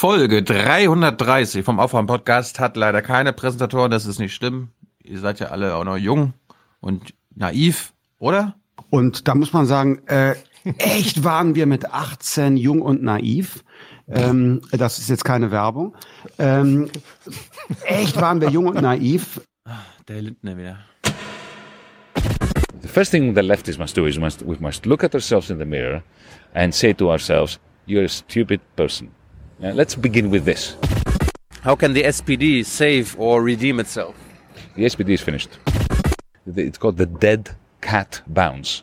Folge 330 vom Aufwärm-Podcast hat leider keine Präsentatoren, das ist nicht schlimm. Ihr seid ja alle auch noch jung und naiv, oder? Und da muss man sagen, äh, echt waren wir mit 18 jung und naiv. Ähm, das ist jetzt keine Werbung. Ähm, echt waren wir jung und naiv. Der Lindner wieder. The first thing the leftists must do is must, we must look at ourselves in the mirror and say to ourselves, you're a stupid person. Let's begin with this. How can the SPD save or redeem itself? The SPD is finished. It's called the dead cat bounce.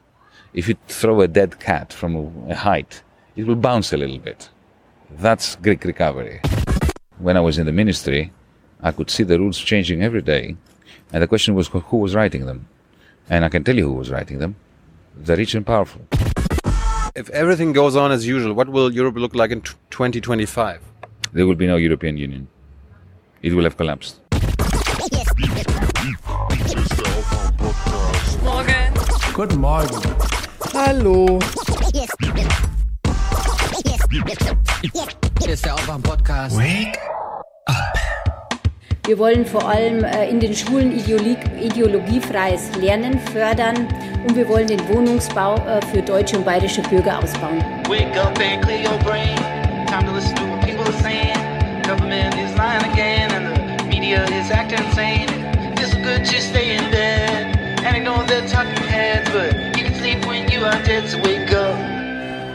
If you throw a dead cat from a, height, it will bounce a little bit. That's Greek recovery. When I was in the ministry, I could see the rules changing every day, and the question was who who was writing them. And I can tell you who was writing them the rich and powerful. If everything goes on as usual, what will Europe look like in 2025? There will be no European Union. It will have collapsed. Guten Morgen. Hallo. Hier ist der Aufwärm-Podcast. Wir wollen vor allem äh, in den Schulen ideologie ideologiefreies Lernen fördern und wir wollen den Wohnungsbau äh, für deutsche und bayerische Bürger ausbauen.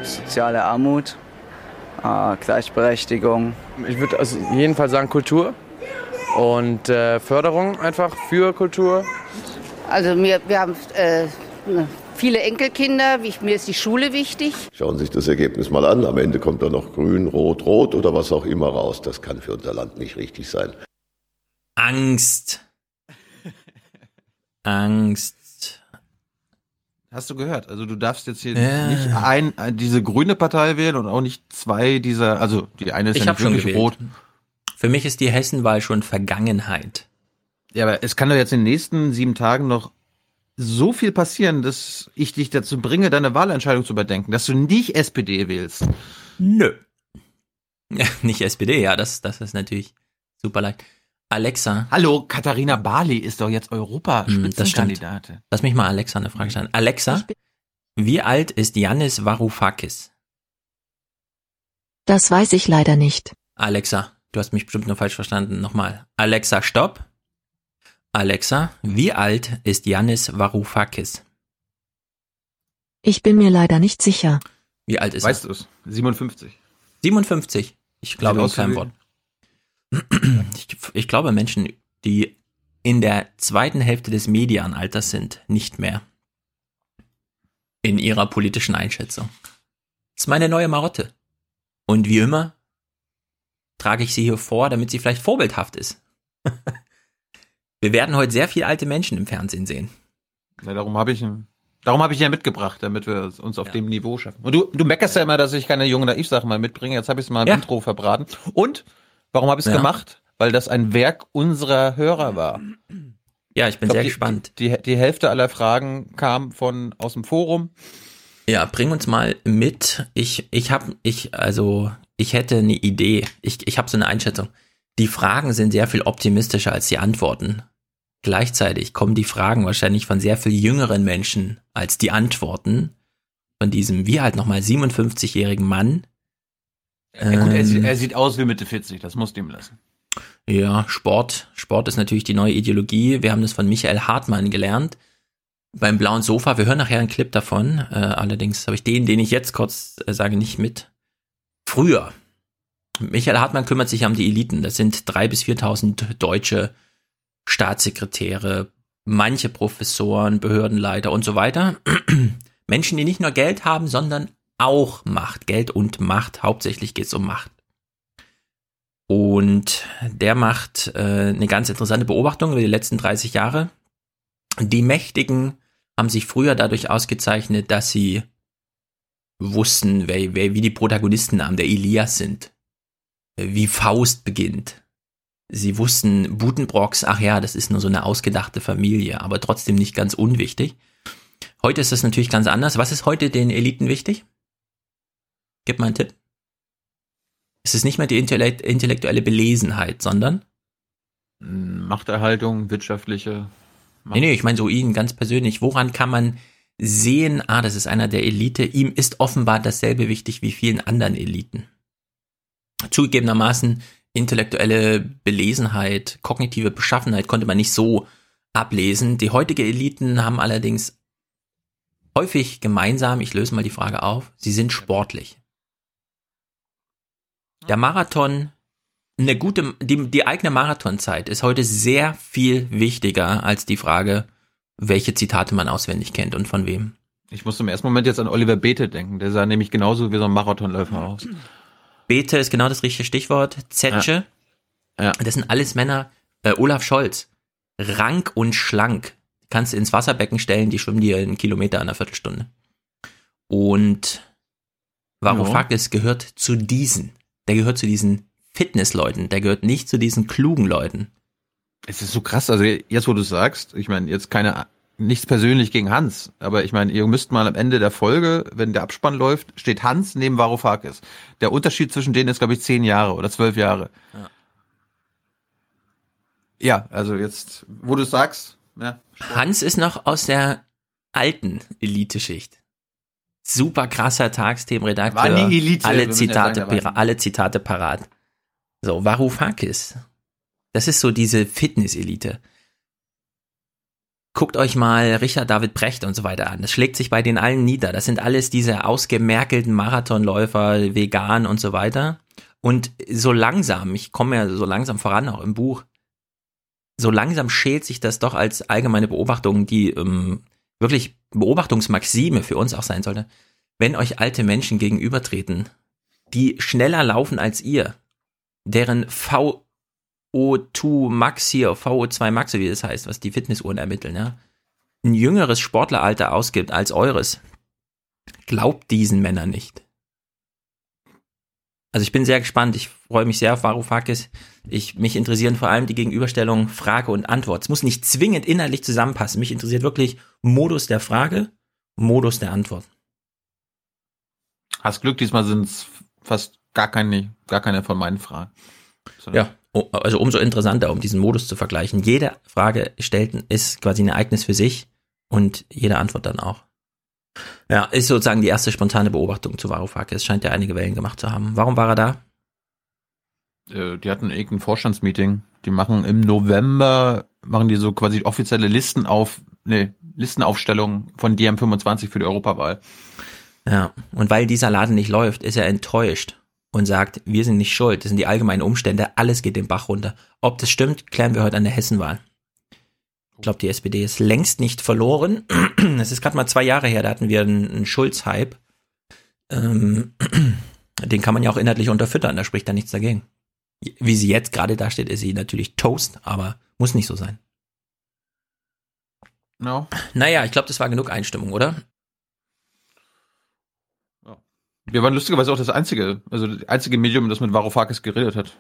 Soziale Armut, äh, Gleichberechtigung. Ich würde also jeden Fall sagen Kultur und äh, Förderung einfach für Kultur. Also wir, wir haben äh, viele Enkelkinder, ich, mir ist die Schule wichtig. Schauen Sie sich das Ergebnis mal an. Am Ende kommt da noch grün, rot, rot oder was auch immer raus. Das kann für unser Land nicht richtig sein. Angst. Angst. Hast du gehört? Also du darfst jetzt hier Ja. nicht ein, diese grüne Partei wählen und auch nicht zwei dieser, also die eine ist Ich ja nicht schon wirklich gewählt. rot. Für mich ist die Hessenwahl schon Vergangenheit. Ja, aber es kann doch jetzt in den nächsten sieben Tagen noch so viel passieren, dass ich dich dazu bringe, deine Wahlentscheidung zu überdenken, dass du nicht SPD wählst. Nö. Ja, nicht SPD, ja, das, das ist natürlich super leicht. Alexa, Hallo, Katharina Barley ist doch jetzt Hm, das Europa-Spitzenkandidatin. lass mich mal Alexa eine Frage stellen. Alexa, wie alt ist Yannis Varoufakis? Das weiß ich leider nicht. Alexa, du hast mich bestimmt nur falsch verstanden. Nochmal. Alexa, stopp. Alexa, wie alt ist Yannis Varoufakis? Ich bin mir leider nicht sicher. Wie alt ist Weißt er? du es? 57. 57. Ich glaube aus kein wie- Wort. Ich, ich glaube, Menschen, die in der zweiten Hälfte des Medianalters sind, nicht mehr in ihrer politischen Einschätzung. Das ist meine neue Marotte. Und wie immer trage ich sie hier vor, damit sie vielleicht vorbildhaft ist. Wir werden heute sehr viele alte Menschen im Fernsehen sehen. Ja, darum habe ich ihn. Darum habe ich ihn ja mitgebracht, damit wir uns auf dem Niveau schaffen. Und du, du meckerst ja immer, dass ich keine jungen Naiv-Sachen mal mitbringe. Jetzt habe ich es mal im Ja. Intro verbraten. Und warum habe ich es Ja. gemacht? Weil das ein Werk unserer Hörer war. Ja, ich bin Ich glaub, sehr die, gespannt. Die, die Hälfte aller Fragen kam von aus dem Forum. Ja, bring uns mal mit. Ich, ich habe, ich, also, ich hätte eine Idee. Ich, ich habe so eine Einschätzung. Die Fragen sind sehr viel optimistischer als die Antworten. Gleichzeitig kommen die Fragen wahrscheinlich von sehr viel jüngeren Menschen als die Antworten von diesem, wie halt nochmal 57-jährigen Mann. Ja, gut, er, sieht, Ähm, er sieht aus wie Mitte 40, das musst du ihm lassen. Ja, Sport. Sport ist natürlich die neue Ideologie. Wir haben das von Michael Hartmann gelernt. Beim blauen Sofa. Wir hören nachher einen Clip davon. Äh, allerdings habe ich den, den ich jetzt kurz äh, sage, nicht mit. Früher. Michael Hartmann kümmert sich um die Eliten. Das sind drei bis 4.000 deutsche Staatssekretäre, manche Professoren, Behördenleiter und so weiter. Menschen, die nicht nur Geld haben, sondern auch Macht. Geld und Macht. Hauptsächlich geht es um Macht. Und der macht äh, eine ganz interessante Beobachtung über die letzten 30 Jahre. Die Mächtigen haben sich früher dadurch ausgezeichnet, dass sie wussten, wer, wer, wie die Protagonisten der Ilias sind. Wie Faust beginnt. Sie wussten Butenbrocks, ach ja, das ist nur so eine ausgedachte Familie, aber trotzdem nicht ganz unwichtig. Heute ist das natürlich ganz anders. Was ist heute den Eliten wichtig? Gib mal einen Tipp. Es ist nicht mehr die intellekt intellektuelle Belesenheit, sondern Machterhaltung, wirtschaftliche. Nee, nee, ich meine so ihn ganz persönlich. Woran kann man sehen, ah, das ist einer der Elite, ihm ist offenbar dasselbe wichtig wie vielen anderen Eliten. Zugegebenermaßen intellektuelle Belesenheit, kognitive Beschaffenheit konnte man nicht so ablesen. Die heutige Eliten haben allerdings häufig gemeinsam, ich löse mal die Frage auf, sie sind sportlich. Der Marathon, eine gute, die, die eigene Marathonzeit ist heute sehr viel wichtiger als die Frage, welche Zitate man auswendig kennt und von wem. Ich muss im ersten Moment jetzt an Oliver Bete denken. Der sah nämlich genauso wie so ein Marathonläufer aus. Bete ist genau das richtige Stichwort. Zetsche. Ja. ja. Das sind alles Männer. Äh, Olaf Scholz. Rank und schlank. Kannst du ins Wasserbecken stellen, die schwimmen dir einen Kilometer in einer Viertelstunde. Und Varoufakis ja. gehört zu diesen. Der gehört zu diesen Fitnessleuten. Der gehört nicht zu diesen klugen Leuten. Es ist so krass, also jetzt wo du sagst, ich meine, jetzt keine nichts persönlich gegen Hans, aber ich meine, ihr müsst mal am Ende der Folge, wenn der Abspann läuft, steht Hans neben Varoufakis. Der Unterschied zwischen denen ist, glaube ich, zehn Jahre oder zwölf Jahre. Ja. ja, also jetzt, wo du sagst, ja. Hans ist noch aus der alten Eliteschicht. Super krasser Tagsthemenredakteur. War nie Elite, alle Zitate, sagen, alle Zitate parat. So, Varoufakis. Das ist so diese Fitness-Elite. Guckt euch mal Richard David Brecht und so weiter an. Das schlägt sich bei den allen nieder. Das sind alles diese ausgemerkelten Marathonläufer, vegan und so weiter. Und so langsam, ich komme ja so langsam voran auch im Buch, so langsam schält sich das doch als allgemeine Beobachtung, die ähm, wirklich Beobachtungsmaxime für uns auch sein sollte. Wenn euch alte Menschen gegenübertreten, die schneller laufen als ihr, deren V VO2 Max hier, VO2 Max, wie das heißt, was die Fitnessuhren ermitteln, ja, ein jüngeres Sportleralter ausgibt als eures, glaubt diesen Männern nicht. Also ich bin sehr gespannt. Ich freue mich sehr auf Varoufakis. Ich, mich interessieren vor allem die Gegenüberstellung Frage und Antwort. Es muss nicht zwingend inhaltlich zusammenpassen. Mich interessiert wirklich Modus der Frage, Modus der Antwort. Hast Glück, diesmal sind es fast gar keine, gar keine von meinen Fragen. Ja, also umso interessanter, um diesen Modus zu vergleichen. Jede Frage stellten ist quasi ein Ereignis für sich und jede Antwort dann auch. Ja, ist sozusagen die erste spontane Beobachtung zu Varoufakis. Es scheint ja einige Wellen gemacht zu haben. Warum war er da? Äh, die hatten irgendein Vorstandsmeeting. Die machen im November, machen die so quasi offizielle Listen auf, ne, Listenaufstellung von DM25 für die Europawahl. Ja, und weil dieser Laden nicht läuft, ist er enttäuscht und sagt, wir sind nicht schuld, das sind die allgemeinen Umstände, alles geht den Bach runter. Ob das stimmt, klären wir heute an der Hessenwahl. Ich glaube, die SPD ist längst nicht verloren. Es ist gerade mal zwei Jahre her, da hatten wir einen, Schulz-Hype. Ähm, den kann man ja auch inhaltlich unterfüttern, da spricht da nichts dagegen. Wie sie jetzt gerade dasteht, ist sie natürlich Toast, aber muss nicht so sein. No. Naja, ich glaube, das war genug Einstimmung, oder? Wir waren lustigerweise auch das einzige, also das einzige Medium, das mit Varoufakis geredet hat.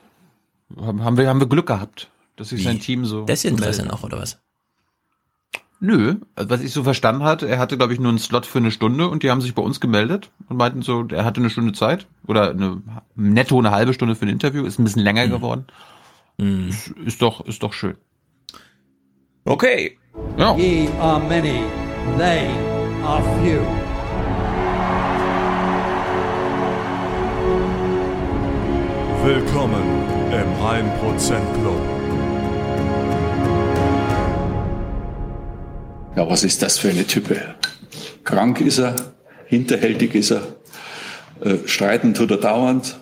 Haben wir, haben wir Glück gehabt, dass sich sein Team so. Desinteresse noch, oder was? Nö, also was ich so verstanden hatte, er hatte, glaube ich, nur einen Slot für eine Stunde und die haben sich bei uns gemeldet und meinten so, er hatte eine Stunde Zeit oder eine netto eine halbe Stunde für ein Interview, ist ein bisschen länger mhm. geworden. Mhm. Ist, ist, doch, ist doch schön. Okay. Ja. Ye are many, they are few. Willkommen im 1% Club. Ja, was ist das für eine Type? Krank ist er, hinterhältig ist er, äh, streiten tut er dauernd.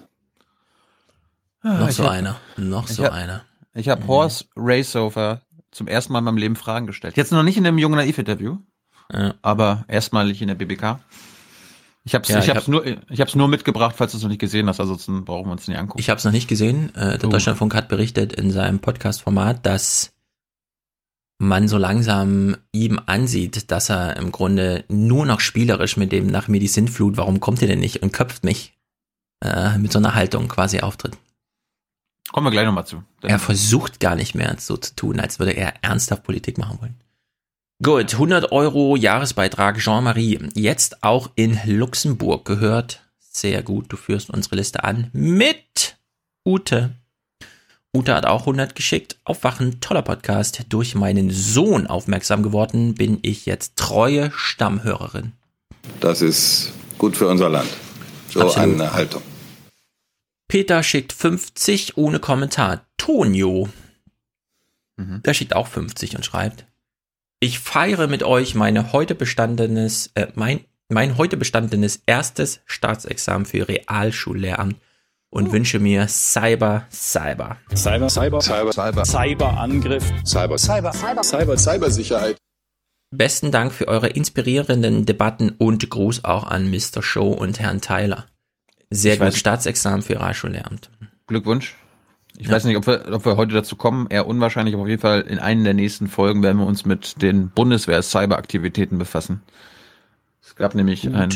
Ah, noch so hab, einer, noch so hab, einer. Ich habe mhm. Horst Raceover zum ersten Mal in meinem Leben Fragen gestellt. Jetzt noch nicht in einem jungen Naiv-Interview, ja. aber erstmalig in der BBK. Ich habe es ja, ich, hab's hab, nur, ich hab's nur mitgebracht, falls du es noch nicht gesehen hast. Also brauchen wir uns nicht angucken. Ich habe es noch nicht gesehen. Äh, der oh. Deutschlandfunk hat berichtet in seinem Podcast-Format, dass man so langsam ihm ansieht, dass er im Grunde nur noch spielerisch mit dem nach mir die Sintflut, warum kommt ihr denn nicht und köpft mich, äh, mit so einer Haltung quasi auftritt. Kommen wir gleich nochmal zu. er versucht gar nicht mehr so zu tun, als würde er ernsthaft Politik machen wollen. Gut, 100 Euro Jahresbeitrag Jean-Marie. Jetzt auch in Luxemburg gehört. Sehr gut, du führst unsere Liste an mit Ute. Ute hat auch 100 geschickt. Aufwachen, toller Podcast. Durch meinen Sohn aufmerksam geworden, bin ich jetzt treue Stammhörerin. Das ist gut für unser Land. So Absolut. eine Haltung. Peter schickt 50 ohne Kommentar. Tonio. Der schickt auch 50 und schreibt. Ich feiere mit euch meine heute bestandenes, äh, mein, mein heute bestandenes erstes Staatsexamen für Realschullehramt und wünsche mir Cyber, Cyber. Cyber, Cyber, Cyber, Cyber, Cyberangriff, Cyber, Cyber, Cyber, Cyber, Cybersicherheit. Besten Dank für eure inspirierenden Debatten und Gruß auch an Mr. Show und Herrn Tyler. Sehr Ich gut, weiß- Staatsexamen für Realschullehramt. Glückwunsch. Ich Ja. weiß nicht, ob wir, ob wir heute dazu kommen, eher unwahrscheinlich, aber auf jeden Fall in einer der nächsten Folgen werden wir uns mit den Bundeswehr-Cyberaktivitäten befassen. Es gab nämlich Gut. ein,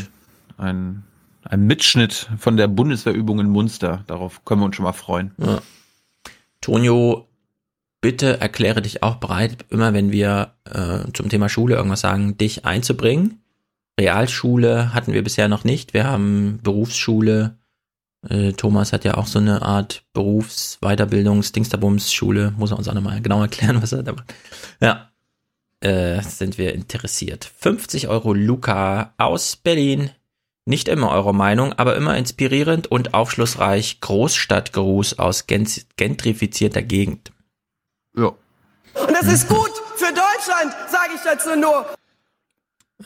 ein, ein Mitschnitt von der Bundeswehrübung in Munster. Darauf können wir uns schon mal freuen. Ja. Tonio, bitte erkläre dich auch bereit, immer wenn wir äh, zum Thema Schule irgendwas sagen, dich einzubringen. Realschule hatten wir bisher noch nicht. Wir haben Berufsschule. Äh, Thomas hat ja auch so eine Art Berufsweiterbildungs-Dingsterbums-Schule. Muss er uns auch nochmal genau erklären, was er da macht. Ja. Äh, sind wir interessiert. 50 Euro Luca aus Berlin. Nicht immer eure Meinung, aber immer inspirierend und aufschlussreich. Großstadtgruß aus gen- gentrifizierter Gegend. Ja. Und das ist gut für Deutschland, sage ich dazu nur.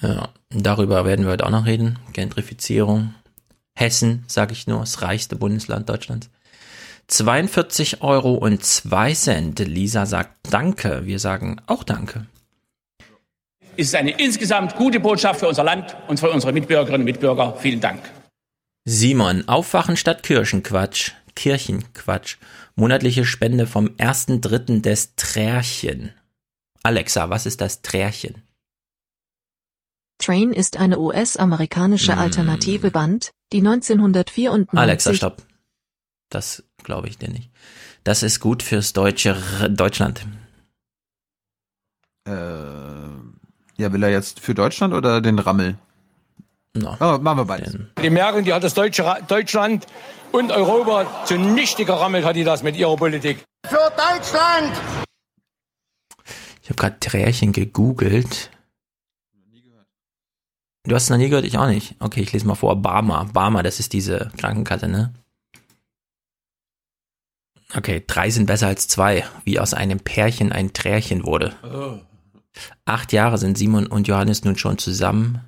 Ja, darüber werden wir heute auch noch reden. Gentrifizierung. Hessen, sage ich nur, das reichste Bundesland Deutschlands. 42 Euro und 2 Cent. Lisa sagt Danke. Wir sagen auch Danke. Es ist eine insgesamt gute Botschaft für unser Land und für unsere Mitbürgerinnen und Mitbürger. Vielen Dank. Simon, Aufwachen statt Kirchenquatsch. Kirchenquatsch. Monatliche Spende vom 1.3. des Trärchen. Alexa, was ist das Trärchen? Train ist eine US-amerikanische alternative Band, die 1994 Alexa, stopp. Das glaube ich dir nicht. Das ist gut fürs deutsche R Deutschland. Äh, ja, will er jetzt für Deutschland oder den Rammel? No. Oh, machen wir beides. Die Merkel, die hat das deutsche Ra Deutschland und Europa zunichte gerammelt, hat die das mit ihrer Politik. Für Deutschland! Ich habe gerade Trärchen gegoogelt. Du hast es noch nie gehört, ich auch nicht. Okay, ich lese mal vor. Barmer. Barmer, das ist diese Krankenkasse, ne? Okay, drei sind besser als zwei, wie aus einem Pärchen ein Trärchen wurde. Acht Jahre sind Simon und Johannes nun schon zusammen.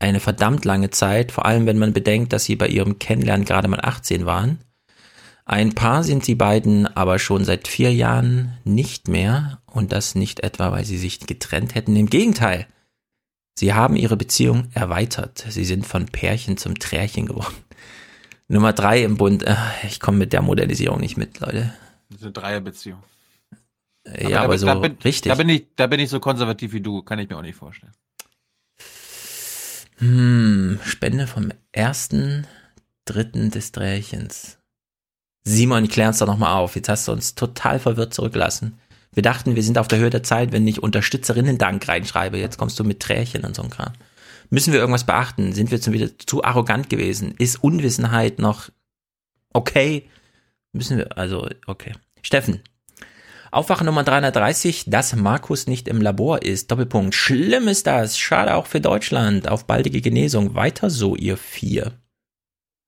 Eine verdammt lange Zeit, vor allem wenn man bedenkt, dass sie bei ihrem Kennenlernen gerade mal 18 waren. Ein Paar sind sie beiden aber schon seit vier Jahren nicht mehr und das nicht etwa, weil sie sich getrennt hätten. Im Gegenteil. Sie haben ihre Beziehung erweitert. Sie sind von Pärchen zum Trärchen geworden. Nummer drei im Bund. Äh, Ich komme mit der Modernisierung nicht mit, Leute. Das ist eine Dreierbeziehung. Äh, Ja, aber, da, so da bin, richtig. Da bin, ich, da bin ich so konservativ wie du, kann ich mir auch nicht vorstellen. Hm, Spende vom ersten, dritten des Drehchens. Simon, klär's doch nochmal auf. Jetzt hast du uns total verwirrt zurückgelassen. Wir dachten, wir sind auf der Höhe der Zeit, wenn ich Unterstützerinnen-Dank reinschreibe. Jetzt kommst du mit Trächen und so ein Kram. Müssen wir irgendwas beachten? Sind wir jetzt wieder zu arrogant gewesen? Ist Unwissenheit noch okay? Müssen wir, also, okay. Steffen. Aufwachen Nummer 330, dass Markus nicht im Labor ist. Doppelpunkt. Schlimm ist das. Schade auch für Deutschland. Auf baldige Genesung. Weiter so, ihr vier.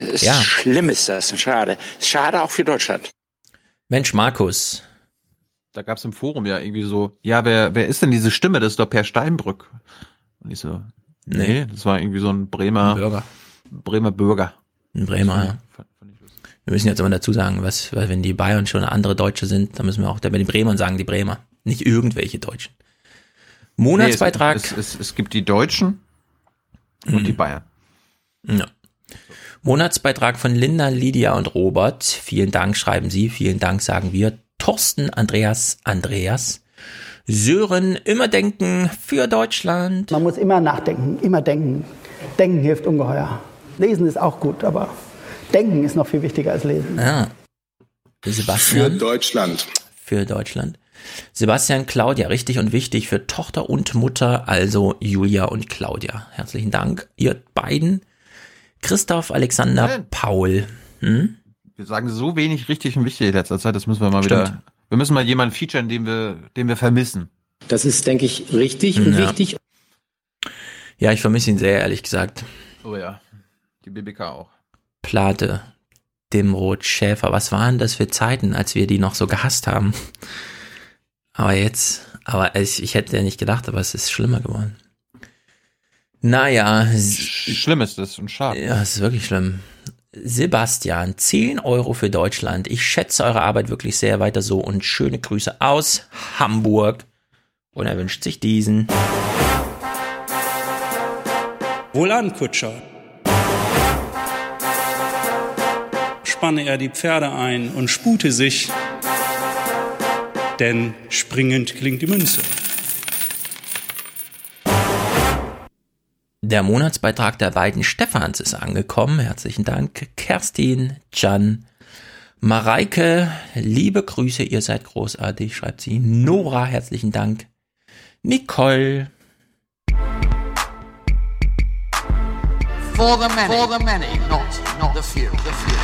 Ja. Schlimm ist das. Schade. Schade auch für Deutschland. Mensch, Markus. Da gab es im Forum ja irgendwie so, ja, wer, wer ist denn diese Stimme? Das ist doch Per Steinbrück. Und ich so, nee, das war irgendwie so ein Bremer Bürger. Bremer Bürger. Ein Bremer, ja. Wir müssen jetzt immer dazu sagen, was, weil wenn die Bayern schon andere Deutsche sind, dann müssen wir auch bei den Bremern sagen, die Bremer. Nicht irgendwelche Deutschen. Monatsbeitrag. Nee, es, es, es, es gibt die Deutschen und die Bayern. Ja. Monatsbeitrag von Linda, Lydia und Robert. Vielen Dank, schreiben Sie. Vielen Dank, sagen wir. Thorsten, Andreas, Andreas. Sören, immer denken für Deutschland. Man muss immer nachdenken, immer denken. Denken hilft ungeheuer. Lesen ist auch gut, aber denken ist noch viel wichtiger als lesen. Ja. Sebastian. Für Deutschland. Für Deutschland. Sebastian, Claudia, richtig und wichtig für Tochter und Mutter, also Julia und Claudia. Herzlichen Dank, ihr beiden. Christoph, Alexander, Paul. Hm? Wir sagen so wenig richtig und wichtig in letzter Zeit, das müssen wir mal Stimmt. wieder. Wir müssen mal jemanden featuren, den wir, den wir vermissen. Das ist, denke ich, richtig und ja. wichtig. Ja, ich vermisse ihn sehr, ehrlich gesagt. Oh ja. Die BBK auch. Plate, Dimroth, Schäfer, was waren das für Zeiten, als wir die noch so gehasst haben? Aber jetzt, aber ich, ich hätte ja nicht gedacht, aber es ist schlimmer geworden. Naja. Schlimm ist es und schade. Ja, es ist wirklich schlimm. Sebastian, 10 Euro für Deutschland. Ich schätze eure Arbeit wirklich sehr weiter so und schöne Grüße aus Hamburg. Und er wünscht sich diesen. Wohlan, Kutscher. Spanne er die Pferde ein und spute sich, denn springend klingt die Münze. Der Monatsbeitrag der beiden Stephans ist angekommen. Herzlichen Dank. Kerstin, Jan, Mareike, liebe Grüße, ihr seid großartig, schreibt sie. Nora, herzlichen Dank. Nicole. For the many, For the many. Not, not the few. The few.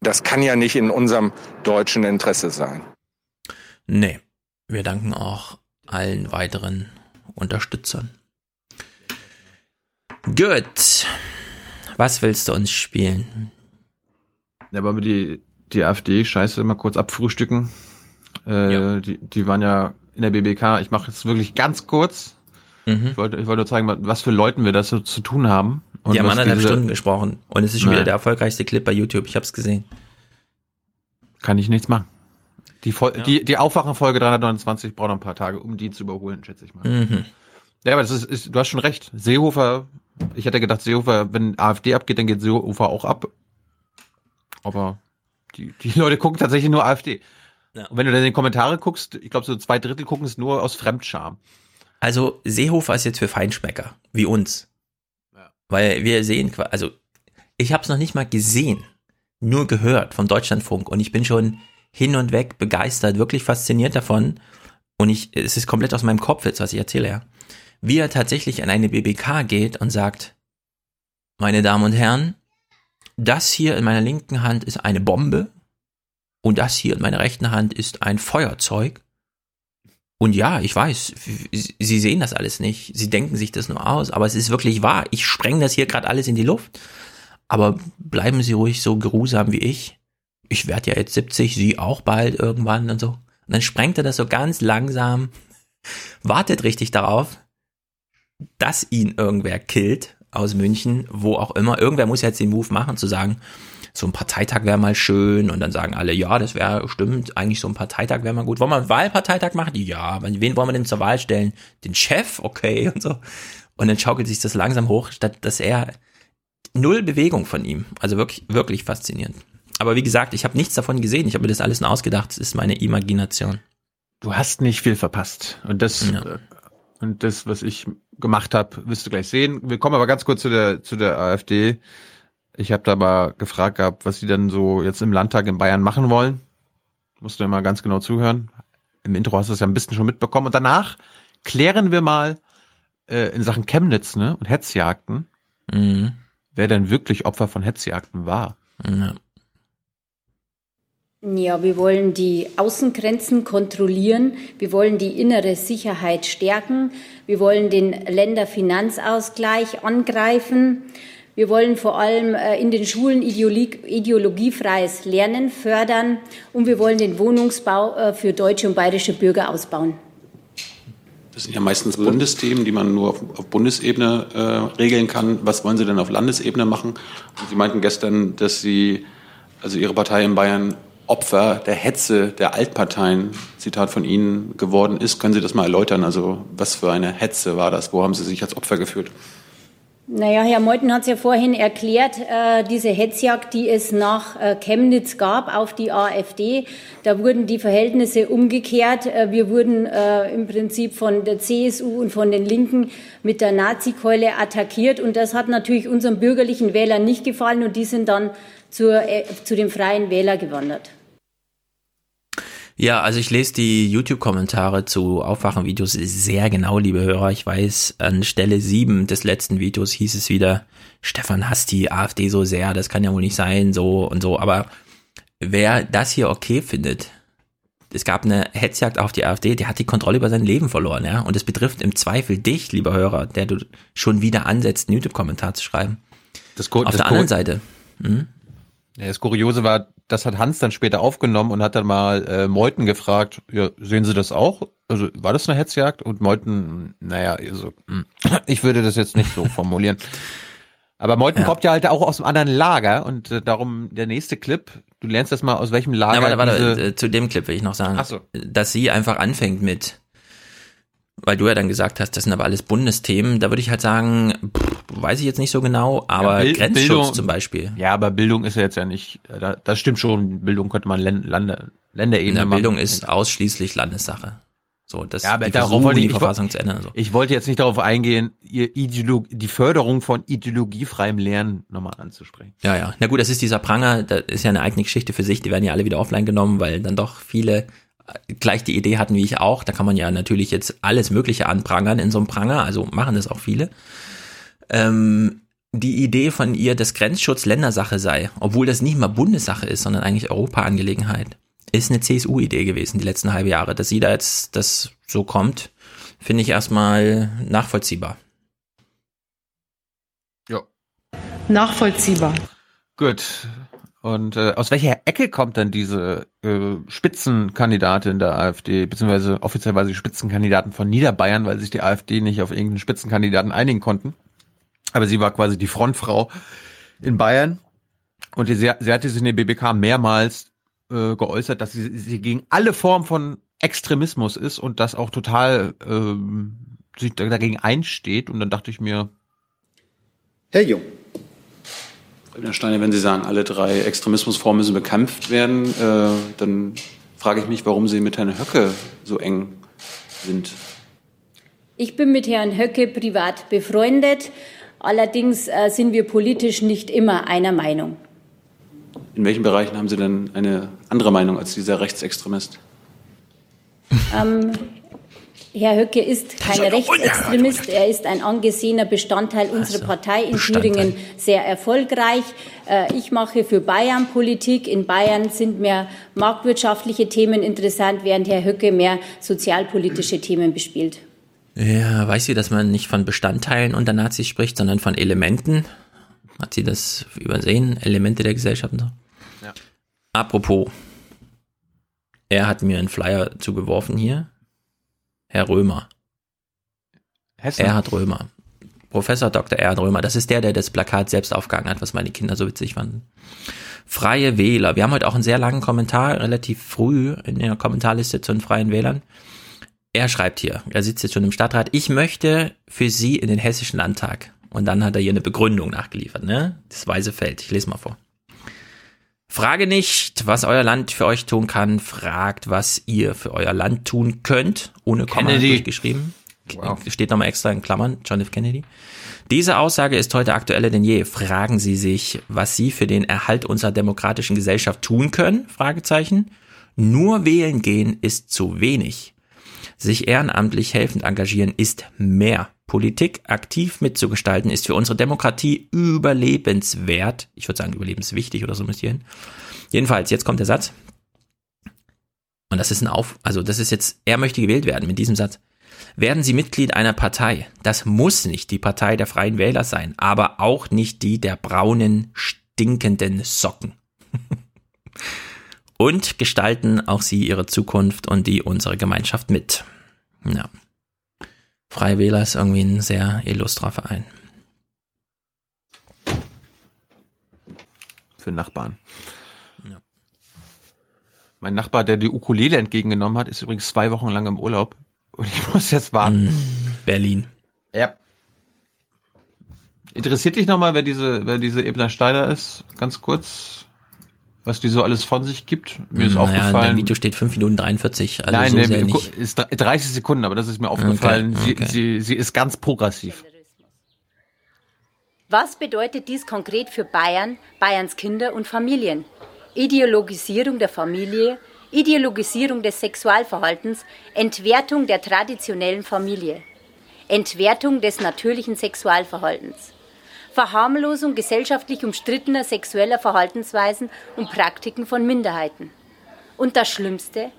Das kann ja nicht in unserem deutschen Interesse sein. Nee, wir danken auch allen weiteren Unterstützern. Gut. Was willst du uns spielen? Ja, wollen wir die, die AfD-Scheiße mal kurz abfrühstücken? Äh, ja. die, die waren ja in der BBK. Ich mache jetzt wirklich ganz kurz. Mhm. Ich, wollte, ich wollte nur zeigen, was für Leuten wir das so zu tun haben. Und die haben anderthalb diese... Stunden gesprochen. Und es ist schon Nein. wieder der erfolgreichste Clip bei YouTube. Ich habe es gesehen. Kann ich nichts machen. Die, Vol ja. die, die Aufwachenfolge 329 braucht noch ein paar Tage, um die zu überholen, schätze ich mal. Mhm. Ja, aber das ist, ist, du hast schon recht. Seehofer, ich hätte gedacht, Seehofer, wenn AfD abgeht, dann geht Seehofer auch ab. Aber die, die Leute gucken tatsächlich nur AfD. Ja. Und wenn du dann in den Kommentare guckst, ich glaube, so zwei Drittel gucken es nur aus Fremdscham. Also Seehofer ist jetzt für Feinschmecker, wie uns. Ja. Weil wir sehen, also ich habe es noch nicht mal gesehen, nur gehört vom Deutschlandfunk und ich bin schon hin und weg begeistert, wirklich fasziniert davon. Und ich, es ist komplett aus meinem Kopf jetzt, was ich erzähle, ja. Wie er tatsächlich an eine BBK geht und sagt, meine Damen und Herren, das hier in meiner linken Hand ist eine Bombe und das hier in meiner rechten Hand ist ein Feuerzeug. Und ja, ich weiß, Sie sehen das alles nicht. Sie denken sich das nur aus, aber es ist wirklich wahr. Ich spreng das hier gerade alles in die Luft. Aber bleiben Sie ruhig so geruhsam wie ich ich werde ja jetzt 70, sie auch bald irgendwann und so. Und dann sprengt er das so ganz langsam, wartet richtig darauf, dass ihn irgendwer killt aus München, wo auch immer. Irgendwer muss jetzt den Move machen, zu sagen, so ein Parteitag wäre mal schön und dann sagen alle, ja, das wäre stimmt, eigentlich so ein Parteitag wäre mal gut. Wollen wir einen Wahlparteitag machen? Ja, wen wollen wir denn zur Wahl stellen? Den Chef? Okay und so. Und dann schaukelt sich das langsam hoch, statt dass er null Bewegung von ihm. Also wirklich, wirklich faszinierend. Aber wie gesagt, ich habe nichts davon gesehen. Ich habe mir das alles nur ausgedacht. Das ist meine Imagination. Du hast nicht viel verpasst. Und das, ja. Äh, und das, was ich gemacht habe, wirst du gleich sehen. Wir kommen aber ganz kurz zu der, zu der AfD. Ich habe da mal gefragt gehabt, was sie dann so jetzt im Landtag in Bayern machen wollen. Musst du ja mal ganz genau zuhören. Im Intro hast du es ja ein bisschen schon mitbekommen. Und danach klären wir mal äh, in Sachen Chemnitz ne, und Hetzjagden, mhm. wer denn wirklich Opfer von Hetzjagden war. Ja. Ja, wir wollen die Außengrenzen kontrollieren. Wir wollen die innere Sicherheit stärken. Wir wollen den Länderfinanzausgleich angreifen. Wir wollen vor allem äh, in den Schulen ideologiefreies Lernen fördern und wir wollen den Wohnungsbau äh, für deutsche und bayerische Bürger ausbauen. Das sind ja meistens Bundesthemen, die man nur auf, Bundesebene äh, regeln kann. Was wollen Sie denn auf Landesebene machen? Sie meinten gestern, dass Sie, also Ihre Partei in Bayern, Opfer der Hetze der Altparteien, Zitat von Ihnen, geworden ist. Können Sie das mal erläutern? Also was für eine Hetze war das? Wo haben Sie sich als Opfer gefühlt? Naja, Herr Meuthen hat es ja vorhin erklärt, äh, diese Hetzjagd, die es nach äh, Chemnitz gab auf die AfD, da wurden die Verhältnisse umgekehrt. Äh, wir wurden äh, im Prinzip von der CSU und von den Linken mit der Nazikeule attackiert und das hat natürlich unseren bürgerlichen Wählern nicht gefallen und die sind dann zur, äh, zu dem freien Wähler gewandert. Ja, also ich lese die YouTube-Kommentare zu Aufwachen-Videos sehr genau, liebe Hörer. Ich weiß, an Stelle 7 des letzten Videos hieß es wieder, Stefan hasst die AfD so sehr, das kann ja wohl nicht sein, so und so. Aber wer das hier okay findet, es gab eine Hetzjagd auf die AfD, der hat die Kontrolle über sein Leben verloren, ja. Und es betrifft im Zweifel dich, lieber Hörer, der du schon wieder ansetzt, einen YouTube-Kommentar zu schreiben. Das, auf das der anderen Seite. Hm? Ja, das Kuriose war, das hat Hans dann später aufgenommen und hat dann mal äh, Meuthen gefragt, ja, sehen Sie das auch? Also war das eine Hetzjagd? Und Meuthen, naja, also, ich würde das jetzt nicht so formulieren. Aber Meuthen ja. kommt ja halt auch aus einem anderen Lager und äh, darum der nächste Clip, du lernst das mal aus welchem Lager. Na, warte, warte, äh, zu dem Clip will ich noch sagen, Ach so. dass sie einfach anfängt mit, weil du ja dann gesagt hast, das sind aber alles Bundesthemen, da würde ich halt sagen, pff, weiß ich jetzt nicht so genau, aber ja, Bild, Grenzschutz Bildung, zum Beispiel. Ja, aber Bildung ist ja jetzt ja nicht, da, das stimmt schon, Bildung könnte man Lande, Länderebene machen. Bildung ist ausschließlich Landessache. So, das ja, aber darauf wollte ich, die Verfassung zu ändern. So. Ich wollte jetzt nicht darauf eingehen, die Förderung von ideologiefreiem Lernen nochmal anzusprechen. Ja, ja. Na gut, das ist dieser Pranger, das ist ja eine eigene Geschichte für sich, die werden ja alle wieder offline genommen, weil dann doch viele gleich die Idee hatten wie ich auch. Da kann man ja natürlich jetzt alles Mögliche anprangern in so einem Pranger, also machen das auch viele. Ähm, die Idee von ihr, dass Grenzschutz Ländersache sei, obwohl das nicht mal Bundessache ist, sondern eigentlich Europaangelegenheit ist eine CSU-Idee gewesen, die letzten halbe Jahre. Dass sie da jetzt das so kommt, finde ich erstmal nachvollziehbar. Ja. Nachvollziehbar. Gut. Und äh, aus welcher Ecke kommt dann diese äh, Spitzenkandidatin der AfD, beziehungsweise offiziell war sie Spitzenkandidaten von Niederbayern, weil sich die AfD nicht auf irgendeinen Spitzenkandidaten einigen konnten. Aber sie war quasi die Frontfrau in Bayern. Und sie, sie hatte sich in der BBK mehrmals äh, geäußert, dass sie, sie gegen alle Formen von Extremismus ist und das auch total ähm, sich dagegen einsteht. Und dann dachte ich mir, Herr Jung. Herr Steiner, wenn Sie sagen, alle drei Extremismusformen müssen bekämpft werden, äh, dann frage ich mich, warum Sie mit Herrn Höcke so eng sind. Ich bin mit Herrn Höcke privat befreundet. Allerdings äh, sind wir politisch nicht immer einer Meinung. In welchen Bereichen haben Sie denn eine andere Meinung als dieser Rechtsextremist? Ähm, Herr Höcke ist kein Rechtsextremist. Er ist ein angesehener Bestandteil unserer also, Partei in Bestandteil. Thüringen sehr erfolgreich. Äh, ich mache für Bayern Politik. In Bayern sind mehr marktwirtschaftliche Themen interessant, während Herr Höcke mehr sozialpolitische Themen bespielt. Ja, weiß sie, dass man nicht von Bestandteilen unter Nazis spricht, sondern von Elementen? Hat sie das übersehen? Elemente der Gesellschaft und so? Apropos, er hat mir einen Flyer zugeworfen hier. Herr Römer. Hessen. Erhard Römer. Professor Dr. Erhard Römer. Das ist der, der das Plakat selbst aufgehangen hat, was meine Kinder so witzig fanden. Freie Wähler. Wir haben heute auch einen sehr langen Kommentar, relativ früh in der Kommentarliste zu den Freien Wählern. Er schreibt hier, er sitzt jetzt schon im Stadtrat, ich möchte für Sie in den Hessischen Landtag. Und dann hat er hier eine Begründung nachgeliefert, ne? Das weiße Feld. Ich lese mal vor. Frage nicht, was euer Land für euch tun kann, fragt, was ihr für euer Land tun könnt, ohne Komma Kennedy. durchgeschrieben. Wow. Steht nochmal extra in Klammern, John F. Kennedy. Diese Aussage ist heute aktueller denn je. Fragen Sie sich, was Sie für den Erhalt unserer demokratischen Gesellschaft tun können? Fragezeichen. Nur wählen gehen ist zu wenig. Sich ehrenamtlich helfend engagieren ist mehr. Politik aktiv mitzugestalten, ist für unsere Demokratie überlebenswert. Ich würde sagen, überlebenswichtig oder so müsst ihr hin. Jedenfalls, jetzt kommt der Satz. Und das ist ein Auf, also das ist jetzt, er möchte gewählt werden mit diesem Satz. Werden Sie Mitglied einer Partei. Das muss nicht die Partei der Freien Wähler sein, aber auch nicht die der braunen, stinkenden Socken. und gestalten auch Sie Ihre Zukunft und die unserer Gemeinschaft mit. Ja. Freie Wähler ist irgendwie ein sehr illustrer Verein. Für Nachbarn. Ja. Mein Nachbar, der die Ukulele entgegengenommen hat, ist übrigens zwei Wochen lang im Urlaub. Und ich muss jetzt warten. Mm, Berlin. Ja. Interessiert dich nochmal, wer diese, wer diese Ebner Steiner ist? Ganz kurz was die so alles von sich gibt. Mir ist naja, aufgefallen. Im Video steht 5 Minuten 43. Also Nein, so nee, nicht. ist 30 Sekunden, aber das ist mir aufgefallen. Okay, okay. Sie, sie, sie ist ganz progressiv. Was bedeutet dies konkret für Bayern, Bayerns Kinder und Familien? Ideologisierung der Familie, Ideologisierung des Sexualverhaltens, Entwertung der traditionellen Familie, Entwertung des natürlichen Sexualverhaltens, Verharmlosung gesellschaftlich umstrittener sexueller Verhaltensweisen und Praktiken von Minderheiten. Und das Schlimmste,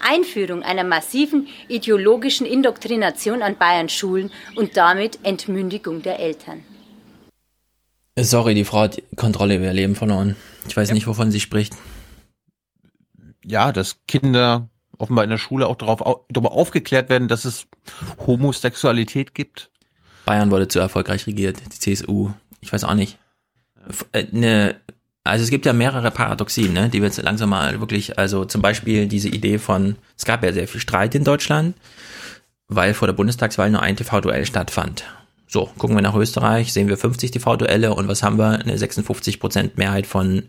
Einführung einer massiven ideologischen Indoktrination an Bayerns Schulen und damit Entmündigung der Eltern. Sorry, die Frau hat die Kontrolle über ihr Leben verloren. Ich weiß ja. nicht, wovon sie spricht. Ja, dass Kinder offenbar in der Schule auch darauf, darüber aufgeklärt werden, dass es Homosexualität gibt. Bayern wurde zu erfolgreich regiert, die CSU. Ich weiß auch nicht. Eine also es gibt ja mehrere Paradoxien, ne, die wir jetzt langsam mal wirklich, also zum Beispiel diese Idee von, es gab ja sehr viel Streit in Deutschland, weil vor der Bundestagswahl nur ein TV-Duell stattfand. So, gucken wir nach Österreich, sehen wir 50 TV-Duelle und was haben wir? Eine 56% Mehrheit von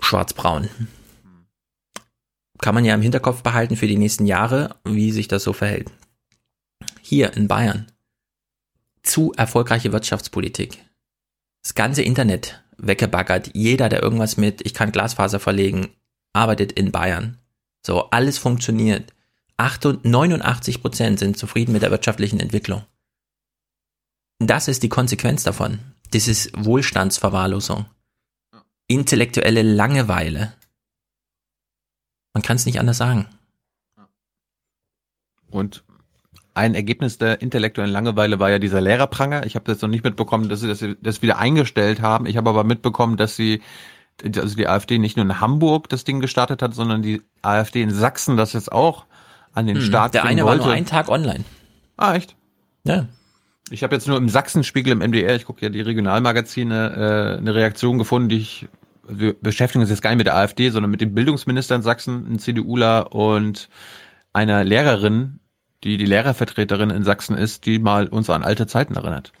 Schwarz-Braun. Kann man ja im Hinterkopf behalten für die nächsten Jahre, wie sich das so verhält. Hier in Bayern. Zu erfolgreiche Wirtschaftspolitik. Das ganze Internet weggebaggert. Jeder, der irgendwas mit, ich kann Glasfaser verlegen, arbeitet in Bayern. So, alles funktioniert. 89 Prozent sind zufrieden mit der wirtschaftlichen Entwicklung. Das ist die Konsequenz davon. Das ist Wohlstandsverwahrlosung. Intellektuelle Langeweile. Man kann es nicht anders sagen. Und ein Ergebnis der intellektuellen Langeweile war ja dieser Lehrerpranger. Ich habe das noch nicht mitbekommen, dass sie das, das wieder eingestellt haben. Ich habe aber mitbekommen, dass sie, also die AfD nicht nur in Hamburg das Ding gestartet hat, sondern die AfD in Sachsen das jetzt auch an den hm, Start Der eine wollte. war nur einen Tag online. Ah, echt? Ja. Ich habe jetzt nur im Sachsenspiegel im MDR, ich gucke ja die Regionalmagazine, äh, eine Reaktion gefunden, die ich wir beschäftigen uns jetzt gar nicht mit der AfD, sondern mit dem Bildungsminister in Sachsen, ein CDUler und einer Lehrerin, die die Lehrervertreterin in Sachsen ist, die mal uns an alte Zeiten erinnert.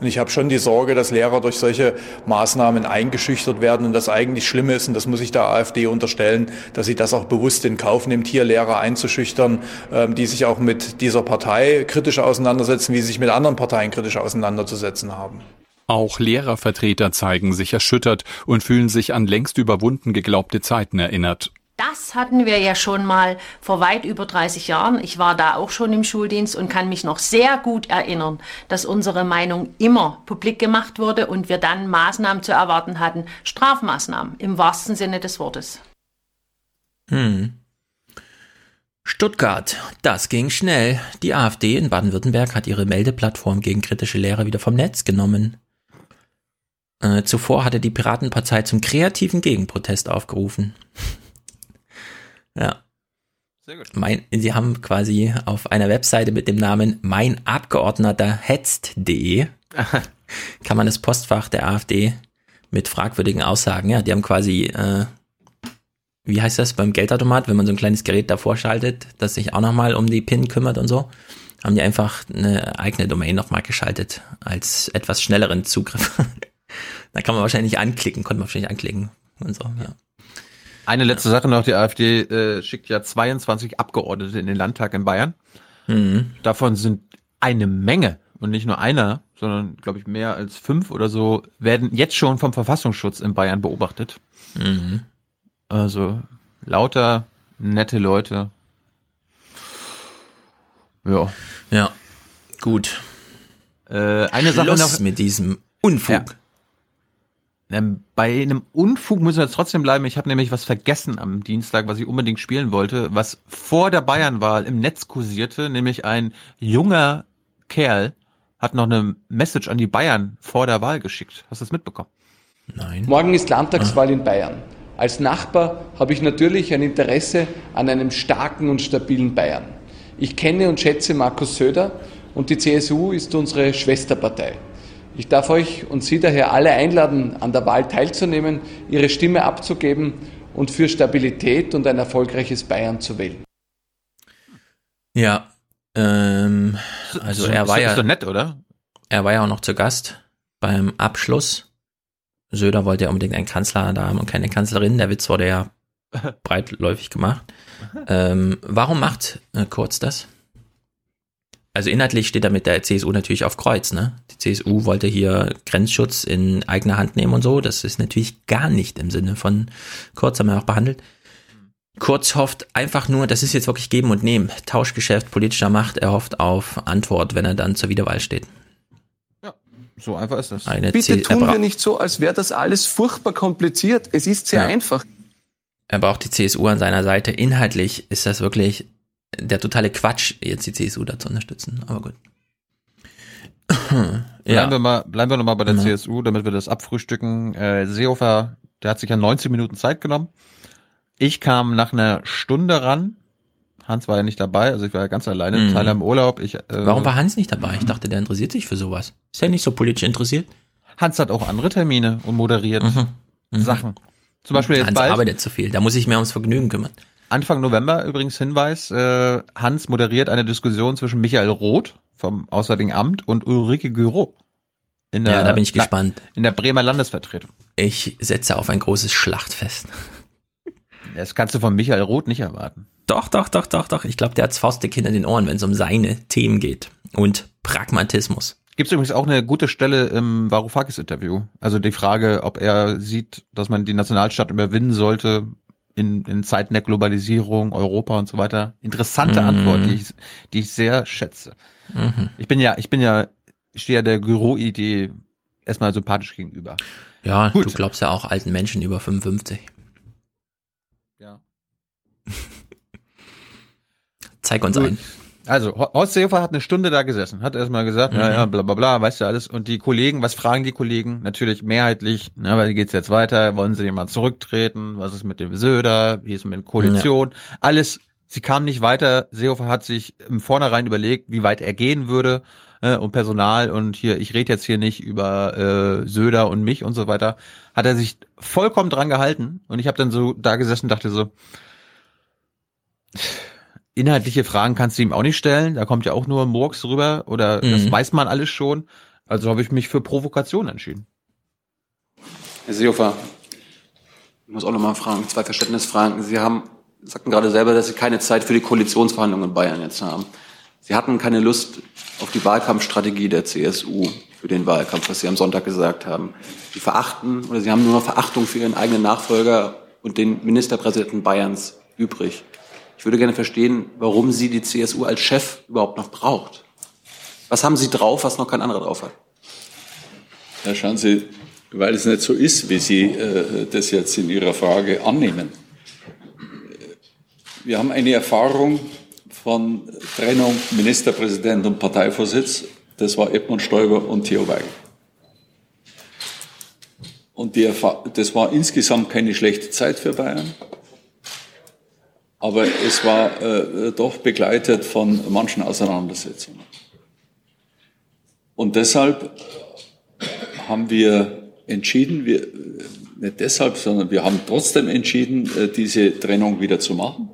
Und ich habe schon die Sorge, dass Lehrer durch solche Maßnahmen eingeschüchtert werden und das eigentlich schlimm ist, und das muss ich der AfD unterstellen, dass sie das auch bewusst in Kauf nimmt, hier Lehrer einzuschüchtern, ähm, die sich auch mit dieser Partei kritisch auseinandersetzen, wie sie sich mit anderen Parteien kritisch auseinanderzusetzen haben. Auch Lehrervertreter zeigen sich erschüttert und fühlen sich an längst überwunden geglaubte Zeiten erinnert. Das hatten wir ja schon mal vor weit über 30 Jahren. Ich war da auch schon im Schuldienst und kann mich noch sehr gut erinnern, dass unsere Meinung immer publik gemacht wurde und wir dann Maßnahmen zu erwarten hatten. Strafmaßnahmen im wahrsten Sinne des Wortes. Hm. Stuttgart, das ging schnell. Die AfD in Baden-Württemberg hat ihre Meldeplattform gegen kritische Lehrer wieder vom Netz genommen. Äh, zuvor hatte die Piratenpartei zum kreativen Gegenprotest aufgerufen. Ja. Sehr gut. Mein, sie haben quasi auf einer Webseite mit dem Namen mein Abgeordneter hetzt.de kann man das Postfach der AfD mit fragwürdigen Aussagen, ja, die haben quasi, äh, wie heißt das beim Geldautomat, wenn man so ein kleines Gerät davor schaltet, das sich auch nochmal um die PIN kümmert und so, haben die einfach eine eigene Domain nochmal geschaltet, als etwas schnelleren Zugriff. da kann man wahrscheinlich anklicken, konnte man wahrscheinlich anklicken und so, ja. Eine letzte Sache noch, die AfD äh, schickt ja 22 Abgeordnete in den Landtag in Bayern. Mhm. Davon sind eine Menge und nicht nur einer, sondern glaube ich mehr als fünf oder so, werden jetzt schon vom Verfassungsschutz in Bayern beobachtet. Mhm. Also lauter nette Leute. Ja. Ja, gut. Äh, eine Schluss Sache noch mit diesem Unfug. Ja. Ähm, bei einem Unfug müssen wir jetzt trotzdem bleiben. Ich habe nämlich was vergessen am Dienstag, was ich unbedingt spielen wollte, was vor der Bayernwahl im Netz kursierte, nämlich ein junger Kerl hat noch eine Message an die Bayern vor der Wahl geschickt. Hast du das mitbekommen? Nein. Morgen ist Landtagswahl ah. in Bayern. Als Nachbar habe ich natürlich ein Interesse an einem starken und stabilen Bayern. Ich kenne und schätze Markus Söder und die CSU ist unsere Schwesterpartei. Ich darf euch und Sie daher alle einladen, an der Wahl teilzunehmen, Ihre Stimme abzugeben und für Stabilität und ein erfolgreiches Bayern zu wählen. Ja, ähm, also er war ja, ist doch nett, oder? Er war ja auch noch zu Gast beim Abschluss. Söder wollte ja unbedingt einen Kanzler da haben und keine Kanzlerin. Der Witz wurde ja breitläufig gemacht. Ähm, warum macht äh, Kurz das? Also inhaltlich steht er mit der CSU natürlich auf Kreuz, ne? Die CSU wollte hier Grenzschutz in eigener Hand nehmen und so. Das ist natürlich gar nicht im Sinne von Kurz, haben wir auch behandelt. Kurz hofft einfach nur, das ist jetzt wirklich geben und nehmen. Tauschgeschäft politischer Macht, er hofft auf Antwort, wenn er dann zur Wiederwahl steht. So einfach ist das. Eine Bitte C- tun wir nicht so, als wäre das alles furchtbar kompliziert. Es ist sehr Ja. einfach. Er braucht die CSU an seiner Seite. Inhaltlich ist das wirklich der totale Quatsch, jetzt die CSU da zu unterstützen. Aber gut. Bleiben wir mal, bleiben wir noch mal bei der Ja. CSU, damit wir das abfrühstücken. Äh, Seehofer, der hat sich ja 19 Minuten Zeit genommen. Ich kam nach einer Stunde ran. Hans war ja nicht dabei, also ich war ja ganz alleine, Mhm. Teil im Urlaub. Ich, äh, Warum war Hans nicht dabei? Ich dachte, der interessiert sich für sowas. Ist er nicht so politisch interessiert? Hans hat auch andere Termine und moderiert Sachen. Zum Beispiel jetzt Mhm. Hans bald, arbeitet zu viel. Da muss ich mehr ums Vergnügen kümmern. Anfang November übrigens Hinweis, äh, Hans moderiert eine Diskussion zwischen Michael Roth vom Auswärtigen Amt und Ulrike Gürow. In Ja, da bin ich gespannt. In der Bremer Landesvertretung. Ich setze auf ein großes Schlachtfest. Das kannst du von Michael Roth nicht erwarten. Doch, doch, doch, doch, doch. Ich glaube, der hat's faustdick hinter den Ohren, wenn es um seine Themen geht. Und Pragmatismus. Gibt es übrigens auch eine gute Stelle im Varoufakis-Interview. Also die Frage, ob er sieht, dass man die Nationalstaat überwinden sollte in, in Zeiten der Globalisierung, Europa und so weiter. Interessante Mhm. Antwort, die ich, die ich sehr schätze. Mhm. Ich bin ja, ich bin ja, ich stehe ja der Gyro-Idee erstmal sympathisch gegenüber. Ja, Gut. du glaubst ja auch alten Menschen über 55. Ja. Zeig uns Gut. ein. Also, Ho- Horst Seehofer hat eine Stunde da gesessen, hat erstmal gesagt, Mhm. ja, ja, bla bla bla, weißt du alles. Und die Kollegen, was fragen die Kollegen? Natürlich mehrheitlich, na, weil geht's jetzt weiter? Wollen sie jemand zurücktreten? Was ist mit dem Söder? Wie ist es mit der Koalition? Alles, sie kamen nicht weiter. Seehofer hat sich im Vornherein überlegt, wie weit er gehen würde äh, um Personal und hier, ich rede jetzt hier nicht über äh, Söder und mich und so weiter. Hat er sich vollkommen dran gehalten und ich habe dann so da gesessen und dachte so, inhaltliche Fragen kannst du ihm auch nicht stellen. Da kommt ja auch nur Murks rüber oder das Mhm. weiß man alles schon. Also habe ich mich für Provokation entschieden. Herr Seehofer, ich muss auch nochmal fragen, zwei Verständnisfragen. Sie haben, sagten gerade selber, dass Sie keine Zeit für die Koalitionsverhandlungen in Bayern jetzt haben. Sie hatten keine Lust auf die Wahlkampfstrategie der CSU für den Wahlkampf, was Sie am Sonntag gesagt haben. Sie verachten oder Sie haben nur noch Verachtung für Ihren eigenen Nachfolger und den Ministerpräsidenten Bayerns übrig. Ich würde gerne verstehen, warum Sie die CSU als Chef überhaupt noch braucht. Was haben Sie drauf, was noch kein anderer drauf hat? Ja, schauen Sie, weil es nicht so ist, wie Sie äh, das jetzt in Ihrer Frage annehmen. Wir haben eine Erfahrung von Trennung Ministerpräsident und Parteivorsitz. Das war Edmund Stoiber und Theo Weigel. Und die das war insgesamt keine schlechte Zeit für Bayern. Aber es war äh, doch begleitet von manchen Auseinandersetzungen. Und deshalb haben wir entschieden, wir, nicht deshalb, sondern wir haben trotzdem entschieden, äh, diese Trennung wieder zu machen.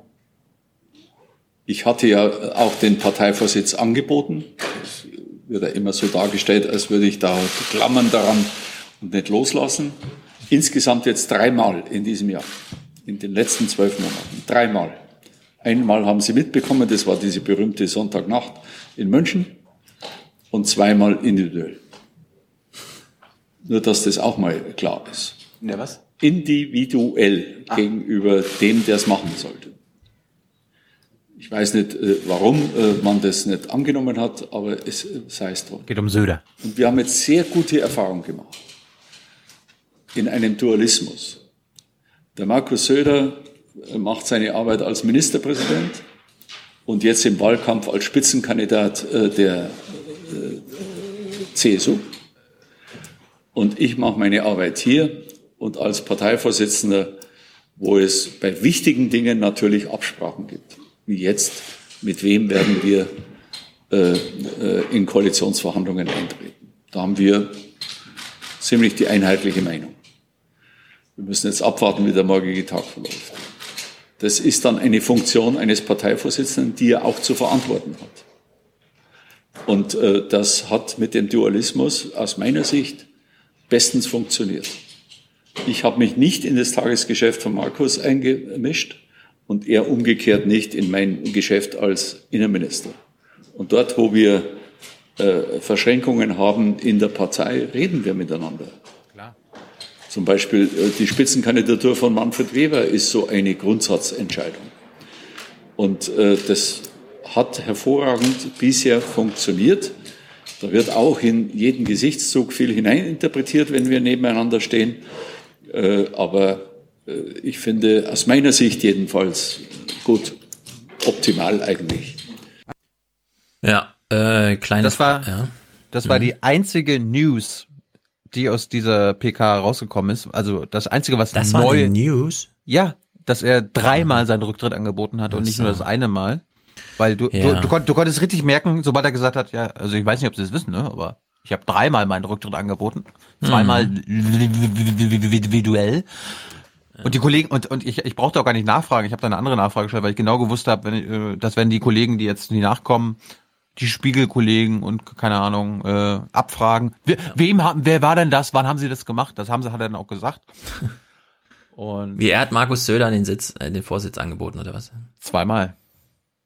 Ich hatte ja auch den Parteivorsitz angeboten. Es wird ja immer so dargestellt, als würde ich da klammern daran und nicht loslassen. Insgesamt jetzt dreimal in diesem Jahr, in den letzten zwölf Monaten. Dreimal. Einmal haben Sie mitbekommen, das war diese berühmte Sonntagnacht in München und zweimal individuell. Nur, dass das auch mal klar ist. Ja, was? Individuell gegenüber dem, der es machen sollte. Ich weiß nicht, äh, warum äh, man das nicht angenommen hat, aber es äh, sei es drum. Geht um Söder. Und wir haben jetzt sehr gute Erfahrungen gemacht in einem Dualismus. Der Markus Söder äh, macht seine Arbeit als Ministerpräsident und jetzt im Wahlkampf als Spitzenkandidat äh, der äh, CSU. Und ich mache meine Arbeit hier und als Parteivorsitzender, wo es bei wichtigen Dingen natürlich Absprachen gibt. Wie jetzt, mit wem werden wir in Koalitionsverhandlungen eintreten. Da haben wir ziemlich die einheitliche Meinung. Wir müssen jetzt abwarten, wie der morgige Tag verläuft. Das ist dann eine Funktion eines Parteivorsitzenden, die er auch zu verantworten hat. Und äh, das hat mit dem Dualismus aus meiner Sicht bestens funktioniert. Ich habe mich nicht in das Tagesgeschäft von Markus eingemischt und er umgekehrt nicht in mein Geschäft als Innenminister. Und dort, wo wir äh, Verschränkungen haben in der Partei, reden wir miteinander. Zum Beispiel äh, die Spitzenkandidatur von Manfred Weber ist so eine Grundsatzentscheidung. Und äh, das hat hervorragend bisher funktioniert. Da wird auch in jeden Gesichtszug viel hineininterpretiert, wenn wir nebeneinander stehen. Äh, aber ich finde aus meiner Sicht jedenfalls gut, optimal eigentlich. Ja, äh, kleines. Das war, ja. das war Mhm. die einzige News, die aus dieser PK rausgekommen ist. Also das einzige, was Das war neu. eine News? Ja, dass er dreimal seinen Rücktritt angeboten hat und nicht nur das eine Mal. Weil du, Ja. du, du, konnt, du konntest richtig merken, sobald er gesagt hat, ja, also ich weiß nicht, ob sie das wissen, ne, aber ich habe dreimal meinen Rücktritt angeboten. Zweimal individuell. Und die Kollegen, und, und ich, ich brauchte auch gar nicht nachfragen, ich habe da eine andere Nachfrage gestellt, weil ich genau gewusst habe, wenn, äh, dass wenn die Kollegen, die jetzt nie nachkommen, die Spiegelkollegen und keine Ahnung, äh, abfragen, wer, wem haben, wer war denn das, wann haben sie das gemacht? Das haben sie, hat er dann auch gesagt. Und Wie er hat Markus Söder den Sitz, äh, den Vorsitz angeboten oder was? zweimal.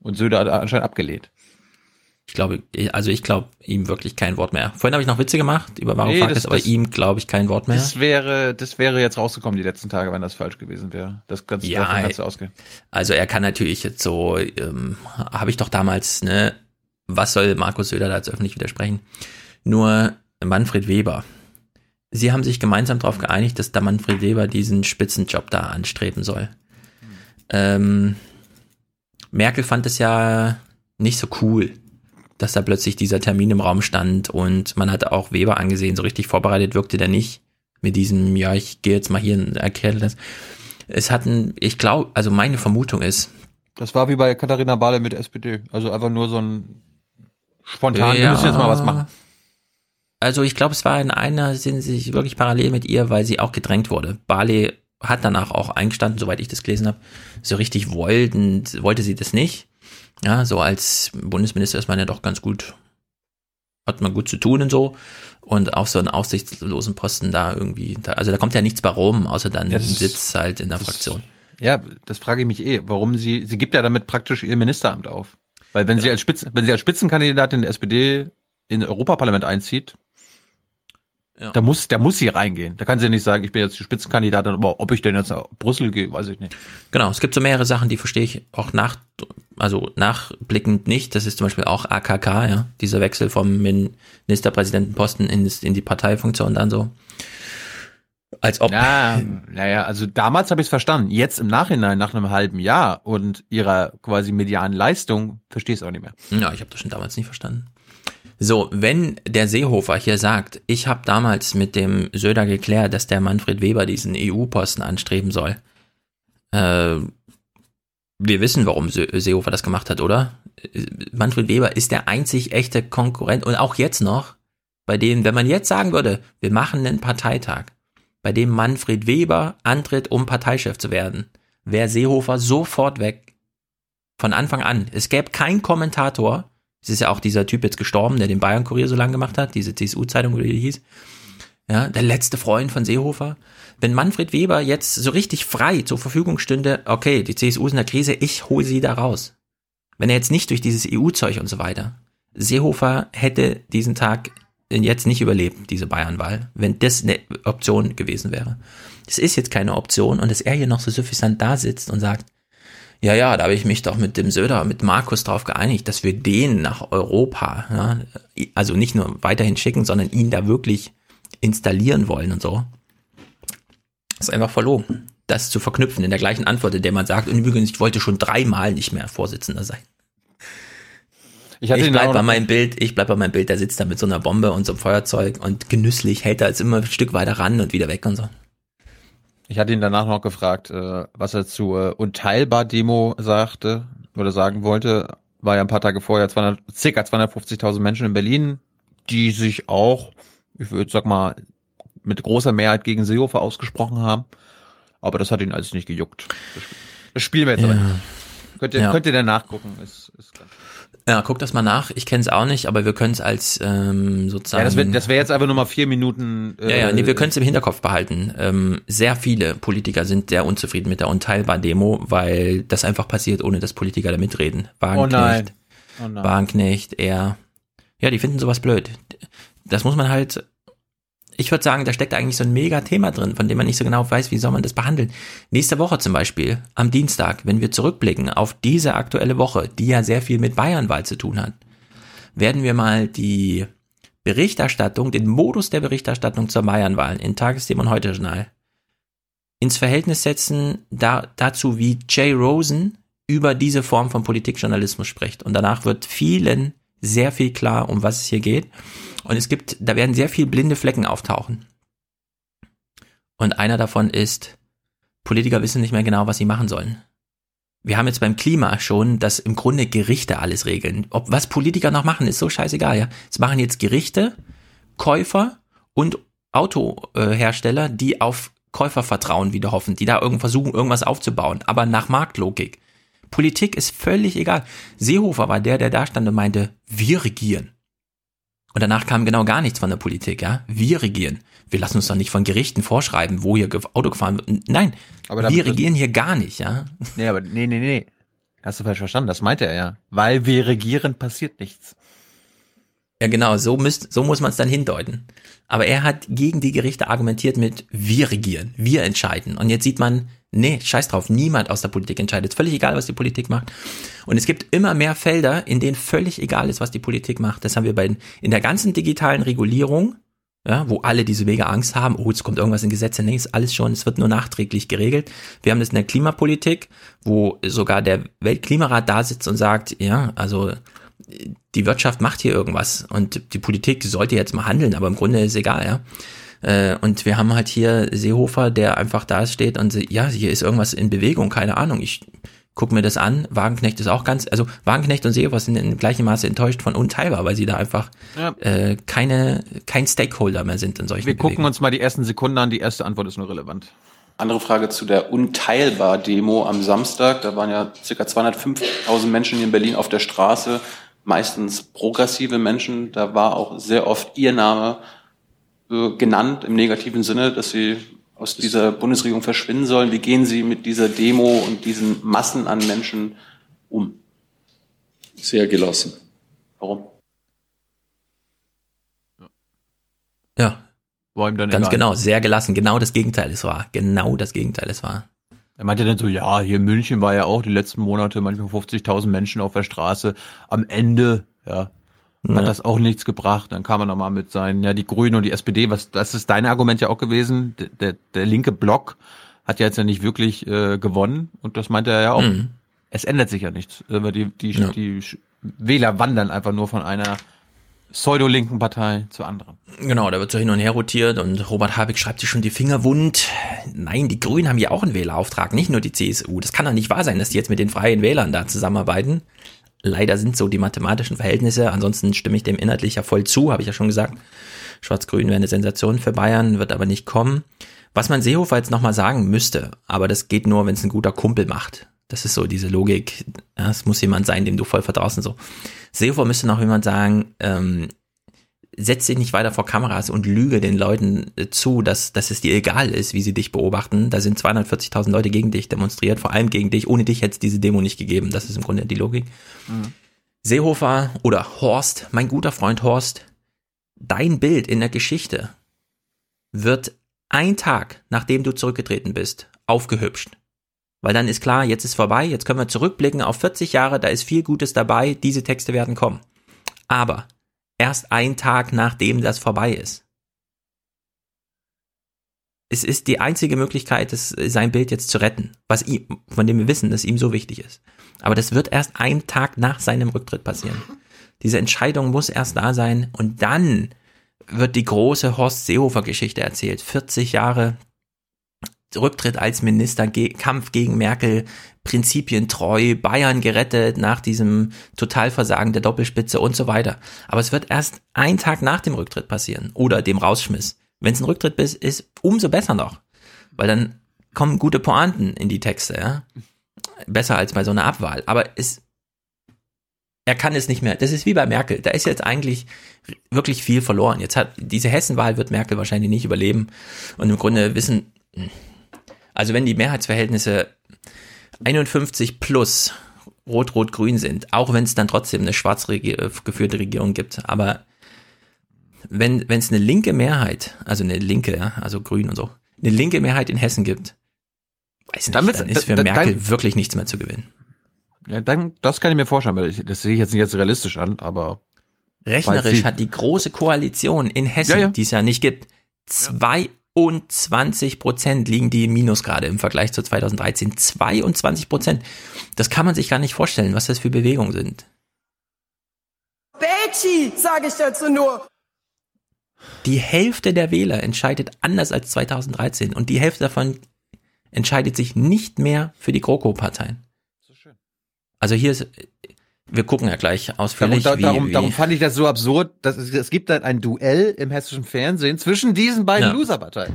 Und Söder hat anscheinend abgelehnt. Ich glaube, also ich glaube ihm wirklich kein Wort mehr. Vorhin habe ich noch Witze gemacht über Nee, Varoufakis, das- aber das- ihm glaube ich kein Wort mehr. Das wäre, das wäre jetzt rausgekommen die letzten Tage, wenn das falsch gewesen wäre. Das kannst Ja, kannst du ausgehen. Also er kann natürlich jetzt so, ähm, habe ich doch damals, ne, was soll Markus Söder da jetzt öffentlich widersprechen? Nur Manfred Weber. Sie haben sich gemeinsam darauf geeinigt, dass der Manfred Weber diesen Spitzenjob da anstreben soll. Ähm, Merkel fand es ja nicht so cool, dass da plötzlich dieser Termin im Raum stand und man hatte auch Weber angesehen, so richtig vorbereitet wirkte der nicht mit diesem, ja, ich gehe jetzt mal hier und erkläre das. Es hatten, ich glaube, also meine Vermutung ist, Das war wie bei Katharina Barley mit SPD. Also einfach nur so ein spontan, wir Ja. müssen jetzt mal was machen. Also ich glaube, es war in einer sind sich wirklich parallel mit ihr, weil sie auch gedrängt wurde. Barley hat danach auch eingestanden, soweit ich das gelesen habe. So richtig wollten, wollte sie das nicht. Ja, so als Bundesminister ist man ja doch ganz gut, hat man gut zu tun und so. Und auf so einen aussichtslosen Posten da irgendwie, da, also da kommt ja nichts bei rum, außer dann Ja, das ist- Sitz halt in der Fraktion. Ja, das frage ich mich eh. Warum sie, sie gibt ja damit praktisch ihr Ministeramt auf. Weil wenn sie als Spitzen, wenn sie als Spitzenkandidatin der SPD in Europaparlament einzieht, Ja. da muss, da muss sie reingehen. Da kann sie nicht sagen, ich bin jetzt die Spitzenkandidatin, aber ob ich denn jetzt nach Brüssel gehe, weiß ich nicht. Genau, es gibt so mehrere Sachen, die verstehe ich auch nach, also nachblickend nicht. Das ist zum Beispiel auch AKK, ja, dieser Wechsel vom Min- Ministerpräsidentenposten in, in die Parteifunktion dann so. Als ob. Ja, naja, also damals habe ich es verstanden. Jetzt im Nachhinein, nach einem halben Jahr und ihrer quasi medialen Leistung, verstehe ich es auch nicht mehr. Ja, ich habe das schon damals nicht verstanden. So, wenn der Seehofer hier sagt, ich habe damals mit dem Söder geklärt, dass der Manfred Weber diesen EU-Posten anstreben soll. Äh, wir wissen, warum Seehofer das gemacht hat, oder? Manfred Weber ist der einzig echte Konkurrent und auch jetzt noch, bei dem, wenn man jetzt sagen würde, wir machen einen Parteitag, bei dem Manfred Weber antritt, um Parteichef zu werden, wäre Seehofer sofort weg. Von Anfang an. Es gäbe keinen Kommentator. Es ist ja auch dieser Typ jetzt gestorben, der den Bayern-Kurier so lange gemacht hat, diese CSU-Zeitung, wie die hieß. Ja, der letzte Freund von Seehofer. Wenn Manfred Weber jetzt so richtig frei zur Verfügung stünde, okay, die CSU ist in der Krise, ich hole sie da raus. Wenn er jetzt nicht durch dieses EU-Zeug und so weiter. Seehofer hätte diesen Tag jetzt nicht überlebt, diese Bayernwahl, wenn das eine Option gewesen wäre. Es ist jetzt keine Option und dass er hier noch so suffisant da sitzt und sagt, ja, ja, da habe ich mich doch mit dem Söder, mit Markus drauf geeinigt, dass wir den nach Europa, ja, also nicht nur weiterhin schicken, sondern ihn da wirklich installieren wollen und so. Das ist einfach verlogen. Das zu verknüpfen in der gleichen Antwort, in der man sagt, und übrigens, ich wollte schon dreimal nicht mehr Vorsitzender sein. Ich, Ich, hatte ihn bleib auch bei meinem Bild, ich bleib bei meinem Bild, der sitzt da mit so einer Bombe und so einem Feuerzeug und genüsslich hält er jetzt immer ein Stück weiter ran und wieder weg und so. Ich hatte ihn danach noch gefragt, äh, was er zur Unteilbar-Demo sagte oder sagen wollte. War ja ein paar Tage vorher 200, circa 250.000 Menschen in Berlin, die sich auch, ich würde sag mal, mit großer Mehrheit gegen Seehofer ausgesprochen haben. Aber das hat ihn alles nicht gejuckt. Das, spielen wir jetzt aber. nicht. Könnt ihr, Ja. könnt ihr dann nachgucken. Ist, ist klar. Ja, guck das mal nach. Ich kenne es auch nicht, aber wir können es als ähm, sozusagen. Ja, das wäre wär jetzt einfach nur mal vier Minuten. Ja, ja, nee, wir können es im Hinterkopf behalten. Ähm, sehr viele Politiker sind sehr unzufrieden mit der Unteilbar-Demo, weil das einfach passiert, ohne dass Politiker da mitreden. Oh Wagenknecht, nein. Oh nein. Wagenknecht, er, Ja, die finden sowas blöd. Das muss man halt, ich würde sagen, da steckt eigentlich so ein mega Thema drin, von dem man nicht so genau weiß, wie soll man das behandeln. Nächste Woche zum Beispiel, am Dienstag, wenn wir zurückblicken auf diese aktuelle Woche, die ja sehr viel mit Bayernwahl zu tun hat, werden wir mal die Berichterstattung, den Modus der Berichterstattung zur Bayernwahl in Tagesthemen und Heute-Journal ins Verhältnis setzen da, dazu, wie Jay Rosen über diese Form von Politikjournalismus spricht. Und danach wird vielen sehr viel klar, um was es hier geht. Und es gibt, da werden sehr viel blinde Flecken auftauchen. Und einer davon ist, Politiker wissen nicht mehr genau, was sie machen sollen. Wir haben jetzt beim Klima schon, dass im Grunde Gerichte alles regeln. Ob was Politiker noch machen, ist so scheißegal, ja. Es machen jetzt Gerichte, Käufer und Autohersteller, die auf Käufervertrauen wieder hoffen, die da irgend versuchen, irgendwas aufzubauen, aber nach Marktlogik. Politik ist völlig egal. Seehofer war der, der da stand und meinte, wir regieren. Und danach kam genau gar nichts von der Politik, ja. Wir regieren. Wir lassen uns doch nicht von Gerichten vorschreiben, wo hier Auto gefahren wird. Nein, aber wir regieren hier gar nicht, ja. Nee, aber nee, nee, nee. Hast du falsch verstanden? Das meinte er ja. Weil wir regieren, passiert nichts. Ja, genau, so, müsst, so muss man es dann hindeuten. Aber er hat gegen die Gerichte argumentiert mit wir regieren, wir entscheiden. Und jetzt sieht man, nee, scheiß drauf, niemand aus der Politik entscheidet. Völlig egal, was die Politik macht. Und es gibt immer mehr Felder, in denen völlig egal ist, was die Politik macht. Das haben wir bei, in der ganzen digitalen Regulierung, ja, wo alle diese Wege Angst haben, oh, jetzt kommt irgendwas in Gesetze, nee, ist alles schon, es wird nur nachträglich geregelt. Wir haben das in der Klimapolitik, wo sogar der Weltklimarat da sitzt und sagt, ja, also die Wirtschaft macht hier irgendwas und die Politik sollte jetzt mal handeln, aber im Grunde ist egal, ja. Äh, und wir haben halt hier Seehofer, der einfach da steht und ja, hier ist irgendwas in Bewegung, keine Ahnung. Ich guck mir das an. Wagenknecht ist auch ganz, also Wagenknecht und Seehofer sind in gleichem Maße enttäuscht von Unteilbar, weil sie da einfach ja. äh, keine, kein Stakeholder mehr sind in solchen Wir gucken uns mal die ersten Sekunden an, die erste Antwort ist nur relevant. Andere Frage zu der Unteilbar-Demo am Samstag. Da waren ja ca. 205.000 Menschen in Berlin auf der Straße meistens progressive Menschen. Da war auch sehr oft ihr Name genannt im negativen Sinne, dass sie aus dieser Bundesregierung verschwinden sollen. Wie gehen Sie mit dieser Demo und diesen Massen an Menschen um? Sehr gelassen. Warum? Ja. War ihm dann Ganz egal. genau, sehr gelassen. Genau das Gegenteil ist wahr. Genau das Gegenteil ist wahr. Er meinte dann so, ja, hier in München war ja auch die letzten Monate manchmal 50.000 Menschen auf der Straße. Am Ende, ja, ja. hat das auch nichts gebracht. Dann kam er nochmal mit seinen, ja, die Grünen und die SPD, was, das ist dein Argument ja auch gewesen. Der, der, der linke Block hat ja jetzt ja nicht wirklich äh, gewonnen und das meinte er ja auch. Mhm. Es ändert sich ja nichts. Die, die, ja. die Wähler wandern einfach nur von einer pseudo-linken Partei zu anderen. Genau, da wird so hin und her rotiert und Robert Habeck schreibt sich schon die Finger wund. Nein, die Grünen haben ja auch einen Wählerauftrag, nicht nur die CSU. Das kann doch nicht wahr sein, dass die jetzt mit den Freien Wählern da zusammenarbeiten. Leider sind so die mathematischen Verhältnisse. Ansonsten stimme ich dem inhaltlich ja voll zu, habe ich ja schon gesagt. Schwarz-Grün wäre eine Sensation für Bayern, wird aber nicht kommen. Was man Seehofer jetzt nochmal sagen müsste, aber das geht nur, wenn es ein guter Kumpel macht. Das ist so diese Logik. Es muss jemand sein, dem du voll vertraust und so. Seehofer müsste noch jemand sagen, ähm, setz dich nicht weiter vor Kameras und lüge den Leuten äh, zu, dass, dass es dir egal ist, wie sie dich beobachten. Da sind 240.000 Leute gegen dich demonstriert, vor allem gegen dich. Ohne dich hätte es diese Demo nicht gegeben. Das ist im Grunde die Logik. Mhm. Seehofer oder Horst, mein guter Freund Horst, dein Bild in der Geschichte wird ein Tag, nachdem du zurückgetreten bist, aufgehübscht. Weil dann ist klar, jetzt ist vorbei, jetzt können wir zurückblicken auf 40 Jahre, da ist viel Gutes dabei, diese Texte werden kommen. Aber erst ein Tag nachdem das vorbei ist. Es ist die einzige Möglichkeit, das, sein Bild jetzt zu retten, was ihm, von dem wir wissen, dass ihm so wichtig ist. Aber das wird erst einen Tag nach seinem Rücktritt passieren. Diese Entscheidung muss erst da sein und dann wird die große Horst Seehofer Geschichte erzählt. 40 Jahre Rücktritt als Minister, Ge Kampf gegen Merkel, Prinzipien treu, Bayern gerettet nach diesem Totalversagen der Doppelspitze und so weiter. Aber es wird erst ein Tag nach dem Rücktritt passieren oder dem Rausschmiss. Wenn es ein Rücktritt ist, ist umso besser noch, weil dann kommen gute Pointen in die Texte, ja. Besser als bei so einer Abwahl. Aber es, er kann es nicht mehr. Das ist wie bei Merkel. Da ist jetzt eigentlich wirklich viel verloren. Jetzt hat diese Hessenwahl wird Merkel wahrscheinlich nicht überleben. Und im Grunde wissen, also wenn die Mehrheitsverhältnisse 51 plus rot-rot-grün sind, auch wenn es dann trotzdem eine schwarz äh, geführte Regierung gibt. Aber wenn wenn es eine linke Mehrheit, also eine linke, ja, also grün und so, eine linke Mehrheit in Hessen gibt, weiß nicht, Dann dann, ist für dann- Merkel dann- wirklich nichts mehr zu gewinnen. Ja, dann, das kann ich mir vorstellen, weil ich, das sehe ich jetzt nicht jetzt realistisch an, aber Rechnerisch hat die große Koalition in Hessen, Ja, ja. die es ja nicht gibt, 22 Prozent liegen die im Minus gerade im Vergleich zu 2013. 22 Prozent. Das kann man sich gar nicht vorstellen, was das für Bewegungen sind. Betschi, sage ich dazu nur. Die Hälfte der Wähler entscheidet anders als 2013 und die Hälfte davon entscheidet sich nicht mehr für die GroKo-Parteien. Also hier ist, wir gucken ja gleich darum, ausführlich, da, wie, darum, wie darum fand ich das so absurd, dass es, es gibt dann ein Duell im hessischen Fernsehen zwischen diesen beiden Ja. Loserparteien.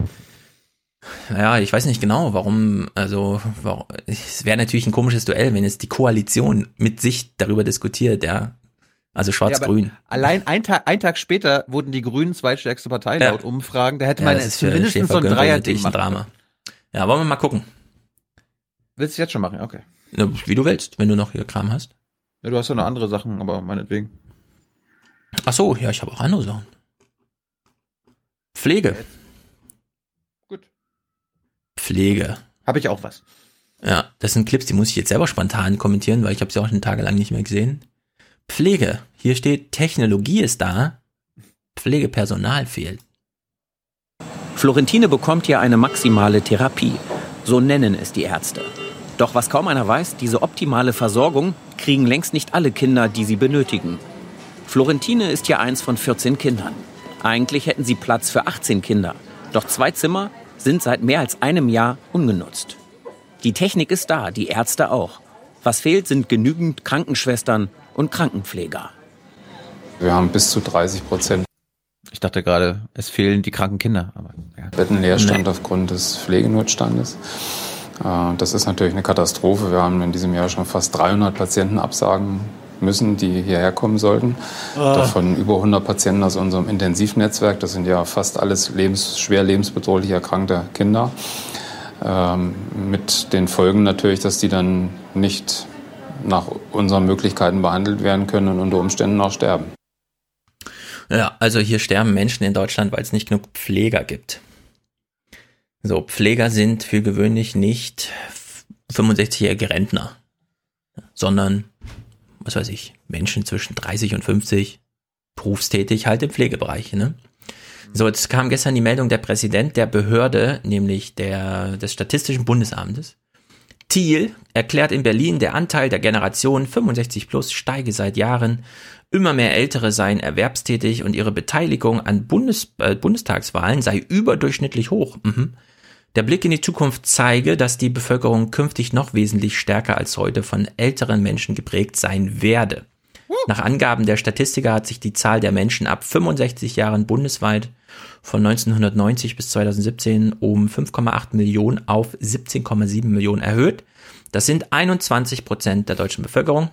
Ja, ich weiß nicht genau, warum, also, warum, es wäre natürlich ein komisches Duell, wenn jetzt die Koalition mit sich darüber diskutiert, ja. Also Ja, schwarz-grün. allein ein Tag, ein Tag später wurden die Grünen zweitstärkste Partei Ja. laut Umfragen. Da hätte Ja, man ist für mindestens so ein Dreier-Ding ein. Drama. Ja, wollen wir mal gucken. Willst du jetzt schon machen? Okay. Ja, Wie du willst, wenn du noch hier Kram hast. Ja, du hast ja noch andere Sachen, aber meinetwegen. Ach so, ja, ich habe auch andere Sachen. Pflege. Gut. Pflege. Habe ich auch was. Ja, das sind Clips, die muss ich jetzt selber spontan kommentieren, weil ich habe sie auch schon tagelang nicht mehr gesehen. Pflege. Hier steht, Technologie ist da, Pflegepersonal fehlt. Florentine bekommt hier eine maximale Therapie. So nennen es die Ärzte. Doch was kaum einer weiß, diese optimale Versorgung kriegen längst nicht alle Kinder, die sie benötigen. Florentine ist hier eins von 14 Kindern. Eigentlich hätten sie Platz für 18 Kinder. Doch zwei Zimmer sind seit mehr als einem Jahr ungenutzt. Die Technik ist da, die Ärzte auch. Was fehlt, sind genügend Krankenschwestern und Krankenpfleger. Wir haben bis zu 30 Prozent Ich dachte gerade, es fehlen die kranken Kinder. Aber, ja. Bettenleerstand aufgrund des Pflegenotstandes. Äh, Das ist natürlich eine Katastrophe. Wir haben in diesem Jahr schon fast 300 Patienten absagen müssen, die hierher kommen sollten. Ah. Davon über 100 Patienten aus unserem Intensivnetzwerk. Das sind ja fast alles lebens schwer lebensbedrohlich erkrankte Kinder. Ähm, Mit den Folgen natürlich, dass die dann nicht nach unseren Möglichkeiten behandelt werden können und unter Umständen auch sterben. Ja, also hier sterben Menschen in Deutschland, weil es nicht genug Pfleger gibt. So, Pfleger sind für gewöhnlich nicht 65-jährige Rentner, sondern, was weiß ich, Menschen zwischen 30 und 50, berufstätig halt im Pflegebereich, ne? So, jetzt kam gestern die Meldung, der Präsident der Behörde, nämlich der, des Statistischen Bundesamtes, Thiel, erklärt in Berlin, der Anteil der Generation 65 plus steige seit Jahren. Immer mehr Ältere seien erwerbstätig und ihre Beteiligung an Bundes, äh, Bundestagswahlen sei überdurchschnittlich hoch. Mhm. Der Blick in die Zukunft zeige, dass die Bevölkerung künftig noch wesentlich stärker als heute von älteren Menschen geprägt sein werde. Nach Angaben der Statistiker hat sich die Zahl der Menschen ab 65 Jahren bundesweit von 1990 bis 2017 um 5,8 Millionen auf 17,7 Millionen erhöht. Das sind 21 Prozent der deutschen Bevölkerung.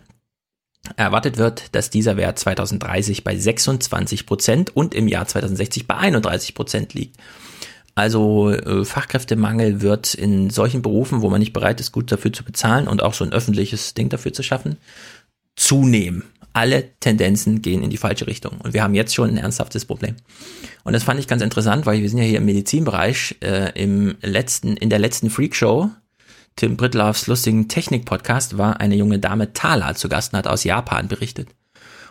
Erwartet wird, dass dieser Wert 2030 bei 26 Prozent und im Jahr 2060 bei 31 Prozent liegt. Also äh, Fachkräftemangel wird in solchen Berufen, wo man nicht bereit ist, gut dafür zu bezahlen und auch so ein öffentliches Ding dafür zu schaffen, zunehmen. Alle Tendenzen gehen in die falsche Richtung. Und wir haben jetzt schon ein ernsthaftes Problem. Und das fand ich ganz interessant, weil wir sind ja hier im Medizinbereich. Äh, Im letzten, in der letzten Freakshow, Tim Brittlaffs lustigen Technik-Podcast, war eine junge Dame Thala zu Gast und hat aus Japan berichtet.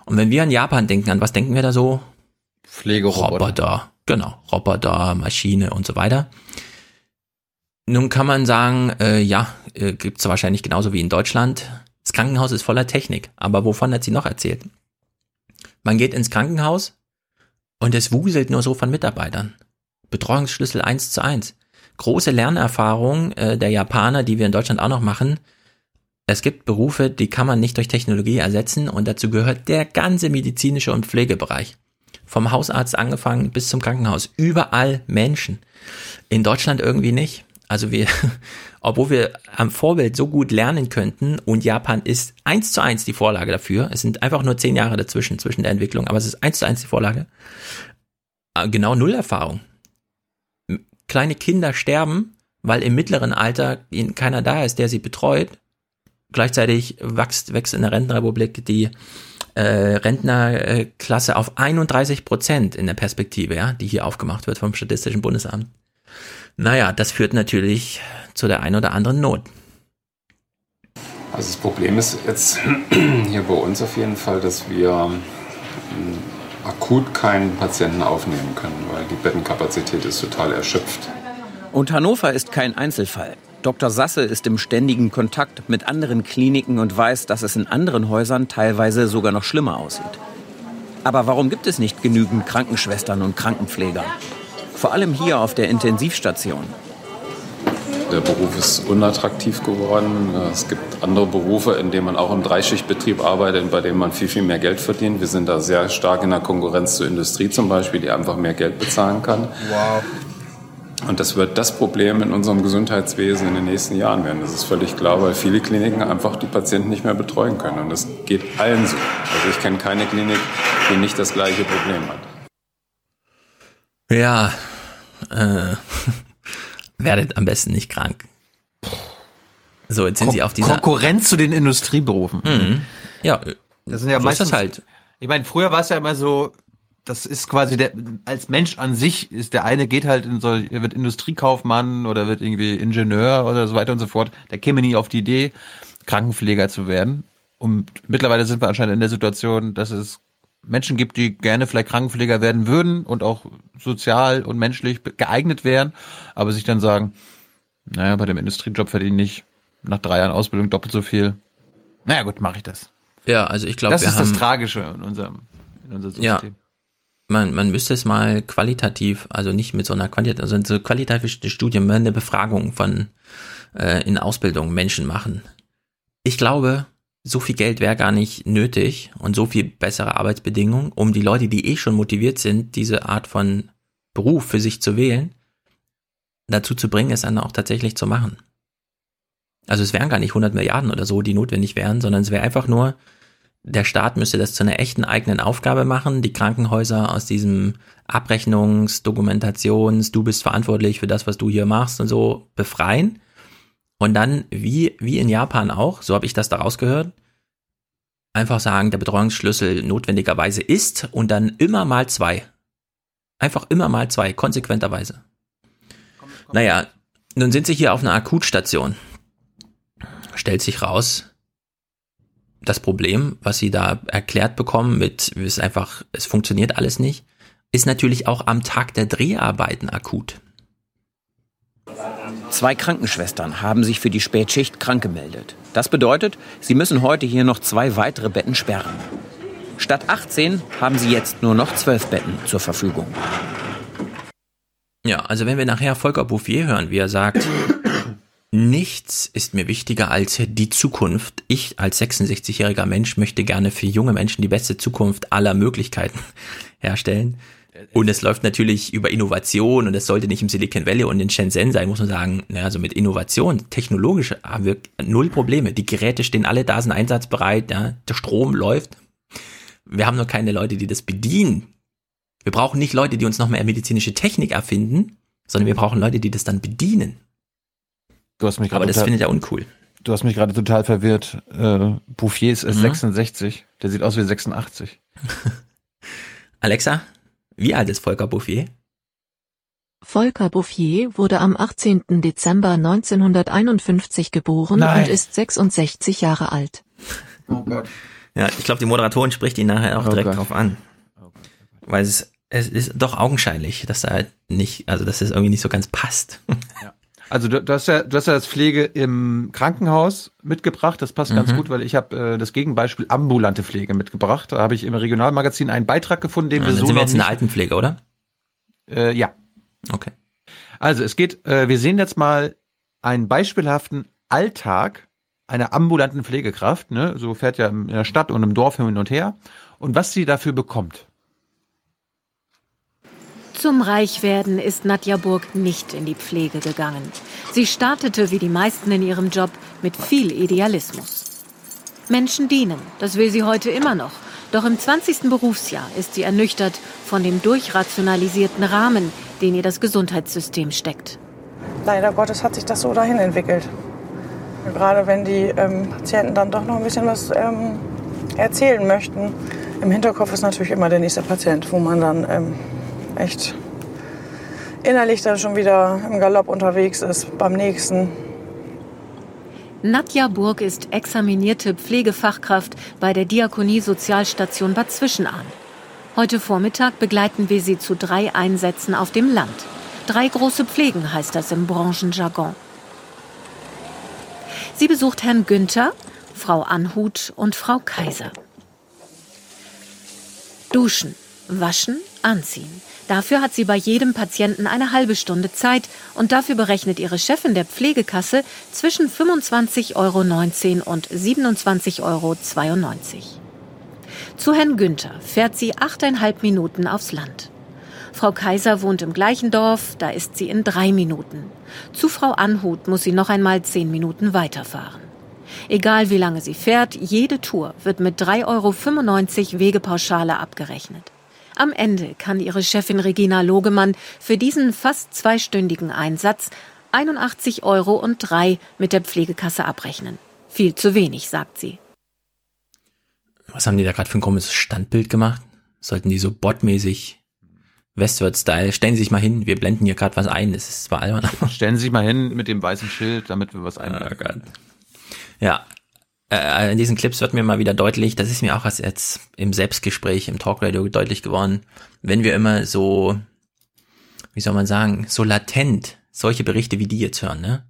Und wenn wir an Japan denken, an was denken wir da so? Pflegeroboter. Roboter. Genau, Roboter, Maschine und so weiter. Nun kann man sagen, äh, ja, äh, gibt's wahrscheinlich genauso wie in Deutschland. Das Krankenhaus ist voller Technik, aber wovon hat sie noch erzählt? Man geht ins Krankenhaus und es wuselt nur so von Mitarbeitern. Betreuungsschlüssel eins zu eins. Große Lernerfahrung äh, der Japaner, die wir in Deutschland auch noch machen. Es gibt Berufe, die kann man nicht durch Technologie ersetzen und dazu gehört der ganze medizinische und Pflegebereich. Vom Hausarzt angefangen bis zum Krankenhaus. Überall Menschen. In Deutschland irgendwie nicht. Also wir, obwohl wir am Vorbild so gut lernen könnten und Japan ist eins zu eins die Vorlage dafür. Es sind einfach nur zehn Jahre dazwischen, zwischen der Entwicklung, aber es ist eins zu eins die Vorlage. Äh, Genau null Erfahrung. Kleine Kinder sterben, weil im mittleren Alter keiner da ist, der sie betreut, Gleichzeitig wächst, wächst in der Rentenrepublik die äh, Rentnerklasse auf 31 Prozent in der Perspektive, ja, die hier aufgemacht wird vom Statistischen Bundesamt. Naja, das führt natürlich zu der ein oder anderen Not. Also das Problem ist jetzt hier bei uns auf jeden Fall, dass wir ähm, akut keinen Patienten aufnehmen können, weil die Bettenkapazität ist total erschöpft. Und Hannover ist kein Einzelfall. Dr. Sasse ist im ständigen Kontakt mit anderen Kliniken und weiß, dass es in anderen Häusern teilweise sogar noch schlimmer aussieht. Aber warum gibt es nicht genügend Krankenschwestern und Krankenpfleger? Vor allem hier auf der Intensivstation. Der Beruf ist unattraktiv geworden. Es gibt andere Berufe, in denen man auch im Dreischichtbetrieb arbeitet, bei denen man viel, viel mehr Geld verdient. Wir sind da sehr stark in der Konkurrenz zur Industrie zum Beispiel, die einfach mehr Geld bezahlen kann. Wow. Und das wird das Problem in unserem Gesundheitswesen in den nächsten Jahren werden. Das ist völlig klar, weil viele Kliniken einfach die Patienten nicht mehr betreuen können. Und das geht allen so. Also ich kenne keine Klinik, die nicht das gleiche Problem hat. Ja, äh, werdet am besten nicht krank. So, jetzt sind Kon sie auf dieser Konkurrenz zu den Industrieberufen. Mhm. Ja, das sind ja so ist meistens halt. Ich meine, früher war es ja immer so, das ist quasi der als Mensch an sich ist der eine geht halt in so er wird Industriekaufmann oder wird irgendwie Ingenieur oder so weiter und so fort. Der käme nie auf die Idee Krankenpfleger zu werden. Und mittlerweile sind wir anscheinend in der Situation, dass es Menschen gibt, die gerne vielleicht Krankenpfleger werden würden und auch sozial und menschlich geeignet wären, aber sich dann sagen, naja, bei dem Industriejob verdiene ich nach drei Jahren Ausbildung doppelt so viel. Naja gut, mache ich das. Ja, also ich glaube, Das wir ist haben das Tragische in unserem, in unserem System. Ja. man, man müsste es mal qualitativ, also nicht mit so einer quantitativ, also so qualitative Studien, eine Befragung von äh, in Ausbildung Menschen machen. Ich glaube, so viel Geld wäre gar nicht nötig und so viel bessere Arbeitsbedingungen, um die Leute, die eh schon motiviert sind, diese Art von Beruf für sich zu wählen, dazu zu bringen, es dann auch tatsächlich zu machen. Also es wären gar nicht 100 Milliarden oder so, die notwendig wären, sondern es wäre einfach nur, der Staat müsste das zu einer echten eigenen Aufgabe machen, die Krankenhäuser aus diesem Abrechnungs-, Dokumentations-, du bist verantwortlich für das, was du hier machst und so befreien. Und dann, wie, wie in Japan auch, so habe ich das daraus gehört, einfach sagen, der Betreuungsschlüssel notwendigerweise ist und dann immer mal zwei. Einfach immer mal zwei, konsequenterweise. Naja, nun sind sie hier auf einer Akutstation. Stellt sich raus, das Problem, was sie da erklärt bekommen mit, ist einfach, es funktioniert alles nicht, ist natürlich auch am Tag der Dreharbeiten akut. Zwei Krankenschwestern haben sich für die Spätschicht krank gemeldet. Das bedeutet, sie müssen heute hier noch zwei weitere Betten sperren. Statt 18 haben sie jetzt nur noch 12 Betten zur Verfügung. Ja, also wenn wir nachher Volker Bouffier hören, wie er sagt, nichts ist mir wichtiger als die Zukunft. Ich als 66-jähriger Mensch möchte gerne für junge Menschen die beste Zukunft aller Möglichkeiten herstellen. Und es läuft natürlich über Innovation und es sollte nicht im Silicon Valley und in Shenzhen sein, muss man sagen. Na, also mit Innovation, technologisch haben wir null Probleme. Die Geräte stehen alle da, sind einsatzbereit, ja, der Strom läuft. Wir haben nur keine Leute, die das bedienen. Wir brauchen nicht Leute, die uns noch mehr medizinische Technik erfinden, sondern wir brauchen Leute, die das dann bedienen. Du hast mich gerade Aber das findet er uncool. Du hast mich gerade total verwirrt. Äh, Bouffier ist Mhm. 66. Der sieht aus wie 86. Alexa, wie alt ist Volker Bouffier? Volker Bouffier wurde am 18. Dezember 1951 geboren Nein. und ist 66 Jahre alt. Oh Gott. Ja, ich glaube, die Moderatorin spricht ihn nachher auch Oh direkt Gott. drauf an. Weil es, es ist doch augenscheinlich, dass er halt nicht, also dass es irgendwie nicht so ganz passt. Also du, du, hast ja, du hast ja das Pflege im Krankenhaus mitgebracht. Das passt ganz Mhm. gut, weil ich habe äh, das Gegenbeispiel ambulante Pflege mitgebracht. Da habe ich im Regionalmagazin einen Beitrag gefunden, den Ja, wir so sind wir jetzt in der Altenpflege, oder? Äh, ja. Okay. Also es geht, äh, wir sehen jetzt mal einen beispielhaften Alltag einer ambulanten Pflegekraft. Ne? So fährt ja in der Stadt und im Dorf hin und her. Und was sie dafür bekommt. Zum Reichwerden ist Nadja Burg nicht in die Pflege gegangen. Sie startete wie die meisten in ihrem Job mit viel Idealismus. Menschen dienen, das will sie heute immer noch. Doch im 20. Berufsjahr ist sie ernüchtert von dem durchrationalisierten Rahmen, den ihr das Gesundheitssystem steckt. Leider Gottes hat sich das so dahin entwickelt. Gerade wenn die ähm, Patienten dann doch noch ein bisschen was ähm, erzählen möchten. Im Hinterkopf ist natürlich immer der nächste Patient, wo man dann ähm, echt innerlich dann schon wieder im Galopp unterwegs ist beim nächsten. Nadja Burg ist examinierte Pflegefachkraft bei der Diakonie Sozialstation Bad Zwischenahn. Heute Vormittag begleiten wir sie zu drei Einsätzen auf dem Land. Drei große Pflegen heißt das im Branchenjargon. Sie besucht Herrn Günther, Frau Anhut und Frau Kaiser. Duschen, waschen, anziehen. Dafür hat sie bei jedem Patienten eine halbe Stunde Zeit und dafür berechnet ihre Chefin der Pflegekasse zwischen 25,19 Euro und 27,92 Euro. Zu Herrn Günther fährt sie achteinhalb Minuten aufs Land. Frau Kaiser wohnt im gleichen Dorf, da ist sie in drei Minuten. Zu Frau Anhut muss sie noch einmal zehn Minuten weiterfahren. Egal wie lange sie fährt, jede Tour wird mit 3,95 Euro Wegepauschale abgerechnet. Am Ende kann ihre Chefin Regina Logemann für diesen fast zweistündigen Einsatz 81,03 Euro mit der Pflegekasse abrechnen. Viel zu wenig, sagt sie. Was haben die da gerade für ein komisches Standbild gemacht? Sollten die so botmäßig Westward-Style, stellen Sie sich mal hin, wir blenden hier gerade was ein, das ist zwar albern. Stellen Sie sich mal hin mit dem weißen Schild, damit wir was einblenden. Oh ja, äh, in diesen Clips wird mir mal wieder deutlich, das ist mir auch jetzt im Selbstgespräch, im Talkradio deutlich geworden, wenn wir immer so, wie soll man sagen, so latent solche Berichte wie die jetzt hören, ne?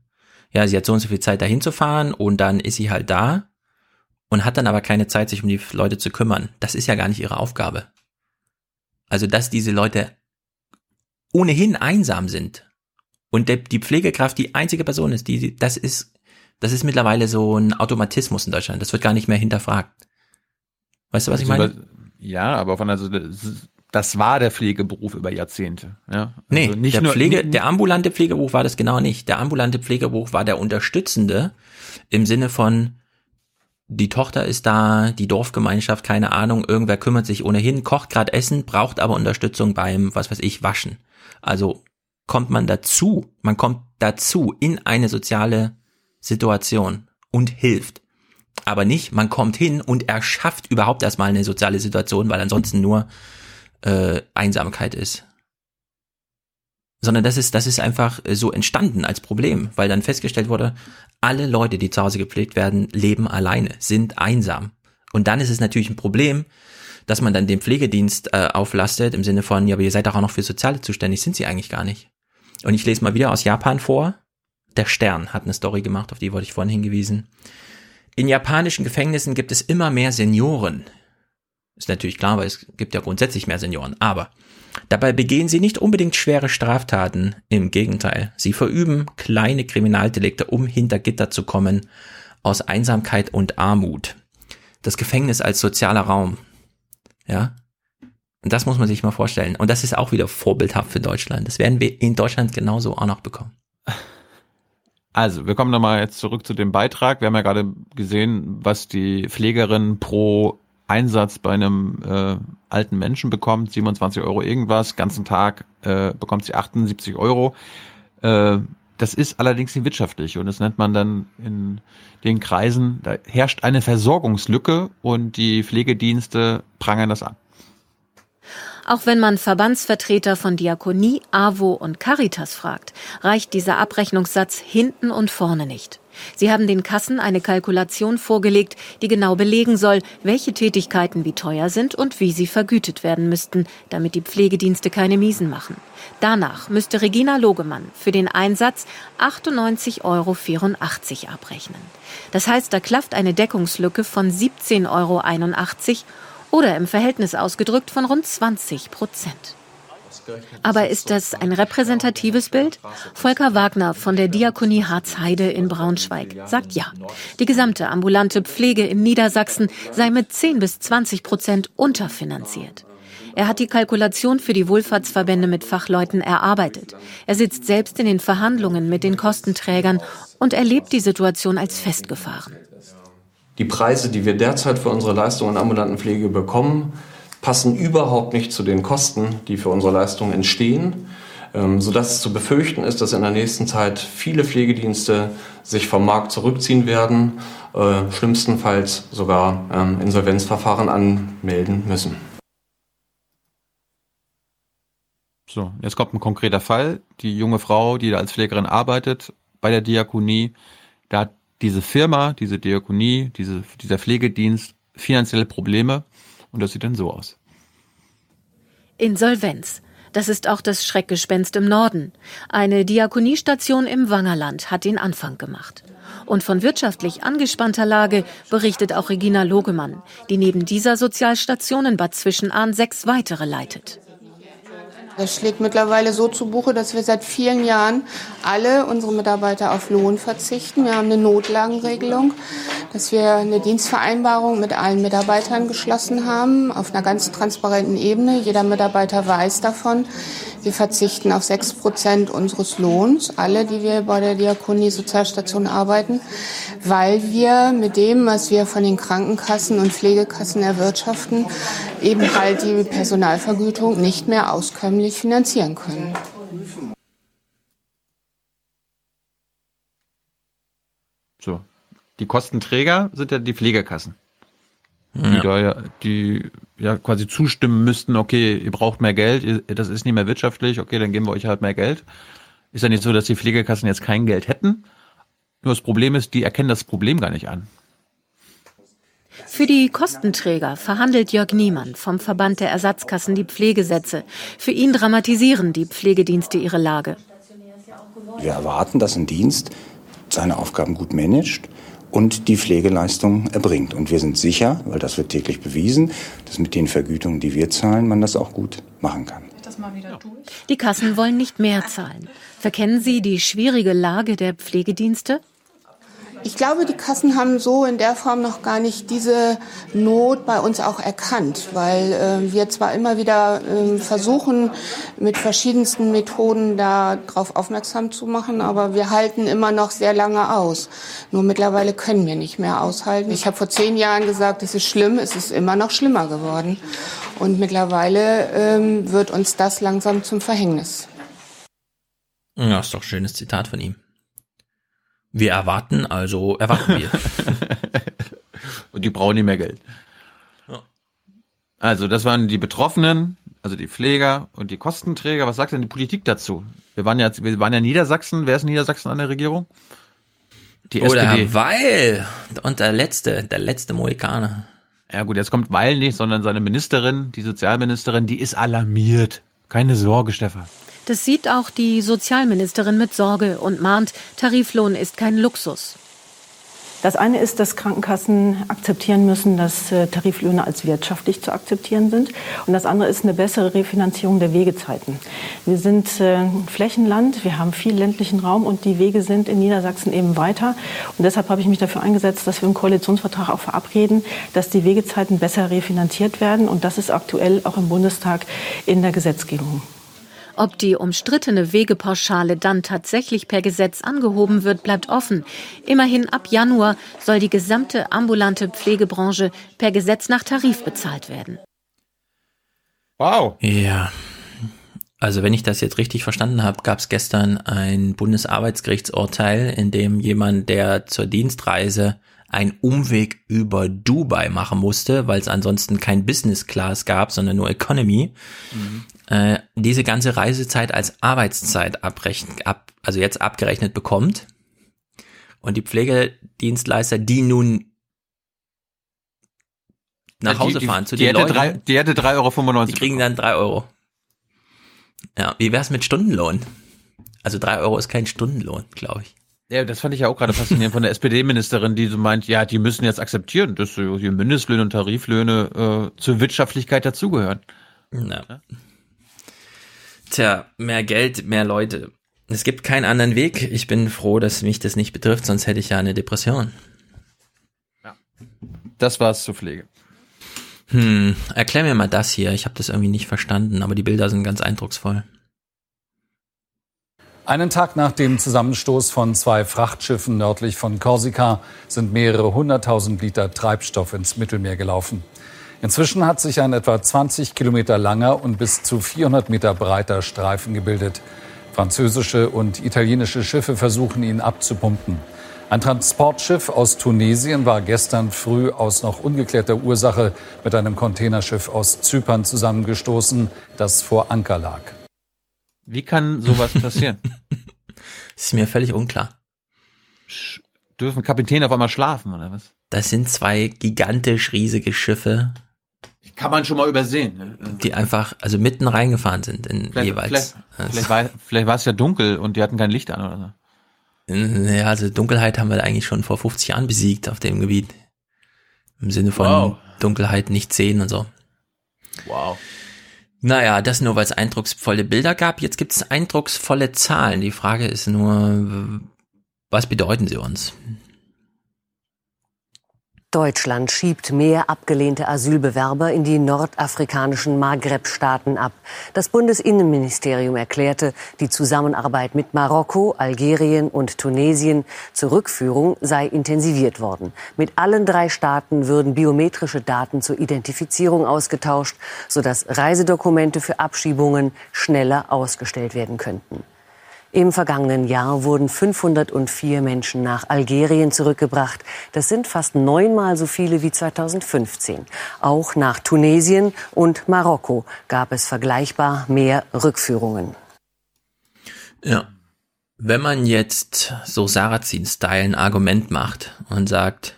Ja, sie hat so und so viel Zeit dahin zu fahren und dann ist sie halt da und hat dann aber keine Zeit, sich um die Leute zu kümmern. Das ist ja gar nicht ihre Aufgabe. Also, dass diese Leute ohnehin einsam sind und der, die Pflegekraft die einzige Person ist, die, das ist, das ist mittlerweile so ein Automatismus in Deutschland. Das wird gar nicht mehr hinterfragt. Weißt du, was ich meine? Ja, aber von also das war der Pflegeberuf über Jahrzehnte. Ja? Also nee, nicht der, nur, Pflege, der ambulante Pflegeberuf war das genau nicht. Der ambulante Pflegeberuf war der unterstützende im Sinne von, die Tochter ist da, die Dorfgemeinschaft, keine Ahnung, irgendwer kümmert sich ohnehin, kocht gerade Essen, braucht aber Unterstützung beim, was weiß ich, Waschen. Also kommt man dazu, man kommt dazu in eine soziale Situation und hilft. Aber nicht, man kommt hin und erschafft überhaupt erstmal eine soziale Situation, weil ansonsten nur äh, Einsamkeit ist sondern das ist, das ist einfach äh, so entstanden als Problem, weil dann festgestellt wurde, alle Leute, die zu Hause gepflegt werden, leben alleine, sind einsam. Und dann ist es natürlich ein Problem, dass man dann den Pflegedienst äh, auflastet, im Sinne von, ja, aber ihr seid doch auch noch für Soziale zuständig, sind sie eigentlich gar nicht. Und ich lese mal wieder aus Japan vor. Der Stern hat eine Story gemacht, auf die wurde ich vorhin hingewiesen. In japanischen Gefängnissen gibt es immer mehr Senioren. Ist natürlich klar, weil es gibt ja grundsätzlich mehr Senioren. Aber Dabei begehen sie nicht unbedingt schwere Straftaten, im Gegenteil, sie verüben kleine Kriminaldelikte, um hinter Gitter zu kommen, aus Einsamkeit und Armut. Das Gefängnis als sozialer Raum. Ja? Und das muss man sich mal vorstellen. Und das ist auch wieder vorbildhaft für Deutschland. Das werden wir in Deutschland genauso auch noch bekommen. Also, wir kommen nochmal jetzt zurück zu dem Beitrag. Wir haben ja gerade gesehen, was die Pflegerin pro Einsatz bei einem äh, alten Menschen bekommt, 27 Euro irgendwas, ganzen Tag äh, bekommt sie 78 Euro. Äh, das ist allerdings nicht wirtschaftlich und das nennt man dann in den Kreisen, da herrscht eine Versorgungslücke und die Pflegedienste prangern das an. Auch wenn man Verbandsvertreter von Diakonie, AWO und Caritas fragt, reicht dieser Abrechnungssatz hinten und vorne nicht. Sie haben den Kassen eine Kalkulation vorgelegt, die genau belegen soll, welche Tätigkeiten wie teuer sind und wie sie vergütet werden müssten, damit die Pflegedienste keine Miesen machen. Danach müsste Regina Logemann für den Einsatz 98,84 Euro abrechnen. Das heißt, da klafft eine Deckungslücke von 17,81 Euro oder im Verhältnis ausgedrückt von rund 20 Prozent. Aber ist das ein repräsentatives Bild? Volker Wagner von der Diakonie Harzheide in Braunschweig sagt ja. Die gesamte ambulante Pflege in Niedersachsen sei mit 10 bis 20 Prozent unterfinanziert. Er hat die Kalkulation für die Wohlfahrtsverbände mit Fachleuten erarbeitet. Er sitzt selbst in den Verhandlungen mit den Kostenträgern und erlebt die Situation als festgefahren. Die Preise, die wir derzeit für unsere Leistungen in ambulanten Pflege bekommen, passen überhaupt nicht zu den Kosten, die für unsere Leistungen entstehen. ähm, sodass es zu befürchten ist, dass in der nächsten Zeit viele Pflegedienste sich vom Markt zurückziehen werden, äh, schlimmstenfalls sogar ähm, Insolvenzverfahren anmelden müssen. So, jetzt kommt ein konkreter Fall. Die junge Frau, die da als Pflegerin arbeitet bei der Diakonie, da hat diese Firma, diese Diakonie, diese, dieser Pflegedienst finanzielle Probleme und das sieht dann so aus. Insolvenz. Das ist auch das Schreckgespenst im Norden. Eine Diakoniestation im Wangerland hat den Anfang gemacht. Und von wirtschaftlich angespannter Lage berichtet auch Regina Logemann, die neben dieser Sozialstation in Bad Zwischenahn sechs weitere leitet. Das schlägt mittlerweile so zu Buche, dass wir seit vielen Jahren alle unsere Mitarbeiter auf Lohn verzichten. Wir haben eine Notlagenregelung, dass wir eine Dienstvereinbarung mit allen Mitarbeitern geschlossen haben, auf einer ganz transparenten Ebene. Jeder Mitarbeiter weiß davon. Wir verzichten auf sechs Prozent unseres Lohns, alle, die wir bei der Diakonie Sozialstation arbeiten, weil wir mit dem, was wir von den Krankenkassen und Pflegekassen erwirtschaften, eben halt die Personalvergütung nicht mehr auskömmlich finanzieren können. So. Die Kostenträger sind ja die Pflegekassen. Die Ja. da ja, die ja quasi zustimmen müssten, okay, ihr braucht mehr Geld, das ist nicht mehr wirtschaftlich, okay, dann geben wir euch halt mehr Geld. Ist ja nicht so, dass die Pflegekassen jetzt kein Geld hätten. Nur das Problem ist, die erkennen das Problem gar nicht an. Für die Kostenträger verhandelt Jörg Niemann vom Verband der Ersatzkassen die Pflegesätze. Für ihn dramatisieren die Pflegedienste ihre Lage. Wir erwarten, dass ein Dienst seine Aufgaben gut managt und die Pflegeleistung erbringt. Und wir sind sicher, weil das wird täglich bewiesen, dass mit den Vergütungen, die wir zahlen, man das auch gut machen kann. Die Kassen wollen nicht mehr zahlen. Verkennen Sie die schwierige Lage der Pflegedienste? Ich glaube, die Kassen haben so in der Form noch gar nicht diese Not bei uns auch erkannt, weil äh, wir zwar immer wieder äh, versuchen, mit verschiedensten Methoden darauf aufmerksam zu machen, aber wir halten immer noch sehr lange aus. Nur mittlerweile können wir nicht mehr aushalten. Ich habe vor zehn Jahren gesagt, es ist schlimm, es ist immer noch schlimmer geworden. Und mittlerweile ähm, wird uns das langsam zum Verhängnis. Ja, ist doch ein schönes Zitat von ihm. Wir erwarten, also erwarten wir. Und die brauchen nicht mehr Geld. Also, das waren die Betroffenen, also die Pfleger und die Kostenträger. Was sagt denn die Politik dazu? Wir waren ja, wir waren ja in Niedersachsen. Wer ist in Niedersachsen an der Regierung? Die Oder SPD. Weil und der letzte, der letzte Mohikaner. Ja gut, jetzt kommt Weil nicht, sondern seine Ministerin, die Sozialministerin, die ist alarmiert. Keine Sorge, Stefan. Das sieht auch die Sozialministerin mit Sorge und mahnt, Tariflohn ist kein Luxus. Das eine ist, dass Krankenkassen akzeptieren müssen, dass äh, Tariflöhne als wirtschaftlich zu akzeptieren sind. Und das andere ist eine bessere Refinanzierung der Wegezeiten. Wir sind äh, Flächenland, wir haben viel ländlichen Raum und die Wege sind in Niedersachsen eben weiter. Und deshalb habe ich mich dafür eingesetzt, dass wir im Koalitionsvertrag auch verabreden, dass die Wegezeiten besser refinanziert werden. Und das ist aktuell auch im Bundestag in der Gesetzgebung. Ob die umstrittene Wegepauschale dann tatsächlich per Gesetz angehoben wird, bleibt offen. Immerhin ab Januar soll die gesamte ambulante Pflegebranche per Gesetz nach Tarif bezahlt werden. Wow. Ja. Also wenn ich das jetzt richtig verstanden habe, gab es gestern ein Bundesarbeitsgerichtsurteil, in dem jemand, der zur Dienstreise einen Umweg über Dubai machen musste, weil es ansonsten kein Business Class gab, sondern nur Economy, äh, diese ganze Reisezeit als Arbeitszeit abrechnen, ab, also jetzt abgerechnet bekommt. Und die Pflegedienstleister, die nun nach Ja, Hause die- die- fahren zu die den hätte Leuten, drei- die hätte 3,95 Euro Die kriegen dann drei Euro. Ja, wie wär's mit Stundenlohn? Also drei Euro ist kein Stundenlohn, glaube ich. Ja, das fand ich ja auch gerade faszinierend von der SPD-Ministerin, die so meint, ja, die müssen jetzt akzeptieren, dass die Mindestlöhne und Tariflöhne äh, zur Wirtschaftlichkeit dazugehören. Ja. Tja, mehr Geld, mehr Leute. Es gibt keinen anderen Weg. Ich bin froh, dass mich das nicht betrifft, sonst hätte ich ja eine Depression. Das war's zur Pflege. Hm, erklär mir mal das hier. Ich habe das irgendwie nicht verstanden, aber die Bilder sind ganz eindrucksvoll. Einen Tag nach dem Zusammenstoß von zwei Frachtschiffen nördlich von Korsika sind mehrere hunderttausend Liter Treibstoff ins Mittelmeer gelaufen. Inzwischen hat sich ein etwa 20 Kilometer langer und bis zu 400 Meter breiter Streifen gebildet. Französische und italienische Schiffe versuchen ihn abzupumpen. Ein Transportschiff aus Tunesien war gestern früh aus noch ungeklärter Ursache mit einem Containerschiff aus Zypern zusammengestoßen, das vor Anker lag. Wie kann sowas passieren? Das ist mir völlig unklar. Dürfen Kapitäne auf einmal schlafen oder was? Das sind zwei gigantisch riesige Schiffe, Kann man schon mal übersehen. Ne? die einfach also mitten reingefahren sind in Vielleicht, jeweils. vielleicht, vielleicht, war, vielleicht war es ja dunkel und die hatten kein Licht an oder so. Ja, also Dunkelheit haben wir eigentlich schon vor 50 Jahren besiegt auf dem Gebiet. Im Sinne von Wow. Dunkelheit nicht sehen und so. Wow. Naja, das nur, weil es eindrucksvolle Bilder gab. Jetzt gibt es eindrucksvolle Zahlen. Die Frage ist nur, was bedeuten sie uns? Deutschland schiebt mehr abgelehnte Asylbewerber in die nordafrikanischen Maghreb-Staaten ab. Das Bundesinnenministerium erklärte, die Zusammenarbeit mit Marokko, Algerien und Tunesien zur Rückführung sei intensiviert worden. Mit allen drei Staaten würden biometrische Daten zur Identifizierung ausgetauscht, sodass Reisedokumente für Abschiebungen schneller ausgestellt werden könnten. Im vergangenen Jahr wurden 504 Menschen nach Algerien zurückgebracht. Das sind fast neunmal so viele wie 2015. Auch nach Tunesien und Marokko gab es vergleichbar mehr Rückführungen. Ja. Wenn man jetzt so Sarrazin-Style ein Argument macht und sagt,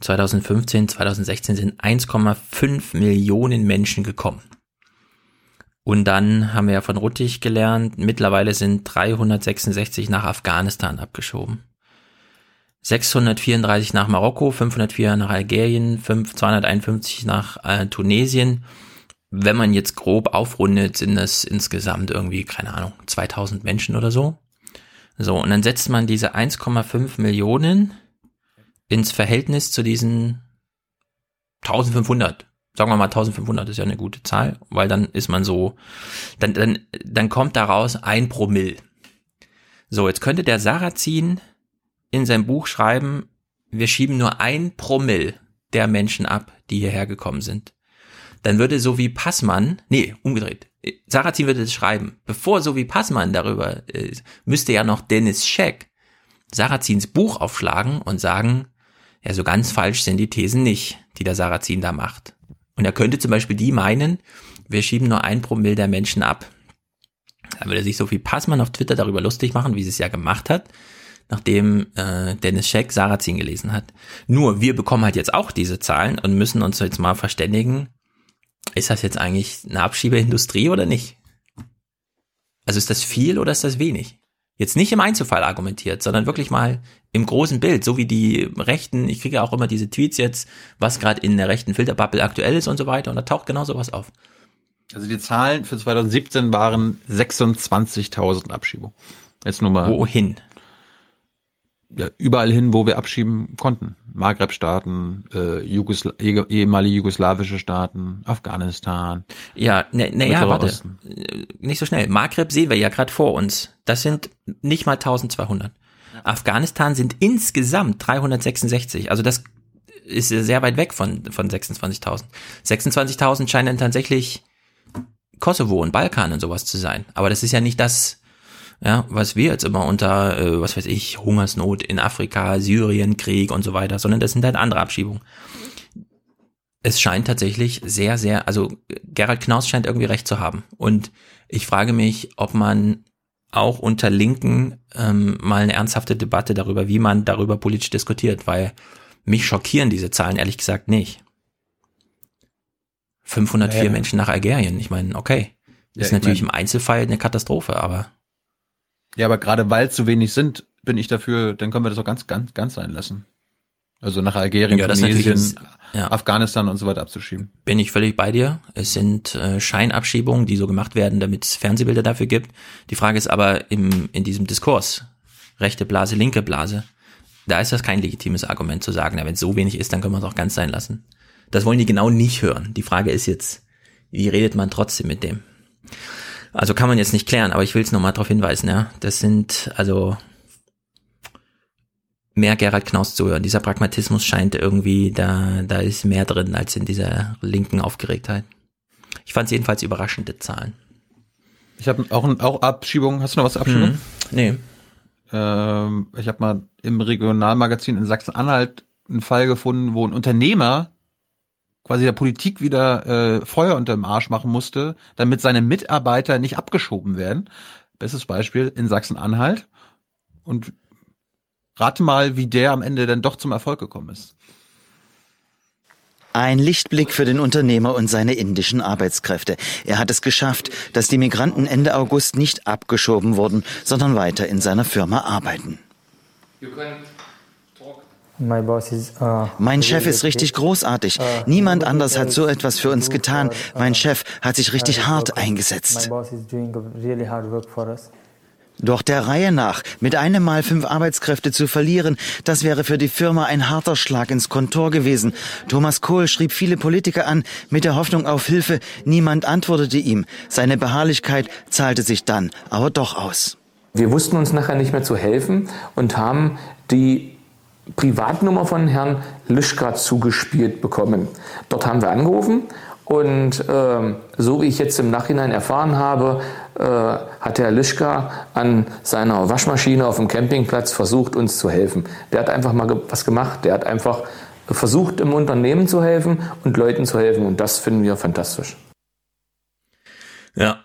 2015, 2016 sind 1,5 Millionen Menschen gekommen. Und dann haben wir ja von Ruttig gelernt, mittlerweile sind 366 nach Afghanistan abgeschoben. 634 nach Marokko, 504 nach Algerien, 5, 251 nach äh, Tunesien. Wenn man jetzt grob aufrundet, sind das insgesamt irgendwie, keine Ahnung, 2000 Menschen oder so. So, und dann setzt man diese 1,5 Millionen ins Verhältnis zu diesen 1500 sagen wir mal 1500 ist ja eine gute Zahl, weil dann ist man so, dann, dann, dann kommt daraus ein Promille. So, jetzt könnte der Sarrazin in seinem Buch schreiben, wir schieben nur ein Promille der Menschen ab, die hierher gekommen sind. Dann würde so wie Passmann, nee, umgedreht, Sarrazin würde es schreiben, bevor so wie Passmann darüber ist, müsste ja noch Dennis Scheck Sarrazins Buch aufschlagen und sagen, ja, so ganz falsch sind die Thesen nicht, die der Sarrazin da macht. Und er könnte zum Beispiel die meinen, wir schieben nur ein Promille der Menschen ab. Dann würde sich Sophie Passmann auf Twitter darüber lustig machen, wie sie es ja gemacht hat, nachdem äh, Dennis Scheck Sarrazin gelesen hat. Nur, wir bekommen halt jetzt auch diese Zahlen und müssen uns jetzt mal verständigen, ist das jetzt eigentlich eine Abschiebeindustrie oder nicht? Also ist das viel oder ist das wenig? Jetzt nicht im Einzelfall argumentiert, sondern wirklich mal im großen Bild, so wie die Rechten, ich kriege auch immer diese Tweets jetzt, was gerade in der rechten Filterbubble aktuell ist und so weiter, und da taucht genau sowas auf. Also die Zahlen für 2017 waren 26.000 Abschiebungen. Jetzt nur mal. Wohin? Ja, überall hin, wo wir abschieben konnten. Maghreb-Staaten, äh, Jugosla eh- ehemalige jugoslawische Staaten, Afghanistan. Ja, ne, ne, ja, Mittlerer warte. Osten. Äh, Nicht so schnell. Maghreb sehen wir ja gerade vor uns. Das sind nicht mal 1200. Afghanistan sind insgesamt 366. Also das ist sehr weit weg von, von 26.000. 26.000 scheinen tatsächlich Kosovo und Balkan und sowas zu sein. Aber das ist ja nicht das, ja, was wir jetzt immer unter, äh, was weiß ich, Hungersnot in Afrika, Syrien, Krieg und so weiter, sondern das sind halt andere Abschiebungen. Es scheint tatsächlich sehr, sehr, also Gerald Knaus scheint irgendwie recht zu haben. Und ich frage mich, ob man auch unter Linken ähm, mal eine ernsthafte Debatte darüber, wie man darüber politisch diskutiert, weil mich schockieren diese Zahlen ehrlich gesagt nicht. 504 Ja. Menschen nach Algerien, ich meine, okay, Ja, ist ich natürlich mein- im Einzelfall eine Katastrophe, aber Ja, aber gerade weil es so wenig sind, bin ich dafür, dann können wir das auch ganz, ganz, ganz sein lassen. Also nach Algerien, Ja, Tunesien, ist- ja. Afghanistan und so weiter abzuschieben. bin ich völlig bei dir. Es sind äh, Scheinabschiebungen, die so gemacht werden, damit es Fernsehbilder dafür gibt. Die Frage ist aber im, in diesem Diskurs, rechte Blase, linke Blase, da ist das kein legitimes Argument zu sagen, na, wenn es so wenig ist, dann können wir es auch ganz sein lassen. Das wollen die genau nicht hören. Die Frage ist jetzt, wie redet man trotzdem mit dem? Also kann man jetzt nicht klären, aber ich will es nochmal darauf hinweisen, ja. Das sind, also mehr Gerhard Knaus zuhören. Dieser Pragmatismus scheint irgendwie, da, da ist mehr drin als in dieser linken Aufgeregtheit. Ich fand es jedenfalls überraschende Zahlen. Ich habe auch, auch Abschiebungen. Hast du noch was Abschiebungen? Mhm. Nee. Ähm, ich habe mal im Regionalmagazin in Sachsen-Anhalt einen Fall gefunden, wo ein Unternehmer quasi der Politik wieder äh, Feuer unter dem Arsch machen musste, damit seine Mitarbeiter nicht abgeschoben werden. Bestes Beispiel in Sachsen-Anhalt. Und rate mal, wie der am Ende dann doch zum Erfolg gekommen ist. Ein Lichtblick für den Unternehmer und seine indischen Arbeitskräfte. Er hat es geschafft, dass die Migranten Ende August nicht abgeschoben wurden, sondern weiter in seiner Firma arbeiten. Mein Chef ist richtig großartig. Niemand anders hat so etwas für uns getan. Mein Chef hat sich richtig hart eingesetzt. Doch der Reihe nach, mit einem Mal fünf Arbeitskräfte zu verlieren, das wäre für die Firma ein harter Schlag ins Kontor gewesen. Thomas Kohl schrieb viele Politiker an, mit der Hoffnung auf Hilfe. Niemand antwortete ihm. Seine Beharrlichkeit zahlte sich dann aber doch aus. Wir wussten uns nachher nicht mehr zu helfen und haben die Privatnummer von Herrn Lischka zugespielt bekommen. Dort haben wir angerufen und äh, so wie ich jetzt im Nachhinein erfahren habe, äh, hat Herr Lischka an seiner Waschmaschine auf dem Campingplatz versucht, uns zu helfen. Der hat einfach mal ge was gemacht. Der hat einfach versucht, im Unternehmen zu helfen und Leuten zu helfen. Und das finden wir fantastisch. Ja.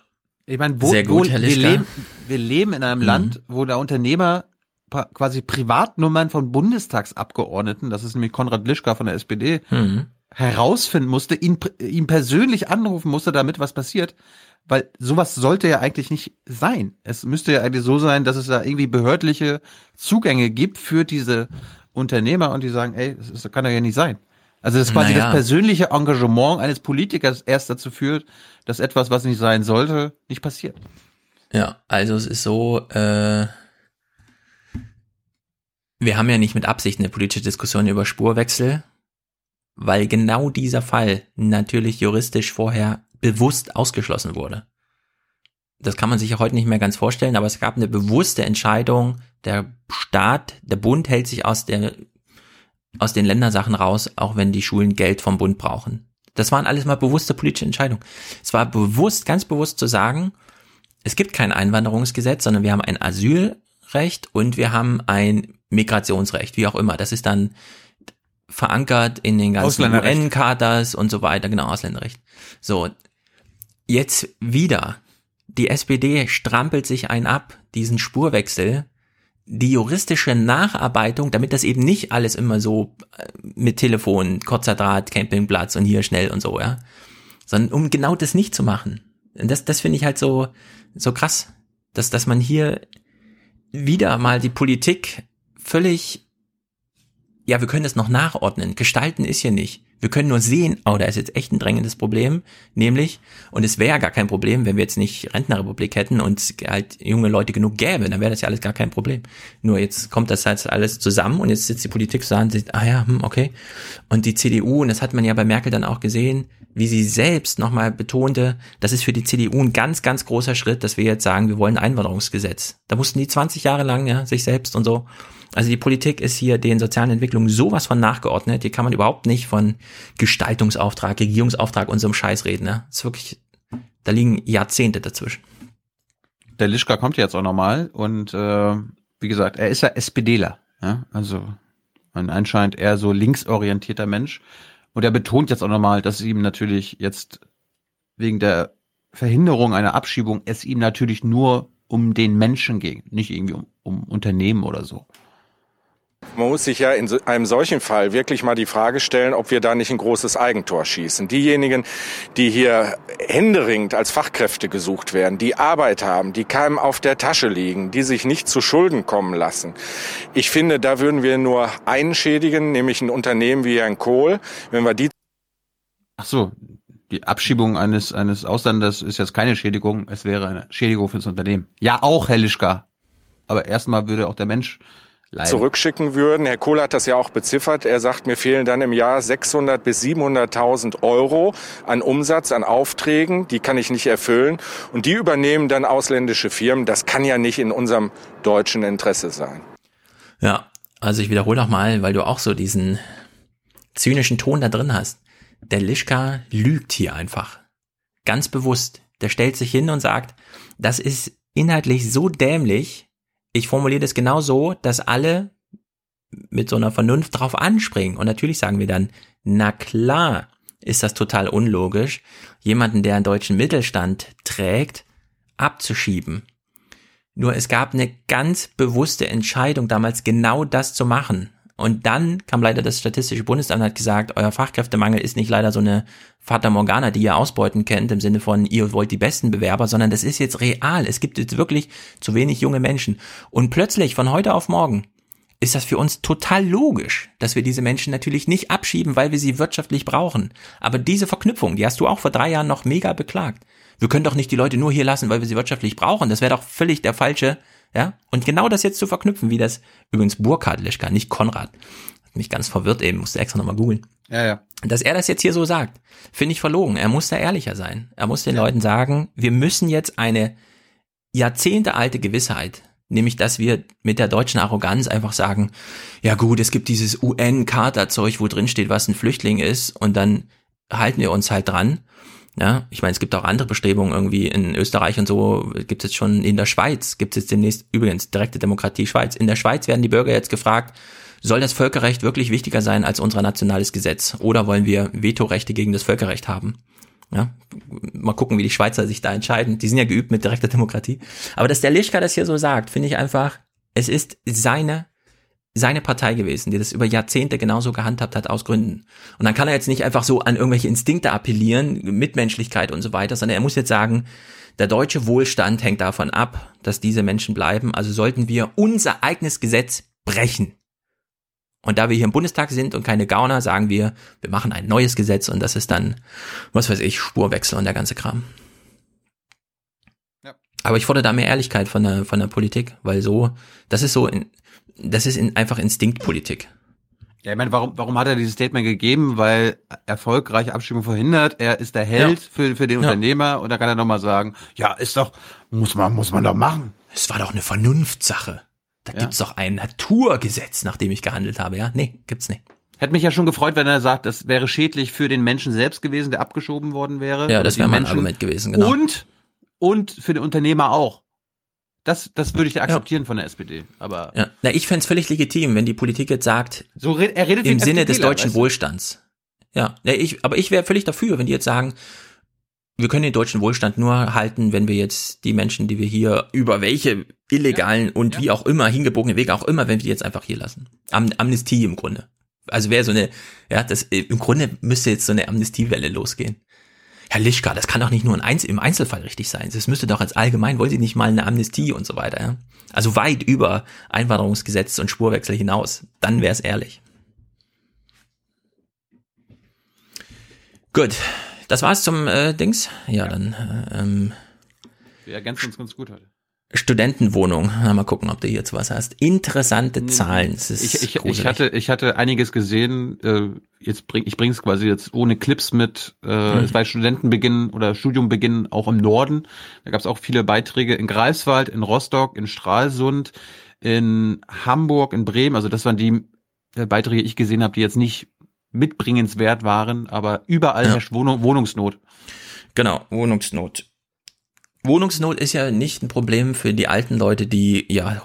Ich meine, wo, Sehr gut, wo Herr wir, leben, wir leben in einem Mhm. Land, wo der Unternehmer quasi Privatnummern von Bundestagsabgeordneten, das ist nämlich Konrad Lischka von der SPD, Mhm. herausfinden musste, ihn, ihn persönlich anrufen musste, damit was passiert. Weil sowas sollte ja eigentlich nicht sein. Es müsste ja eigentlich so sein, dass es da irgendwie behördliche Zugänge gibt für diese Unternehmer und die sagen, ey, das, kann doch ja nicht sein. Also das quasi Naja. das persönliche Engagement eines Politikers erst dazu führt, dass etwas, was nicht sein sollte, nicht passiert. Ja, also es ist so, äh, wir haben ja nicht mit Absicht eine politische Diskussion über Spurwechsel, weil genau dieser Fall natürlich juristisch vorher bewusst ausgeschlossen wurde. Das kann man sich ja heute nicht mehr ganz vorstellen, aber es gab eine bewusste Entscheidung, der Staat, der Bund hält sich aus der aus den Ländersachen raus, auch wenn die Schulen Geld vom Bund brauchen. Das waren alles mal bewusste politische Entscheidungen. Es war bewusst, ganz bewusst zu sagen, es gibt kein Einwanderungsgesetz, sondern wir haben ein Asylrecht und wir haben ein Migrationsrecht, wie auch immer. Das ist dann verankert in den ganzen. UN-Chartas und so weiter, genau, Ausländerrecht. So, jetzt wieder. Die SPD strampelt sich ein ab, diesen Spurwechsel, die juristische Nacharbeitung, damit das eben nicht alles immer so äh, mit Telefon, kurzer Draht, Campingplatz und hier schnell und so, ja. Sondern um genau das nicht zu machen. Das, das finde ich halt so, so krass, dass, dass man hier wieder mal die Politik völlig, ja, wir können das noch nachordnen. Gestalten ist hier nicht. Wir können nur sehen, oh, da ist jetzt echt ein drängendes Problem, nämlich, und es wäre ja gar kein Problem, wenn wir jetzt nicht Rentnerrepublik hätten und halt junge Leute genug gäbe, dann wäre das ja alles gar kein Problem. Nur jetzt kommt das halt alles zusammen und jetzt sitzt die Politik so an und ah ja, hm, okay. Und die CDU, und das hat man ja bei Merkel dann auch gesehen, wie sie selbst nochmal betonte, das ist für die CDU ein ganz, ganz großer Schritt, dass wir jetzt sagen, wir wollen ein Einwanderungsgesetz. Da mussten die 20 Jahre lang, ja, sich selbst und so. Also die Politik ist hier den sozialen Entwicklungen sowas von nachgeordnet. Hier kann man überhaupt nicht von Gestaltungsauftrag, Regierungsauftrag und so einem Scheiß reden. Ne? Das ist wirklich, da liegen Jahrzehnte dazwischen. Der Lischka kommt jetzt auch nochmal und äh, wie gesagt, er ist ja SPDler, ja, also ein anscheinend eher so linksorientierter Mensch. Und er betont jetzt auch nochmal, dass ihm natürlich jetzt wegen der Verhinderung einer Abschiebung es ihm natürlich nur um den Menschen ging, nicht irgendwie um, um Unternehmen oder so. Man muss sich ja in einem solchen Fall wirklich mal die Frage stellen, ob wir da nicht ein großes Eigentor schießen. Diejenigen, die hier händeringend als Fachkräfte gesucht werden, die Arbeit haben, die keinem auf der Tasche liegen, die sich nicht zu Schulden kommen lassen. Ich finde, da würden wir nur einen schädigen, nämlich ein Unternehmen wie Herrn Kohl. Wenn wir die Ach so, die Abschiebung eines eines Ausländers ist jetzt keine Schädigung, es wäre eine Schädigung fürs Unternehmen. Ja, auch Herr Lischka. Aber erstmal würde auch der Mensch leiden. zurückschicken würden. Herr Kohl hat das ja auch beziffert. Er sagt, mir fehlen dann im Jahr 600 bis 700.000 Euro an Umsatz, an Aufträgen. Die kann ich nicht erfüllen. Und die übernehmen dann ausländische Firmen. Das kann ja nicht in unserem deutschen Interesse sein. Ja, Also ich wiederhole nochmal, weil du auch so diesen zynischen Ton da drin hast. Der Lischka lügt hier einfach. Ganz bewusst. Der stellt sich hin und sagt, das ist inhaltlich so dämlich. Ich formuliere das genau so, dass alle mit so einer Vernunft drauf anspringen. Und natürlich sagen wir dann, na klar, ist das total unlogisch, jemanden, der einen deutschen Mittelstand trägt, abzuschieben. Nur es gab eine ganz bewusste Entscheidung damals, genau das zu machen. Und dann kam leider das Statistische Bundesamt und hat gesagt, euer Fachkräftemangel ist nicht leider so eine Fata Morgana, die ihr ausbeuten kennt, im Sinne von, ihr wollt die besten Bewerber, sondern das ist jetzt real. Es gibt jetzt wirklich zu wenig junge Menschen. Und plötzlich, von heute auf morgen, ist das für uns total logisch, dass wir diese Menschen natürlich nicht abschieben, weil wir sie wirtschaftlich brauchen. Aber diese Verknüpfung, die hast du auch vor drei Jahren noch mega beklagt. Wir können doch nicht die Leute nur hier lassen, weil wir sie wirtschaftlich brauchen. Das wäre doch völlig der falsche, ja? Und genau das jetzt zu verknüpfen, wie das übrigens Burkhard Lischka, nicht Konrad. Hat mich ganz verwirrt eben, musste extra nochmal googeln. Ja, ja. Dass er das jetzt hier so sagt, finde ich verlogen. Er muss da ehrlicher sein. Er muss den ja. Leuten sagen, wir müssen jetzt eine jahrzehntealte Gewissheit Nämlich, dass wir mit der deutschen Arroganz einfach sagen, ja gut, es gibt dieses UN-Charta-Zeug, wo drin steht, was ein Flüchtling ist, und dann halten wir uns halt dran. Ja, ich meine, es gibt auch andere Bestrebungen irgendwie in Österreich und so, gibt es jetzt schon in der Schweiz, gibt es jetzt demnächst übrigens direkte Demokratie Schweiz. In der Schweiz werden die Bürger jetzt gefragt, soll das Völkerrecht wirklich wichtiger sein als unser nationales Gesetz? Oder wollen wir Vetorechte gegen das Völkerrecht haben? Ja, mal gucken, wie die Schweizer sich da entscheiden. Die sind ja geübt mit direkter Demokratie. Aber dass der Lischka das hier so sagt, finde ich einfach, es ist seine, seine Partei gewesen, die das über Jahrzehnte genauso gehandhabt hat aus Gründen. Und dann kann er jetzt nicht einfach so an irgendwelche Instinkte appellieren, Mitmenschlichkeit und so weiter, sondern er muss jetzt sagen, der deutsche Wohlstand hängt davon ab, dass diese Menschen bleiben. Also sollten wir unser eigenes Gesetz brechen. Und da wir hier im Bundestag sind und keine Gauner, sagen wir, wir machen ein neues Gesetz und das ist dann, was weiß ich, Spurwechsel und der ganze Kram. Aber ich fordere da mehr Ehrlichkeit von der, von der Politik, weil so, das ist so, in, das ist in, einfach Instinktpolitik. Ja, ich meine, warum, warum hat er dieses Statement gegeben? Weil erfolgreiche Abstimmung verhindert. Er ist der Held ja. für, für den ja. Unternehmer und da kann er nochmal sagen, ja, ist doch, muss man, muss man doch machen. Es war doch eine Vernunftssache. Da ja. gibt's doch ein Naturgesetz, nach dem ich gehandelt habe, ja? Nee, gibt's nicht. Hätte mich ja schon gefreut, wenn er sagt, das wäre schädlich für den Menschen selbst gewesen, der abgeschoben worden wäre. Ja, das wäre mein Argument gewesen, genau. Und, und für den Unternehmer auch. Das, das würde ich akzeptieren ja. von der SPD. Aber ja. Na, ich fände es völlig legitim, wenn die Politik jetzt sagt, so red, er redet im Sinne des deutschen weißt du? Wohlstands. Ja, ja ich, aber ich wäre völlig dafür, wenn die jetzt sagen, wir können den deutschen Wohlstand nur halten, wenn wir jetzt die Menschen, die wir hier über welche illegalen ja, und ja. wie auch immer hingebogene Wege auch immer, wenn wir die jetzt einfach hier lassen. Am Amnestie im Grunde. Also wäre so eine, ja, das im Grunde müsste jetzt so eine Amnestiewelle losgehen. Herr Lischka, das kann doch nicht nur ein Einzel im Einzelfall richtig sein. Das müsste doch als allgemein, wollen Sie nicht mal eine Amnestie und so weiter, ja? Also weit über Einwanderungsgesetz und Spurwechsel hinaus. Dann wäre es ehrlich. Gut, das war's zum äh, Dings. Ja, ja. dann. Äh, ähm, Wir ergänzen uns ganz gut heute. Studentenwohnung. Na, mal gucken, ob du jetzt was hast. Interessante Zahlen. ich, ich, ich, hatte, ich hatte einiges gesehen. Äh, jetzt bring, ich bring's quasi jetzt ohne Clips mit. Äh, mhm. Es war Studentenbeginn oder Studiumbeginn auch im Norden. Da gab es auch viele Beiträge in Greifswald, in Rostock, in Stralsund, in Hamburg, in Bremen. Also das waren die äh, Beiträge, die ich gesehen habe, die jetzt nicht mitbringenswert waren, aber überall ja. herrscht Wohnung, Wohnungsnot. Genau, Wohnungsnot. Wohnungsnot ist ja nicht ein Problem für die alten Leute, die ja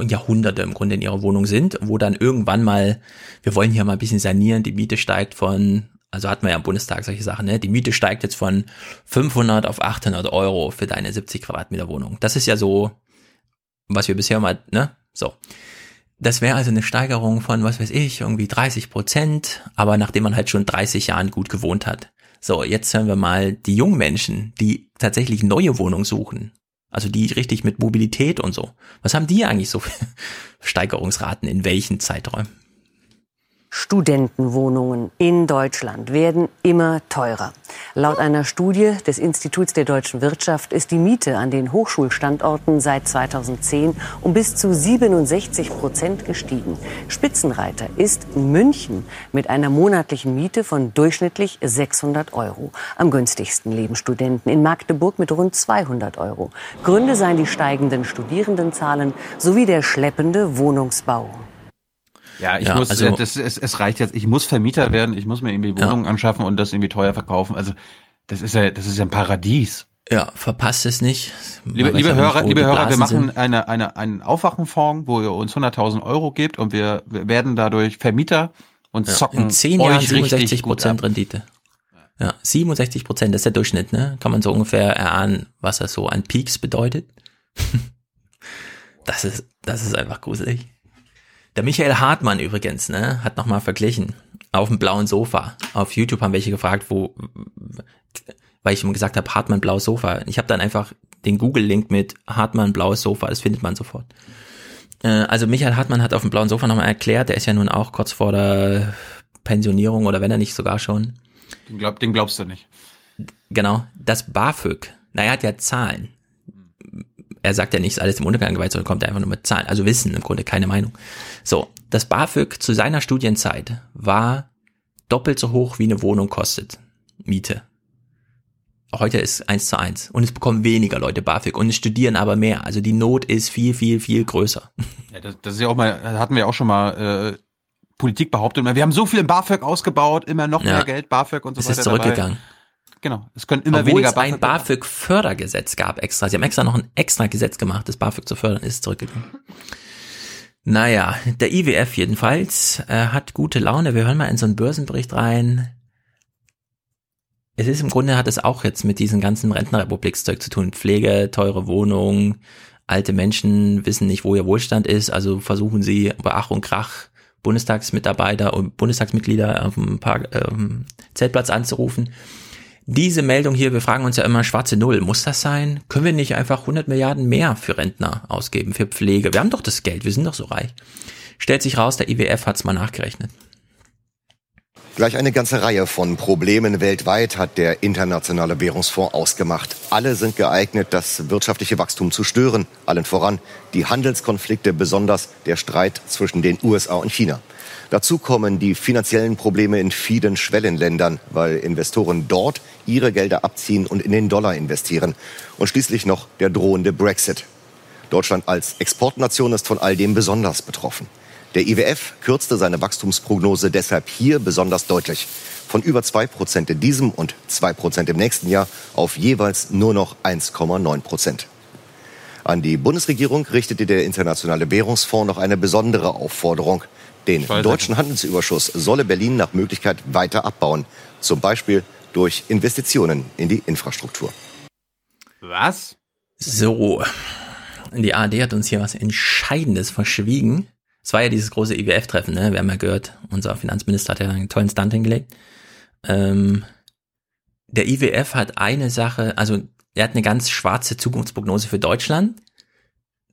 Jahrhunderte im Grunde in ihrer Wohnung sind, wo dann irgendwann mal, wir wollen hier mal ein bisschen sanieren, die Miete steigt von, also hatten wir ja im Bundestag solche Sachen, ne? Die Miete steigt jetzt von 500 auf 800 Euro für deine 70 Quadratmeter Wohnung. Das ist ja so, was wir bisher mal, ne? So. Das wäre also eine Steigerung von, was weiß ich, irgendwie 30 Prozent, aber nachdem man halt schon 30 Jahren gut gewohnt hat. So, jetzt hören wir mal die jungen Menschen, die tatsächlich neue Wohnungen suchen. Also die richtig mit Mobilität und so. Was haben die eigentlich so für Steigerungsraten in welchen Zeiträumen? Studentenwohnungen in Deutschland werden immer teurer. Laut einer Studie des Instituts der deutschen Wirtschaft ist die Miete an den Hochschulstandorten seit 2010 um bis zu 67 Prozent gestiegen. Spitzenreiter ist München mit einer monatlichen Miete von durchschnittlich 600 Euro. Am günstigsten leben Studenten in Magdeburg mit rund 200 Euro. Gründe seien die steigenden Studierendenzahlen sowie der schleppende Wohnungsbau. Ja, ich Ja, muss, also- äh, das, es, es reicht jetzt, ich muss Vermieter werden, ich muss mir irgendwie Wohnungen anschaffen und das irgendwie teuer verkaufen. Also das ist ja, das ist ja ein Paradies. Ja, verpasst es nicht. Liebe, liebe ja Hörer, nicht, liebe Hörer, wir machen sind. eine, eine, einen Aufwachenfonds, wo ihr uns 100.000 Euro gebt und wir, werden dadurch Vermieter und Ja, zocken in 10 euch Jahren richtig 67 gut Prozent. Rendite. Ja, 67 Prozent, das ist der Durchschnitt, ne? Kann man so ungefähr erahnen, was das so an Peaks bedeutet. das ist, das ist einfach gruselig. Der Michael Hartmann übrigens, ne, hat nochmal verglichen. Auf dem blauen Sofa. Auf YouTube haben welche gefragt, wo, weil ich ihm gesagt habe, Hartmann blaues Sofa. Ich habe dann einfach den Google-Link mit Hartmann blaues Sofa, das findet man sofort. Äh, also Michael Hartmann hat auf dem blauen Sofa nochmal erklärt, der ist ja nun auch kurz vor der Pensionierung oder wenn er nicht sogar schon. Den, glaub, den glaubst du nicht. Genau, das BAföG. Na, er hat ja Zahlen. Er sagt ja nicht, ist alles im Untergang geweiht, sondern kommt einfach nur mit Zahlen. Also Wissen im Grunde, keine Meinung. So, das BAföG zu seiner Studienzeit war doppelt so hoch, wie eine Wohnung kostet. Miete. Heute ist eins zu eins. Und es bekommen weniger Leute BAföG und es studieren aber mehr. Also die Not ist viel, viel, viel größer. Ja, das, das ist ja auch mal, hatten wir auch schon mal äh, Politik behauptet. Wir haben so viel im BAföG ausgebaut, immer noch Ja. mehr Geld, BAföG und so Es weiter. ist zurückgegangen. Dabei. Genau, es können immer Obwohl weniger es ein BAföG-Fördergesetz gab extra. Sie haben extra noch ein extra Gesetz gemacht, das BAföG zu fördern, ist zurückgegangen. Naja, der IWF jedenfalls äh, hat gute Laune. Wir hören mal in so einen Börsenbericht rein. Es ist im Grunde, hat es auch jetzt mit diesem ganzen Rentenrepublikszeug zu tun. Pflege, teure Wohnungen, alte Menschen wissen nicht, wo ihr Wohlstand ist, also versuchen sie bei Ach und Krach Bundestagsmitarbeiter und Bundestagsmitglieder auf dem Park, ähm, Zeltplatz anzurufen. Diese Meldung hier, wir fragen uns ja immer, schwarze Null, muss das sein? Können wir nicht einfach 100 Milliarden mehr für Rentner ausgeben, für Pflege? Wir haben doch das Geld, wir sind doch so reich. Stellt sich raus, der IWF hat's mal nachgerechnet. Gleich eine ganze Reihe von Problemen weltweit hat der Internationale Währungsfonds ausgemacht. Alle sind geeignet, das wirtschaftliche Wachstum zu stören. Allen voran die Handelskonflikte, besonders der Streit zwischen den USA und China. Dazu kommen die finanziellen Probleme in vielen Schwellenländern, weil Investoren dort ihre Gelder abziehen und in den Dollar investieren. Und schließlich noch der drohende Brexit. Deutschland als Exportnation ist von all dem besonders betroffen. Der IWF kürzte seine Wachstumsprognose deshalb hier besonders deutlich. Von über 2% in diesem und 2% im nächsten Jahr auf jeweils nur noch 1,9 Prozent. An die Bundesregierung richtete der Internationale Währungsfonds noch eine besondere Aufforderung. Den deutschen Handelsüberschuss solle Berlin nach Möglichkeit weiter abbauen. Zum Beispiel durch Investitionen in die Infrastruktur. Was? So, die ARD hat uns hier was Entscheidendes verschwiegen. Es war ja dieses große IWF-Treffen, ne? Wir haben ja gehört, unser Finanzminister hat ja einen tollen Stunt hingelegt. Ähm, der IWF hat eine Sache, also er hat eine ganz schwarze Zukunftsprognose für Deutschland.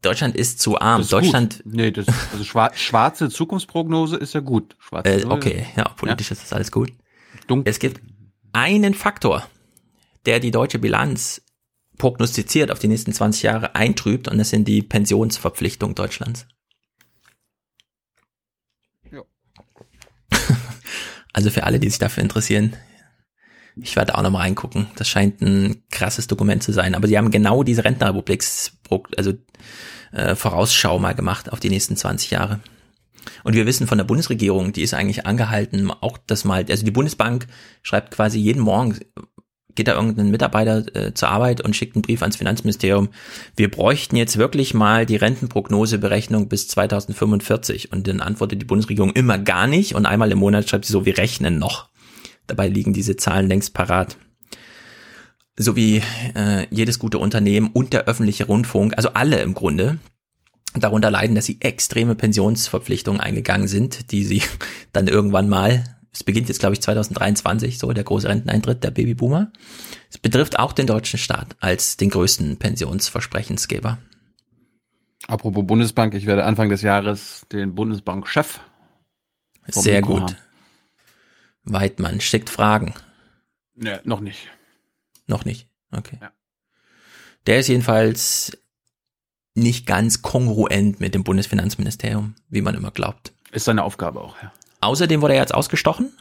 Deutschland ist zu arm. Ist Deutschland, Gut. Nee, das, also schwar schwarze Zukunftsprognose ist ja gut. Schwarze äh, okay, ja, politisch ist das alles gut. Dunkel. Es gibt einen Faktor, der die deutsche Bilanz prognostiziert auf die nächsten 20 Jahre eintrübt und das sind die Pensionsverpflichtungen Deutschlands. Ja. Also für alle, die sich dafür interessieren, ich werde auch nochmal reingucken. Das scheint ein krasses Dokument zu sein. Aber sie haben genau diese Rentenrepubliks, also äh, Vorausschau mal gemacht auf die nächsten 20 Jahre. Und wir wissen von der Bundesregierung, die ist eigentlich angehalten, auch das mal, also die Bundesbank schreibt quasi jeden Morgen, geht da irgendein Mitarbeiter äh, zur Arbeit und schickt einen Brief ans Finanzministerium. Wir bräuchten jetzt wirklich mal die Rentenprognoseberechnung bis 2045. Und dann antwortet die Bundesregierung immer gar nicht. Und einmal im Monat schreibt sie so, wir rechnen noch. Dabei liegen diese Zahlen längst parat. So wie äh, jedes gute Unternehmen und der öffentliche Rundfunk, also alle im Grunde, darunter leiden, dass sie extreme Pensionsverpflichtungen eingegangen sind, die sie dann irgendwann mal, es beginnt jetzt glaube ich 2023, so der große Renteneintritt der Babyboomer. Es betrifft auch den deutschen Staat als den größten Pensionsversprechensgeber. Apropos Bundesbank, ich werde Anfang des Jahres den Bundesbankchef Sehr gut. haben. Weidmann schickt Fragen. Nee, noch nicht. Noch nicht. Okay. Ja. Der ist jedenfalls nicht ganz kongruent mit dem Bundesfinanzministerium, wie man immer glaubt. Ist seine Aufgabe auch, ja. Außerdem wurde er jetzt ausgestochen.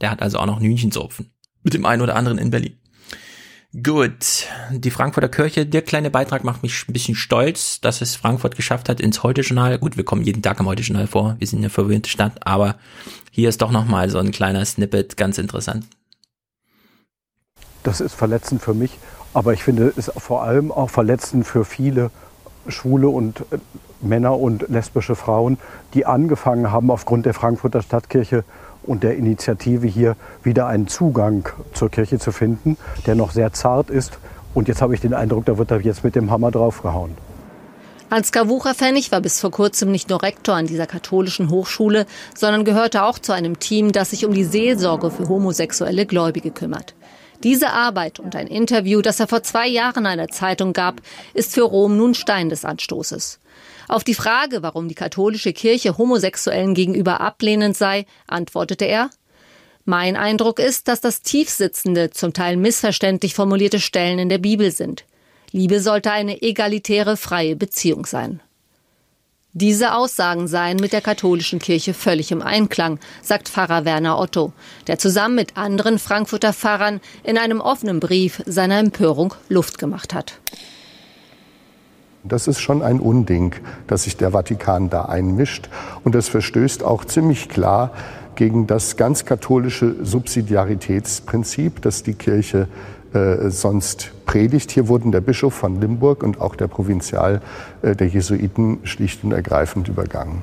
Der hat also auch noch ein Hühnchen zu opfen. Mit dem einen oder anderen in Berlin. Gut, die Frankfurter Kirche, der kleine Beitrag macht mich ein bisschen stolz, dass es Frankfurt geschafft hat ins Heute-Journal. Gut, wir kommen jeden Tag im Heute-Journal vor, wir sind eine verwöhnte Stadt, aber hier ist doch nochmal so ein kleiner Snippet, ganz interessant. Das ist verletzend für mich, aber ich finde es vor allem auch verletzend für viele schwule und äh, Männer und lesbische Frauen, die angefangen haben, aufgrund der Frankfurter Stadtkirche und der Initiative hier wieder einen Zugang zur Kirche zu finden, der noch sehr zart ist. Und jetzt habe ich den Eindruck, da wird da jetzt mit dem Hammer draufgehauen. Ansgar Wucherpfennig war bis vor kurzem nicht nur Rektor an dieser katholischen Hochschule, sondern gehörte auch zu einem Team, das sich um die Seelsorge für homosexuelle Gläubige kümmert. Diese Arbeit und ein Interview, das er vor zwei Jahren einer Zeitung gab, ist für Rom nun Stein des Anstoßes. Auf die Frage, warum die katholische Kirche Homosexuellen gegenüber ablehnend sei, antwortete er, mein Eindruck ist, dass das tiefsitzende, zum Teil missverständlich formulierte Stellen in der Bibel sind. Liebe sollte eine egalitäre, freie Beziehung sein. Diese Aussagen seien mit der katholischen Kirche völlig im Einklang, sagt Pfarrer Werner Otto, der zusammen mit anderen Frankfurter Pfarrern in einem offenen Brief seiner Empörung Luft gemacht hat. Das ist schon ein Unding, dass sich der Vatikan da einmischt. Und das verstößt auch ziemlich klar gegen das ganz katholische Subsidiaritätsprinzip, das die Kirche äh, sonst predigt. Hier wurden der Bischof von Limburg und auch der Provinzial äh, der Jesuiten schlicht und ergreifend übergangen.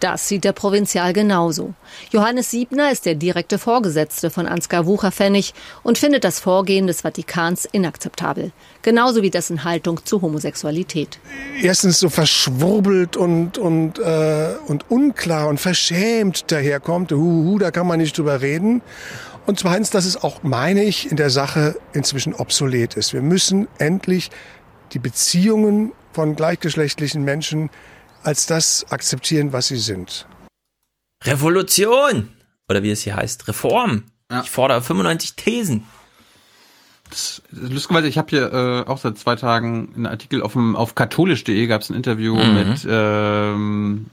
Das sieht der Provinzial genauso. Johannes Siebner ist der direkte Vorgesetzte von Ansgar Wucherpfennig und findet das Vorgehen des Vatikans inakzeptabel. Genauso wie dessen Haltung zu Homosexualität. Erstens so verschwurbelt und, und, äh, und unklar und verschämt daherkommt. Huhu, da kann man nicht drüber reden. Und zweitens, dass es auch, meine ich, in der Sache inzwischen obsolet ist. Wir müssen endlich die Beziehungen von gleichgeschlechtlichen Menschen als das akzeptieren, was sie sind. Revolution! Oder wie es hier heißt, Reform. Ja. Ich fordere 95 Thesen. Das, lustigerweise, ich habe hier äh, auch seit zwei Tagen einen Artikel auf, dem, auf katholisch.de gab es ein Interview Mhm. mit, ähm,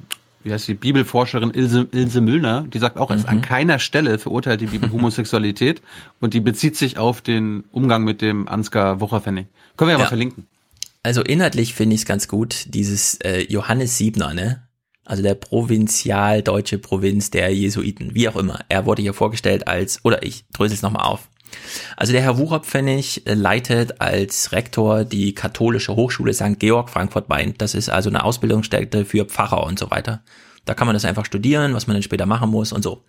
wie heißt die, Bibelforscherin Ilse, Ilse Müllner. Die sagt auch, es an keiner Stelle verurteilt die Bibel Homosexualität und die bezieht sich auf den Umgang mit dem Ansgar Wucherpfennig. Können wir ja, mal Ja. verlinken. Also inhaltlich finde ich es ganz gut, dieses äh, Johannes Siebner, ne? Also der Provinzial deutsche Provinz der Jesuiten, wie auch immer. Er wurde hier vorgestellt als, oder ich drösel es nochmal auf. Also der Herr Wucherpfennig äh, leitet als Rektor die katholische Hochschule St. Georg Frankfurt-Main. Das ist also eine Ausbildungsstätte für Pfarrer und so weiter. Da kann man das einfach studieren, was man dann später machen muss und so.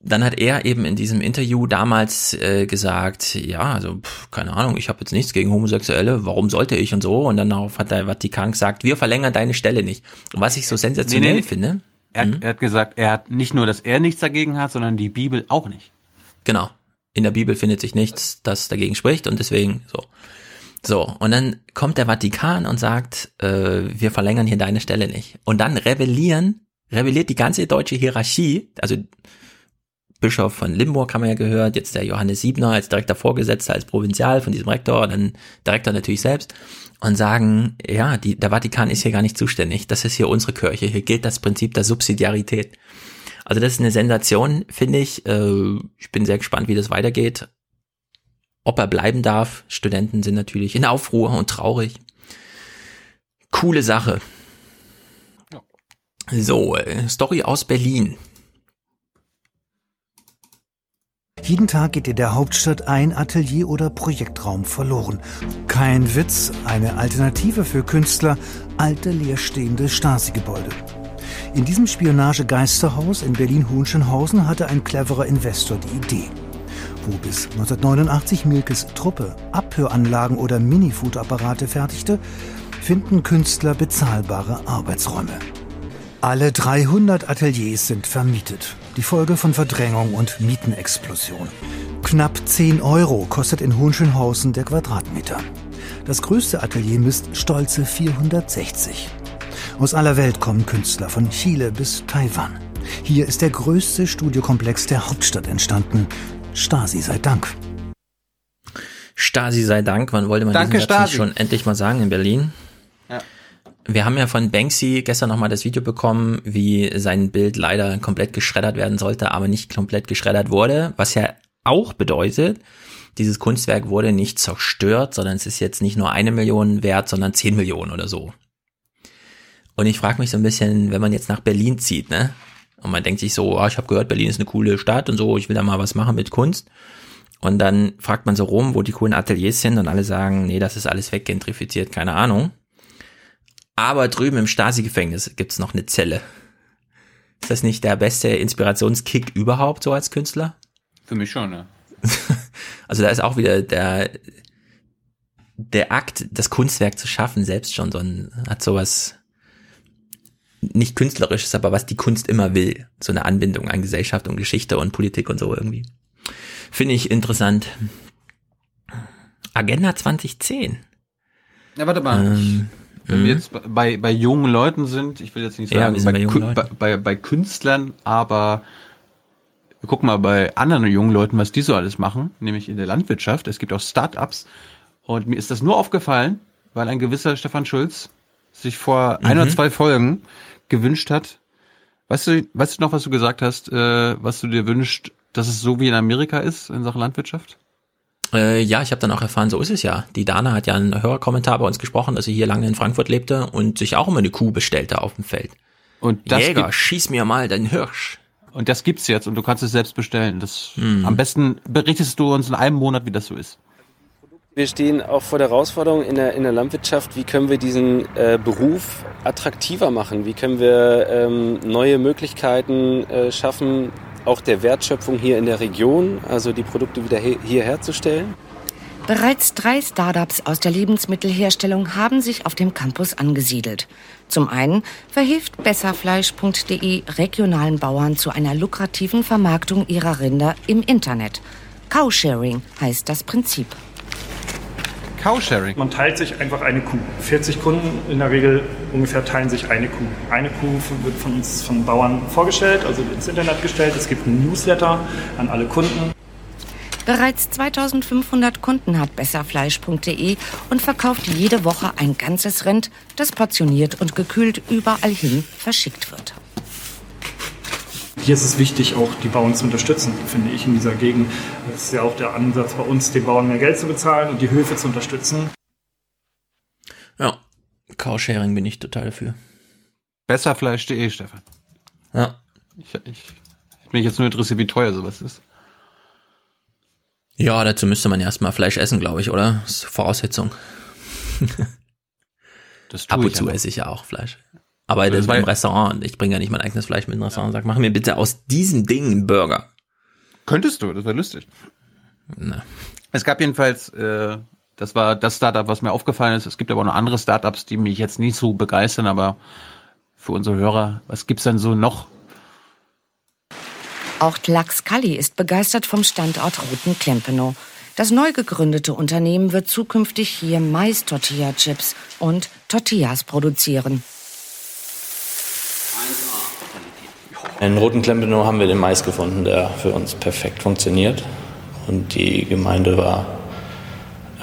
Dann hat er eben in diesem Interview damals äh, gesagt, ja, also pf, keine Ahnung, ich habe jetzt nichts gegen Homosexuelle, warum sollte ich und so. Und dann darauf hat der Vatikan gesagt, wir verlängern deine Stelle nicht. Und was ich so sensationell nee, nee. finde, Er, Mhm. er hat gesagt, er hat nicht nur, dass er nichts dagegen hat, sondern die Bibel auch nicht. Genau. In der Bibel findet sich nichts, das dagegen spricht und deswegen so. So, und dann kommt der Vatikan und sagt, äh, wir verlängern hier deine Stelle nicht. Und dann rebellieren, rebelliert die ganze deutsche Hierarchie, also Bischof von Limburg haben wir ja gehört, jetzt der Johannes Siebner als direkter Vorgesetzter, als Provinzial von diesem Rektor, dann der Rektor natürlich selbst und sagen, ja, die, der Vatikan ist hier gar nicht zuständig, das ist hier unsere Kirche, hier gilt das Prinzip der Subsidiarität. Also das ist eine Sensation, finde ich. Äh, ich bin sehr gespannt, wie das weitergeht. Ob er bleiben darf. Studenten sind natürlich in Aufruhr und traurig. Coole Sache. So, äh, Story aus Berlin. Jeden Tag geht in der Hauptstadt ein Atelier oder Projektraum verloren. Kein Witz, eine Alternative für Künstler, alte leerstehende Stasi-Gebäude. In diesem Spionage-Geisterhaus in Berlin-Hohenschönhausen hatte ein cleverer Investor die Idee. Wo bis 1989 Milkes Truppe Abhöranlagen oder Mini-Food-Apparate fertigte, finden Künstler bezahlbare Arbeitsräume. Alle 300 Ateliers sind vermietet. Die Folge von Verdrängung und Mietenexplosion. Knapp 10 Euro kostet in Hohenschönhausen der Quadratmeter. Das größte Atelier misst stolze 460. Aus aller Welt kommen Künstler von Chile bis Taiwan. Hier ist der größte Studiokomplex der Hauptstadt entstanden. Stasi sei Dank. Stasi sei Dank, wann wollte man Danke, diesen Satz schon endlich mal sagen in Berlin? Wir haben ja von Banksy gestern nochmal das Video bekommen, wie sein Bild leider komplett geschreddert werden sollte, aber nicht komplett geschreddert wurde, was ja auch bedeutet, dieses Kunstwerk wurde nicht zerstört, sondern es ist jetzt nicht nur eine Million wert, sondern zehn Millionen oder so. Und ich frage mich so ein bisschen, wenn man jetzt nach Berlin zieht, ne? Und man denkt sich so, oh, ich habe gehört, Berlin ist eine coole Stadt und so, ich will da mal was machen mit Kunst. Und dann fragt man so rum, wo die coolen Ateliers sind und alle sagen, nee, das ist alles weggentrifiziert, keine Ahnung. Aber drüben im Stasi-Gefängnis gibt's noch eine Zelle. Ist das nicht der beste Inspirationskick überhaupt so als Künstler? Für mich schon, ne? Also da ist auch wieder der, der Akt, das Kunstwerk zu schaffen, selbst schon so ein, hat sowas nicht künstlerisches, aber was die Kunst immer will. So eine Anbindung an Gesellschaft und Geschichte und Politik und so irgendwie. Finde ich interessant. Agenda 2010. Ja, warte mal. Ähm, Wenn mhm. wir jetzt bei, bei jungen Leuten sind, ich will jetzt nicht Ja, sagen, sind bei, bei bei, bei, Künstlern, aber wir gucken mal bei anderen jungen Leuten, was die so alles machen, nämlich in der Landwirtschaft. Es gibt auch Start-ups. Und mir ist das nur aufgefallen, weil ein gewisser Stefan Schulz sich vor ein Mhm. oder zwei Folgen gewünscht hat. Weißt du, weißt du noch, was du gesagt hast, äh, was du dir wünschst, dass es so wie in Amerika ist in Sachen Landwirtschaft? Äh, ja, ich habe dann auch erfahren, so ist es ja. Die Dana hat ja einen Hörerkommentar bei uns gesprochen, dass sie hier lange in Frankfurt lebte und sich auch immer eine Kuh bestellte auf dem Feld. Und das Jäger, gibt- schieß mir mal deinen Hirsch. Und das gibt's jetzt und du kannst es selbst bestellen. Das Mhm. am besten berichtest du uns in einem Monat, wie das so ist. Wir stehen auch vor der Herausforderung in der, in der Landwirtschaft, wie können wir diesen äh, Beruf attraktiver machen? Wie können wir ähm, neue Möglichkeiten äh, schaffen, auch der Wertschöpfung hier in der Region, also die Produkte wieder hier herzustellen? Bereits drei Startups aus der Lebensmittelherstellung haben sich auf dem Campus angesiedelt. Zum einen verhilft besserfleisch.de regionalen Bauern zu einer lukrativen Vermarktung ihrer Rinder im Internet. Cowsharing heißt das Prinzip. Cowsharing. Man teilt sich einfach eine Kuh. 40 Kunden in der Regel ungefähr teilen sich eine Kuh. Eine Kuh wird von uns, von Bauern vorgestellt, also ins Internet gestellt. Es gibt einen Newsletter an alle Kunden. Bereits 2500 Kunden hat besserfleisch.de und verkauft jede Woche ein ganzes Rind, das portioniert und gekühlt überall hin verschickt wird. Hier ist es wichtig, auch die Bauern zu unterstützen, finde ich, in dieser Gegend. Das ist ja auch der Ansatz bei uns, den Bauern mehr Geld zu bezahlen und die Höfe zu unterstützen. Ja, Cowsharing bin ich total dafür. Besserfleisch.de, Stefan. Ja. Ich, ich, ich bin jetzt nur interessiert, wie teuer sowas ist. Ja, dazu müsste man erstmal Fleisch essen, glaube ich, oder? Das ist Voraussetzung. Das Ab tue und ich zu aber. esse ich ja auch Fleisch. Aber Das war- im Restaurant. Ich bringe ja nicht mein eigenes Fleisch mit in Restaurant und sage, mach mir bitte aus diesem Ding einen Burger. Könntest du, das wäre lustig. Na. Es gab jedenfalls, äh, das war das Startup, was mir aufgefallen ist. Es gibt aber auch noch andere Startups, die mich jetzt nicht so begeistern, aber für unsere Hörer, was gibt's denn so noch? Auch Lachs Kalli ist begeistert vom Standort Roten Klempenow. Das neu gegründete Unternehmen wird zukünftig hier Mais-Tortilla-Chips und Tortillas produzieren. In Roten Klempenow haben wir den Mais gefunden, der für uns perfekt funktioniert. Und die Gemeinde war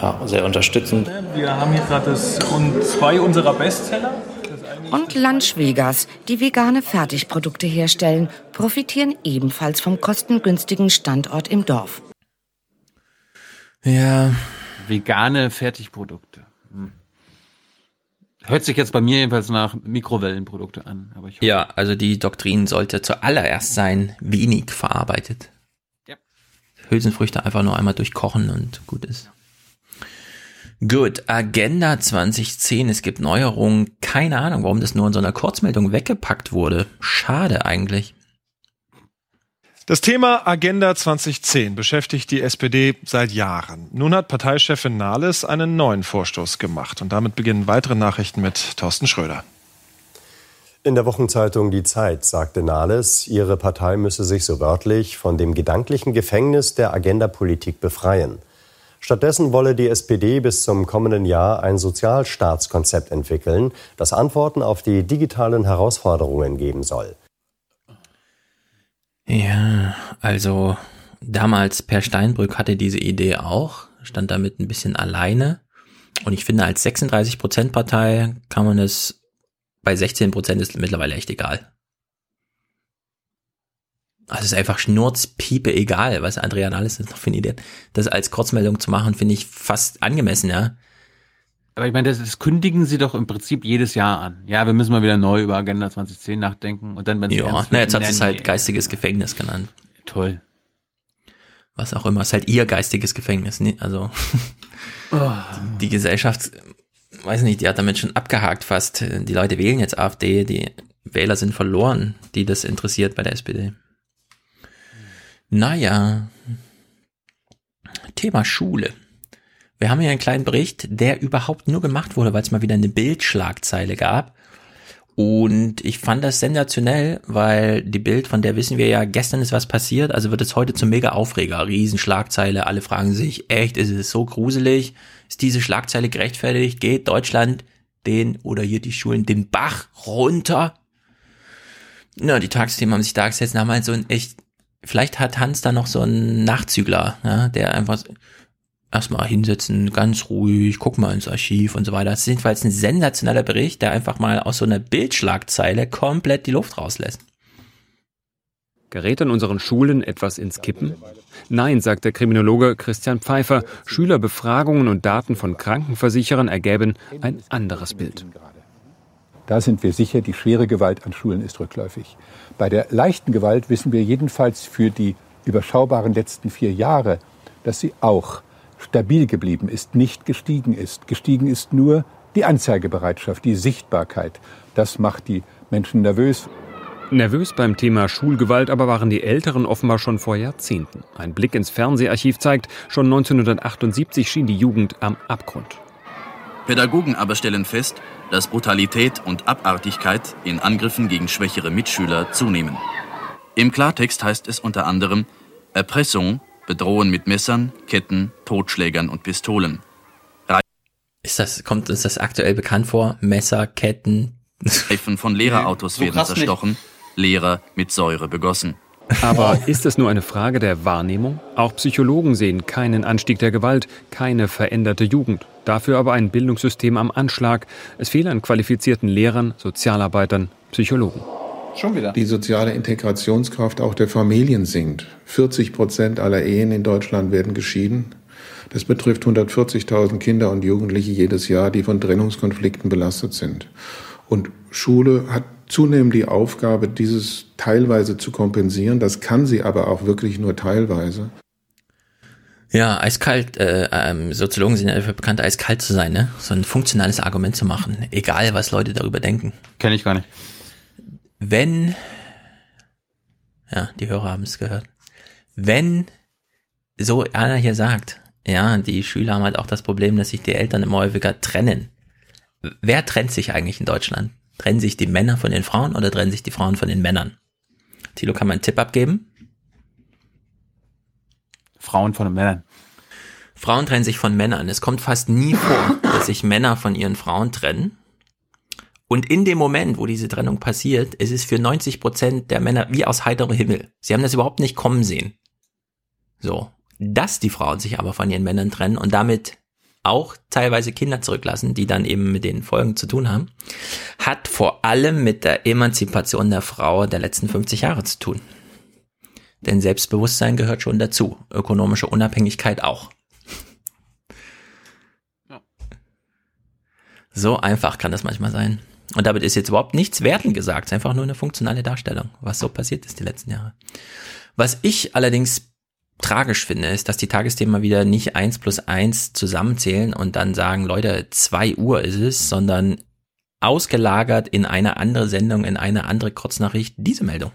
ja, sehr unterstützend. Wir haben hier gerade zwei unserer Bestseller. Und Lunch Vegas, die vegane Fertigprodukte herstellen, profitieren ebenfalls vom kostengünstigen Standort im Dorf. Ja. Vegane Fertigprodukte. Hört sich jetzt bei mir jedenfalls nach Mikrowellenprodukte an. Aber ich Ja, also die Doktrin sollte zuallererst sein, wenig verarbeitet. Ja. Hülsenfrüchte einfach nur einmal durchkochen und gut ist. Gut, Agenda 2010, es gibt Neuerungen. Keine Ahnung, warum das nur in so einer Kurzmeldung weggepackt wurde. Schade eigentlich. Das Thema Agenda 2010 beschäftigt die SPD seit Jahren. Nun hat Parteichefin Nahles einen neuen Vorstoß gemacht. Und damit beginnen weitere Nachrichten mit Thorsten Schröder. In der Wochenzeitung Die Zeit sagte Nahles, ihre Partei müsse sich so wörtlich von dem gedanklichen Gefängnis der Agenda-Politik befreien. Stattdessen wolle die SPD bis zum kommenden Jahr ein Sozialstaatskonzept entwickeln, das Antworten auf die digitalen Herausforderungen geben soll. Ja, also damals Per Steinbrück hatte diese Idee auch, stand damit ein bisschen alleine. Und ich finde, als 36%-Partei kann man es bei 16% ist mittlerweile echt egal. Also es ist einfach schnurzpiepe egal, was Andrea Nahles noch für eine Idee hat. Das als Kurzmeldung zu machen, finde ich fast angemessen, ja. Aber ich meine, das, das kündigen sie doch im Prinzip jedes Jahr an. Ja, wir müssen mal wieder neu über Agenda 2010 nachdenken und dann, wenn Ja, na, jetzt hat sie es halt geistiges Gefängnis genannt. Toll. Was auch immer, ist halt ihr geistiges Gefängnis, ne? Also Oh. die, die Gesellschaft, weiß nicht, die hat damit schon abgehakt fast. Die Leute wählen jetzt AfD, die Wähler sind verloren, die das interessiert bei der SPD. Naja. Thema Schule. Wir haben hier einen kleinen Bericht, der überhaupt nur gemacht wurde, weil es mal wieder eine Bildschlagzeile gab. Und ich fand das sensationell, weil die Bild, von der wissen wir ja, gestern ist was passiert, also wird es heute zum mega Aufreger. Riesenschlagzeile, alle fragen sich, echt, ist es so gruselig? Ist diese Schlagzeile gerechtfertigt? Geht Deutschland den oder hier die Schulen den Bach runter? Na, die Tagesthemen haben sich da gesetzt haben halt so ein echt, vielleicht hat Hans da noch so einen Nachzügler, ja, der einfach erstmal hinsetzen, ganz ruhig, guck mal ins Archiv und so weiter. Das ist jedenfalls ein sensationeller Bericht, der einfach mal aus so einer Bildschlagzeile komplett die Luft rauslässt. Gerät an unseren Schulen etwas ins Kippen? Nein, sagt der Kriminologe Christian Pfeiffer. Schülerbefragungen und Daten von Krankenversicherern ergäben ein anderes Bild. Da sind wir sicher, die schwere Gewalt an Schulen ist rückläufig. Bei der leichten Gewalt wissen wir jedenfalls für die überschaubaren letzten vier Jahre, dass sie auch stabil geblieben ist, nicht gestiegen ist. Gestiegen ist nur die Anzeigebereitschaft, die Sichtbarkeit. Das macht die Menschen nervös. Nervös beim Thema Schulgewalt aber waren die Älteren offenbar schon vor Jahrzehnten. Ein Blick ins Fernseharchiv zeigt, schon 1978 schien die Jugend am Abgrund. Pädagogen aber stellen fest, dass Brutalität und Abartigkeit in Angriffen gegen schwächere Mitschüler zunehmen. Im Klartext heißt es unter anderem Erpressung, Bedrohen mit Messern, Ketten, Totschlägern und Pistolen. Ist das, kommt uns das aktuell bekannt vor? Messer, Ketten. Reifen von Lehrerautos So werden nicht. zerstochen, Lehrer mit Säure begossen. Aber ist es nur eine Frage der Wahrnehmung? Auch Psychologen sehen keinen Anstieg der Gewalt, keine veränderte Jugend. Dafür aber ein Bildungssystem am Anschlag. Es fehlt an qualifizierten Lehrern, Sozialarbeitern, Psychologen. Schon wieder. Die soziale Integrationskraft auch der Familien sinkt. 40 Prozent aller Ehen in Deutschland werden geschieden. Das betrifft 140.000 Kinder und Jugendliche jedes Jahr, die von Trennungskonflikten belastet sind. Und Schule hat zunehmend die Aufgabe, dieses teilweise zu kompensieren. Das kann sie aber auch wirklich nur teilweise. Ja, eiskalt, äh, ähm, Soziologen sind ja dafür bekannt, eiskalt zu sein, ne? So ein funktionales Argument zu machen. Egal, was Leute darüber denken. Kenne ich gar nicht. Wenn, ja, die Hörer haben es gehört. Wenn so einer hier sagt, ja, die Schüler haben halt auch das Problem, dass sich die Eltern immer häufiger trennen. Wer trennt sich eigentlich in Deutschland? Trennen sich die Männer von den Frauen oder trennen sich die Frauen von den Männern? Tilo, kann man einen Tipp abgeben? Frauen von den Männern. Frauen trennen sich von Männern. Es kommt fast nie vor, dass sich Männer von ihren Frauen trennen. Und in dem Moment, wo diese Trennung passiert, ist es für 90 Prozent der Männer wie aus heiterem Himmel. Sie haben das überhaupt nicht kommen sehen. So. Dass die Frauen sich aber von ihren Männern trennen und damit auch teilweise Kinder zurücklassen, die dann eben mit den Folgen zu tun haben, hat vor allem mit der Emanzipation der Frau der letzten 50 Jahre zu tun. Denn Selbstbewusstsein gehört schon dazu, ökonomische Unabhängigkeit auch. So einfach kann das manchmal sein. Und damit ist jetzt überhaupt nichts werten gesagt, es ist einfach nur eine funktionale Darstellung, was so passiert ist die letzten Jahre. Was ich allerdings tragisch finde, ist, dass die Tagesthemen wieder nicht eins plus eins zusammenzählen und dann sagen, Leute, zwei Uhr ist es, sondern ausgelagert in eine andere Sendung, in eine andere Kurznachricht, diese Meldung.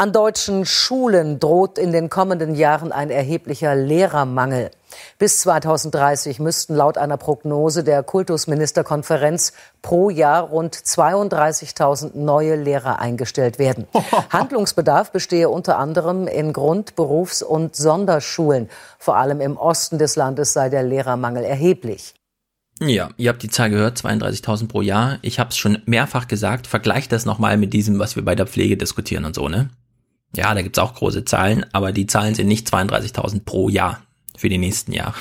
An deutschen Schulen droht in den kommenden Jahren ein erheblicher Lehrermangel. Bis 2030 müssten laut einer Prognose der Kultusministerkonferenz pro Jahr rund 32.000 neue Lehrer eingestellt werden. Handlungsbedarf bestehe unter anderem in Grund-, Berufs- und Sonderschulen. Vor allem im Osten des Landes sei der Lehrermangel erheblich. Ja, ihr habt die Zahl gehört, 32.000 pro Jahr. Ich habe es schon mehrfach gesagt, vergleicht das nochmal mit diesem, was wir bei der Pflege diskutieren und so, ne? Ja, da gibt's auch große Zahlen, aber die Zahlen sind nicht 32.000 pro Jahr für die nächsten Jahre.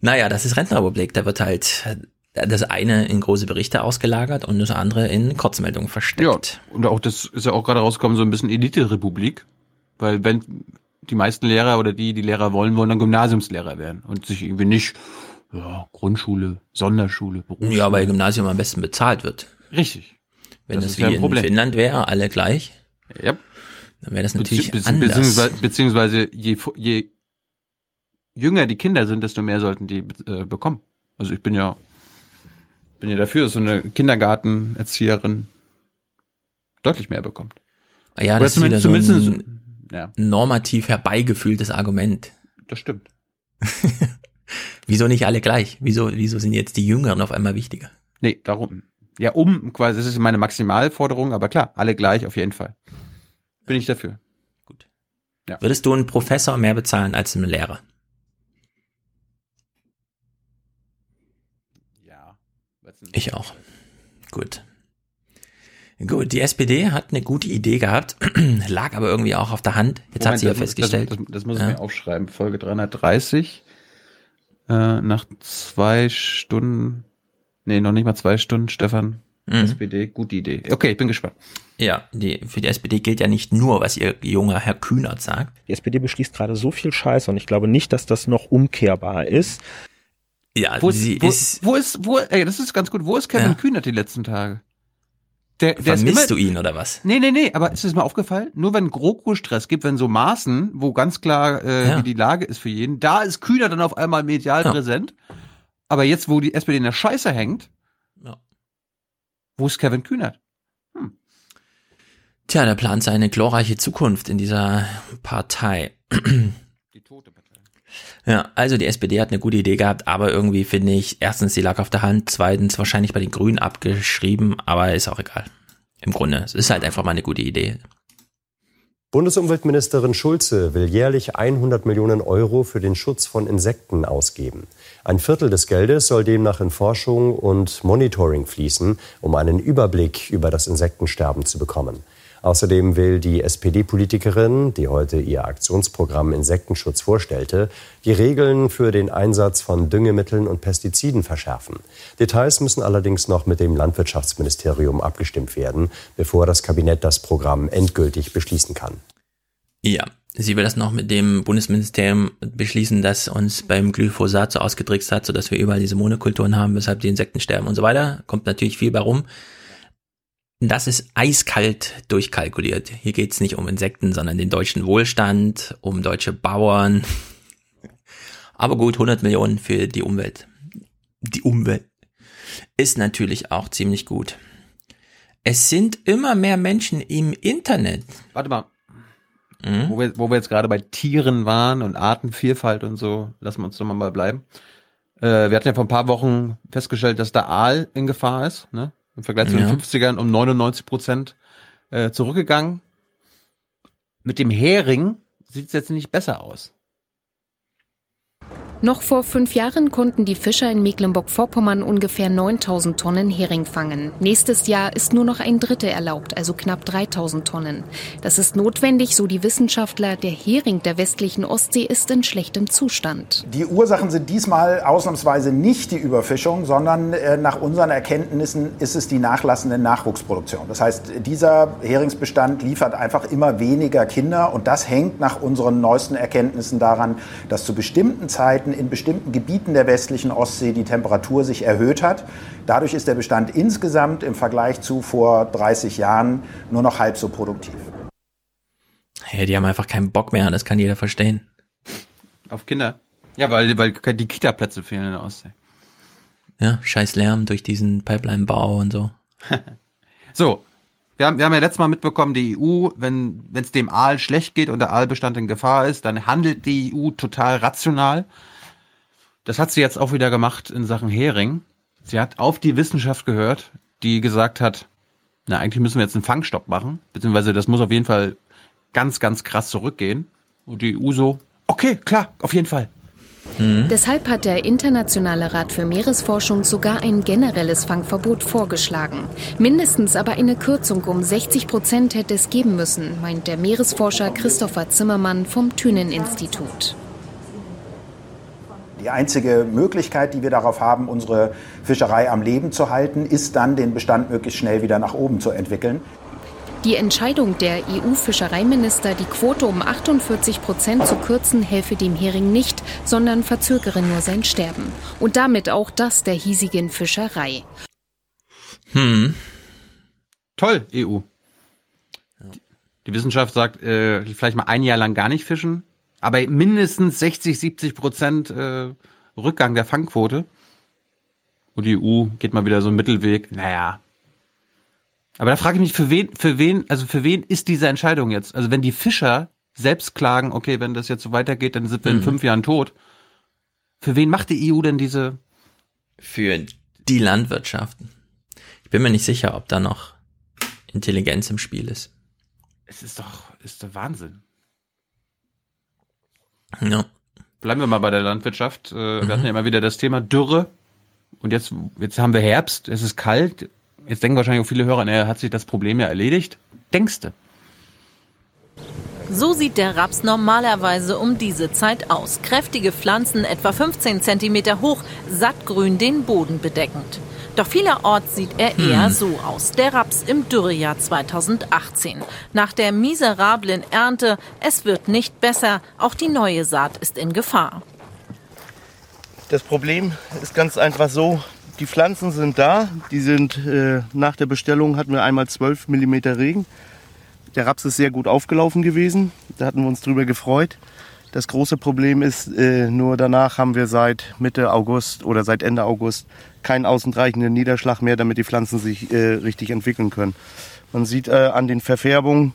Naja, das ist Rentenrepublik, da wird halt das eine in große Berichte ausgelagert und das andere in Kurzmeldungen versteckt. Ja, und auch das ist ja auch gerade rausgekommen, so ein bisschen Elite-Republik. Weil wenn die meisten Lehrer oder die, die Lehrer wollen, wollen dann Gymnasiumslehrer werden und sich irgendwie nicht ja, Grundschule, Sonderschule, Berufsschule. Ja, weil Gymnasium am besten bezahlt wird. Richtig. Wenn das, das wie in Finnland wäre, alle gleich. Ja. Dann wäre das natürlich Bezieh anders. Beziehungsweise, beziehungsweise je, je jünger die Kinder sind, desto mehr sollten die äh, bekommen. Also ich bin ja bin ja dafür, dass so eine Kindergartenerzieherin deutlich mehr bekommt. Ja, das ist wieder so ein ja. normativ herbeigefühltes Argument. Das stimmt. wieso nicht alle gleich? Wieso, wieso sind jetzt die Jüngeren auf einmal wichtiger? Nee, darum. Ja, um quasi, das ist meine Maximalforderung, aber klar, alle gleich auf jeden Fall. Bin ich dafür. Gut. Ja. Würdest du einen Professor mehr bezahlen als einen Lehrer? Ja. Ich auch. Gut. Gut, die SPD hat eine gute Idee gehabt, lag aber irgendwie auch auf der Hand. Jetzt Moment, hat sie ja festgestellt. Das, das, das muss ich ja. mir aufschreiben. Folge 330. Äh, nach zwei Stunden, nee, noch nicht mal zwei Stunden, Stefan. Mhm. SPD, gute Idee. Okay, ich bin gespannt. Ja, die, für die SPD gilt ja nicht nur, was ihr junger Herr Kühnert sagt. Die SPD beschließt gerade so viel Scheiße und ich glaube nicht, dass das noch umkehrbar ist. Ja, wo sie wo, ist. Wo ist, wo, ey, das ist ganz gut. Wo ist Kevin ja. Kühnert die letzten Tage? Der, der Vermisst immer, du ihn oder was? Nee, nee, nee, aber ist es mal aufgefallen? Nur wenn GroKo-Stress gibt, wenn so Maßen, wo ganz klar äh, ja. wie die Lage ist für jeden, da ist Kühner dann auf einmal medial ja. präsent. Aber jetzt, wo die SPD in der Scheiße hängt, ja. wo ist Kevin Kühnert? Hm. Tja, der plant seine glorreiche Zukunft in dieser Partei. Die tote Partei. Ja, also die SPD hat eine gute Idee gehabt, aber irgendwie finde ich, erstens, die lag auf der Hand, zweitens wahrscheinlich bei den Grünen abgeschrieben, aber ist auch egal. Im Grunde, es ist halt einfach mal eine gute Idee. Bundesumweltministerin Schulze will jährlich 100 Millionen Euro für den Schutz von Insekten ausgeben. Ein Viertel des Geldes soll demnach in Forschung und Monitoring fließen, um einen Überblick über das Insektensterben zu bekommen. Außerdem will die SPD-Politikerin, die heute ihr Aktionsprogramm Insektenschutz vorstellte, die Regeln für den Einsatz von Düngemitteln und Pestiziden verschärfen. Details müssen allerdings noch mit dem Landwirtschaftsministerium abgestimmt werden, bevor das Kabinett das Programm endgültig beschließen kann. Ja, sie will das noch mit dem Bundesministerium beschließen, das uns beim Glyphosat so ausgetrickst hat, sodass wir überall diese Monokulturen haben, weshalb die Insekten sterben und so weiter. Kommt natürlich viel bei rum. Das ist eiskalt durchkalkuliert. Hier geht's nicht um Insekten, sondern den deutschen Wohlstand, um deutsche Bauern. Aber gut, 100 Millionen für die Umwelt. Die Umwelt ist natürlich auch ziemlich gut. Es sind immer mehr Menschen im Internet. Warte mal. Mhm. Wo, wir, wo wir jetzt gerade bei Tieren waren und Artenvielfalt und so, lassen wir uns doch mal bleiben. Äh, wir hatten ja vor ein paar Wochen festgestellt, dass der Aal in Gefahr ist. Ne? Im Vergleich zu den 50ern um 99 Prozent äh, zurückgegangen. Mit dem Hering sieht es jetzt nicht besser aus. Noch vor fünf Jahren konnten die Fischer in Mecklenburg-Vorpommern ungefähr 9000 Tonnen Hering fangen. Nächstes Jahr ist nur noch ein Drittel erlaubt, also knapp 3000 Tonnen. Das ist notwendig, so die Wissenschaftler. Der Hering der westlichen Ostsee ist in schlechtem Zustand. Die Ursachen sind diesmal ausnahmsweise nicht die Überfischung, sondern äh, nach unseren Erkenntnissen ist es die nachlassende Nachwuchsproduktion. Das heißt, dieser Heringsbestand liefert einfach immer weniger Kinder und das hängt nach unseren neuesten Erkenntnissen daran, dass zu bestimmten Zeiten Zeiten in bestimmten Gebieten der westlichen Ostsee die Temperatur sich erhöht hat. Dadurch ist der Bestand insgesamt im Vergleich zu vor 30 Jahren nur noch halb so produktiv. Ja, die haben einfach keinen Bock mehr, das kann jeder verstehen. Auf Kinder? Ja, weil, weil die Kita-Plätze fehlen in der Ostsee. Ja, scheiß Lärm durch diesen Pipeline-Bau und so. so, wir haben, wir haben ja letztes Mal mitbekommen, die EU, wenn es dem Aal schlecht geht und der Aalbestand in Gefahr ist, dann handelt die EU total rational. Das hat sie jetzt auch wieder gemacht in Sachen Hering. Sie hat auf die Wissenschaft gehört, die gesagt hat, na, eigentlich müssen wir jetzt einen Fangstopp machen, beziehungsweise das muss auf jeden Fall ganz, ganz krass zurückgehen. Und die EU so, okay, klar, auf jeden Fall. Mhm. Deshalb hat der Internationale Rat für Meeresforschung sogar ein generelles Fangverbot vorgeschlagen. Mindestens aber eine Kürzung um 60 Prozent hätte es geben müssen, meint der Meeresforscher Christopher Zimmermann vom Thünen-Institut. Die einzige Möglichkeit, die wir darauf haben, unsere Fischerei am Leben zu halten, ist dann, den Bestand möglichst schnell wieder nach oben zu entwickeln. Die Entscheidung der EU-Fischereiminister, die Quote um 48 Prozent zu kürzen, helfe dem Hering nicht, sondern verzögere nur sein Sterben. Und damit auch das der hiesigen Fischerei. Hm. Toll, EU. Die Wissenschaft sagt, äh, vielleicht mal ein Jahr lang gar nicht fischen, aber mindestens 60, 70 Prozent äh, Rückgang der Fangquote. Und die EU geht mal wieder so einen Mittelweg. Naja. Aber da frage ich mich, für wen, für wen, also für wen ist diese Entscheidung jetzt? Also wenn die Fischer selbst klagen, okay, wenn das jetzt so weitergeht, dann sind wir in Mhm. fünf Jahren tot. Für wen macht die EU denn diese? Für die Landwirtschaften. Ich bin mir nicht sicher, ob da noch Intelligenz im Spiel ist. Es ist doch, ist doch Wahnsinn. Ja. Bleiben wir mal bei der Landwirtschaft. Äh, Wir hatten ja immer wieder das Thema Dürre. Und jetzt, jetzt haben wir Herbst, es ist kalt. Jetzt denken wahrscheinlich auch viele Hörer, naja, hat sich das Problem ja erledigt. Denkste. So sieht der Raps normalerweise um diese Zeit aus. Kräftige Pflanzen, etwa 15 Zentimeter hoch, sattgrün den Boden bedeckend. Doch vielerorts sieht er eher Hm. so aus. Der Raps im Dürrejahr 2018. Nach der miserablen Ernte, es wird nicht besser. Auch die neue Saat ist in Gefahr. Das Problem ist ganz einfach so, die Pflanzen sind da. Die sind äh, nach der Bestellung hatten wir einmal 12 mm Regen. Der Raps ist sehr gut aufgelaufen gewesen. Da hatten wir uns drüber gefreut. Das große Problem ist, äh, nur danach haben wir seit Mitte August oder seit Ende August keinen ausreichenden Niederschlag mehr, damit die Pflanzen sich äh, richtig entwickeln können. Man sieht äh, an den Verfärbungen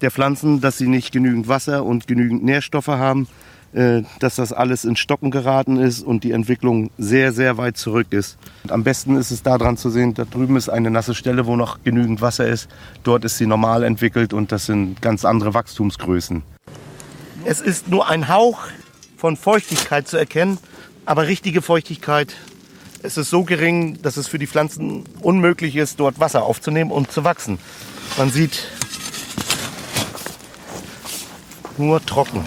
der Pflanzen, dass sie nicht genügend Wasser und genügend Nährstoffe haben, äh, dass das alles ins Stocken geraten ist und die Entwicklung sehr, sehr weit zurück ist. Und am besten ist es daran zu sehen, da drüben ist eine nasse Stelle, wo noch genügend Wasser ist. Dort ist sie normal entwickelt und das sind ganz andere Wachstumsgrößen. Es ist nur ein Hauch von Feuchtigkeit zu erkennen, aber richtige Feuchtigkeit, es ist so gering, dass es für die Pflanzen unmöglich ist, dort Wasser aufzunehmen und zu wachsen. Man sieht nur trocken.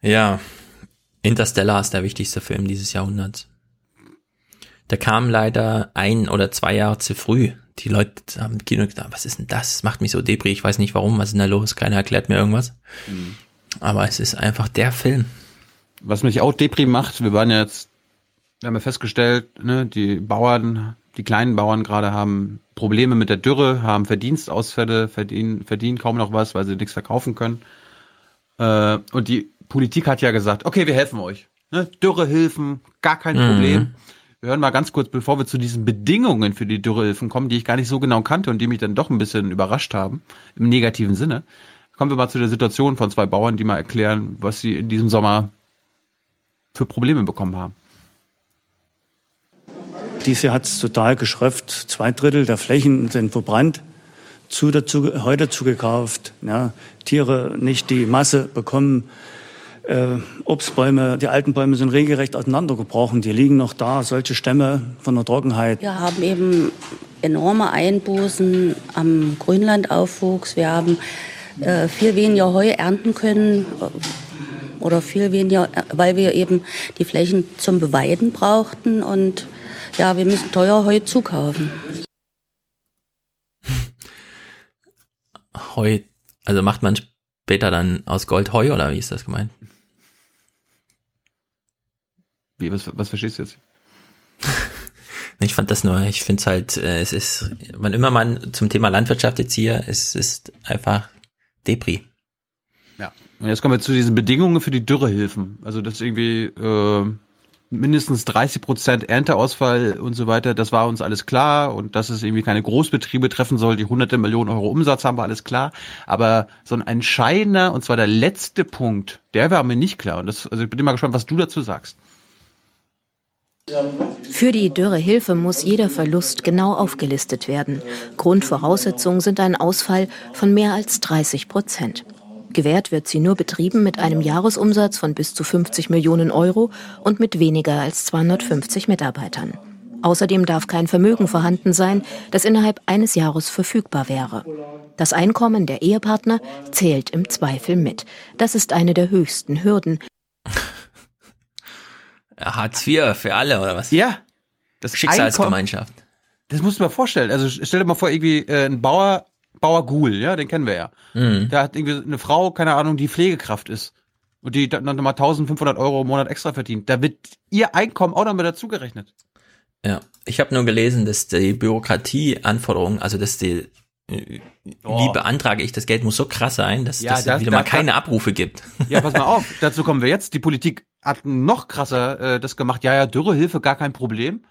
Ja, Interstellar ist der wichtigste Film dieses Jahrhunderts. Der kam leider ein oder zwei Jahre zu früh. Die Leute haben im Kino gedacht, was ist denn das? Das macht mich so debris. Ich weiß nicht warum, was ist denn da los? Keiner erklärt mir irgendwas. Aber es ist einfach der Film. Was mich auch Depri macht, wir waren ja jetzt, wir haben ja festgestellt, ne, die Bauern, die kleinen Bauern gerade haben Probleme mit der Dürre, haben Verdienstausfälle, verdienen, verdienen kaum noch was, weil sie nichts verkaufen können. Äh, und die Politik hat ja gesagt, okay, wir helfen euch. Ne? Dürrehilfen, gar kein Mhm. Problem. Wir hören mal ganz kurz, bevor wir zu diesen Bedingungen für die Dürrehilfen kommen, die ich gar nicht so genau kannte und die mich dann doch ein bisschen überrascht haben, im negativen Sinne. Kommen wir mal zu der Situation von zwei Bauern, die mal erklären, was sie in diesem Sommer für Probleme bekommen haben. Dieses Jahr hat es total geschröpft. Zwei Drittel der Flächen sind verbrannt. Zu dazu, heute zugekauft. Ja, Tiere nicht die Masse bekommen. Äh, Obstbäume, die alten Bäume sind regelrecht auseinandergebrochen. Die liegen noch da, solche Stämme von der Trockenheit. Wir haben eben enorme Einbußen am Grünlandaufwuchs. Wir haben äh, viel weniger Heu ernten können oder viel weniger, äh, weil wir eben die Flächen zum Beweiden brauchten und ja, wir müssen teuer Heu zukaufen. Heu, also macht man später dann aus Gold Heu oder wie ist das gemeint? Wie, was, was verstehst du jetzt? Ich fand das nur, ich finde es halt, äh, es ist, wann immer man zum Thema Landwirtschaft jetzt hier, es ist einfach Depri. Und jetzt kommen wir zu diesen Bedingungen für die Dürrehilfen. Also das irgendwie äh, mindestens 30 Prozent Ernteausfall und so weiter, das war uns alles klar und dass es irgendwie keine Großbetriebe treffen soll, die hunderte Millionen Euro Umsatz haben, war alles klar. Aber so ein entscheidender, und zwar der letzte Punkt, der war mir nicht klar. Und das, also ich bin mal gespannt, was du dazu sagst. Für die Dürrehilfe muss jeder Verlust genau aufgelistet werden. Grundvoraussetzungen sind ein Ausfall von mehr als 30 Prozent. Gewährt wird sie nur Betrieben mit einem Jahresumsatz von bis zu 50 Millionen Euro und mit weniger als 250 Mitarbeitern. Außerdem darf kein Vermögen vorhanden sein, das innerhalb eines Jahres verfügbar wäre. Das Einkommen der Ehepartner zählt im Zweifel mit. Das ist eine der höchsten Hürden. Hartz IV für alle, oder was? Ja. Das Schicksalsgemeinschaft. Einkommen, das musst du dir mal vorstellen. Also stell dir mal vor, irgendwie äh, ein Bauer, Bauer Gul, ja, den kennen wir ja. Mhm. Der hat irgendwie eine Frau, keine Ahnung, die Pflegekraft ist. Und die dann nochmal 1500 Euro im Monat extra verdient. Da wird ihr Einkommen auch noch mit dazugerechnet. Ja, ich habe nur gelesen, dass die Bürokratieanforderungen, also dass die äh, wie beantrage ich das Geld muss so krass sein, dass Ja, das das- wieder mal das- keine Abrufe gibt. Ja, pass mal auf, dazu kommen wir jetzt. Die Politik hat noch krasser äh, das gemacht. Ja, ja, Dürrehilfe, gar kein Problem.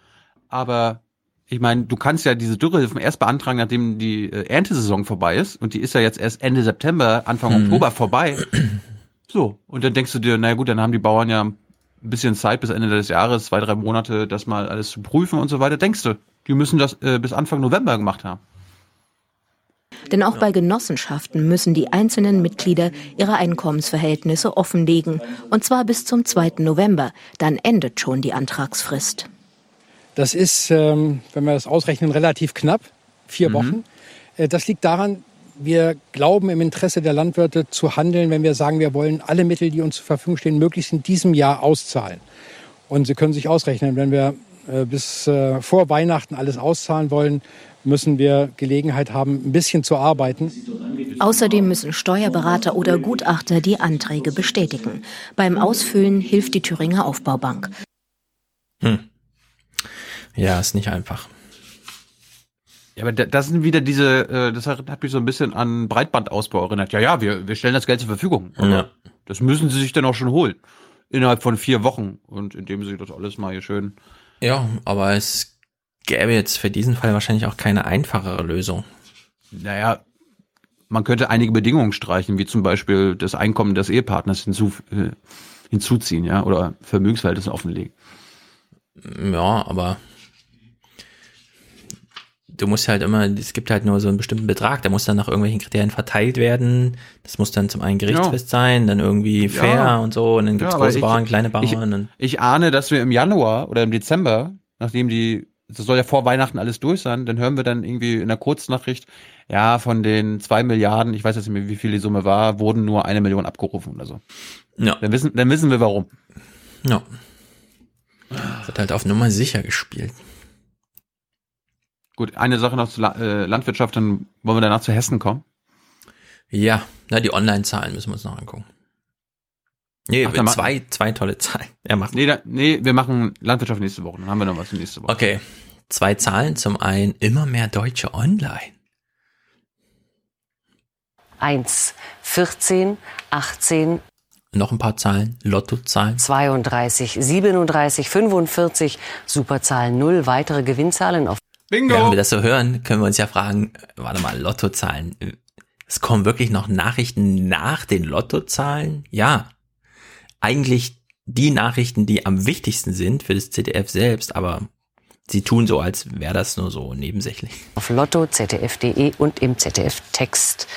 Aber ich meine, du kannst ja diese Dürrehilfen erst beantragen, nachdem die äh, Erntesaison vorbei ist. Und die ist ja jetzt erst Ende September, Anfang Mhm. Oktober vorbei. So, und dann denkst du dir, naja gut, dann haben die Bauern ja ein bisschen Zeit bis Ende des Jahres, zwei, drei Monate, das mal alles zu prüfen und so weiter. Denkst du, die müssen das äh, bis Anfang November gemacht haben. Denn auch bei Genossenschaften müssen die einzelnen Mitglieder ihre Einkommensverhältnisse offenlegen. Und zwar bis zum 2. November. Dann endet schon die Antragsfrist. Das ist, ähm, wenn wir das ausrechnen, relativ knapp, vier Mhm. Wochen. Äh, das liegt daran, wir glauben im Interesse der Landwirte zu handeln, wenn wir sagen, wir wollen alle Mittel, die uns zur Verfügung stehen, möglichst in diesem Jahr auszahlen. Und Sie können sich ausrechnen, wenn wir äh, bis äh, vor Weihnachten alles auszahlen wollen, müssen wir Gelegenheit haben, ein bisschen zu arbeiten. Außerdem müssen Steuerberater oder Gutachter die Anträge bestätigen. Beim Ausfüllen hilft die Thüringer Aufbaubank. Hm. Ja, ist nicht einfach. Ja, aber da- das sind wieder diese, äh, das hat mich so ein bisschen an Breitbandausbau erinnert. Ja, ja, wir, wir stellen das Geld zur Verfügung. Ja. Das müssen sie sich dann auch schon holen. Innerhalb von vier Wochen. Und indem sie das alles mal hier schön. Ja, aber es gäbe jetzt für diesen Fall wahrscheinlich auch keine einfachere Lösung. Naja, man könnte einige Bedingungen streichen, wie zum Beispiel das Einkommen des Ehepartners hinzu, äh, hinzuziehen, ja, oder Vermögensverhältnisse offenlegen. Ja, aber du musst halt immer, es gibt halt nur so einen bestimmten Betrag, der muss dann nach irgendwelchen Kriterien verteilt werden. Das muss dann zum einen gerichtsfest sein, dann irgendwie fair Ja. und so, und dann gibt's Ja, große ich- Bauern, kleine Bauern. Ich, ich ahne, dass wir im Januar oder im Dezember, nachdem die, das soll ja vor Weihnachten alles durch sein, dann hören wir dann irgendwie in der Kurznachricht, ja, von den zwei Milliarden, ich weiß jetzt nicht mehr, wie viel die Summe war, wurden nur eine Million abgerufen oder so. Ja. Dann wissen, dann wissen wir warum. ja. Wird halt auf Nummer sicher gespielt. Gut, eine Sache noch zur La äh, Landwirtschaft, dann wollen wir danach zu Hessen kommen. Ja, na, die Online-Zahlen müssen wir uns noch angucken. Nee, Ach, zwei, zwei tolle Zahlen. Er macht. Nee, da, nee, wir machen Landwirtschaft nächste Woche, dann haben wir noch was für nächste Woche. Okay. Zwei Zahlen. Zum einen immer mehr Deutsche online. 1, 14, 18, Noch ein paar Zahlen. Lottozahlen. 32, 37, 45, Superzahlen 0, weitere Gewinnzahlen auf Bingo! Wenn wir das so hören, können wir uns ja fragen, warte mal, Lottozahlen. Es kommen wirklich noch Nachrichten nach den Lottozahlen? Ja. Eigentlich die Nachrichten, die am wichtigsten sind für das ZDF selbst, aber sie tun so, als wäre das nur so nebensächlich. auf Lotto, ZDF.de und im ZDF-Text.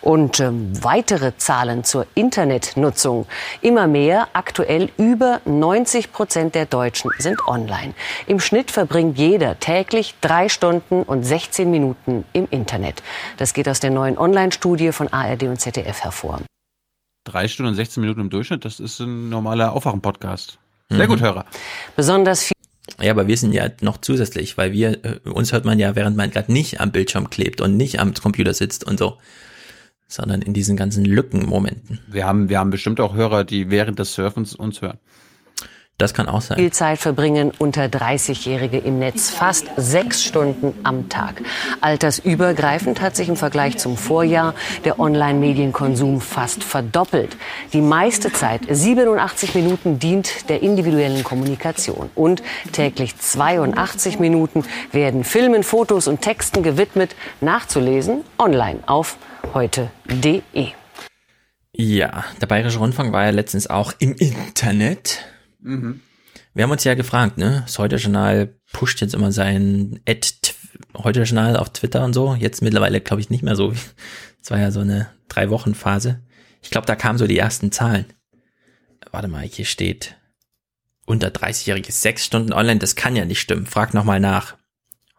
Und ähm, weitere Zahlen zur Internetnutzung. Immer mehr, aktuell über 90 Prozent der Deutschen sind online. Im Schnitt verbringt jeder täglich drei Stunden und 16 Minuten im Internet. Das geht aus der neuen Online-Studie von ARD und ZDF hervor. Drei Stunden und 16 Minuten im Durchschnitt, das ist ein normaler Aufwachen-Podcast. Sehr Mhm. gut, Hörer. Besonders viel Ja, aber wir sind ja noch zusätzlich, weil wir, äh, uns hört man ja, während man gerade nicht am Bildschirm klebt und nicht am Computer sitzt und so, sondern in diesen ganzen Lückenmomenten. Wir haben, wir haben bestimmt auch Hörer, die während des Surfens uns hören. Das kann auch sein. Viel Zeit verbringen unter 30-Jährige im Netz, fast sechs Stunden am Tag. Altersübergreifend hat sich im Vergleich zum Vorjahr der Online-Medienkonsum fast verdoppelt. Die meiste Zeit, 87 Minuten, dient der individuellen Kommunikation. Und täglich 82 Minuten werden Filmen, Fotos und Texten gewidmet, nachzulesen online auf heute.de. Ja, der Bayerische Rundfunk war ja letztens auch im Internet. Mhm. Wir haben uns ja gefragt, ne? Das Heute-Journal pusht jetzt immer sein Ad Heute-Journal auf Twitter und so. Jetzt mittlerweile, glaube ich, nicht mehr so. Es war ja so eine Drei-Wochen-Phase. Ich glaube, da kamen so die ersten Zahlen. Warte mal, hier steht unter 30-Jährige sechs Stunden online. Das kann ja nicht stimmen. Frag nochmal nach.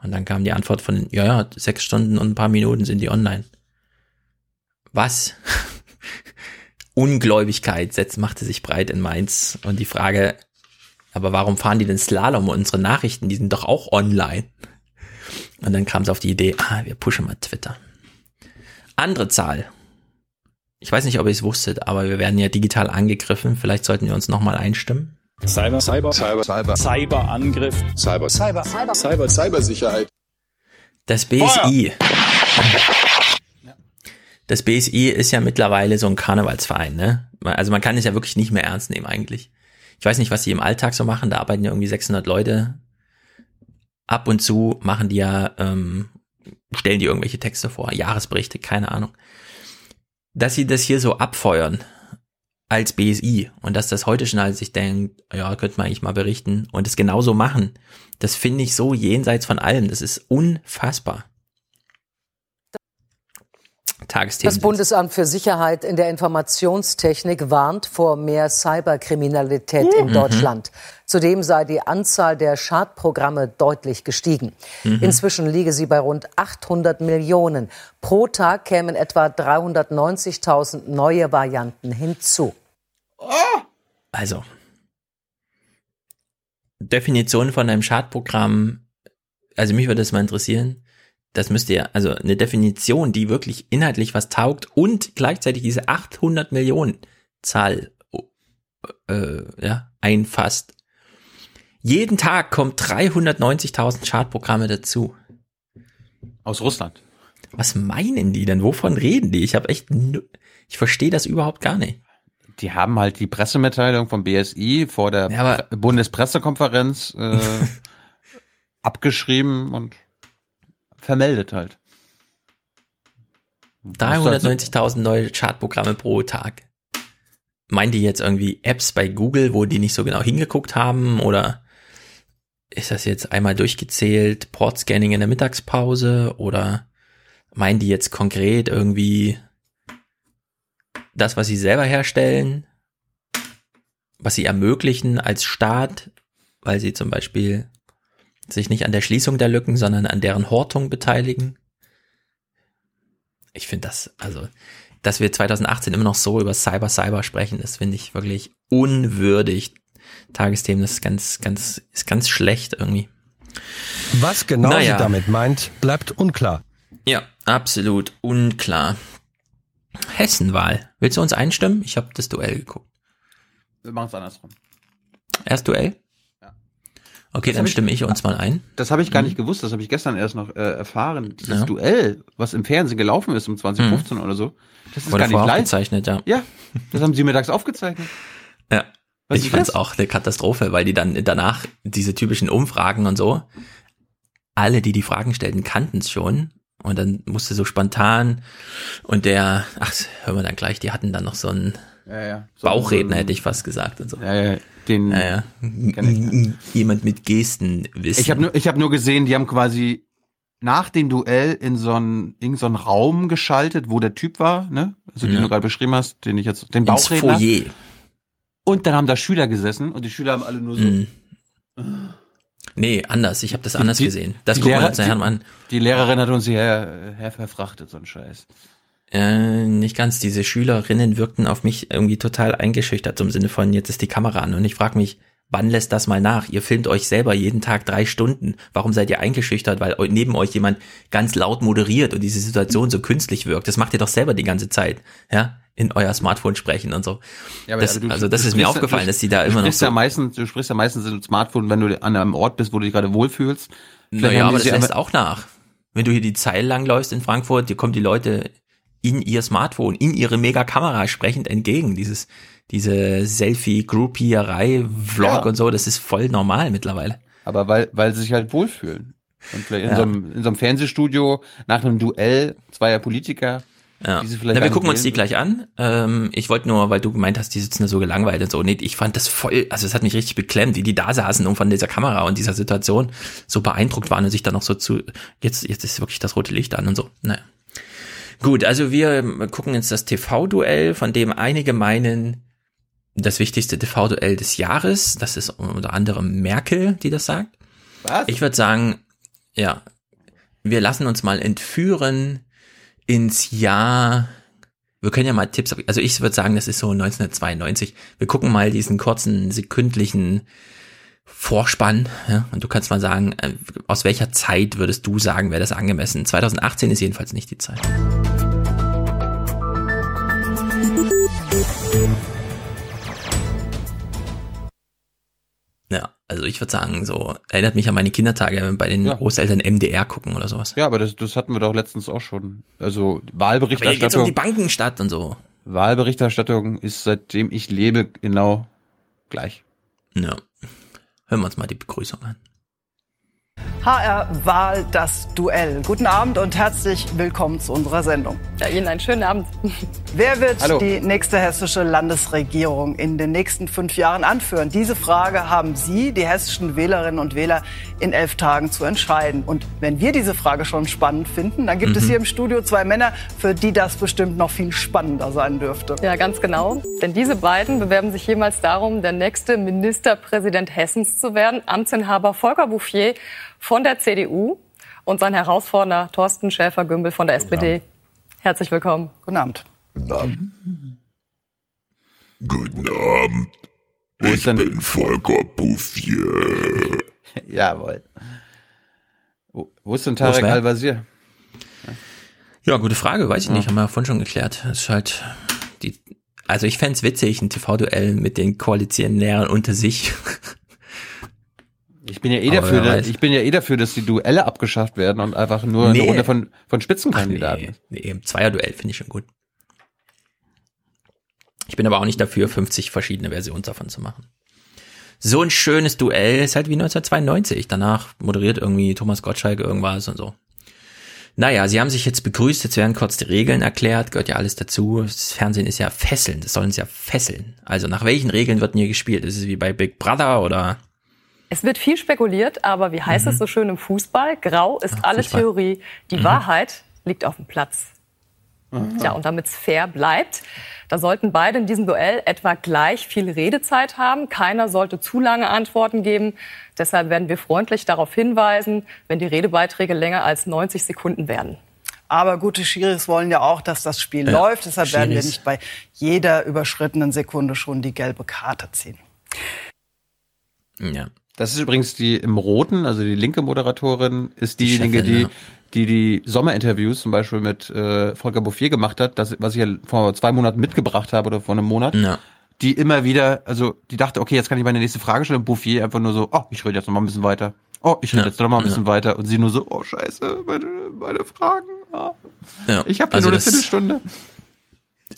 Und dann kam die Antwort von, ja, ja, sechs Stunden und ein paar Minuten sind die online. Was? Ungläubigkeit setzt, machte sich breit in Mainz. Und die Frage, aber warum fahren die denn Slalom? Unsere Nachrichten, die sind doch auch online. Und dann kam es auf die Idee, ah, wir pushen mal Twitter. Andere Zahl. Ich weiß nicht, ob ihr es wusstet, aber wir werden ja digital angegriffen. Vielleicht sollten wir uns nochmal einstimmen. Cyber, Cyber, Cyber, Cyber, Cyberangriff, Cyber, Cyber, Cyber, Cyber, Cybersicherheit. Das BSI. Das BSI ist ja mittlerweile so ein Karnevalsverein, ne? Also man kann es ja wirklich nicht mehr ernst nehmen eigentlich. Ich weiß nicht, was die im Alltag so machen. Da arbeiten ja irgendwie 600 Leute. Ab und zu machen die ja, ähm, stellen die irgendwelche Texte vor, Jahresberichte, keine Ahnung. Dass sie das hier so abfeuern als BSI und dass das heute schon sich denkt, ja, könnte man eigentlich mal berichten und es genauso machen, das finde ich so jenseits von allem. Das ist unfassbar. Tagesthemen. Das Bundesamt für Sicherheit in der Informationstechnik warnt vor mehr Cyberkriminalität mhm. in Deutschland. Zudem sei die Anzahl der Schadprogramme deutlich gestiegen. Mhm. Inzwischen liege sie bei rund 800 Millionen. Pro Tag kämen etwa 390.000 neue Varianten hinzu. Also, Definition von einem Schadprogramm, also mich würde das mal interessieren das müsste ja, also eine Definition, die wirklich inhaltlich was taugt und gleichzeitig diese 800 Millionen Zahl äh, ja, einfasst. Jeden Tag kommt 390.000 Schadprogramme dazu. Aus Russland. Was meinen die denn? Wovon reden die? Ich habe echt, ich verstehe das überhaupt gar nicht. Die haben halt die Pressemitteilung vom BSI vor der ja, Bundespressekonferenz äh, abgeschrieben und vermeldet halt. 390.000 neue Chartprogramme pro Tag. Meinen die jetzt irgendwie Apps bei Google, wo die nicht so genau hingeguckt haben? Oder ist das jetzt einmal durchgezählt, Portscanning in der Mittagspause? Oder meinen die jetzt konkret irgendwie das, was sie selber herstellen? Was sie ermöglichen als Staat, weil sie zum Beispiel sich nicht an der Schließung der Lücken, sondern an deren Hortung beteiligen. Ich finde das, also, dass wir 2018 immer noch so über Cyber Cyber sprechen, das finde ich wirklich unwürdig. Tagesthemen, das ist ganz, ganz, ist ganz schlecht irgendwie. Was genau naja. sie damit meint, bleibt unklar. Ja, absolut unklar. Hessenwahl. Willst du uns einstimmen? Ich habe das Duell geguckt. Wir machen es andersrum. Erst Duell? Okay, das dann stimme ich, ich uns mal ein. Das habe ich gar mhm. nicht gewusst, das habe ich gestern erst noch äh, erfahren. Dieses ja. Duell, was im Fernsehen gelaufen ist um 2015 mhm. oder so, das ist Wurde gar nicht live. aufgezeichnet, ja. Ja, das haben sie mittags aufgezeichnet. Ja. Was ich fand's auch eine Katastrophe, weil die dann danach diese typischen Umfragen und so, alle, die die Fragen stellten, kannten es schon. Und dann musste so spontan und der, ach, hören wir dann gleich, die hatten dann noch so einen ja, ja. So Bauchredner, hätte ich fast gesagt und so. Ja, ja, den ja, ja. jemand mit Gesten wissen. Ich habe nur, ich habe nur gesehen, die haben quasi nach dem Duell in so einen, in so einen Raum geschaltet, wo der Typ war, ne? Also den du gerade beschrieben hast, den ich jetzt, den Bauchredner. Ins Foyer. Und dann haben da Schüler gesessen und die Schüler haben alle nur so. Mhm. Nee, anders. Ich habe das anders die, gesehen. Das gucken wir uns nachher an. Die Lehrerin hat uns hierher her verfrachtet, so ein Scheiß. Äh, nicht ganz. Diese Schülerinnen wirkten auf mich irgendwie total eingeschüchtert, im Sinne von, jetzt ist die Kamera an. Und ich frage mich, wann lässt das mal nach? Ihr filmt euch selber jeden Tag drei Stunden. Warum seid ihr eingeschüchtert? Weil neben euch jemand ganz laut moderiert und diese Situation so künstlich wirkt. Das macht ihr doch selber die ganze Zeit. Ja, in euer Smartphone sprechen und so. Ja, aber, das, aber du, also das ist mir aufgefallen, dass die da immer noch so. Ja meistens, du sprichst ja meistens im Smartphone, wenn du an einem Ort bist, wo du dich gerade wohlfühlst. naja, aber das lässt auch nach. Wenn du hier die Zeile langläufst in Frankfurt, dir kommen die Leute in ihr Smartphone, in ihre Megakamera sprechend entgegen. Dieses, diese Selfie-Groupierei, Vlog ja. und so, das ist voll normal mittlerweile. Aber weil, weil sie sich halt wohlfühlen. Und vielleicht in, ja. so einem, in so einem Fernsehstudio nach einem Duell zweier Politiker. Ja. Na, wir gucken uns die gleich an. Ähm, ich wollte nur, weil du gemeint hast, die sitzen da so gelangweilt und so. Nee, ich fand das voll, also es hat mich richtig beklemmt, wie die da saßen und von dieser Kamera und dieser Situation so beeindruckt waren und sich dann noch so zu, jetzt, jetzt ist wirklich das rote Licht an und so. Naja. Gut, also wir gucken uns das TV-Duell, von dem einige meinen, das wichtigste TV-Duell des Jahres. Das ist unter anderem Merkel, die das sagt. Was? Ich würde sagen, ja, wir lassen uns mal entführen ins Jahr. Wir können ja mal Tipps, also ich würde sagen, das ist so 1992. Wir gucken mal diesen kurzen sekündlichen Vorspann. Ja? Und du kannst mal sagen, äh, aus welcher Zeit würdest du sagen, wäre das angemessen? 2018 ist jedenfalls nicht die Zeit. Ja, also ich würde sagen, so erinnert mich an meine Kindertage, wenn wir bei den ja. Großeltern MDR gucken oder sowas. Ja, aber das, das hatten wir doch letztens auch schon. Also Wahlberichterstattung. Aber hier um die Bankenstadt und so. Wahlberichterstattung ist seitdem ich lebe genau gleich. Ja. Hören wir uns mal die Begrüßung an. HR-Wahl, das Duell. Guten Abend und herzlich willkommen zu unserer Sendung. Ja, Ihnen einen schönen Abend. Wer wird Hallo. die nächste hessische Landesregierung in den nächsten fünf Jahren anführen? Diese Frage haben Sie, die hessischen Wählerinnen und Wähler, in elf Tagen zu entscheiden. Und wenn wir diese Frage schon spannend finden, dann gibt mhm. es hier im Studio zwei Männer, für die das bestimmt noch viel spannender sein dürfte. Ja, ganz genau. Denn diese beiden bewerben sich jemals darum, der nächste Ministerpräsident Hessens zu werden. Amtsinhaber Volker Bouffier von der CDU und sein Herausforderer Thorsten Schäfer-Gümbel von der SPD. Herzlich willkommen. Guten Abend. Guten Abend. Guten Abend. Ich bin Volker Bouffier. Jawohl. Wo, ist denn Tarek Al-Wazir? Ja, gute Frage, weiß ich nicht, haben wir vorhin schon geklärt. Das ist halt die, also ich fände witzig, ein TV-Duell mit den Lehrern unter sich. Ich bin ja eh dafür, dass, ich bin ja eh dafür, dass die Duelle abgeschafft werden und einfach nur nee. eine Runde von, von Spitzenkandidaten. Ach nee, nee, Zweierduell finde ich schon gut. Ich bin aber auch nicht dafür, 50 verschiedene Versionen davon zu machen. So ein schönes Duell ist halt wie 1992. Danach moderiert irgendwie Thomas Gottschalk irgendwas und so. Naja, sie haben sich jetzt begrüßt, jetzt werden kurz die Regeln erklärt, gehört ja alles dazu. Das Fernsehen ist ja fesseln, das sollen sie ja fesseln. Also nach welchen Regeln wird denn hier gespielt? Ist es wie bei Big Brother oder es wird viel spekuliert, aber wie heißt mhm. es so schön im Fußball? Grau ist Ach, alle Fußball. Theorie. Die mhm. Wahrheit liegt auf dem Platz. Mhm. Ja, und damit es fair bleibt, da sollten beide in diesem Duell etwa gleich viel Redezeit haben. Keiner sollte zu lange Antworten geben. Deshalb werden wir freundlich darauf hinweisen, wenn die Redebeiträge länger als 90 Sekunden werden. Aber gute Schiris wollen ja auch, dass das Spiel ja, läuft. Deshalb Schiris. werden wir nicht bei jeder überschrittenen Sekunde schon die gelbe Karte ziehen. Ja. Das ist übrigens die im Roten, also die linke Moderatorin, ist diejenige, die, die die Sommerinterviews zum Beispiel mit äh, Volker Bouffier gemacht hat, das, was ich ja vor zwei Monaten mitgebracht habe oder vor einem Monat. Ja. Die immer wieder, also die dachte, okay, jetzt kann ich meine nächste Frage stellen. Bouffier einfach nur so, oh, ich rede jetzt noch mal ein bisschen weiter. Oh, ich rede ja. jetzt noch mal ein bisschen ja. weiter. Und sie nur so, oh scheiße, meine, meine Fragen. Ah. Ja. Ich habe also nur eine Viertelstunde.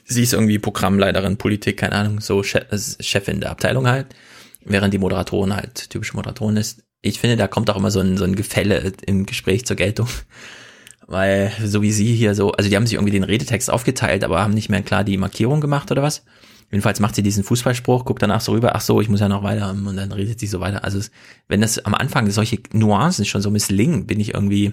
Sie ist irgendwie Programmleiterin, Politik, keine Ahnung, so Chefin der Abteilung halt während die Moderatorin halt typische Moderatorin ist. Ich finde, da kommt auch immer so ein, so ein Gefälle im Gespräch zur Geltung. Weil, so wie sie hier so, also die haben sich irgendwie den Redetext aufgeteilt, aber haben nicht mehr klar die Markierung gemacht oder was. Jedenfalls macht sie diesen Fußballspruch, guckt danach so rüber, ach so, ich muss ja noch weiter, und dann redet sie so weiter. Also, es, wenn das am Anfang solche Nuancen schon so misslingen, bin ich irgendwie,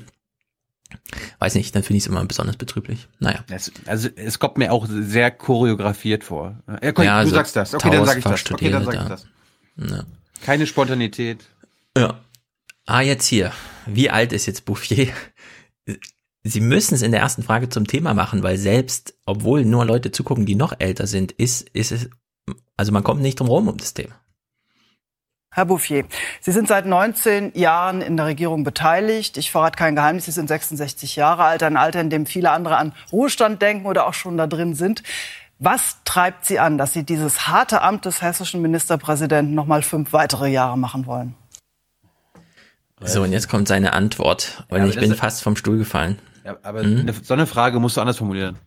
weiß nicht, dann finde ich es immer besonders betrüblich. Naja. Es, also, es kommt mir auch sehr choreografiert vor. Ja, du also sagst das. Okay, dann sag ich das. Okay, dann sag ich das. Ja. Keine Spontanität. Ja. Ah, jetzt hier. Wie alt ist jetzt Bouffier? Sie müssen es in der ersten Frage zum Thema machen, weil selbst, obwohl nur Leute zugucken, die noch älter sind, ist, ist es, also man kommt nicht drum rum um das Thema. Herr Bouffier, Sie sind seit 19 Jahren in der Regierung beteiligt. Ich verrate kein Geheimnis, Sie sind 66 Jahre alt, ein Alter, in dem viele andere an Ruhestand denken oder auch schon da drin sind. Was treibt Sie an, dass Sie dieses harte Amt des hessischen Ministerpräsidenten noch mal fünf weitere Jahre machen wollen? So, und jetzt kommt seine Antwort. Und ja, ich bin fast vom Stuhl gefallen. Ja, aber mhm. so eine Frage musst du anders formulieren.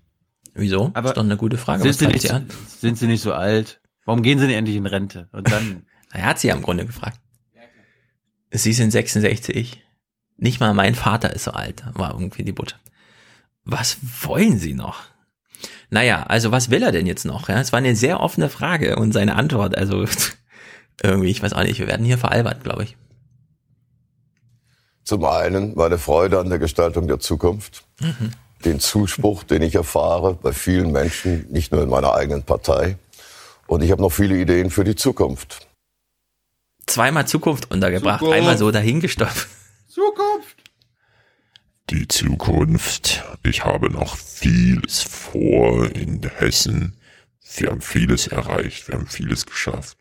Wieso? Aber ist doch eine gute Frage. Sind, sie nicht, sie sind Sie nicht so alt? Warum gehen Sie nicht endlich in Rente? Und dann. er hat sie ja im Grunde gefragt. Sie sind 66. Nicht mal mein Vater ist so alt, war irgendwie die Botschaft. Was wollen Sie noch? Naja, also was will er denn jetzt noch? Ja, es war eine sehr offene Frage und seine Antwort, also irgendwie, ich weiß auch nicht, wir werden hier veralbert, glaube ich. Zum einen meine Freude an der Gestaltung der Zukunft, mhm. den Zuspruch, den ich erfahre bei vielen Menschen, nicht nur in meiner eigenen Partei. Und ich habe noch viele Ideen für die Zukunft. Zweimal Zukunft untergebracht, Zukunft. einmal so dahingestopft. Zukunft! Die Zukunft. Ich habe noch vieles vor in Hessen. Wir haben vieles erreicht, wir haben vieles geschafft.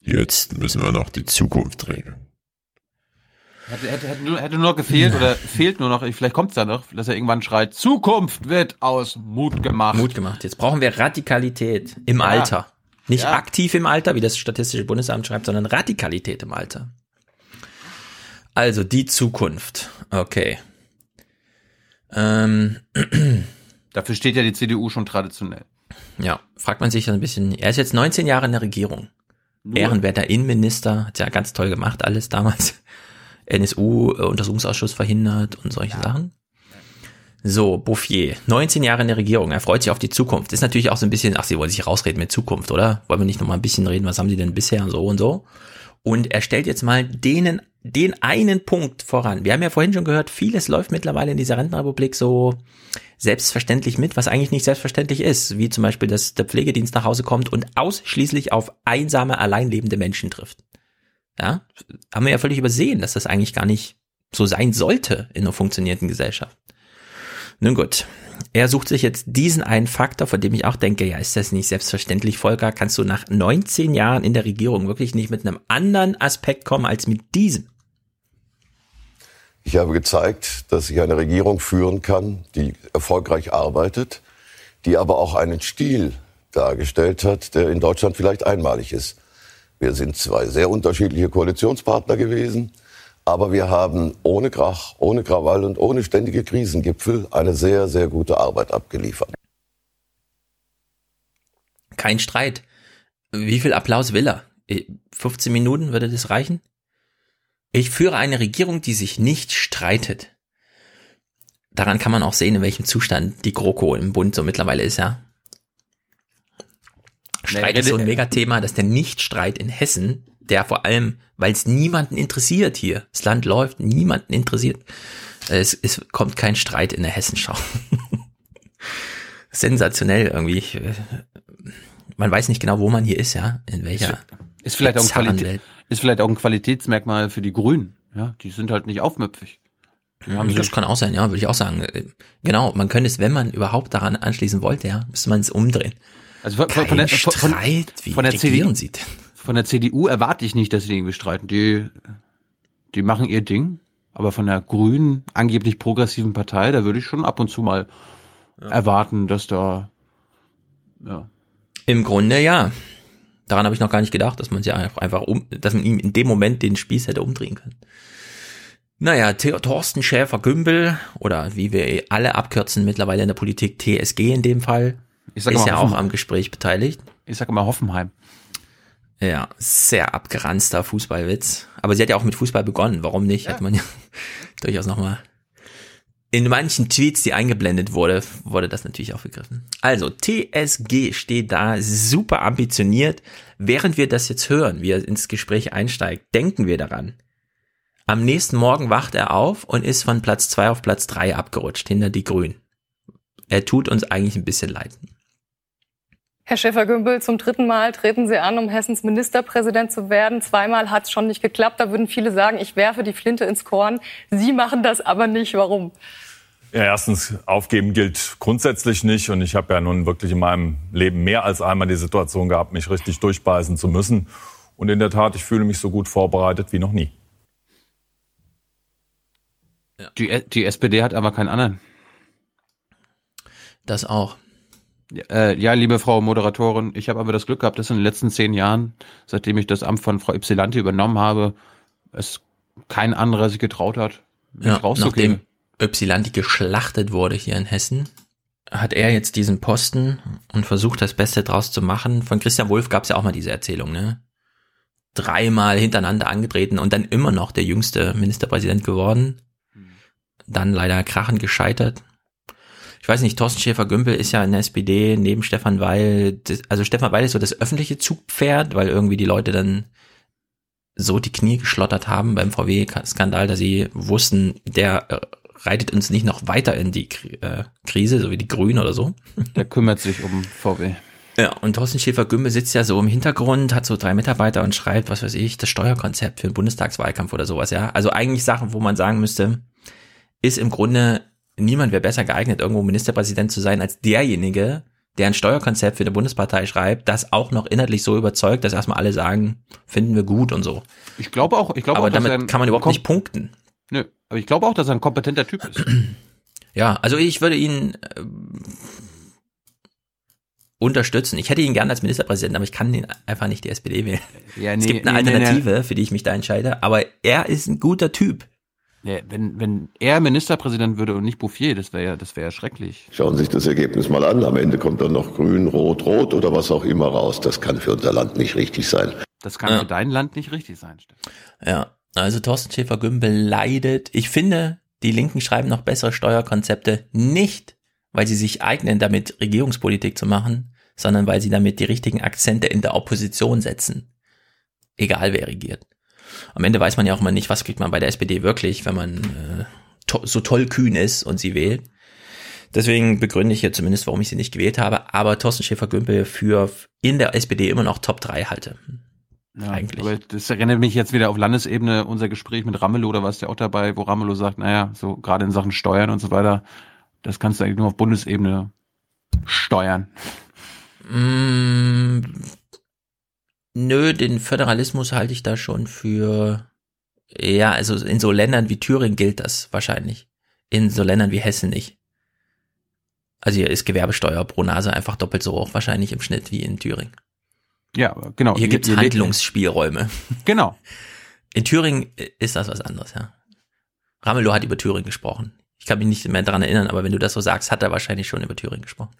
Jetzt müssen wir noch die Zukunft regeln. Hätte, hätte, hätte, nur, hätte nur noch gefehlt oder fehlt nur noch, vielleicht kommt es da noch, dass er irgendwann schreit, Zukunft wird aus Mut gemacht. Mut gemacht. Jetzt brauchen wir Radikalität im ja. Alter. Nicht ja. aktiv im Alter, wie das Statistische Bundesamt schreibt, sondern Radikalität im Alter. Also die Zukunft. Okay. Ähm. Dafür steht ja die CDU schon traditionell. Ja, fragt man sich ein bisschen. Er ist jetzt 19 Jahre in der Regierung. Nur. Ehrenwerter Innenminister, hat ja ganz toll gemacht alles damals. NSU-Untersuchungsausschuss verhindert und solche ja. Sachen. So, Bouffier, 19 Jahre in der Regierung, er freut sich auf die Zukunft. Ist natürlich auch so ein bisschen, ach, sie wollen sich rausreden mit Zukunft, oder? Wollen wir nicht noch mal ein bisschen reden, was haben sie denn bisher und so und so? Und er stellt jetzt mal denen, den einen Punkt voran. Wir haben ja vorhin schon gehört, vieles läuft mittlerweile in dieser Rentenrepublik so selbstverständlich mit, was eigentlich nicht selbstverständlich ist. Wie zum Beispiel, dass der Pflegedienst nach Hause kommt und ausschließlich auf einsame, alleinlebende Menschen trifft. Ja, haben wir ja völlig übersehen, dass das eigentlich gar nicht so sein sollte in einer funktionierenden Gesellschaft. Nun gut, er sucht sich jetzt diesen einen Faktor, von dem ich auch denke, ja, ist das nicht selbstverständlich, Volker, kannst du nach 19 Jahren in der Regierung wirklich nicht mit einem anderen Aspekt kommen als mit diesem? Ich habe gezeigt, dass ich eine Regierung führen kann, die erfolgreich arbeitet, die aber auch einen Stil dargestellt hat, der in Deutschland vielleicht einmalig ist. Wir sind zwei sehr unterschiedliche Koalitionspartner gewesen, aber wir haben ohne Krach, ohne Krawall und ohne ständige Krisengipfel eine sehr, sehr gute Arbeit abgeliefert. Kein Streit. Wie viel Applaus will er? 15 Minuten würde das reichen? Ich führe eine Regierung, die sich nicht streitet. Daran kann man auch sehen, in welchem Zustand die GroKo im Bund so mittlerweile ist, ja. Streit ist so ein Megathema, dass der Nichtstreit in Hessen, der vor allem, weil es niemanden interessiert hier, das Land läuft, niemanden interessiert, es, es kommt kein Streit in der Hessenschau. Sensationell irgendwie. Man weiß nicht genau, wo man hier ist, ja, in welcher. Ist vielleicht, auch ein Qualität, ist vielleicht auch ein Qualitätsmerkmal für die Grünen, ja, die sind halt nicht aufmüpfig. das kann auch sein, ja, würde ich auch sagen. Genau, man könnte es, wenn man überhaupt daran anschließen wollte, ja, müsste man es umdrehen. Also von, von, von der, von, Streit, wie von der CDU, Sie denn? Von der CDU erwarte ich nicht, dass sie irgendwie streiten. Die, die machen ihr Ding. Aber von der grünen, angeblich progressiven Partei, da würde ich schon ab und zu mal ja. erwarten, dass da, ja. Im Grunde ja. Daran habe ich noch gar nicht gedacht, dass man sie einfach um, dass man ihm in dem Moment den Spieß hätte umdrehen können. Naja, Thorsten Schäfer-Gümbel oder wie wir alle abkürzen mittlerweile in der Politik TSG in dem Fall, ist ja auch am Gespräch beteiligt. Ich sage mal Hoffenheim. Ja, sehr abgeranzter Fußballwitz. Aber sie hat ja auch mit Fußball begonnen. Warum nicht? Ja. Hat man ja durchaus nochmal. In manchen Tweets, die eingeblendet wurde, wurde das natürlich aufgegriffen. Also, TSG steht da super ambitioniert. Während wir das jetzt hören, wie er ins Gespräch einsteigt, denken wir daran. Am nächsten Morgen wacht er auf und ist von Platz zwei auf Platz drei abgerutscht, hinter die Grünen. Er tut uns eigentlich ein bisschen leid. Herr Schäfer-Gümbel, zum dritten Mal treten Sie an, um Hessens Ministerpräsident zu werden. Zweimal hat es schon nicht geklappt. Da würden viele sagen, ich werfe die Flinte ins Korn. Sie machen das aber nicht. Warum? Ja, erstens, aufgeben gilt grundsätzlich nicht. Und ich habe ja nun wirklich in meinem Leben mehr als einmal die Situation gehabt, mich richtig durchbeißen zu müssen. Und in der Tat, ich fühle mich so gut vorbereitet wie noch nie. Die, die SPD hat aber keinen anderen. Das auch. Äh, ja, liebe Frau Moderatorin, ich habe aber das Glück gehabt, dass in den letzten zehn Jahren, seitdem ich das Amt von Frau Ypsilanti übernommen habe, es kein anderer sich getraut hat, mich ja, rauszugehen. Nachdem Ypsilanti geschlachtet wurde hier in Hessen, hat er jetzt diesen Posten und versucht, das Beste draus zu machen. Von Christian Wulff gab es ja auch mal diese Erzählung, ne? Dreimal hintereinander angetreten und dann immer noch der jüngste Ministerpräsident geworden. Dann leider krachend gescheitert ich weiß nicht, Thorsten Schäfer-Gümbel ist ja in der SPD neben Stefan Weil, also Stefan Weil ist so das öffentliche Zugpferd, weil irgendwie die Leute dann so die Knie geschlottert haben beim VW-Skandal, dass sie wussten, der äh, reitet uns nicht noch weiter in die äh, Krise, so wie die Grünen oder so. Der kümmert sich um VW. Ja, und Thorsten Schäfer-Gümbel sitzt ja so im Hintergrund, hat so drei Mitarbeiter und schreibt, was weiß ich, das Steuerkonzept für den Bundestagswahlkampf oder sowas, ja. Also eigentlich Sachen, wo man sagen müsste, ist im Grunde niemand wäre besser geeignet, irgendwo Ministerpräsident zu sein, als derjenige, der ein Steuerkonzept für eine Bundespartei schreibt, das auch noch inhaltlich so überzeugt, dass erstmal alle sagen, finden wir gut und so. Ich glaube auch, ich glaube aber auch, damit kann man überhaupt nicht punkten. Nö, aber ich glaube auch, dass er ein kompetenter Typ ist. Ja, also ich würde ihn äh, unterstützen. Ich hätte ihn gerne als Ministerpräsident, aber ich kann ihn einfach nicht die SPD wählen. Ja, nee, es gibt eine nee, Alternative, nee, für die ich mich da entscheide, aber er ist ein guter Typ. Ja, wenn, wenn er Ministerpräsident würde und nicht Bouffier, das wäre ja, das wäre ja schrecklich. Schauen Sie sich das Ergebnis mal an. Am Ende kommt dann noch grün, rot, rot oder was auch immer raus. Das kann für unser Land nicht richtig sein. Das kann ja. für dein Land nicht richtig sein. Ja, also Thorsten Schäfer-Gümbel leidet. Ich finde, die Linken schreiben noch bessere Steuerkonzepte nicht, weil sie sich eignen, damit Regierungspolitik zu machen, sondern weil sie damit die richtigen Akzente in der Opposition setzen. Egal wer regiert. Am Ende weiß man ja auch mal nicht, was kriegt man bei der SPD wirklich, wenn man äh, to so toll kühn ist und sie wählt. Deswegen begründe ich hier zumindest, warum ich sie nicht gewählt habe, aber Thorsten Schäfer-Gümbel für in der SPD immer noch Top 3 halte. Ja, eigentlich. Aber das erinnert mich jetzt wieder auf Landesebene, unser Gespräch mit Ramelow, da warst du ja auch dabei, wo Ramelow sagt, naja, so gerade in Sachen Steuern und so weiter, das kannst du eigentlich nur auf Bundesebene steuern. Mm, Nö, den Föderalismus halte ich da schon für, ja, also in so Ländern wie Thüringen gilt das wahrscheinlich. In so Ländern wie Hessen nicht. Also hier ist Gewerbesteuer pro Nase einfach doppelt so hoch wahrscheinlich im Schnitt wie in Thüringen. Ja, genau. Hier gibt es Handlungsspielräume. Genau. In Thüringen ist das was anderes, ja. Ramelow hat über Thüringen gesprochen. Ich kann mich nicht mehr daran erinnern, aber wenn du das so sagst, hat er wahrscheinlich schon über Thüringen gesprochen.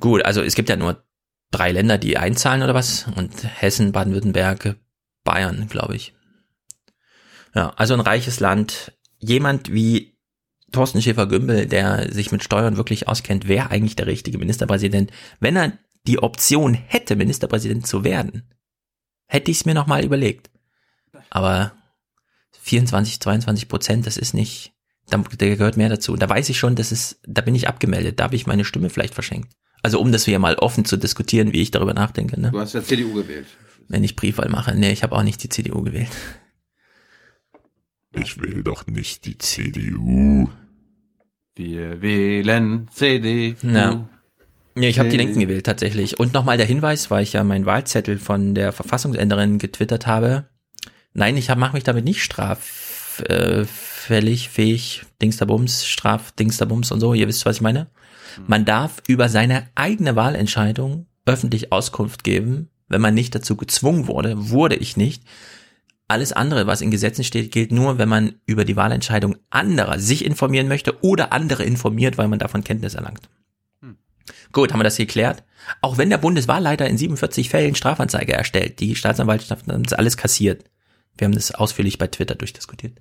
Gut, also es gibt ja nur drei Länder, die einzahlen oder was? Und Hessen, Baden-Württemberg, Bayern, glaube ich. Ja, also ein reiches Land. Jemand wie Thorsten Schäfer-Gümbel, der sich mit Steuern wirklich auskennt, wäre eigentlich der richtige Ministerpräsident. Wenn er die Option hätte, Ministerpräsident zu werden, hätte ich es mir nochmal überlegt. Aber 24, 22 Prozent, das ist nicht, da, gehört mehr dazu. Da weiß ich schon, das ist, da bin ich abgemeldet, da habe ich meine Stimme vielleicht verschenkt. Also um das hier mal offen zu diskutieren, wie ich darüber nachdenke. Ne? Du hast ja CDU gewählt. Wenn ich Briefwahl mache. Nee, ich habe auch nicht die CDU gewählt. Ich will doch nicht die CDU. Wir wählen CDU. Ja. Ja, ich habe die Linken gewählt tatsächlich. Und nochmal der Hinweis, weil ich ja meinen Wahlzettel von der Verfassungsänderin getwittert habe. Nein, ich mache mich damit nicht straffällig, fähig, Dingsterbums, Straf, Dingsterbums und so. Ihr wisst, was ich meine. Man darf über seine eigene Wahlentscheidung öffentlich Auskunft geben, wenn man nicht dazu gezwungen wurde, wurde ich nicht. Alles andere, was in Gesetzen steht, gilt nur, wenn man über die Wahlentscheidung anderer sich informieren möchte oder andere informiert, weil man davon Kenntnis erlangt. Gut, haben wir das geklärt? Auch wenn der Bundeswahlleiter in 47 Fällen Strafanzeige erstellt, die Staatsanwaltschaft hat das alles kassiert. Wir haben das ausführlich bei Twitter durchdiskutiert.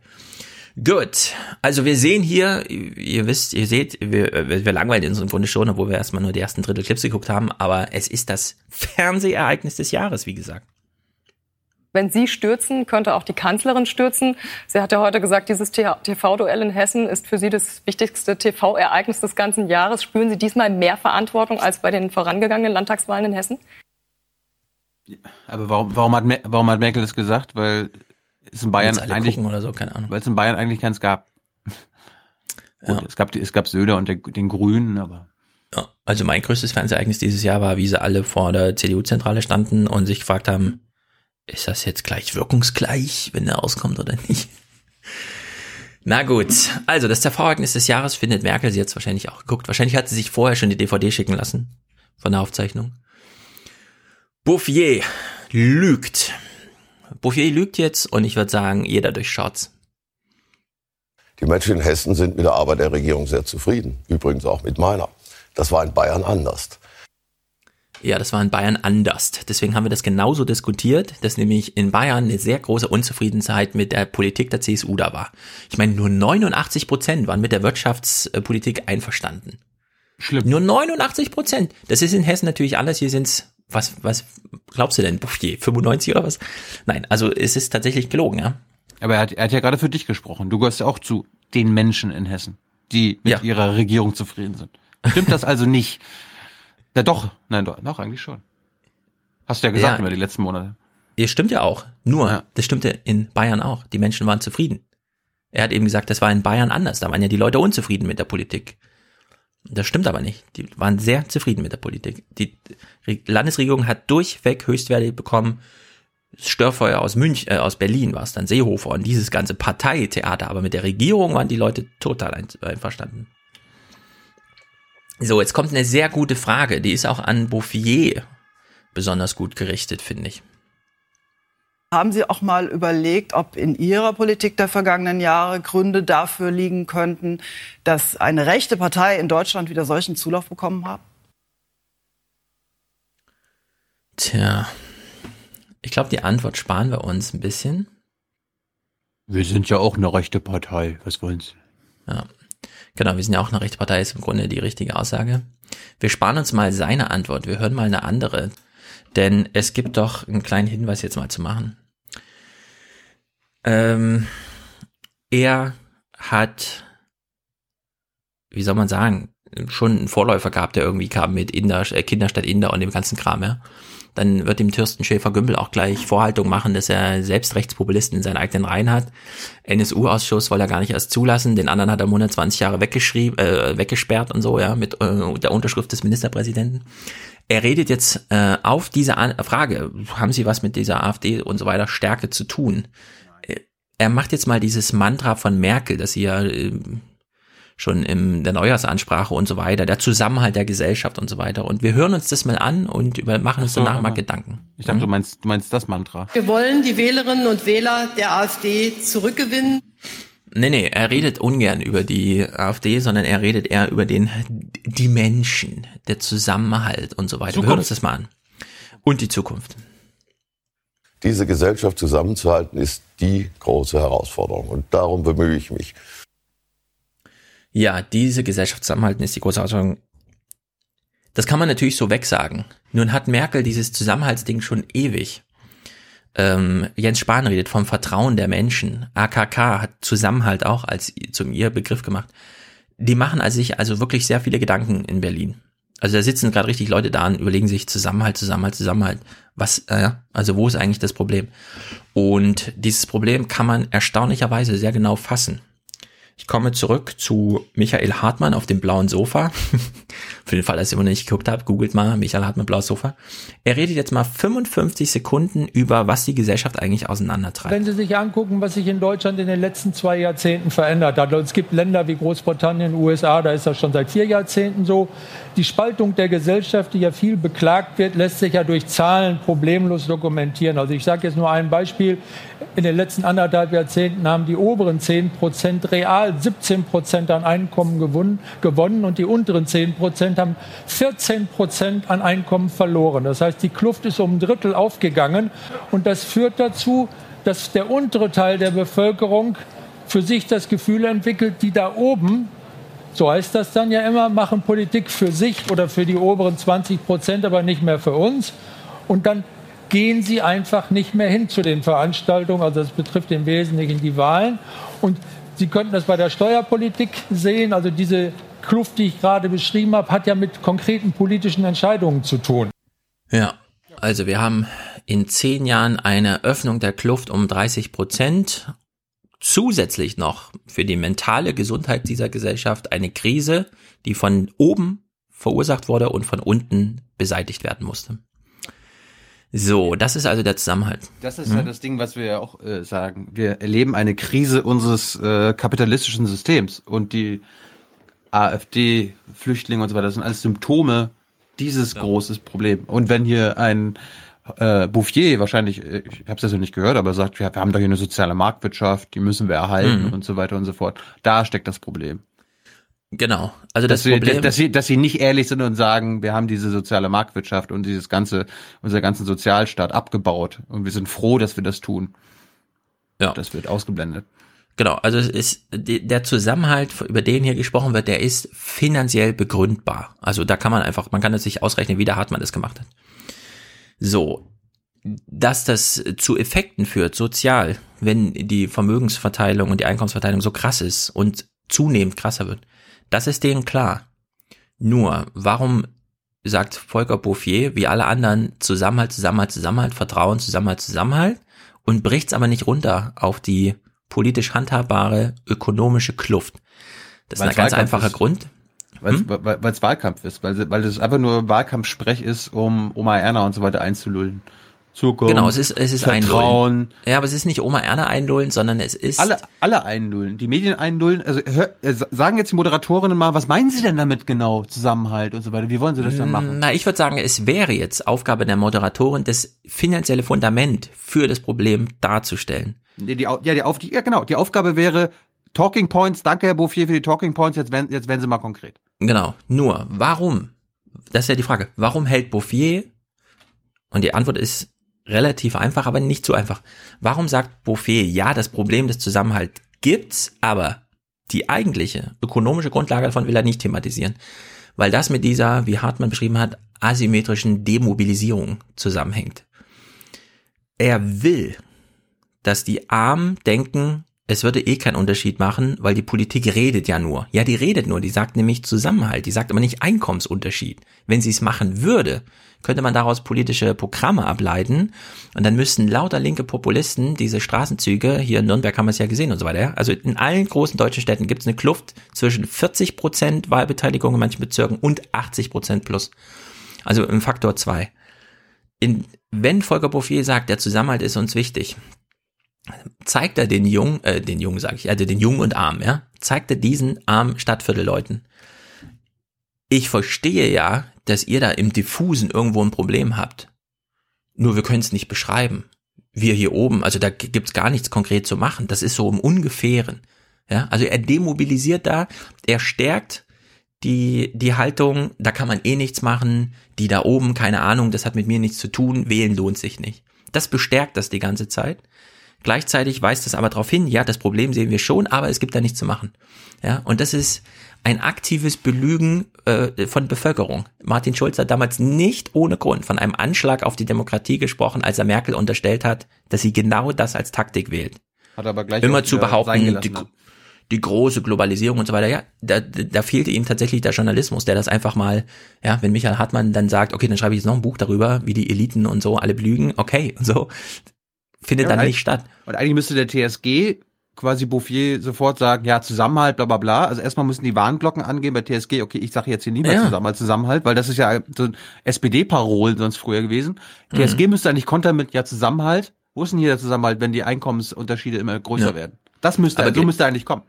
Gut, also wir sehen hier, ihr wisst, ihr seht, wir, wir langweilen uns im Grunde schon, obwohl wir erstmal nur die ersten Drittel Clips geguckt haben, aber es ist das Fernsehereignis des Jahres, wie gesagt. Wenn Sie stürzen, könnte auch die Kanzlerin stürzen. Sie hat ja heute gesagt, dieses TV-Duell in Hessen ist für Sie das wichtigste TV-Ereignis des ganzen Jahres. Spüren Sie diesmal mehr Verantwortung als bei den vorangegangenen Landtagswahlen in Hessen? Aber warum, warum, hat, warum hat Merkel das gesagt? Weil ist in Bayern eigentlich oder so, keine Ahnung. Weil es in Bayern eigentlich keins gab. Ja. Gut, es gab es gab Söder und der, den Grünen, aber ja, also mein größtes Fernsehereignis dieses Jahr war, wie sie alle vor der CDU-Zentrale standen und sich gefragt haben, ist das jetzt gleich wirkungsgleich, wenn er auskommt oder nicht? Na gut, also das TV-Ereignis des Jahres findet Merkel, sie jetzt wahrscheinlich auch geguckt. Wahrscheinlich hat sie sich vorher schon die DVD schicken lassen von der Aufzeichnung. Bouffier lügt. Bouffier lügt jetzt und ich würde sagen, jeder durchschaut's. Die Menschen in Hessen sind mit der Arbeit der Regierung sehr zufrieden. Übrigens auch mit meiner. Das war in Bayern anders. Ja, das war in Bayern anders. Deswegen haben wir das genauso diskutiert, dass nämlich in Bayern eine sehr große Unzufriedenheit mit der Politik der CSU da war. Ich meine, nur 89 Prozent waren mit der Wirtschaftspolitik einverstanden. Schlimm. Nur 89 Prozent. Das ist in Hessen natürlich anders. Hier sind's was, was glaubst du denn, Bouffier, 95 oder was? Nein, also es ist tatsächlich gelogen, ja. Aber er hat, er hat ja gerade für dich gesprochen. Du gehörst ja auch zu den Menschen in Hessen, die mit ja. ihrer Regierung zufrieden sind. Stimmt das also nicht? Ja doch, nein, doch, doch eigentlich schon. Hast du ja gesagt ja. über die letzten Monate. Ja, stimmt ja auch. Nur, ja. das stimmte in Bayern auch. Die Menschen waren zufrieden. Er hat eben gesagt, das war in Bayern anders. Da waren ja die Leute unzufrieden mit der Politik. Das stimmt aber nicht. Die waren sehr zufrieden mit der Politik. Die Landesregierung hat durchweg Höchstwerte bekommen. Störfeuer aus München, äh, aus Berlin war es dann Seehofer und dieses ganze Parteitheater. Aber mit der Regierung waren die Leute total einverstanden. So, jetzt kommt eine sehr gute Frage. Die ist auch an Bouffier besonders gut gerichtet, finde ich. Haben Sie auch mal überlegt, ob in Ihrer Politik der vergangenen Jahre Gründe dafür liegen könnten, dass eine rechte Partei in Deutschland wieder solchen Zulauf bekommen hat? Tja, ich glaube, die Antwort sparen wir uns ein bisschen. Wir sind ja auch eine rechte Partei. Was wollen Sie? Ja, genau, wir sind ja auch eine rechte Partei, ist im Grunde die richtige Aussage. Wir sparen uns mal seine Antwort. Wir hören mal eine andere. Denn es gibt doch einen kleinen Hinweis jetzt mal zu machen. Ähm, er hat, wie soll man sagen, schon einen Vorläufer gehabt, der irgendwie kam mit Inder, äh, Kinderstadt Inder und dem ganzen Kram, ja. Dann wird dem Thürsten Schäfer-Gümbel auch gleich Vorhaltung machen, dass er selbst Rechtspopulisten in seinen eigenen Reihen hat. NSU-Ausschuss soll er gar nicht erst zulassen. Den anderen hat er 120 Jahre weggeschrieben, äh, weggesperrt und so, ja, mit äh, der Unterschrift des Ministerpräsidenten. Er redet jetzt äh, auf diese An Frage, haben Sie was mit dieser AfD und so weiter Stärke zu tun? er macht jetzt mal dieses Mantra von Merkel, das sie ja äh, schon in der Neujahrsansprache und so weiter, der Zusammenhalt der Gesellschaft und so weiter. Und wir hören uns das mal an und über, machen uns so, danach mal Gedanken. Ich dachte, du meinst, du meinst das Mantra. Wir wollen die Wählerinnen und Wähler der AfD zurückgewinnen. Nee, nee, er redet ungern über die AfD, sondern er redet eher über den, die Menschen, der Zusammenhalt und so weiter. Zukunft. Wir hören uns das mal an. Und die Zukunft. Diese Gesellschaft zusammenzuhalten ist die große Herausforderung und darum bemühe ich mich. Ja, diese Gesellschaft zusammenhalten ist die große Herausforderung. Das kann man natürlich so wegsagen. Nun hat Merkel dieses Zusammenhaltsding schon ewig. Ähm, Jens Spahn redet vom Vertrauen der Menschen. AKK hat Zusammenhalt auch als zum ihr Begriff gemacht. Die machen also sich also wirklich sehr viele Gedanken in Berlin. Also da sitzen gerade richtig Leute da und überlegen sich Zusammenhalt, Zusammenhalt, Zusammenhalt. Was, äh, also wo ist eigentlich das Problem? Und dieses Problem kann man erstaunlicherweise sehr genau fassen. Ich komme zurück zu Michael Hartmann auf dem blauen Sofa. Für den Fall, dass ihr immer nicht geguckt habt, googelt mal Michael Hartmann blaues Sofa. Er redet jetzt mal 55 Sekunden über, was die Gesellschaft eigentlich auseinandertreibt. Wenn Sie sich angucken, was sich in Deutschland in den letzten zwei Jahrzehnten verändert hat. Es gibt Länder wie Großbritannien, USA, da ist das schon seit vier Jahrzehnten so. Die Spaltung der Gesellschaft, die ja viel beklagt wird, lässt sich ja durch Zahlen problemlos dokumentieren. Also ich sage jetzt nur ein Beispiel. In den letzten anderthalb Jahrzehnten haben die oberen 10 Prozent real 17 Prozent an Einkommen gewonnen, gewonnen und die unteren 10 Prozent haben 14 Prozent an Einkommen verloren. Das heißt, die Kluft ist um ein Drittel aufgegangen und das führt dazu, dass der untere Teil der Bevölkerung für sich das Gefühl entwickelt, die da oben, so heißt das dann ja immer, machen Politik für sich oder für die oberen 20 Prozent, aber nicht mehr für uns. Und dann gehen sie einfach nicht mehr hin zu den Veranstaltungen. Also das betrifft im Wesentlichen die Wahlen. Und Sie könnten das bei der Steuerpolitik sehen. Also diese Kluft, die ich gerade beschrieben habe, hat ja mit konkreten politischen Entscheidungen zu tun. Ja, also wir haben in zehn Jahren eine Öffnung der Kluft um 30 Prozent. Zusätzlich noch für die mentale Gesundheit dieser Gesellschaft eine Krise, die von oben verursacht wurde und von unten beseitigt werden musste. So, das ist also der Zusammenhalt. Das ist mhm. ja das Ding, was wir ja auch äh, sagen. Wir erleben eine Krise unseres äh, kapitalistischen Systems und die AfD, Flüchtlinge und so weiter, das sind alles Symptome dieses ja. großes Problem. Und wenn hier ein äh, Bouffier wahrscheinlich, äh, ich habe es ja nicht gehört, aber sagt, wir, wir haben doch hier eine soziale Marktwirtschaft, die müssen wir erhalten mhm. und so weiter und so fort. Da steckt das Problem. Genau. Also das dass Problem, wir, dass sie, dass sie nicht ehrlich sind und sagen, wir haben diese soziale Marktwirtschaft und dieses ganze, unser ganzen Sozialstaat abgebaut und wir sind froh, dass wir das tun. Ja. Das wird ausgeblendet. Genau. Also es ist der Zusammenhalt, über den hier gesprochen wird, der ist finanziell begründbar. Also da kann man einfach, man kann es sich ausrechnen, wie der Hartmann das gemacht hat. So. Dass das zu Effekten führt, sozial, wenn die Vermögensverteilung und die Einkommensverteilung so krass ist und zunehmend krasser wird, das ist denen klar. Nur, warum sagt Volker Bouffier, wie alle anderen, Zusammenhalt, Zusammenhalt, Zusammenhalt, Vertrauen, Zusammenhalt, Zusammenhalt und bricht's aber nicht runter auf die politisch handhabbare ökonomische Kluft. Das Weil's ist ein ganz einfacher ist. Grund, Weil es hm? Wahlkampf ist, weil, weil das einfach nur Wahlkampfsprech ist, um Oma Erna und so weiter einzulullen. Zukunft. Genau, es ist, es ist Vertrauen. Einlullen. Ja, aber es ist nicht Oma Erna einlullen, sondern es ist. Alle, alle einlullen. Die Medien einlullen. Also hör, äh, sagen jetzt die Moderatorinnen mal, was meinen sie denn damit genau? Zusammenhalt und so weiter. Wie wollen sie das dann machen? Na, ich würde sagen, es wäre jetzt Aufgabe der Moderatorin, das finanzielle Fundament für das Problem darzustellen. Die, die, ja, die, auf, die, ja, genau. Die Aufgabe wäre, Talking Points, danke Herr Bouffier für die Talking Points, jetzt werden, jetzt werden Sie mal konkret. Genau. Nur, warum? Das ist ja die Frage. Warum hält Bouffier und die Antwort ist relativ einfach, aber nicht so einfach. Warum sagt Bouffier, ja, das Problem des Zusammenhalts gibt's, aber die eigentliche ökonomische Grundlage davon will er nicht thematisieren? Weil das mit dieser, wie Hartmann beschrieben hat, asymmetrischen Demobilisierung zusammenhängt. Er will, dass die Armen denken, es würde eh keinen Unterschied machen, weil die Politik redet ja nur. Ja, die redet nur, die sagt nämlich Zusammenhalt, die sagt aber nicht Einkommensunterschied. Wenn sie es machen würde, könnte man daraus politische Programme ableiten und dann müssten lauter linke Populisten diese Straßenzüge, hier in Nürnberg haben wir es ja gesehen und so weiter, also in allen großen deutschen Städten gibt es eine Kluft zwischen 40 Prozent Wahlbeteiligung in manchen Bezirken und 80 Prozent plus. Also im Faktor zwei. In, wenn Volker Bouffier sagt, der Zusammenhalt ist uns wichtig, zeigt er den Jungen, äh, den Jungen sage ich, also den Jungen und Arm, ja, zeigt er diesen armen Stadtviertelleuten. Ich verstehe ja, dass ihr da im Diffusen irgendwo ein Problem habt. Nur wir können es nicht beschreiben. Wir hier oben, also da gibt's gar nichts konkret zu machen. Das ist so im Ungefähren. Ja, also er demobilisiert da, er stärkt die, die Haltung, da kann man eh nichts machen, die da oben, keine Ahnung, das hat mit mir nichts zu tun, wählen lohnt sich nicht. Das bestärkt das die ganze Zeit. Gleichzeitig weist es aber darauf hin, ja, das Problem sehen wir schon, aber es gibt da nichts zu machen. Ja, und das ist ein aktives Belügen äh, von Bevölkerung. Martin Schulz hat damals nicht ohne Grund von einem Anschlag auf die Demokratie gesprochen, als er Merkel unterstellt hat, dass sie genau das als Taktik wählt. Hat aber gleich immer zu behaupten, die, die, große Globalisierung und so weiter. Ja, da, da fehlte ihm tatsächlich der Journalismus, der das einfach mal, ja, wenn Michael Hartmann dann sagt, okay, dann schreibe ich jetzt noch ein Buch darüber, wie die Eliten und so alle belügen, okay, und so findet ja, dann nicht statt. Und eigentlich müsste der TSG quasi Bouffier sofort sagen, ja, Zusammenhalt, bla bla bla. Also erstmal müssen die Warnglocken angehen bei TSG, okay, ich sage jetzt hier nie mehr ja. Zusammenhalt, Zusammenhalt, weil das ist ja so ein SPD-Parol sonst früher gewesen. Mhm. TSG müsste eigentlich kontern mit, ja, Zusammenhalt. Wo ist denn hier der Zusammenhalt, wenn die Einkommensunterschiede immer größer ja. werden? Das müsste, Aber so müsste eigentlich kommen.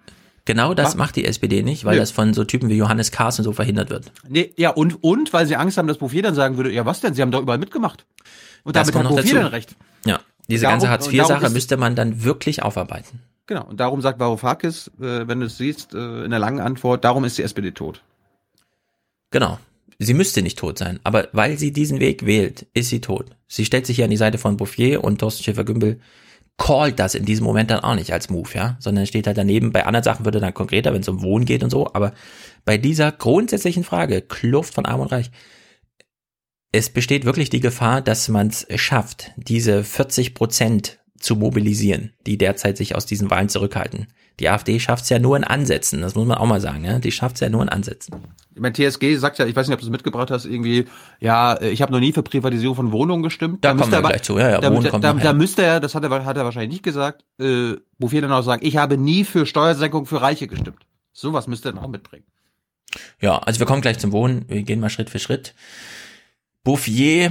Genau das macht die SPD nicht, weil nee. das von so Typen wie Johannes Kahrs und so verhindert wird. Nee, ja, und, und weil sie Angst haben, dass Bouffier dann sagen würde, ja, was denn? Sie haben doch überall mitgemacht. Und das damit hat Bouffier dann recht. Ja. Diese darum, ganze Hartz-IV-Sache müsste man dann wirklich aufarbeiten. Genau, und darum sagt Varoufakis, äh, wenn du es siehst, äh, in der langen Antwort, darum ist die SPD tot. Genau. Sie müsste nicht tot sein, aber weil sie diesen Weg wählt, ist sie tot. Sie stellt sich hier an die Seite von Bouffier und Thorsten Schäfer-Gümbel callt das in diesem Moment dann auch nicht als Move, ja, sondern steht halt daneben. Bei anderen Sachen würde dann konkreter, wenn es um Wohnen geht und so, aber bei dieser grundsätzlichen Frage, Kluft von Arm und Reich, es besteht wirklich die Gefahr, dass man es schafft, diese 40 Prozent zu mobilisieren, die derzeit sich aus diesen Wahlen zurückhalten. Die AfD schafft es ja nur in Ansätzen, das muss man auch mal sagen, ja? die schafft es ja nur in Ansätzen. Ich meine, TSG sagt ja, ich weiß nicht, ob du es mitgebracht hast, irgendwie, ja, ich habe noch nie für Privatisierung von Wohnungen gestimmt. Da, da kommen wir aber, gleich zu, ja, ja, da, Wohnen da, kommt da, da müsste er, das hat er, hat er wahrscheinlich nicht gesagt, äh, wofür dann auch sagen, ich habe nie für Steuersenkung für Reiche gestimmt. Sowas müsste er dann auch mitbringen. Ja, also wir kommen gleich zum Wohnen, wir gehen mal Schritt für Schritt. Bouffier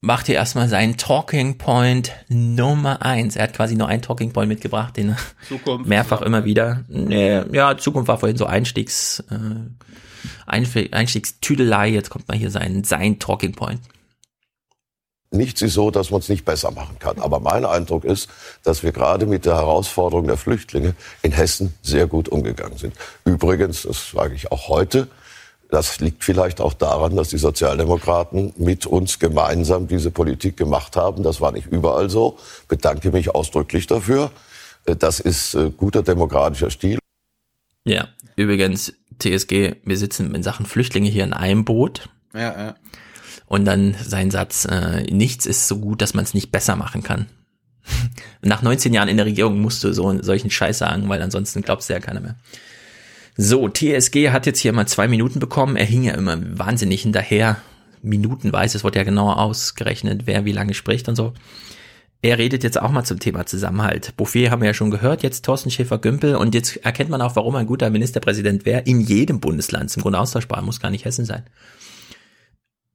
macht hier erstmal seinen Talking Point Nummer eins. Er hat quasi nur einen Talking Point mitgebracht, den Zukunft. mehrfach immer wieder. Ja, Zukunft war vorhin so Einstiegs, äh, Einstiegstüdelei. Jetzt kommt mal hier sein, sein Talking Point. Nichts ist so, dass man es nicht besser machen kann. Aber mein Eindruck ist, dass wir gerade mit der Herausforderung der Flüchtlinge in Hessen sehr gut umgegangen sind. Übrigens, das sage ich auch heute, das liegt vielleicht auch daran, dass die Sozialdemokraten mit uns gemeinsam diese Politik gemacht haben. Das war nicht überall so. Bedanke mich ausdrücklich dafür. Äh, das ist äh, guter demokratischer Stil. Ja, übrigens, TSG, wir sitzen in Sachen Flüchtlinge hier in einem Boot. Ja, ja. Und dann sein Satz, äh, nichts ist so gut, dass man es nicht besser machen kann. Nach 19 Jahren in der Regierung musst du so solchen Scheiß sagen, weil ansonsten glaubst du ja keiner mehr. So, TSG hat jetzt hier mal zwei Minuten bekommen. Er hing ja immer wahnsinnig hinterher. Minutenweise, es wurde ja genauer ausgerechnet, wer wie lange spricht und so. er redet jetzt auch mal zum Thema Zusammenhalt. Bouffier haben wir ja schon gehört, jetzt Thorsten Schäfer-Gümbel und jetzt erkennt man auch, warum ein guter Ministerpräsident wäre. In jedem Bundesland, zum Grunde austauschbar, muss gar nicht Hessen sein.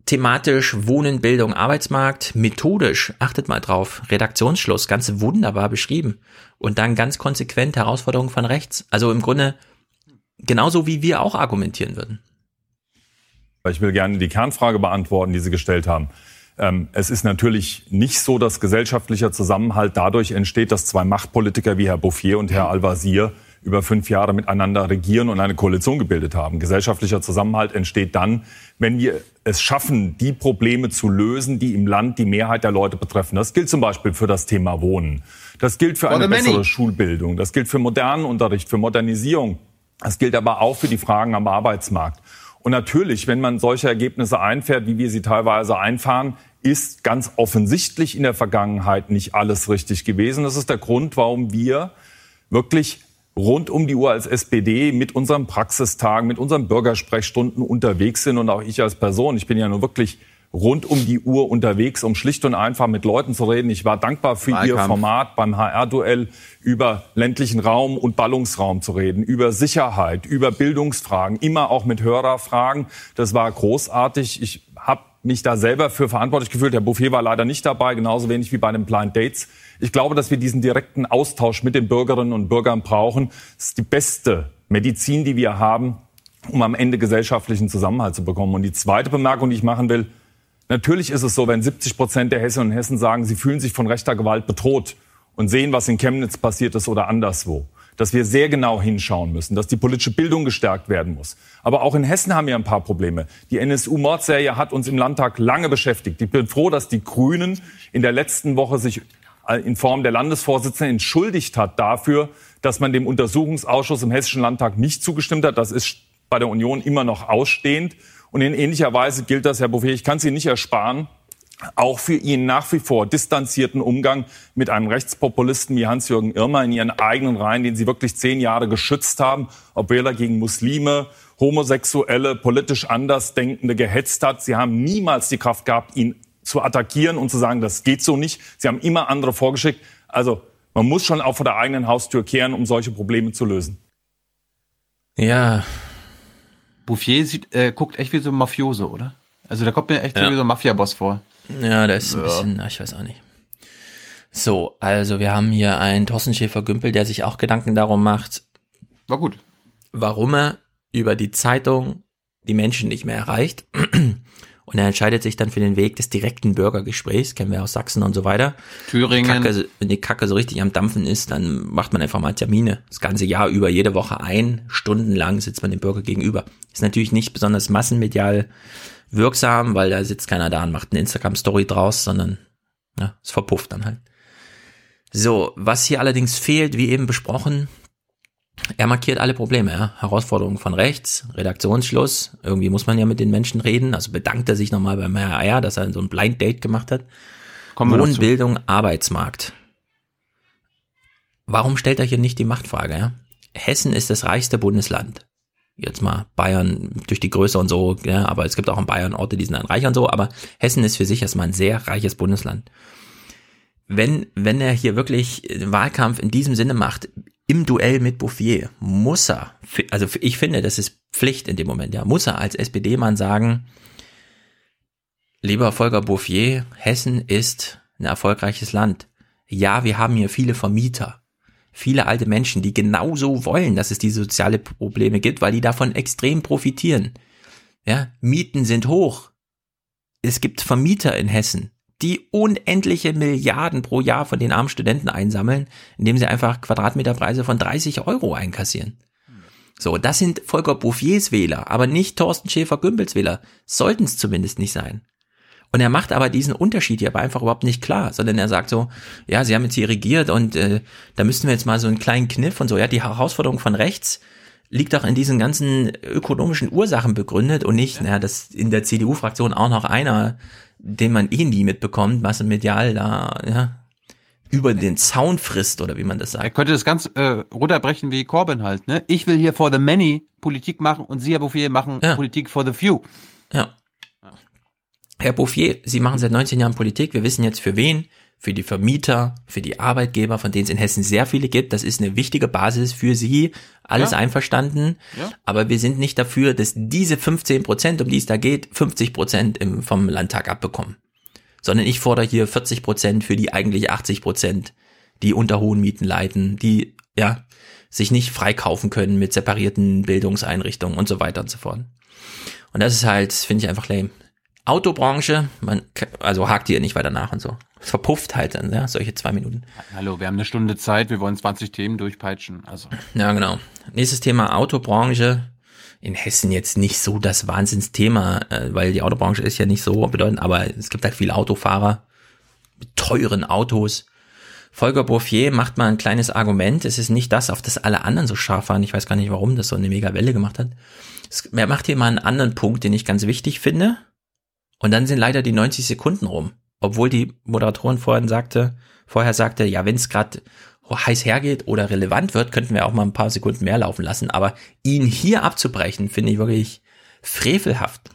Thematisch Wohnen, Bildung, Arbeitsmarkt, methodisch, achtet mal drauf, Redaktionsschluss, ganz wunderbar beschrieben. Und dann ganz konsequent Herausforderungen von rechts. Also im Grunde genauso wie wir auch argumentieren würden. Ich will gerne die Kernfrage beantworten, die Sie gestellt haben. Ähm, es ist natürlich nicht so, dass gesellschaftlicher Zusammenhalt dadurch entsteht, dass zwei Machtpolitiker wie Herr Bouffier und Herr Al-Wazir über fünf Jahre miteinander regieren und eine Koalition gebildet haben. Gesellschaftlicher Zusammenhalt entsteht dann, wenn wir es schaffen, die Probleme zu lösen, die im Land die Mehrheit der Leute betreffen. Das gilt zum Beispiel für das Thema Wohnen. Das gilt für eine bessere Schulbildung. Das gilt für modernen Unterricht, für Modernisierung. Das gilt aber auch für die Fragen am Arbeitsmarkt. Und natürlich, wenn man solche Ergebnisse einfährt, wie wir sie teilweise einfahren, ist ganz offensichtlich in der Vergangenheit nicht alles richtig gewesen. Das ist der Grund, warum wir wirklich rund um die Uhr als SPD mit unseren Praxistagen, mit unseren Bürgersprechstunden unterwegs sind und auch ich als Person. Ich bin ja nur wirklich rund um die Uhr unterwegs, um schlicht und einfach mit Leuten zu reden. Ich war dankbar für Wahlkampf. Ihr Format beim HR-Duell über ländlichen Raum und Ballungsraum zu reden, über Sicherheit, über Bildungsfragen, immer auch mit Hörerfragen. Das war großartig. Ich habe mich da selber für verantwortlich gefühlt. Herr Bouffier war leider nicht dabei, genauso wenig wie bei den Blind Dates. Ich glaube, dass wir diesen direkten Austausch mit den Bürgerinnen und Bürgern brauchen. Das ist die beste Medizin, die wir haben, um am Ende gesellschaftlichen Zusammenhalt zu bekommen. Und die zweite Bemerkung, die ich machen will, Natürlich ist es so, wenn 70 Prozent der Hessinnen und Hessen sagen, sie fühlen sich von rechter Gewalt bedroht und sehen, was in Chemnitz passiert ist oder anderswo, dass wir sehr genau hinschauen müssen, dass die politische Bildung gestärkt werden muss. Aber auch in Hessen haben wir ein paar Probleme. Die NSU-Mordserie hat uns im Landtag lange beschäftigt. Ich bin froh, dass die Grünen in der letzten Woche sich in Form der Landesvorsitzenden entschuldigt hat dafür, dass man dem Untersuchungsausschuss im Hessischen Landtag nicht zugestimmt hat. Das ist bei der Union immer noch ausstehend. Und in ähnlicher Weise gilt das, Herr Bouffier, ich kann Sie nicht ersparen, auch für Ihren nach wie vor distanzierten Umgang mit einem Rechtspopulisten wie Hans-Jürgen Irmer in Ihren eigenen Reihen, den Sie wirklich zehn Jahre geschützt haben, obwohl er gegen Muslime, Homosexuelle, politisch Andersdenkende gehetzt hat. Sie haben niemals die Kraft gehabt, ihn zu attackieren und zu sagen, das geht so nicht. Sie haben immer andere vorgeschickt. Also man muss schon auch vor der eigenen Haustür kehren, um solche Probleme zu lösen. Ja, Bouffier sieht, äh, guckt echt wie so ein Mafiose, oder? Also der kommt mir echt ja. wie so ein Mafia-Boss vor. Ja, der ist ein bisschen, na, ich weiß auch nicht. So, also wir haben hier einen Thorsten Schäfer-Gümpel, der sich auch Gedanken darum macht. War gut. Warum er über die Zeitung die Menschen nicht mehr erreicht. Und er entscheidet sich dann für den Weg des direkten Bürgergesprächs, kennen wir aus Sachsen und so weiter. Thüringen. Kacke, wenn die Kacke so richtig am Dampfen ist, dann macht man einfach mal Termine. Das ganze Jahr über, jede Woche ein, stundenlang sitzt man dem Bürger gegenüber. Ist natürlich nicht besonders massenmedial wirksam, weil da sitzt keiner da und macht eine Instagram-Story draus, sondern ja, es verpufft dann halt. So, was hier allerdings fehlt, wie eben besprochen, er markiert alle Probleme, ja. Herausforderungen von rechts, Redaktionsschluss, irgendwie muss man ja mit den Menschen reden, also bedankt er sich nochmal beim Herr Eier, dass er so ein Blind Date gemacht hat. Wohnbildung, Arbeitsmarkt. Warum stellt er hier nicht die Machtfrage, ja? Hessen ist das reichste Bundesland. Jetzt mal Bayern durch die Größe und so, ja, aber es gibt auch in Bayern Orte, die sind dann reich und so, aber Hessen ist für sich erstmal ein sehr reiches Bundesland. Wenn, wenn er hier wirklich Wahlkampf in diesem Sinne macht, im Duell mit Bouffier muss er, also ich finde, das ist Pflicht in dem Moment, ja, muss er als SPD-Mann sagen, lieber Volker Bouffier, Hessen ist ein erfolgreiches Land. Ja, wir haben hier viele Vermieter, viele alte Menschen, die genauso wollen, dass es diese soziale Probleme gibt, weil die davon extrem profitieren. Ja, Mieten sind hoch. Es gibt Vermieter in Hessen, die unendliche Milliarden pro Jahr von den armen Studenten einsammeln, indem sie einfach Quadratmeterpreise von 30 Euro einkassieren. So, das sind Volker Bouffiers Wähler, aber nicht Thorsten Schäfer-Gümbels Wähler. Sollten es zumindest nicht sein. Und er macht aber diesen Unterschied hier aber einfach überhaupt nicht klar, sondern er sagt so, ja, sie haben jetzt hier regiert und äh, da müssten wir jetzt mal so einen kleinen Kniff und so, ja, die Herausforderung von rechts liegt doch in diesen ganzen ökonomischen Ursachen begründet und nicht, ja. naja, dass in der CDU-Fraktion auch noch einer den man eh nie mitbekommt, was medial da, ja, über den Zaun frisst oder wie man das sagt. Er könnte das ganz äh, runterbrechen wie Corbyn halt, ne? Ich will hier for the many Politik machen und Sie, Herr Bouffier, machen ja. Politik for the few. Ja. Herr Bouffier, Sie machen seit 19 Jahren Politik. Wir wissen jetzt für wen. für die Vermieter, für die Arbeitgeber, von denen es in Hessen sehr viele gibt. Das ist eine wichtige Basis für sie. Alles ja. einverstanden. Ja. Aber wir sind nicht dafür, dass diese 15 Prozent, um die es da geht, 50 Prozent vom Landtag abbekommen. Sondern ich fordere hier 40 Prozent für die eigentlich 80 Prozent, die unter hohen Mieten leiden, die, ja, sich nicht freikaufen können mit separierten Bildungseinrichtungen und so weiter und so fort. Und das ist halt, finde ich einfach lame. Autobranche, man, also hakt ihr nicht weiter nach und so. Es verpufft halt dann, ja, solche zwei Minuten. Hallo, wir haben eine Stunde Zeit, wir wollen 20 Themen durchpeitschen, also. Ja, genau. Nächstes Thema Autobranche. In Hessen jetzt nicht so das Wahnsinnsthema, äh, weil die Autobranche ist ja nicht so bedeutend, aber es gibt halt viele Autofahrer mit teuren Autos. Volker Bouffier macht mal ein kleines Argument. Es ist nicht das, auf das alle anderen so scharf waren. Ich weiß gar nicht, warum das so eine mega Welle gemacht hat. Er macht hier mal einen anderen Punkt, den ich ganz wichtig finde. Und dann sind leider die 90 Sekunden rum. Obwohl die Moderatorin vorhin sagte, vorher sagte, ja, wenn es gerade heiß hergeht oder relevant wird, könnten wir auch mal ein paar Sekunden mehr laufen lassen. Aber ihn hier abzubrechen, finde ich wirklich frevelhaft.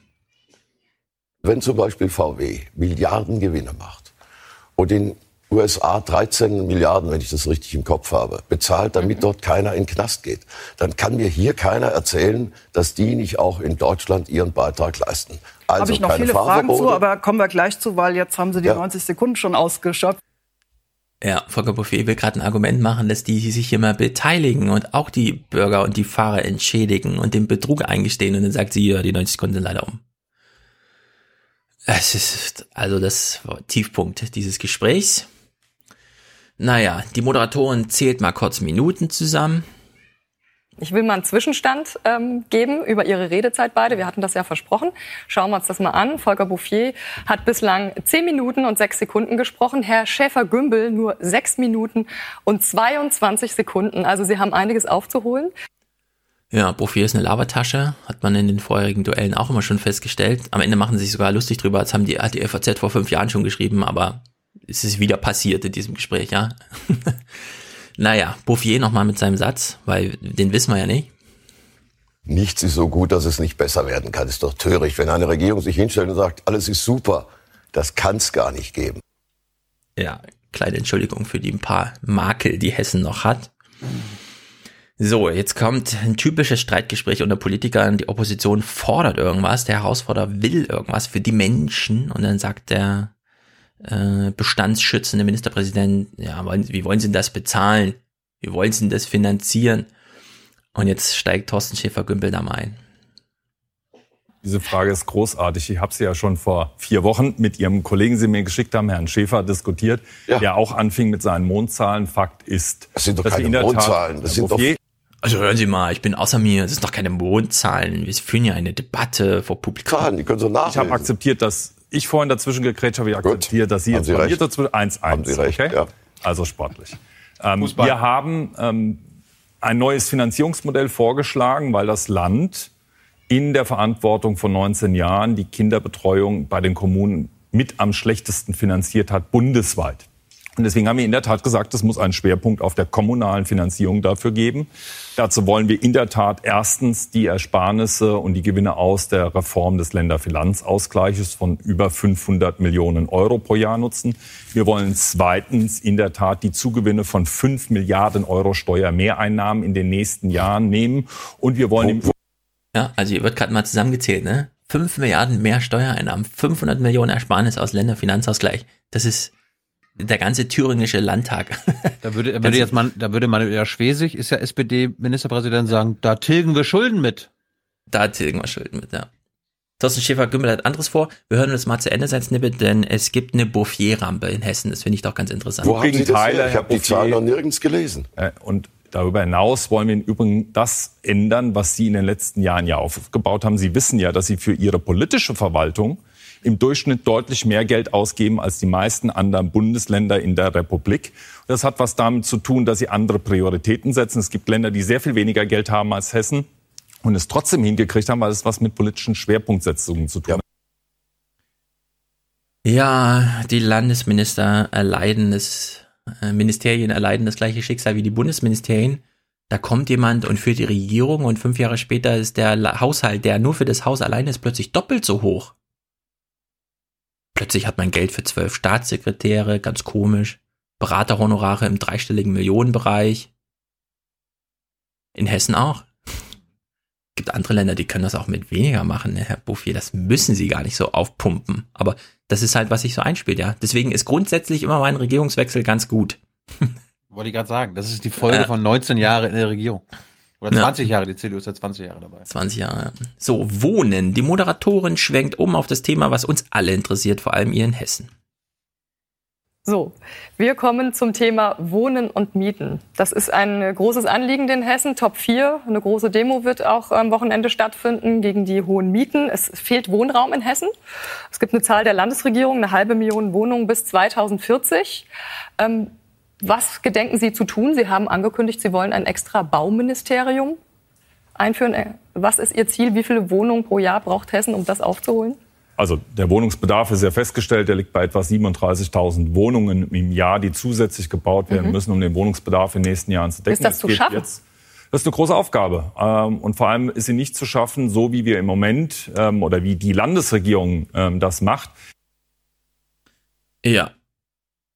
Wenn zum Beispiel VW Milliarden Gewinne macht und in USA 13 Milliarden, wenn ich das richtig im Kopf habe, bezahlt, damit mhm. dort keiner in den Knast geht. Dann kann mir hier keiner erzählen, dass die nicht auch in Deutschland ihren Beitrag leisten. Also habe ich noch viele Fragen zu, aber kommen wir gleich zu, weil jetzt haben Sie die ja. 90 Sekunden schon ausgeschöpft. Ja, Volker Bouffier will gerade ein Argument machen, dass die, die sich hier mal beteiligen und auch die Bürger und die Fahrer entschädigen und den Betrug eingestehen und dann sagt sie, ja, die 90 Sekunden sind leider um. Es ist also das Tiefpunkt dieses Gesprächs. Naja, die Moderatorin zählt mal kurz Minuten zusammen. Ich will mal einen Zwischenstand ähm, geben über Ihre Redezeit beide. Wir hatten das ja versprochen. Schauen wir uns das mal an. Volker Bouffier hat bislang 10 Minuten und 6 Sekunden gesprochen. Herr Schäfer-Gümbel nur 6 Minuten und 22 Sekunden. Also Sie haben einiges aufzuholen. Ja, Bouffier ist eine Labertasche, hat man in den vorherigen Duellen auch immer schon festgestellt. Am Ende machen sie sich sogar lustig drüber, als haben die, hat die FAZ vor fünf Jahren schon geschrieben, aber es ist wieder passiert in diesem Gespräch, ja. naja, Bouffier nochmal mit seinem Satz, weil den wissen wir ja nicht. Nichts ist so gut, dass es nicht besser werden kann. Ist doch töricht, wenn eine Regierung sich hinstellt und sagt, alles ist super. Das kann es gar nicht geben. Ja, kleine Entschuldigung für die ein paar Makel, die Hessen noch hat. So, jetzt kommt ein typisches Streitgespräch unter Politikern. Die Opposition fordert irgendwas, der Herausforderer will irgendwas für die Menschen und dann sagt der äh, bestandsschützende Ministerpräsident, ja, wollen, wie wollen Sie das bezahlen? Wie wollen Sie das finanzieren? Und jetzt steigt Thorsten Schäfer-Gümbel da mal ein. Diese Frage ist großartig. Ich habe sie ja schon vor vier Wochen mit Ihrem Kollegen, Sie mir geschickt haben, Herrn Schäfer, diskutiert, ja. der auch anfing mit seinen Mondzahlen. Fakt ist, das sind doch keine Mondzahlen. Das sind doch also hören Sie mal, ich bin außer mir, das ist doch keine Mondzahlen. Wir führen ja eine Debatte vor Publikum. Zahlen, die können so nachlesen. Ich habe akzeptiert, dass ich vorhin dazwischen gekrätscht habe, ich akzeptiere, dass Sie jetzt Sie recht. dazu 1-1. Haben Sie recht, okay? ja. Also sportlich. Ähm, wir haben ähm, ein neues Finanzierungsmodell vorgeschlagen, weil das Land in der Verantwortung von 19 Jahren die Kinderbetreuung bei den Kommunen mit am schlechtesten finanziert hat, bundesweit. Und deswegen haben wir in der Tat gesagt, es muss einen Schwerpunkt auf der kommunalen Finanzierung dafür geben. Dazu wollen wir in der Tat erstens die Ersparnisse und die Gewinne aus der Reform des Länderfinanzausgleiches von über 500 Millionen Euro pro Jahr nutzen. Wir wollen zweitens in der Tat die Zugewinne von 5 Milliarden Euro Steuermehreinnahmen in den nächsten Jahren nehmen. Und wir wollen... Im ja, also hier wird gerade mal zusammengezählt, ne? 5 Milliarden mehr Steuereinnahmen, 500 Millionen Ersparnis aus Länderfinanzausgleich. Das ist der ganze thüringische Landtag. Da würde, würde jetzt man, da würde man, ja Schwesig ist ja SPD-Ministerpräsident sagen, da tilgen wir Schulden mit. Da tilgen wir Schulden mit, ja. Thorsten Schäfer-Gümbel hat anderes vor. Wir hören uns mal zu Ende sein Snippet, denn es gibt eine Bouffier-Rampe in Hessen. Das finde ich doch ganz interessant. Wo haben Sie das Teile, Ich habe die Zahlen noch nirgends gelesen. Äh, und darüber hinaus wollen wir im Übrigen das ändern, was Sie in den letzten Jahren ja aufgebaut haben. Sie wissen ja, dass Sie für Ihre politische Verwaltung im Durchschnitt deutlich mehr Geld ausgeben als die meisten anderen Bundesländer in der Republik. Das hat was damit zu tun, dass sie andere Prioritäten setzen. Es gibt Länder, die sehr viel weniger Geld haben als Hessen und es trotzdem hingekriegt haben, weil es was mit politischen Schwerpunktsetzungen zu tun hat. Ja, die Landesminister erleiden das, äh, Ministerien erleiden das gleiche Schicksal wie die Bundesministerien. Da kommt jemand und führt die Regierung und fünf Jahre später ist der Haushalt, der nur für das Haus allein ist, plötzlich doppelt so hoch Plötzlich hat man Geld für zwölf Staatssekretäre, ganz komisch. Beraterhonorare im dreistelligen Millionenbereich. In Hessen auch. Gibt andere Länder, die können das auch mit weniger machen, ne, Herr Bouffier. Das müssen sie gar nicht so aufpumpen. Aber das ist halt, was sich so einspielt, ja. Deswegen ist grundsätzlich immer mein Regierungswechsel ganz gut. Wollte ich gerade sagen. Das ist die Folge ja. von 19 Jahren in der Regierung. Oder 20 ja. Jahre, die CDU ist ja 20 Jahre dabei. 20 Jahre. So, Wohnen. Die Moderatorin schwenkt um auf das Thema, was uns alle interessiert, vor allem ihr in Hessen. So, wir kommen zum Thema Wohnen und Mieten. Das ist ein großes Anliegen in Hessen, Top 4. Eine große Demo wird auch am Wochenende stattfinden gegen die hohen Mieten. Es fehlt Wohnraum in Hessen. Es gibt eine Zahl der Landesregierung, eine halbe Million Wohnungen bis 2040. Ähm, was gedenken Sie zu tun? Sie haben angekündigt, Sie wollen ein extra Bauministerium einführen. Äh, was ist Ihr Ziel? Wie viele Wohnungen pro Jahr braucht Hessen, um das aufzuholen? Also der Wohnungsbedarf ist ja festgestellt, der liegt bei etwa 37.000 Wohnungen im Jahr, die zusätzlich gebaut werden mhm. müssen, um den Bedarf in den nächsten Jahren zu decken. Ist das zu schaffen? Jetzt, das ist eine große Aufgabe. Ähm, und vor allem ist sie nicht zu schaffen, so wie wir im Moment ähm, oder wie die Landesregierung ähm, das macht. Ja.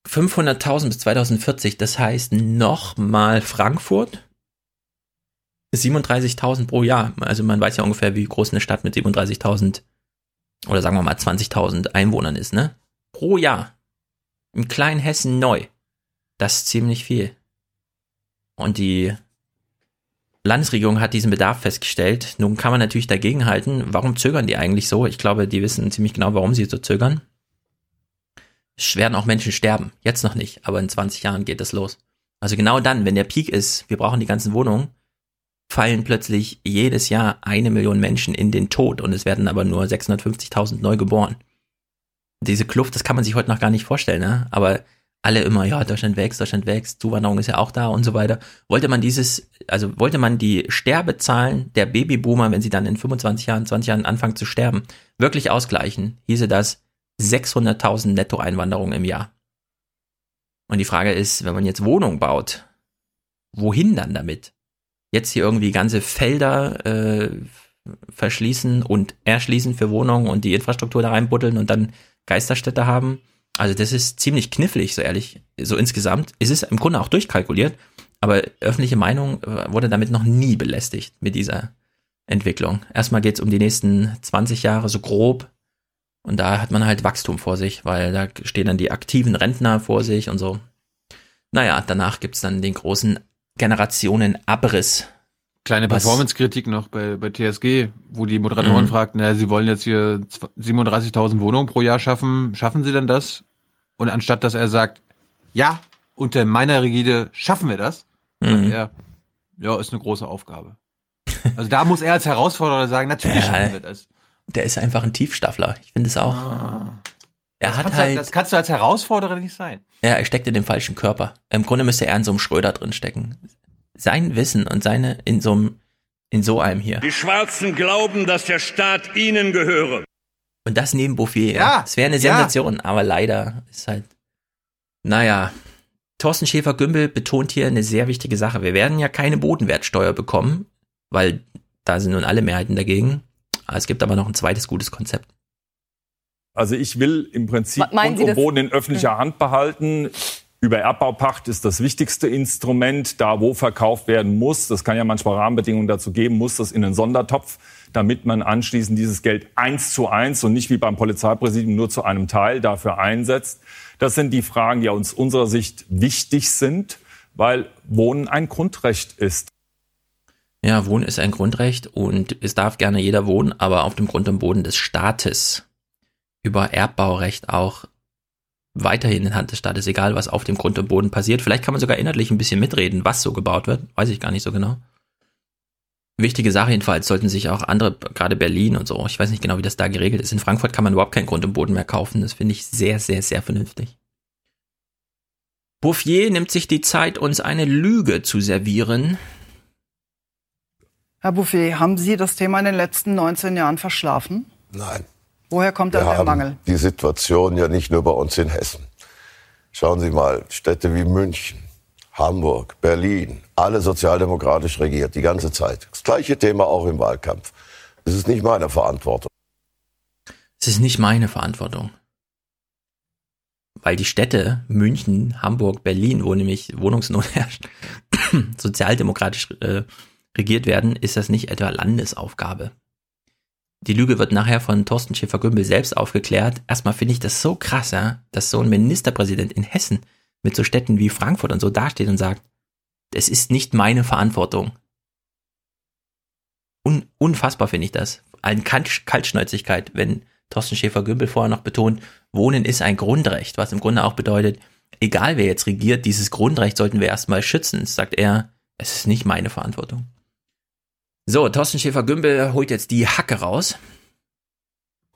500.000 bis 2040, das heißt nochmal Frankfurt. 37.000 pro Jahr. Also man weiß ja ungefähr, wie groß eine Stadt mit 37.000 oder sagen wir mal 20.000 Einwohnern ist, ne? Pro Jahr. Im kleinen Hessen neu. Das ist ziemlich viel. Und die Landesregierung hat diesen Bedarf festgestellt. Nun kann man natürlich dagegenhalten. Warum zögern die eigentlich so? Ich glaube, die wissen ziemlich genau, warum sie so zögern. Es werden auch Menschen sterben. Jetzt noch nicht, aber in 20 Jahren geht das los. Also genau dann, wenn der Peak ist, wir brauchen die ganzen Wohnungen, fallen plötzlich jedes Jahr eine Million Menschen in den Tod und es werden aber nur 650.000 neu geboren. Diese Kluft, das kann man sich heute noch gar nicht vorstellen, ne? aber alle immer, ja, Deutschland wächst, Deutschland wächst, Zuwanderung ist ja auch da und so weiter. Wollte man dieses, also wollte man die Sterbezahlen der Babyboomer, wenn sie dann in 25 Jahren, 20 Jahren anfangen zu sterben, wirklich ausgleichen, hieße das 600.000 Nettoeinwanderung im Jahr. Und die Frage ist, wenn man jetzt Wohnungen baut, wohin dann damit? jetzt hier irgendwie ganze Felder äh, verschließen und erschließen für Wohnungen und die Infrastruktur da reinbuddeln und dann Geisterstädte haben. Also das ist ziemlich knifflig, so ehrlich. So insgesamt ist es im Grunde auch durchkalkuliert, aber öffentliche Meinung äh, wurde damit noch nie belästigt mit dieser Entwicklung. Erstmal geht es um die nächsten 20 Jahre so grob und da hat man halt Wachstum vor sich, weil da stehen dann die aktiven Rentner vor sich und so. Naja, danach gibt's dann den großen Generationenabriss. Kleine Performance-Kritik noch bei, bei TSG, wo die Moderatoren mhm. fragten, na, sie wollen jetzt hier 37.000 Wohnungen pro Jahr schaffen. Schaffen sie denn das? Und anstatt dass er sagt, ja, unter meiner Rigide schaffen wir das, mhm. sagt er, ja, ist eine große Aufgabe. Also da muss er als Herausforderer sagen, natürlich schaffen wir das. Der ist einfach ein Tiefstaffler. Ich finde es auch. Ah. Er das hat halt. Das kannst du als Herausforderer nicht sein. Ja, er steckt in dem falschen Körper. Im Grunde müsste er in so einem Schröder drin stecken. Sein Wissen und seine in so einem, in so einem hier. Die Schwarzen glauben, dass der Staat ihnen gehöre. Und das neben Bouffier. Ja. Es wäre eine Sensation, ja. aber leider ist halt, naja. Thorsten Schäfer-Gümbel betont hier eine sehr wichtige Sache. Wir werden ja keine Bodenwertsteuer bekommen, weil da sind nun alle Mehrheiten dagegen. Es gibt aber noch ein zweites gutes Konzept. Also ich will im Prinzip Grund und Boden in öffentlicher hm. Hand behalten. Über Erbbaupacht ist das wichtigste Instrument. Da, wo verkauft werden muss, das kann ja manchmal Rahmenbedingungen dazu geben, muss das in einen Sondertopf, damit man anschließend dieses Geld eins zu eins und nicht wie beim Polizeipräsidium nur zu einem Teil dafür einsetzt. Das sind die Fragen, die aus unserer Sicht wichtig sind, weil Wohnen ein Grundrecht ist. Ja, Wohnen ist ein Grundrecht und es darf gerne jeder wohnen, aber auf dem Grund und Boden des Staates über Erbbaurecht auch weiterhin in Hand des Staates, egal was auf dem Grund und Boden passiert. Vielleicht kann man sogar inhaltlich ein bisschen mitreden, was so gebaut wird. Weiß ich gar nicht so genau. Wichtige Sache jedenfalls sollten sich auch andere, gerade Berlin und so, ich weiß nicht genau, wie das da geregelt ist. In Frankfurt kann man überhaupt keinen Grund und Boden mehr kaufen. Das finde ich sehr, sehr, sehr vernünftig. Bouffier nimmt sich die Zeit, uns eine Lüge zu servieren. Herr Bouffier, haben Sie das Thema in den letzten 19 Jahren verschlafen? Nein. Woher kommt dann der Mangel? Die Situation ja nicht nur bei uns in Hessen. Schauen Sie mal, Städte wie München, Hamburg, Berlin, alle sozialdemokratisch regiert, die ganze Zeit. Das gleiche Thema auch im Wahlkampf. Es ist nicht meine Verantwortung. Es ist nicht meine Verantwortung. weil die Städte München, Hamburg, Berlin, wo nämlich Wohnungsnot herrscht, sozialdemokratisch äh, regiert werden, ist das nicht etwa Landesaufgabe. Die Lüge wird nachher von Thorsten Schäfer-Gümbel selbst aufgeklärt. Erstmal finde ich das so krass, ja, dass so ein Ministerpräsident in Hessen mit so Städten wie Frankfurt und so dasteht und sagt, es ist nicht meine Verantwortung. Un unfassbar finde ich das. Eine Kaltschnäuzigkeit, wenn Thorsten Schäfer-Gümbel vorher noch betont, Wohnen ist ein Grundrecht, was im Grunde auch bedeutet, egal wer jetzt regiert, dieses Grundrecht sollten wir erstmal schützen, sagt er, es ist nicht meine Verantwortung. So, Thorsten Schäfer-Gümbel holt jetzt die Hacke raus.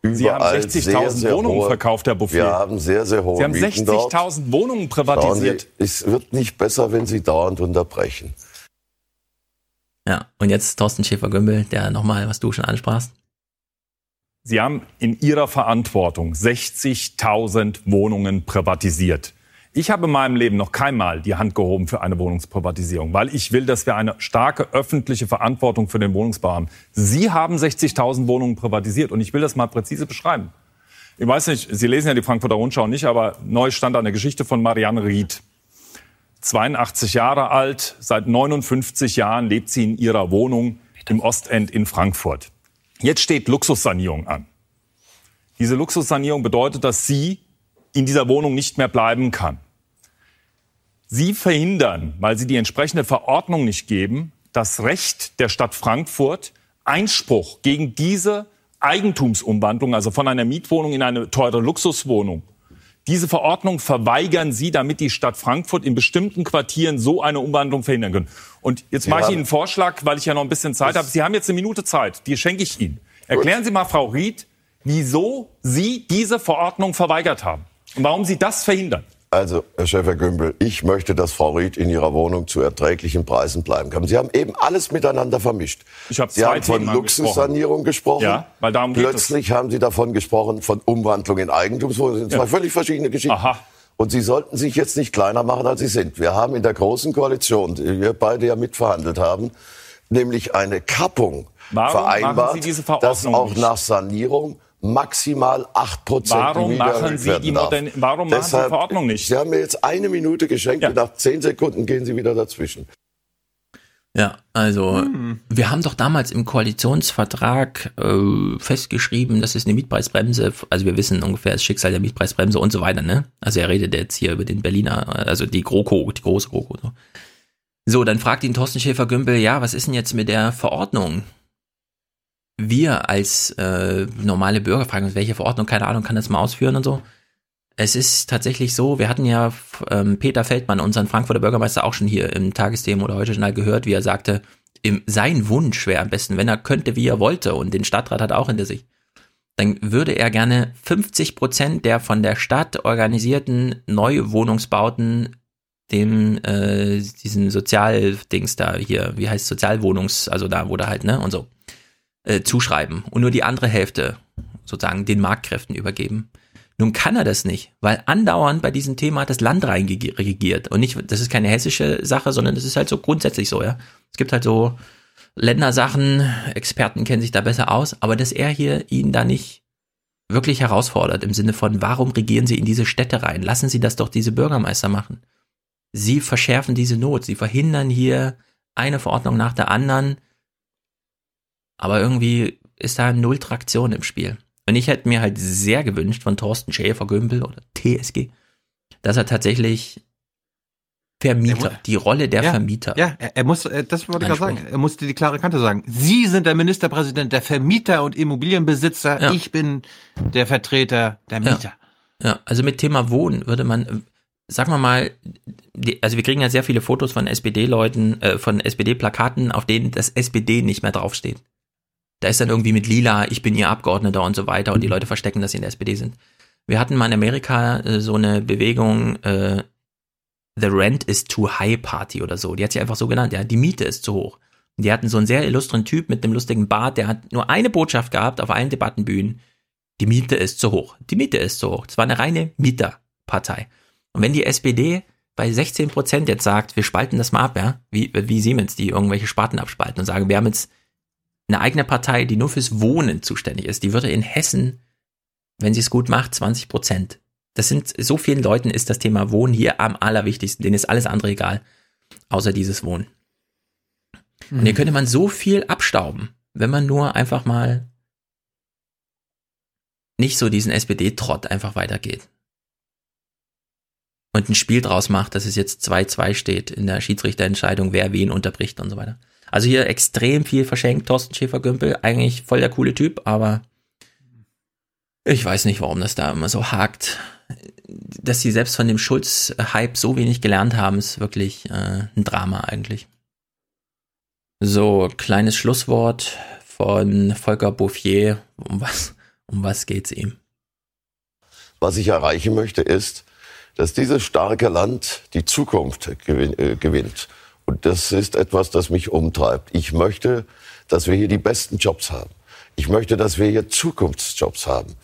Sie haben 60.000 Wohnungen hohe, verkauft, Herr Bouffier. Wir haben sehr, sehr hohe Sie haben 60.000 Wohnungen privatisiert. Sie, es wird nicht besser, wenn Sie dauernd unterbrechen. Ja, und jetzt Thorsten Schäfer-Gümbel, der nochmal, was du schon ansprachst. Sie haben in Ihrer Verantwortung 60.000 Wohnungen privatisiert. Ich habe in meinem Leben noch keinmal die Hand gehoben für eine Wohnungsprivatisierung, weil ich will, dass wir eine starke öffentliche Verantwortung für den Wohnungsbau haben. Sie haben 60.000 Wohnungen privatisiert und ich will das mal präzise beschreiben. Ich weiß nicht, Sie lesen ja die Frankfurter Rundschau nicht, aber neu stand eine Geschichte von Marianne Ried. 82 Jahre alt, seit 59 Jahren lebt sie in ihrer Wohnung im Ostend in Frankfurt. Jetzt steht Luxussanierung an. Diese Luxussanierung bedeutet, dass sie in dieser Wohnung nicht mehr bleiben kann. Sie verhindern, weil Sie die entsprechende Verordnung nicht geben, das Recht der Stadt Frankfurt, Einspruch gegen diese Eigentumsumwandlung, also von einer Mietwohnung in eine teure Luxuswohnung. Diese Verordnung verweigern Sie, damit die Stadt Frankfurt in bestimmten Quartieren so eine Umwandlung verhindern können. Und jetzt mache ich Ihnen einen Vorschlag, weil ich ja noch ein bisschen Zeit habe. Sie haben jetzt eine Minute Zeit, die schenke ich Ihnen. Erklären Sie mal, Frau Ried, wieso Sie diese Verordnung verweigert haben. Warum Sie das verhindern? Also, Herr Schäfer-Gümbel, ich möchte, dass Frau Ried in ihrer Wohnung zu erträglichen Preisen bleiben kann. Sie haben eben alles miteinander vermischt. Ich habe Sie haben von Luxussanierung gesprochen. Ja, weil darum geht Plötzlich es. haben Sie davon gesprochen, von Umwandlung in Eigentumswohnungen. Das sind zwei ja. völlig verschiedene Geschichten. Aha. Und Sie sollten sich jetzt nicht kleiner machen, als Sie sind. Wir haben in der Großen Koalition, die wir beide ja mitverhandelt haben, nämlich eine Kappung Warum vereinbart, dass auch nach Sanierung maximal 8 Prozent Warum machen Sie die Modern Warum machen Deshalb, Sie die Verordnung nicht? Sie haben mir jetzt eine Minute geschenkt ja. und nach 10 Sekunden gehen Sie wieder dazwischen. Ja, also hm. wir haben doch damals im Koalitionsvertrag äh, festgeschrieben, dass es eine Mietpreisbremse, also wir wissen ungefähr das Schicksal der Mietpreisbremse und so weiter, ne? Also er redet jetzt hier über den Berliner, also die GroKo, die große GroKo. So. so, dann fragt ihn Thorsten Schäfer-Gümbel, ja, was ist denn jetzt mit der Verordnung? Wir als äh, normale Bürger fragen uns, welche Verordnung, keine Ahnung, kann das mal ausführen und so. Es ist tatsächlich so, wir hatten ja ähm, Peter Feldmann, unseren Frankfurter Bürgermeister, auch schon hier im Tagesthema oder heute Journal gehört, wie er sagte, im, sein Wunsch wäre am besten, wenn er könnte, wie er wollte und den Stadtrat hat auch hinter sich, dann würde er gerne 50 Prozent der von der Stadt organisierten Neuwohnungsbauten dem äh, diesen Sozialdings da hier, wie heißt Sozialwohnungs, also da wurde halt ne und so äh, zuschreiben und nur die andere Hälfte sozusagen den Marktkräften übergeben. Nun kann er das nicht, weil andauernd bei diesem Thema das Land reinregiert und nicht, das ist keine hessische Sache, sondern das ist halt so grundsätzlich so, ja. Es gibt halt so Ländersachen, Experten kennen sich da besser aus, aber dass er hier ihn da nicht wirklich herausfordert im Sinne von, warum regieren Sie in diese Städte rein? Lassen Sie das doch diese Bürgermeister machen. Sie verschärfen diese Not, sie verhindern hier eine Verordnung nach der anderen, aber irgendwie ist da null Traktion im Spiel. Und ich hätte mir halt sehr gewünscht von Thorsten Schäfer-Gümbel oder TSG, dass er tatsächlich Vermieter, die Rolle der ja, Vermieter. Ja, er, er muss, äh, das wollte ich gerade sagen, er musste die klare Kante sagen. Sie sind der Ministerpräsident der Vermieter und Immobilienbesitzer, ja. ich bin der Vertreter der Mieter. Ja. ja, also mit Thema Wohnen würde man, sagen wir mal, die, also wir kriegen ja sehr viele Fotos von SPD-Leuten, äh, von SPD-Plakaten, auf denen das SPD nicht mehr draufsteht. Da ist dann irgendwie mit lila, ich bin ihr Abgeordneter und so weiter und die Leute verstecken, dass sie in der SPD sind. Wir hatten mal in Amerika äh, so eine Bewegung, äh, The Rent is too high Party oder so. Die hat sich einfach so genannt, ja, die Miete ist zu hoch. Und die hatten so einen sehr illustren Typ mit einem lustigen Bart, der hat nur eine Botschaft gehabt auf allen Debattenbühnen. Die Miete ist zu hoch. Die Miete ist zu hoch. Es war eine reine Mieterpartei. Und wenn die SPD bei 16 Prozent jetzt sagt, wir spalten das mal ab, ja, wie, wie Siemens, die irgendwelche Sparten abspalten und sagen, wir haben jetzt eine eigene Partei, die nur fürs Wohnen zuständig ist, die würde in Hessen, wenn sie es gut macht, 20 Prozent Das sind, so vielen Leuten ist das Thema Wohnen hier am allerwichtigsten. Denen ist alles andere egal. Außer dieses Wohnen. Und hier mhm. könnte man so viel abstauben, wenn man nur einfach mal nicht so diesen SPD-Trott einfach weitergeht. Und ein Spiel draus macht, dass es jetzt 2-2 steht in der Schiedsrichterentscheidung, wer wen unterbricht und so weiter. Also hier extrem viel verschenkt, Thorsten Schäfer-Gümpel, eigentlich voll der coole Typ, aber ich weiß nicht, warum das da immer so hakt. Dass sie selbst von dem Schulz-Hype so wenig gelernt haben, ist wirklich äh, ein Drama eigentlich. So, kleines Schlusswort von Volker Bouffier. Um was, um was geht's ihm? Was ich erreichen möchte, ist, dass dieses starke Land die Zukunft äh, gewinnt. Und das ist etwas, das mich umtreibt. Ich möchte, dass wir hier die besten Jobs haben. Ich möchte, dass wir hier Zukunftsjobs haben.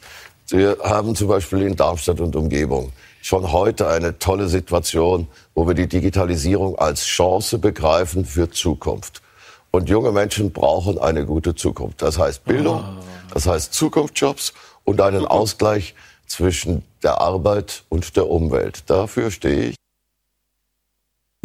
Wir haben zum Beispiel in Darmstadt und Umgebung schon heute eine tolle Situation, wo wir die Digitalisierung als Chance begreifen für Zukunft. Und junge Menschen brauchen eine gute Zukunft. Das heißt Bildung, ah. das heißt Zukunftsjobs und einen Ausgleich zwischen der Arbeit und der Umwelt. Dafür stehe ich.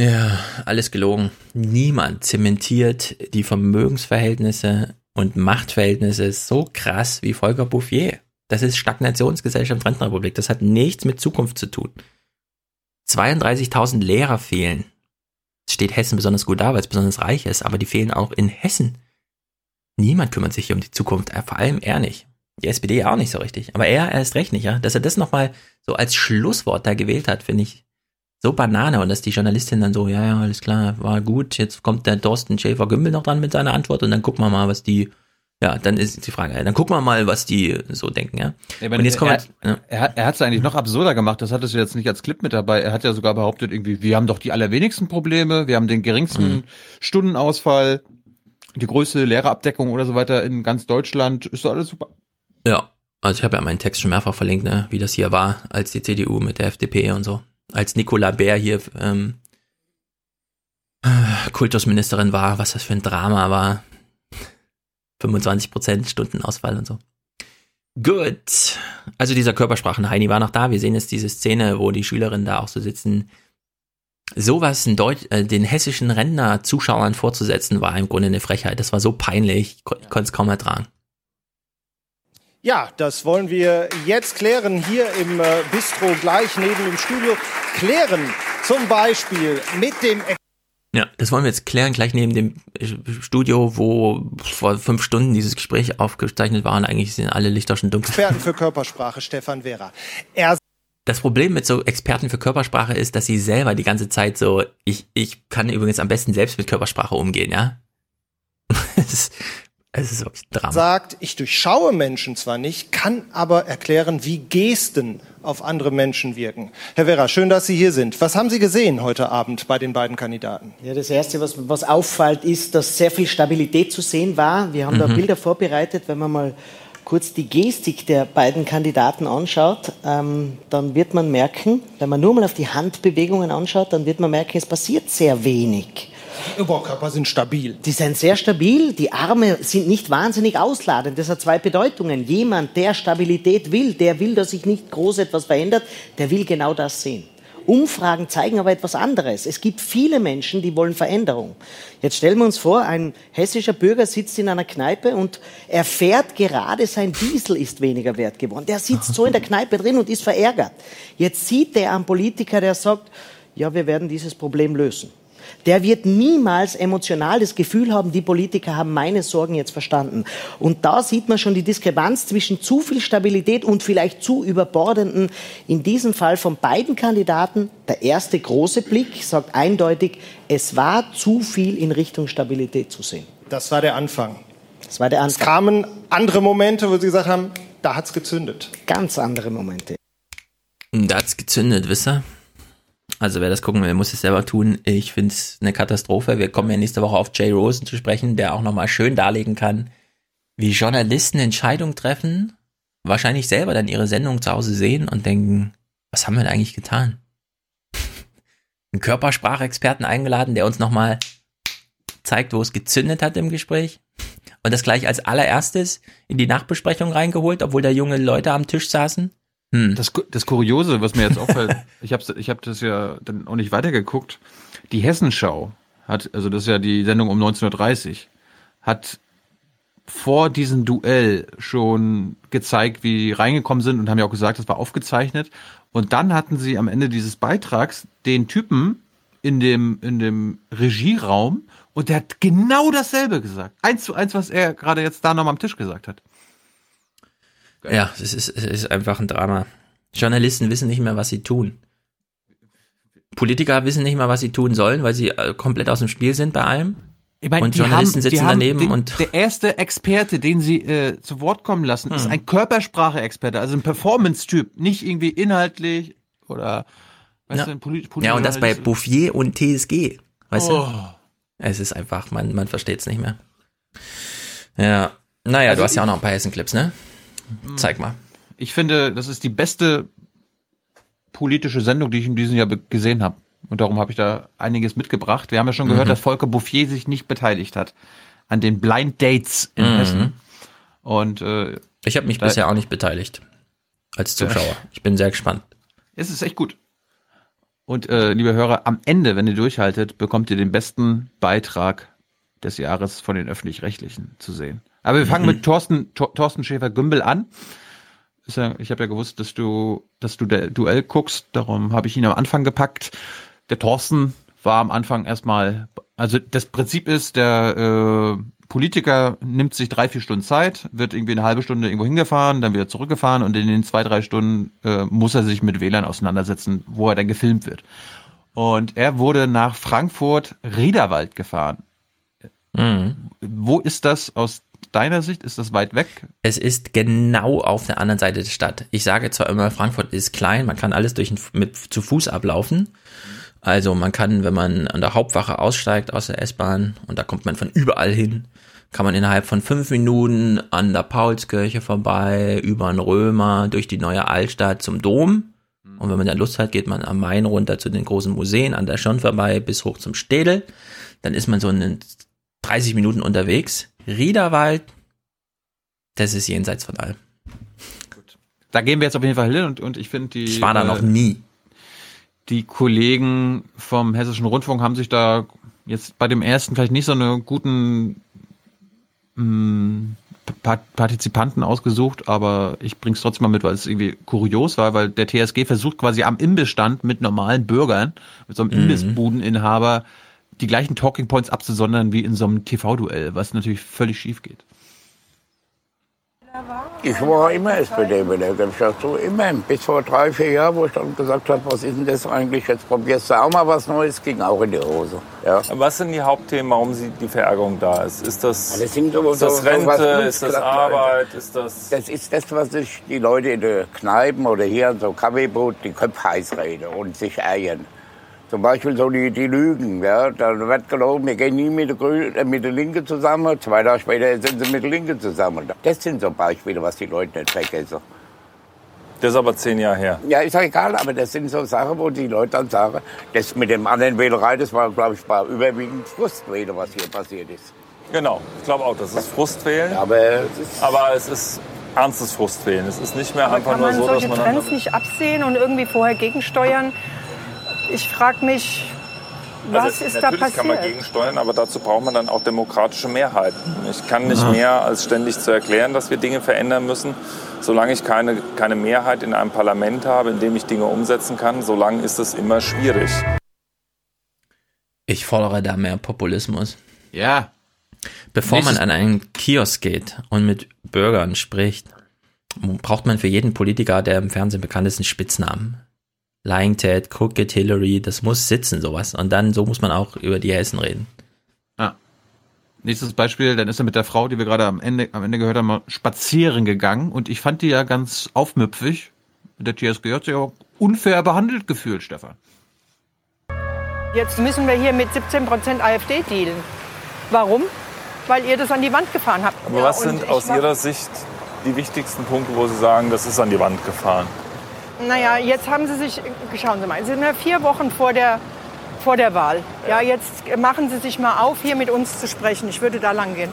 Ja, alles gelogen. Niemand zementiert die Vermögensverhältnisse und Machtverhältnisse so krass wie Volker Bouffier. Das ist Stagnationsgesellschaft Rentenrepublik. Das hat nichts mit Zukunft zu tun. 32.000 Lehrer fehlen. Es steht Hessen besonders gut da, weil es besonders reich ist, aber die fehlen auch in Hessen. Niemand kümmert sich hier um die Zukunft, vor allem er nicht. Die SPD auch nicht so richtig. Aber er erst recht nicht, ja. Dass er das nochmal so als Schlusswort da gewählt hat, finde ich so Banane. Und dass die Journalistin dann so, ja, ja, alles klar, war gut. Jetzt kommt der Thorsten Schäfer-Gümbel noch dran mit seiner Antwort und dann gucken wir mal, was die, ja, dann ist die Frage, dann gucken wir mal, was die so denken, ja. ja und jetzt kommt, er, er, er hat es eigentlich noch absurder gemacht. Das hattest du jetzt nicht als Clip mit dabei. Er hat ja sogar behauptet irgendwie, wir haben doch die allerwenigsten Probleme, wir haben den geringsten mhm. Stundenausfall, die größte Lehrerabdeckung oder so weiter in ganz Deutschland. Ist doch alles super. Ja, also ich habe ja meinen Text schon mehrfach verlinkt, ne, wie das hier war, als die CDU mit der FDP und so. Als Nicola Bär hier ähm, Kultusministerin war, was das für ein Drama war. 25% Stundenausfall und so. Gut. Also dieser Körpersprachen-Heini war noch da. Wir sehen jetzt diese Szene, wo die Schülerinnen da auch so sitzen. Sowas äh, den hessischen Rentner-Zuschauern vorzusetzen, war im Grunde eine Frechheit. Das war so peinlich, ich konnte es kaum ertragen. Ja, das wollen wir jetzt klären hier im äh, Bistro gleich neben dem Studio. Klären zum Beispiel mit dem ja, das wollen wir jetzt klären, gleich neben dem äh, Studio, wo vor fünf Stunden dieses Gespräch aufgezeichnet war und eigentlich sind alle Lichter schon dunkel. Experten für Körpersprache, Stefan Vera. Er das Problem mit so Experten für Körpersprache ist, dass sie selber die ganze Zeit so, ich, ich kann übrigens am besten selbst mit Körpersprache umgehen, ja. Es ist wirklich Drama. Sagt, ich durchschaue Menschen zwar nicht, kann aber erklären, wie Gesten auf andere Menschen wirken. Herr Werra, schön, dass Sie hier sind. Was haben Sie gesehen heute Abend bei den beiden Kandidaten? Ja, das Erste, was, was auffällt, ist, dass sehr viel Stabilität zu sehen war. Wir haben mhm. da Bilder vorbereitet, wenn man mal kurz die Gestik der beiden Kandidaten anschaut, ähm, dann wird man merken, wenn man nur mal auf die Handbewegungen anschaut, dann wird man merken, es passiert sehr wenig. Die Oberkörper sind stabil. Die sind sehr stabil. Die Arme sind nicht wahnsinnig ausladend. Das hat zwei Bedeutungen. Jemand, der Stabilität will, der will, dass sich nicht groß etwas verändert, der will genau das sehen. Umfragen zeigen aber etwas anderes. Es gibt viele Menschen, die wollen Veränderung. Jetzt stellen wir uns vor, ein hessischer Bürger sitzt in einer Kneipe und erfährt gerade, sein Diesel ist weniger wert geworden. Der sitzt so in der Kneipe drin und ist verärgert. Jetzt sieht der einen Politiker, der sagt, ja, wir werden dieses Problem lösen der wird niemals emotional das Gefühl haben, die Politiker haben meine Sorgen jetzt verstanden. Und da sieht man schon die Diskrepanz zwischen zu viel Stabilität und vielleicht zu überbordenden, in diesem Fall von beiden Kandidaten. Der erste große Blick sagt eindeutig, es war zu viel in Richtung Stabilität zu sehen. Das war der Anfang. Das war der Anfang. Es kamen andere Momente, wo Sie gesagt haben, da hat es gezündet. Ganz andere Momente. Da hat es gezündet, wisst ihr? Also wer das gucken will, muss es selber tun. Ich finde es eine Katastrophe. Wir kommen ja nächste Woche auf Jay Rosen zu sprechen, der auch nochmal schön darlegen kann, wie Journalisten Entscheidungen treffen, wahrscheinlich selber dann ihre Sendung zu Hause sehen und denken, was haben wir da eigentlich getan? Einen Körpersprachexperten eingeladen, der uns nochmal zeigt, wo es gezündet hat im Gespräch. Und das gleich als allererstes in die Nachbesprechung reingeholt, obwohl da junge Leute am Tisch saßen. Hm. Das, das Kuriose, was mir jetzt auffällt, ich habe ich hab das ja dann auch nicht weitergeguckt. Die Hessenschau hat, also das ist ja die Sendung um 1930, hat vor diesem Duell schon gezeigt, wie die reingekommen sind und haben ja auch gesagt, das war aufgezeichnet. Und dann hatten sie am Ende dieses Beitrags den Typen in dem, in dem Regieraum und der hat genau dasselbe gesagt. Eins zu eins, was er gerade jetzt da nochmal am Tisch gesagt hat. Geil. Ja, es ist, es ist einfach ein Drama. Journalisten wissen nicht mehr, was sie tun. Politiker wissen nicht mehr, was sie tun sollen, weil sie äh, komplett aus dem Spiel sind bei allem. Ich mein, und Journalisten haben, sitzen daneben den, und. Der erste Experte, den sie äh, zu Wort kommen lassen, hm. ist ein Körpersprache-Experte, also ein Performance-Typ, nicht irgendwie inhaltlich oder weißt ja. du, Polit Ja, und das bei Bouffier und TSG. Weißt oh. du? Es ist einfach, man, man versteht es nicht mehr. Ja. Naja, also du hast ja auch noch ein paar Hessen-Clips, ne? Hm. Zeig mal. Ich finde, das ist die beste politische Sendung, die ich in diesem Jahr gesehen habe. Und darum habe ich da einiges mitgebracht. Wir haben ja schon gehört, mhm. dass Volker Bouffier sich nicht beteiligt hat an den Blind Dates in mhm. Hessen. Und äh, ich habe mich bisher auch nicht beteiligt als Zuschauer. Ich bin sehr gespannt. Es ist echt gut. Und äh, liebe Hörer, am Ende, wenn ihr durchhaltet, bekommt ihr den besten Beitrag des Jahres von den öffentlich-rechtlichen zu sehen. Aber wir fangen mhm. mit Thorsten, Thorsten Schäfer-Gümbel an. Ja, ich habe ja gewusst, dass du, dass du der Duell guckst, darum habe ich ihn am Anfang gepackt der Thorsten war am Anfang erstmal, also das Prinzip ist, der äh, Politiker nimmt sich drei, vier Stunden Zeit, wird irgendwie eine halbe Stunde irgendwo hingefahren, dann wieder zurückgefahren und in den zwei, drei Stunden äh, muss er sich mit WLAN auseinandersetzen, wo er dann gefilmt wird. Und er wurde nach Frankfurt Riederwald gefahren. Mhm. Wo ist das aus deiner Sicht? Ist das weit weg? Es ist genau auf der anderen Seite der Stadt. Ich sage zwar immer, Frankfurt ist klein, man kann alles durch mit zu Fuß ablaufen. Also man kann, wenn man an der Hauptwache aussteigt aus der S-Bahn und da kommt man von überall hin, kann man innerhalb von fünf Minuten an der Paulskirche vorbei, über den Römer, durch die neue Altstadt zum Dom. Und wenn man dann Lust hat, geht man am Main runter zu den großen Museen, an der Schon vorbei bis hoch zum Städel. Dann ist man so in 30 Minuten unterwegs. Riederwald, das ist jenseits von allem. Gut. Da gehen wir jetzt auf jeden Fall hin und, und ich finde die. Ich war da noch nie die Kollegen vom Hessischen Rundfunk haben sich da jetzt bei dem ersten vielleicht nicht so eine guten mh, hm, Partizipanten ausgesucht, aber ich bring's trotzdem mal mit, weil es irgendwie kurios war, weil der TSG versucht quasi am Imbissstand mit normalen Bürgern, mit so einem mhm. Imbissbudeninhaber, die gleichen Talking Points abzusondern wie in so einem TV-Duell, was natürlich völlig schief geht. Ich war immer SPD-Wähler, gebe ich dazu. Immer. Bis vor drei, vier Jahren, wo ich dann gesagt habe, was ist denn das eigentlich? Jetzt probierst du auch mal was Neues, ging auch in die Hose. Ja. Was sind die Hauptthemen, warum sie die Verärgerung da ist? Ist das, das, ist das Rente, ist das Arbeit, ist das... Das ist das, was sich die Leute in den Kneipen oder hier in so Kaffeeboot die Köpfe heiß reden und sich ärgern. Zum Beispiel so die, die Lügen. Ja? Da wird gelogen, wir gehen nie mit der, Grün, äh, mit der Linke zusammen. Zwei Tage später sind sie mit der Linke zusammen. Das sind so Beispiele, was die Leute nicht vergessen. Das ist aber zehn Jahre her. Ja, ist ja egal, aber das sind so Sachen, wo die Leute dann sagen, das mit dem anderen Wählerei, das war, glaube ich, war überwiegend Frustwähler, was hier passiert ist. Genau, ich glaube auch, das ist Frustwählen. aber, es ist aber es ist ernstes Frustwählen. Es ist nicht mehr aber einfach nur so, dass man... Kann man solche Trends nicht absehen und irgendwie vorher gegensteuern? Ich frage mich, was also ist da passiert? Natürlich kann man gegensteuern, aber dazu braucht man dann auch demokratische Mehrheiten. Ich kann nicht mehr als ständig zu erklären, dass wir Dinge verändern müssen. Solange ich keine, keine Mehrheit in einem Parlament habe, in dem ich Dinge umsetzen kann, solange ist es immer schwierig. Ich fordere da mehr Populismus. Ja. Bevor man an einen Kiosk geht und mit Bürgern spricht, braucht man für jeden Politiker, der im Fernsehen bekannt ist, einen Spitznamen. Lying Ted, Crooked Hillary, das muss sitzen, sowas. Und dann, so muss man auch über die Hessen reden. Ah. Nächstes Beispiel, dann ist er mit der Frau, die wir gerade am Ende, am Ende gehört haben, mal spazieren gegangen und ich fand die ja ganz aufmüpfig. Der TSG hat sich auch unfair behandelt gefühlt, Stefan. Jetzt müssen wir hier mit 17% AfD dealen. Warum? Weil ihr das an die Wand gefahren habt. Aber was sind aus Ihrer Sicht die wichtigsten Punkte, wo Sie sagen, das ist an die Wand gefahren? Naja, jetzt haben Sie sich, schauen Sie mal, Sie sind ja vier Wochen vor der, vor der Wahl. Ja, jetzt machen Sie sich mal auf, hier mit uns zu sprechen. Ich würde da lang gehen.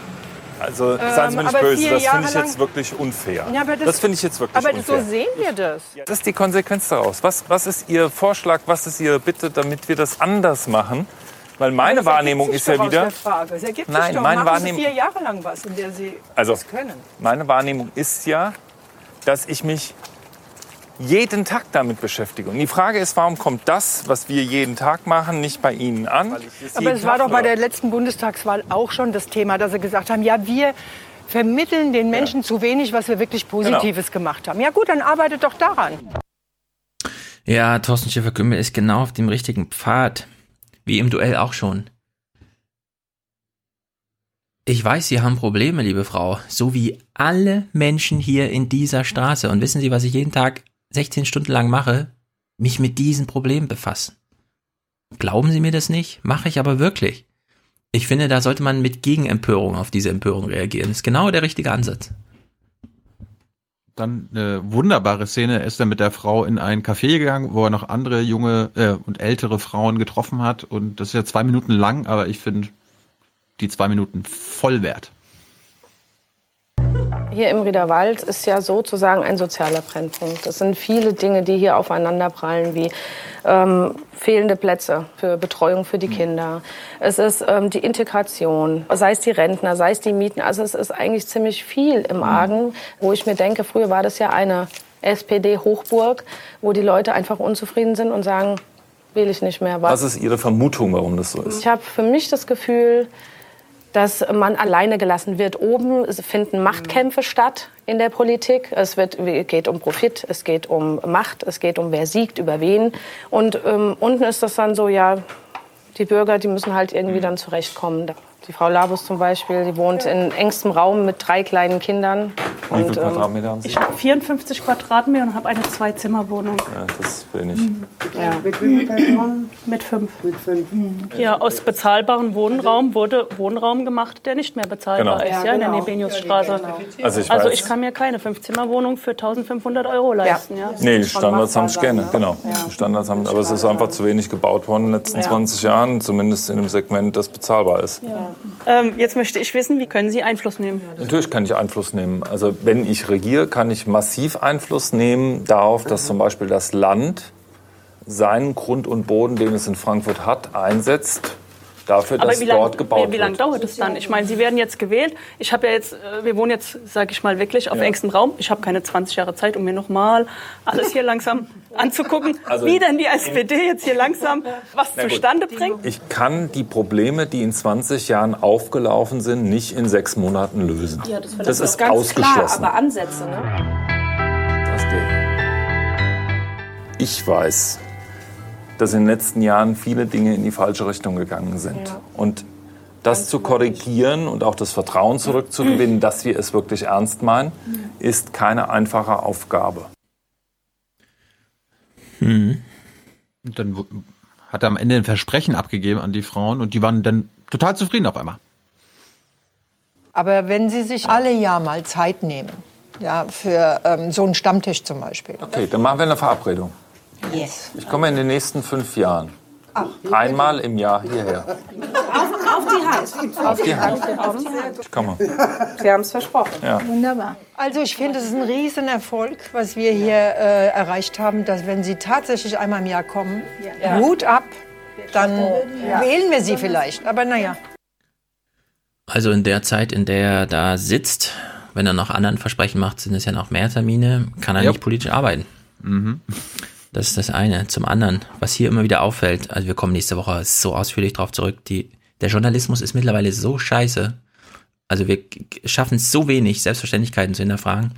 Also seien Sie mir nicht aber böse, das finde ich jetzt wirklich unfair. Ja, aber das finde ich jetzt wirklich Aber unfair. so sehen wir das. Das ist die Konsequenz daraus. Was, was ist Ihr Vorschlag, was ist Ihre Bitte, damit wir das anders machen? Weil meine Aber das Wahrnehmung ist ja wieder. Nein, doch. meine Wahrnehmung- vier Jahre lang was, in der Sie Also, das können. meine Wahrnehmung ist ja, dass ich mich jeden Tag damit beschäftige. Und die Frage ist, warum kommt das, was wir jeden Tag machen, nicht bei Ihnen an? Aber es war doch bei der letzten Bundestagswahl auch schon das Thema, dass Sie gesagt haben, ja, wir vermitteln den Menschen zu wenig, was wir wirklich Positives Genau. gemacht haben. Ja gut, dann arbeitet doch daran. Ja, Thorsten Schäfer-Gümbel ist genau auf dem richtigen Pfad. Wie im Duell auch schon. Ich weiß, Sie haben Probleme, liebe Frau, so wie alle Menschen hier in dieser Straße. Und wissen Sie, was ich jeden Tag 16 Stunden lang mache? Mich mit diesen Problemen befassen. Glauben Sie mir das nicht? Mache ich aber wirklich. Ich finde, da sollte man mit Gegenempörung auf diese Empörung reagieren. Das ist genau der richtige Ansatz. Dann eine wunderbare Szene, er ist dann mit der Frau in ein Café gegangen, wo er noch andere junge äh, und ältere Frauen getroffen hat. Und das ist ja zwei Minuten lang, aber ich finde die zwei Minuten voll wert. Hier im Riederwald ist ja sozusagen ein sozialer Brennpunkt. Es sind viele Dinge, die hier aufeinanderprallen, wie ähm, fehlende Plätze für Betreuung für die Kinder. Es ist ähm, die Integration, sei es die Rentner, sei es die Mieten. Also es ist eigentlich ziemlich viel im Argen, wo ich mir denke, früher war das ja eine SPD-Hochburg, wo die Leute einfach unzufrieden sind und sagen, will ich nicht mehr. Was ist Ihre Vermutung, warum das so ist? Ich habe für mich das Gefühl, dass man alleine gelassen wird. Oben finden Machtkämpfe statt in der Politik. Es wird, geht um Profit, es geht um Macht, es geht um wer siegt über wen. Und ähm, unten ist das dann so, ja, die Bürger, die müssen halt irgendwie dann zurechtkommen. Die Frau Labus zum Beispiel, die wohnt in engstem Raum mit drei kleinen Kindern. Wie viele Und, ähm, Quadratmeter haben Sie? Ich habe 54 Quadratmeter und habe eine Zwei-Zimmer-Wohnung. Ja, das ist wenig. Ja. Mit wie Personen? Mit fünf. Mit fünf. Ja, aus bezahlbarem Wohnraum wurde Wohnraum gemacht, der nicht mehr bezahlbar Genau. ist, Ja, ja, in der genau. Nebeniusstraße. Also ich also ich kann mir keine Fünf-Zimmer-Wohnung für 1500 Euro leisten. Ja. Nee, die Standards haben ich gerne, genau. Die Standards haben, aber es ist einfach zu wenig gebaut worden in den letzten Ja. 20 Jahren, zumindest in dem Segment, das bezahlbar ist. Ähm, jetzt möchte ich wissen, wie können Sie Einfluss nehmen? Natürlich kann ich Einfluss nehmen. Also wenn ich regiere, kann ich massiv Einfluss nehmen darauf, dass zum Beispiel das Land seinen Grund und Boden, den es in Frankfurt hat, einsetzt dafür, Aber dass wie lange dort gebaut wie, wie lang wird. dauert es dann? Ich meine, Sie werden jetzt gewählt. Ich habe ja jetzt, äh, wir wohnen jetzt, sage ich mal, wirklich auf engstem Raum. Ich habe keine 20 Jahre Zeit, um mir nochmal alles hier langsam anzugucken, Also wie denn die SPD jetzt hier langsam was zustande bringt. Ich kann die Probleme, die in 20 Jahren aufgelaufen sind, nicht in sechs Monaten lösen. Ja, das, das ist ganz ausgeschlossen. Klar, aber Ansätze, ne? Ich weiß, dass in den letzten Jahren viele Dinge in die falsche Richtung gegangen sind. Und das zu korrigieren und auch das Vertrauen zurückzugewinnen, dass wir es wirklich ernst meinen, ist keine einfache Aufgabe. Und dann hat er am Ende ein Versprechen abgegeben an die Frauen und die waren dann total zufrieden auf einmal. Aber wenn Sie sich alle Jahr mal Zeit nehmen, ja, für ähm, so einen Stammtisch zum Beispiel. Okay, dann machen wir eine Verabredung. Yes. Ich komme in den nächsten fünf Jahren einmal im Jahr hierher. Auf, die Hand. Auf die Hand. Ich komme. Sie haben es versprochen. Ja. Wunderbar. Also ich finde, es ist ein Riesenerfolg, was wir hier äh, erreicht haben, dass wenn Sie tatsächlich einmal im Jahr kommen, Ja. Hut ab, dann Ja. wählen wir Sie vielleicht. Aber naja. Also in der Zeit, in der er da sitzt, wenn er noch anderen Versprechen macht, sind es ja noch mehr Termine, kann er Ja. nicht politisch arbeiten. Mhm. Das ist das eine. Zum anderen, was hier immer wieder auffällt, also wir kommen nächste Woche so ausführlich drauf zurück, die, der Journalismus ist mittlerweile so scheiße. Also wir schaffen es so wenig, Selbstverständlichkeiten zu hinterfragen.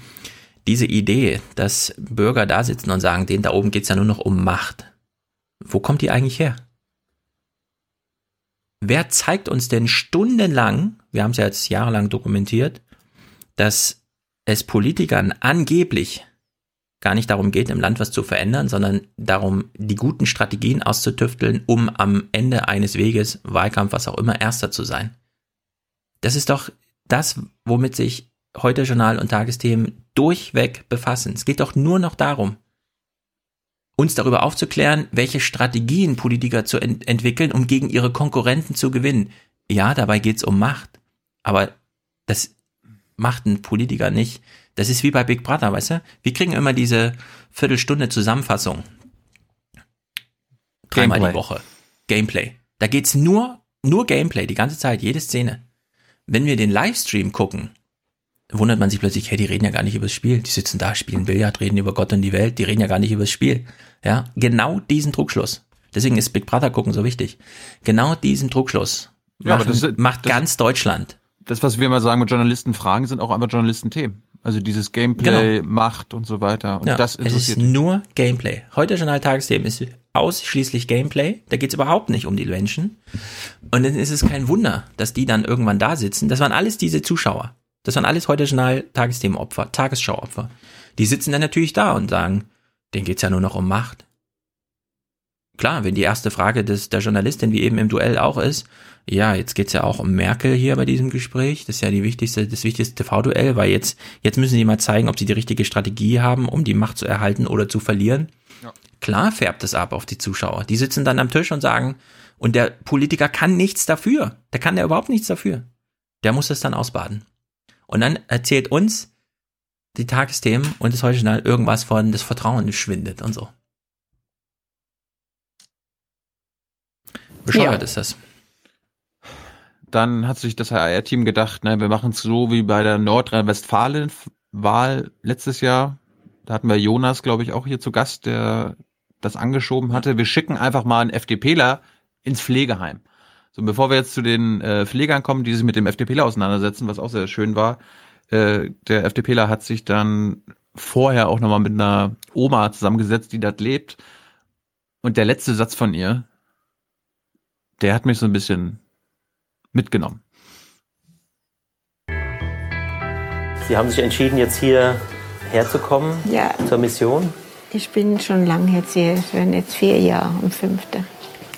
Diese Idee, dass Bürger da sitzen und sagen, denen da oben geht's ja nur noch um Macht. Wo kommt die eigentlich her? Wer zeigt uns denn stundenlang, wir haben es ja jetzt jahrelang dokumentiert, dass es Politikern angeblich gar nicht darum geht, im Land was zu verändern, sondern darum, die guten Strategien auszutüfteln, um am Ende eines Weges, Wahlkampf, was auch immer, Erster zu sein. Das ist doch das, womit sich heute Journal und Tagesthemen durchweg befassen. Es geht doch nur noch darum, uns darüber aufzuklären, welche Strategien Politiker zu ent entwickeln, um gegen ihre Konkurrenten zu gewinnen. Ja, dabei geht's um Macht. Aber Das macht ein Politiker nicht. Das ist wie bei Big Brother, weißt du? Wir kriegen immer diese Viertelstunde Zusammenfassung. Dreimal Gameplay. die Woche. Gameplay. Da geht's nur, nur Gameplay, die ganze Zeit, jede Szene. Wenn wir den Livestream gucken, wundert man sich plötzlich, hey, die reden ja gar nicht über das Spiel. Die sitzen da, spielen Billard, reden über Gott und die Welt, die reden ja gar nicht über das Spiel. Ja, genau diesen Druckschluss. Deswegen ist Big Brother gucken so wichtig. Genau diesen Druckschluss ja, machen, das, macht das, ganz Deutschland. Das, was wir immer sagen mit Journalisten fragen, sind auch einfach Journalisten-Themen. Also dieses Gameplay, genau. Macht und so weiter. Und ja, das es ist nur Gameplay. Heute Journal Tagesthemen ist ausschließlich Gameplay. Da geht's überhaupt nicht um die Menschen. Und dann ist es kein Wunder, dass die dann irgendwann da sitzen. Das waren alles diese Zuschauer. Das waren alles heute Journal Tagesthemenopfer, Tagesschauopfer. Die sitzen dann natürlich da und sagen, denen geht's ja nur noch um Macht. Klar, wenn die erste Frage des, der Journalistin wie eben im Duell auch ist, ja, jetzt geht's ja auch um Merkel hier bei diesem Gespräch. Das ist ja die wichtigste, das wichtigste TV-Duell, weil jetzt, jetzt müssen sie mal zeigen, ob sie die richtige Strategie haben, um die Macht zu erhalten oder zu verlieren. Ja. Klar färbt es ab auf die Zuschauer. Die sitzen dann am Tisch und sagen, und der Politiker kann nichts dafür. Der kann ja überhaupt nichts dafür. Der muss es dann ausbaden. Und dann erzählt uns die Tagesthemen und das Journal irgendwas von, das Vertrauen schwindet und so. Bescheuert ja. ist das. Dann hat sich das HR-Team gedacht, ne, wir machen es so wie bei der Nordrhein-Westfalen-Wahl letztes Jahr. Da hatten wir Jonas, glaube ich, auch hier zu Gast, der das angeschoben hatte. Wir schicken einfach mal einen FDPler ins Pflegeheim. So, bevor wir jetzt zu den äh, Pflegern kommen, die sich mit dem FDPler auseinandersetzen, was auch sehr schön war, äh, der FDPler hat sich dann vorher auch nochmal mit einer Oma zusammengesetzt, die dort lebt. Und der letzte Satz von ihr, der hat mich so ein bisschen mitgenommen. Sie haben sich entschieden, jetzt hier herzukommen ja. zur Mission? Ich bin schon lange jetzt hier. Es werden jetzt vier Jahre und fünfte.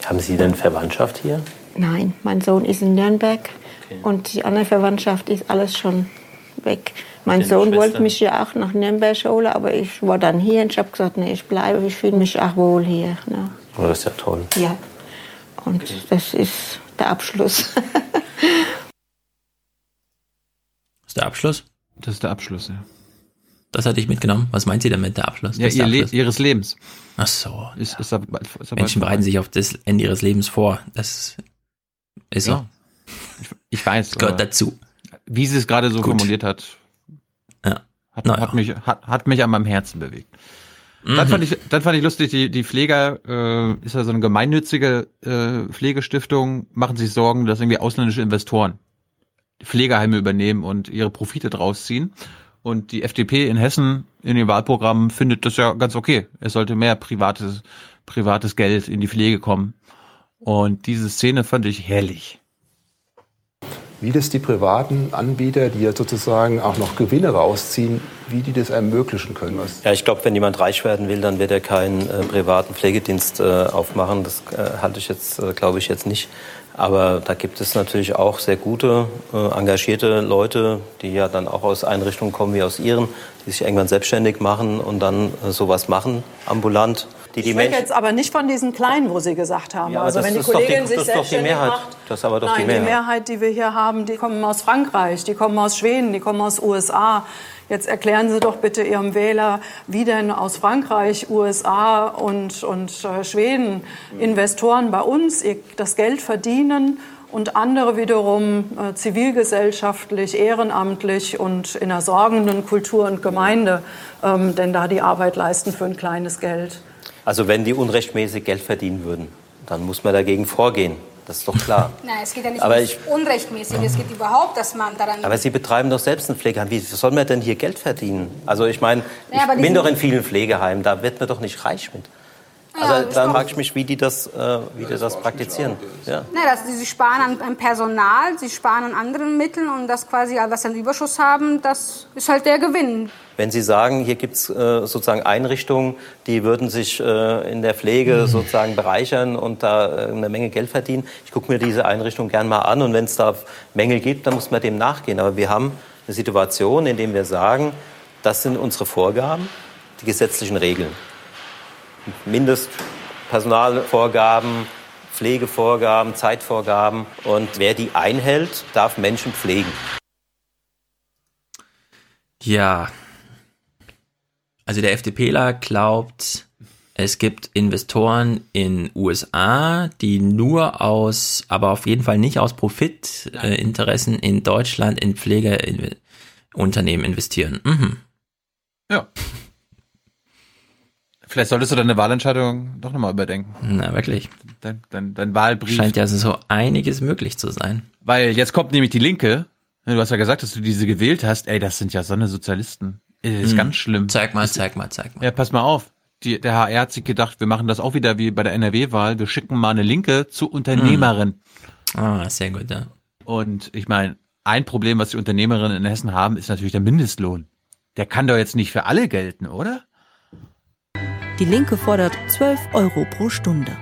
Haben Sie denn Verwandtschaft hier? Nein, mein Sohn ist in Nürnberg okay. und die andere Verwandtschaft ist alles schon weg. Mein Sohn Schwestern? wollte mich ja auch nach Nürnberg holen, aber ich war dann hier und ich habe gesagt, nee, ich bleibe, ich fühle mich auch wohl hier. Ne? Oh, das ist ja toll. Ja, und okay. das ist der Abschluss. ist der Abschluss? Das ist der Abschluss, ja. Das hatte ich mitgenommen. Was meint sie damit, der Abschluss? Ja, ihr Le ihres Lebens. Ach so. Ist, ja. ist, ist, ist Menschen bereiten sich auf das Ende ihres Lebens vor. Das ist so. Ja. Ich, ich weiß. Gehört dazu. Wie sie es gerade so Gut. formuliert hat, ja. hat, naja. hat, mich, hat, hat mich an meinem Herzen bewegt. Mhm. Dann fand ich, dann fand ich lustig, die, die Pfleger, äh, ist ja so eine gemeinnützige äh, Pflegestiftung, machen sich Sorgen, dass irgendwie ausländische Investoren Pflegeheime übernehmen und ihre Profite draus ziehen. Und die FDP in Hessen in ihrem Wahlprogramm findet das ja ganz okay. Es sollte mehr privates, privates Geld in die Pflege kommen. Und diese Szene fand ich herrlich wie das die privaten Anbieter, die ja sozusagen auch noch Gewinne rausziehen, wie die das ermöglichen können. Ja, ich glaube, wenn jemand reich werden will, dann wird er keinen äh, privaten Pflegedienst äh, aufmachen. Das äh, halte ich jetzt, äh, glaube ich, jetzt nicht. Aber da gibt es natürlich auch sehr gute, äh, engagierte Leute, die ja dann auch aus Einrichtungen kommen wie aus ihren, die sich irgendwann selbstständig machen und dann äh, sowas machen, ambulant die die ich Menschen. jetzt aber nicht von diesen Kleinen, wo Sie gesagt haben. Ja, also wenn die Kollegin die, sich selbstständig macht. Das ist aber doch nein, die Mehrheit. die Mehrheit, die wir hier haben, die kommen aus Frankreich, die kommen aus Schweden, die kommen aus USA. Jetzt erklären Sie doch bitte Ihrem Wähler, wie denn aus Frankreich, USA und, und äh, Schweden Investoren bei uns das Geld verdienen und andere wiederum äh, zivilgesellschaftlich, ehrenamtlich und in einer sorgenden Kultur und Gemeinde ähm, denn da die Arbeit leisten für ein kleines Geld. Also wenn die unrechtmäßig Geld verdienen würden, dann muss man dagegen vorgehen. Das ist doch klar. Nein, es geht ja nicht aber um ich, unrechtmäßig. Es geht überhaupt, dass man daran. Aber Sie betreiben doch selbst ein Pflegeheim. Wie soll man denn hier Geld verdienen? Also ich meine, naja, ich bin doch in vielen Pflegeheimen. Da wird man doch nicht reich mit. Also dann frage ich mich, wie die das, äh, wie die das praktizieren. Ja. Na, das, sie sparen an, an, Personal, sie sparen an anderen Mitteln und das quasi, was sie an Überschuss haben, das ist halt der Gewinn. Wenn Sie sagen, hier gibt es äh, sozusagen Einrichtungen, die würden sich äh, in der Pflege mhm. sozusagen bereichern und da äh, eine Menge Geld verdienen, ich gucke mir diese Einrichtung gern mal an und wenn es da Mängel gibt, dann muss man dem nachgehen. Aber wir haben eine Situation, in der wir sagen, das sind unsere Vorgaben, die gesetzlichen Regeln. Mindestpersonalvorgaben, Pflegevorgaben, Zeitvorgaben. Und wer die einhält, darf Menschen pflegen. Ja. Also der FDPler glaubt, es gibt Investoren in USA, die nur aus, aber auf jeden Fall nicht aus Profitinteressen äh, in Deutschland in Pflegeunternehmen investieren. Mhm. Ja. Vielleicht solltest du deine Wahlentscheidung doch nochmal überdenken. Na, wirklich. Dein, dein, dein Wahlbrief. Scheint ja so einiges möglich zu sein. Weil jetzt kommt nämlich die Linke. Du hast ja gesagt, dass du diese gewählt hast. Ey, das sind ja so eine Sozialisten. Das ist Hm. ganz schlimm. Zeig mal, zeig mal, zeig mal. Ja, pass mal auf. Die, der HR hat sich gedacht, wir machen das auch wieder wie bei der NRW-Wahl. Wir schicken mal eine Linke zu Unternehmerin. Ah, sehr gut, ja. Und ich meine, ein Problem, was die Unternehmerinnen in Hessen haben, ist natürlich der Mindestlohn. Der kann doch jetzt nicht für alle gelten, oder? Die Linke fordert 12 Euro pro Stunde.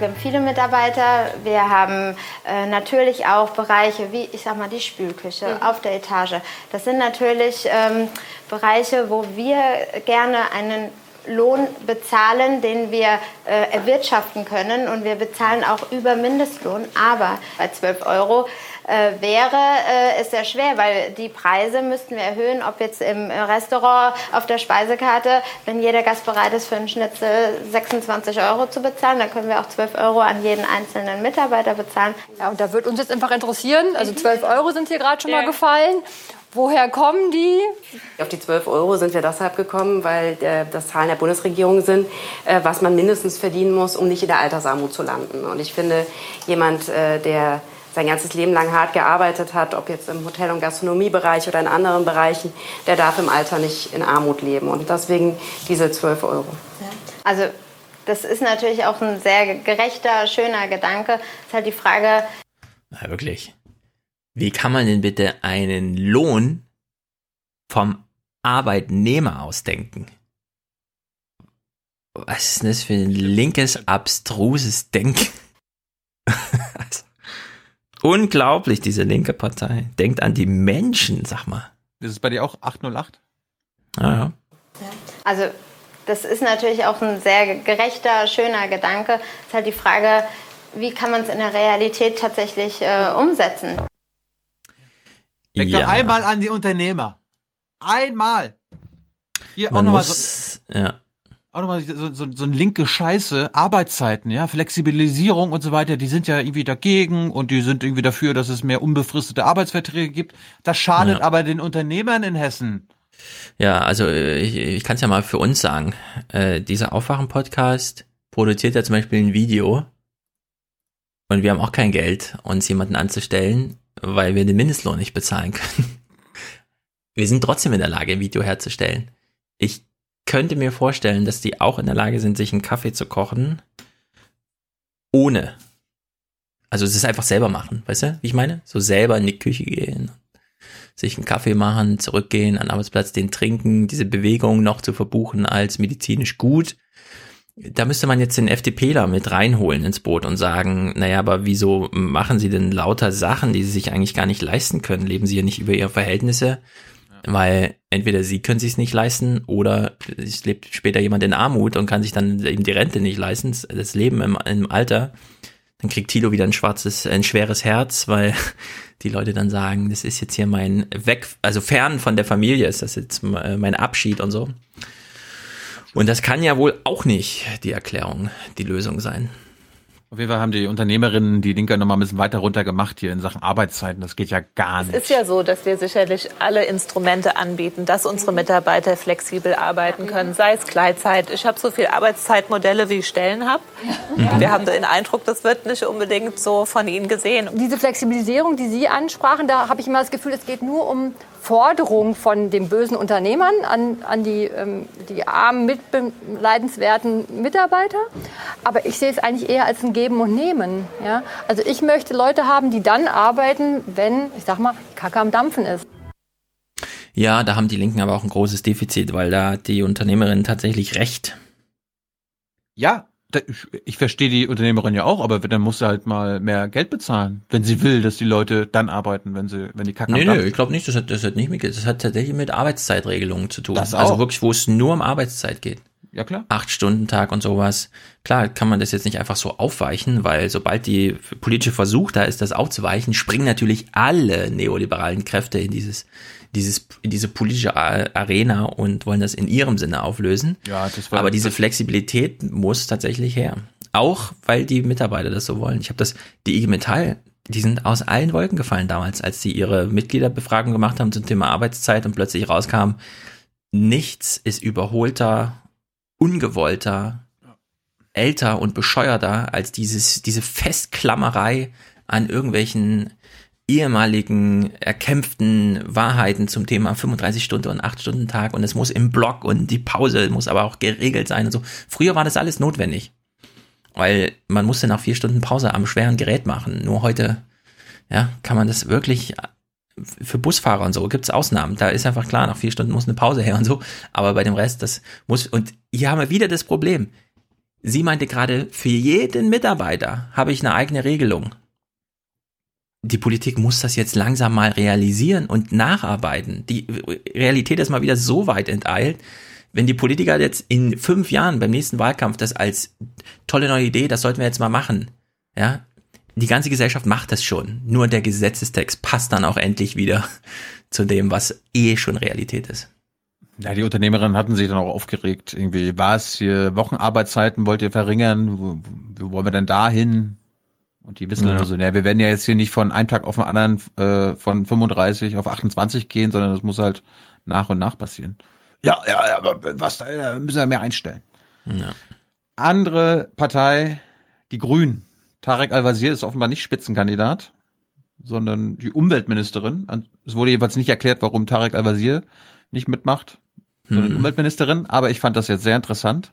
Wir haben viele Mitarbeiter. Wir haben äh, natürlich auch Bereiche wie, ich sag mal, die Spülküche auf der Etage. Das sind natürlich ähm, Bereiche, wo wir gerne einen Lohn bezahlen, den wir äh, erwirtschaften können. Und wir bezahlen auch über Mindestlohn. Aber bei 12 Euro äh, wäre äh, es sehr schwer, weil die Preise müssten wir erhöhen, ob jetzt im Restaurant auf der Speisekarte, wenn jeder Gast bereit ist, für einen Schnitzel 26 Euro zu bezahlen, dann können wir auch 12 Euro an jeden einzelnen Mitarbeiter bezahlen. Ja, und da wird uns jetzt einfach interessieren, also 12 Euro sind hier gerade schon mal gefallen. Woher kommen die? Auf die 12 Euro sind wir deshalb gekommen, weil äh, das Zahlen der Bundesregierung sind, äh, was man mindestens verdienen muss, um nicht in der Altersarmut zu landen. Und ich finde, jemand, äh, der sein ganzes Leben lang hart gearbeitet hat, ob jetzt im Hotel- und Gastronomiebereich oder in anderen Bereichen, der darf im Alter nicht in Armut leben. Und deswegen diese 12 Euro. Also das ist natürlich auch ein sehr gerechter, schöner Gedanke. Es ist halt die Frage, Ja, wirklich. Wie kann man denn bitte einen Lohn vom Arbeitnehmer ausdenken? Was ist denn das für ein linkes, abstruses Denken? Unglaublich, diese linke Partei. Denkt an die Menschen, sag mal. Das ist bei dir auch 808? Ja, ja. also das ist natürlich auch ein sehr gerechter, schöner Gedanke. Es ist halt die Frage, wie kann man es in der Realität tatsächlich äh, umsetzen? Denk doch einmal an die Unternehmer. Einmal. Hier auch Man nochmal so, ja. Mal so, so, so ein linke Scheiße, Arbeitszeiten, ja, Flexibilisierung und so weiter, die sind ja irgendwie dagegen und die sind irgendwie dafür, dass es mehr unbefristete Arbeitsverträge gibt. Das schadet Ja. aber den Unternehmern in Hessen. Ja, also äh, ich, ich kann es ja mal für uns sagen. Äh, dieser Aufwachen-Podcast produziert ja zum Beispiel ein Video und wir haben auch kein Geld, uns jemanden anzustellen, weil wir den Mindestlohn nicht bezahlen können. Wir sind trotzdem in der Lage, ein Video herzustellen. Ich könnte mir vorstellen, dass die auch in der Lage sind, sich einen Kaffee zu kochen, ohne. Also es ist einfach selber machen, weißt du, wie ich meine? So selber in die Küche gehen, sich einen Kaffee machen, zurückgehen, an den Arbeitsplatz den trinken, diese Bewegung noch zu verbuchen als medizinisch gut. Da müsste man jetzt den FDPler mit reinholen ins Boot und sagen, naja, aber wieso machen sie denn lauter Sachen, die sie sich eigentlich gar nicht leisten können? Leben sie ja nicht über ihre Verhältnisse? Weil entweder sie können sich nicht leisten oder es lebt später jemand in Armut und kann sich dann eben die Rente nicht leisten, das Leben im, im Alter. Dann kriegt Thilo wieder ein schwarzes, ein schweres Herz, weil die Leute dann sagen, das ist jetzt hier mein Weg, also fern von der Familie ist das jetzt äh, mein Abschied und so. Und das kann ja wohl auch nicht die Erklärung, die Lösung sein. Auf jeden Fall haben die Unternehmerinnen die Linke nochmal ein bisschen weiter runter gemacht hier in Sachen Arbeitszeiten. Das geht ja gar Es nicht. ist ja so, dass wir sicherlich alle Instrumente anbieten, dass unsere Mitarbeiter flexibel arbeiten können, sei es Gleitzeit. Ich habe so viele Arbeitszeitmodelle, wie ich Stellen habe. Wir haben den Eindruck, das wird nicht unbedingt so von Ihnen gesehen. Diese Flexibilisierung, die Sie ansprachen, da habe ich immer das Gefühl, es geht nur um Forderungen von den bösen Unternehmern an, an die, ähm, die armen, mitleidenswerten Mitarbeiter. Aber ich sehe es eigentlich eher als ein Geben und Nehmen. Ja? Also ich möchte Leute haben, die dann arbeiten, wenn, ich sag mal, die Kacke am Dampfen ist. Ja, da haben die Linken aber auch ein großes Defizit, weil da hat die Unternehmerin tatsächlich recht. Ja, ich, verstehe die Unternehmerin ja auch, aber dann muss sie halt mal mehr Geld bezahlen, wenn sie will, dass die Leute dann arbeiten, wenn sie, wenn die Kacke Nee, nee, ich glaube nicht, das hat, das hat nicht mit, das hat tatsächlich mit Arbeitszeitregelungen zu tun. Das also auch. wirklich, wo es nur um Arbeitszeit geht. Ja, klar. Acht-Stunden-Tag und sowas. Klar kann man das jetzt nicht einfach so aufweichen, weil sobald die politische Versuch da ist, das aufzuweichen, springen natürlich alle neoliberalen Kräfte in dieses, dieses, diese politische Arena und wollen das in ihrem Sinne auflösen. Ja, das war- Aber diese Flexibilität muss tatsächlich her. Auch weil die Mitarbeiter das so wollen. Ich habe das, die IG Metall, die sind aus allen Wolken gefallen damals, als sie ihre Mitgliederbefragung gemacht haben zum Thema Arbeitszeit und plötzlich rauskam, nichts ist überholter, ungewollter, älter und bescheuerter als dieses, diese Festklammerei an irgendwelchen ehemaligen erkämpften Wahrheiten zum Thema 35 Stunden und 8 Stunden Tag und es muss im Block und die Pause muss aber auch geregelt sein und so. Früher war das alles notwendig, weil man musste nach vier Stunden Pause am schweren Gerät machen. Nur heute, ja, kann man das wirklich für Busfahrer und so gibt's Ausnahmen. Da ist einfach klar, nach vier Stunden muss eine Pause her und so. Aber bei dem Rest, das muss, und hier haben wir wieder das Problem. Sie meinte gerade, für jeden Mitarbeiter habe ich eine eigene Regelung. Die Politik muss das jetzt langsam mal realisieren und nacharbeiten. Die Realität ist mal wieder so weit enteilt. Wenn die Politiker jetzt in fünf Jahren beim nächsten Wahlkampf das als tolle neue Idee, das sollten wir jetzt mal machen, ja, die ganze Gesellschaft macht das schon. Nur der Gesetzestext passt dann auch endlich wieder zu dem, was eh schon Realität ist. Ja, die Unternehmerinnen hatten sich dann auch aufgeregt. Irgendwie, was hier Wochenarbeitszeiten wollt ihr verringern? Wo, wo wollen wir denn da hin? Und die wissen Ja. so, naja, wir werden ja jetzt hier nicht von einem Tag auf den anderen äh, von 35 auf 28 gehen, sondern das muss halt nach und nach passieren. Ja, ja, ja, aber was, da müssen wir mehr einstellen. Ja. Andere Partei, die Grünen. Tarek Al-Wazir ist offenbar nicht Spitzenkandidat, sondern die Umweltministerin. Es wurde jedenfalls nicht erklärt, warum Tarek Al-Wazir nicht mitmacht, sondern Mhm. Umweltministerin. Aber ich fand das jetzt sehr interessant.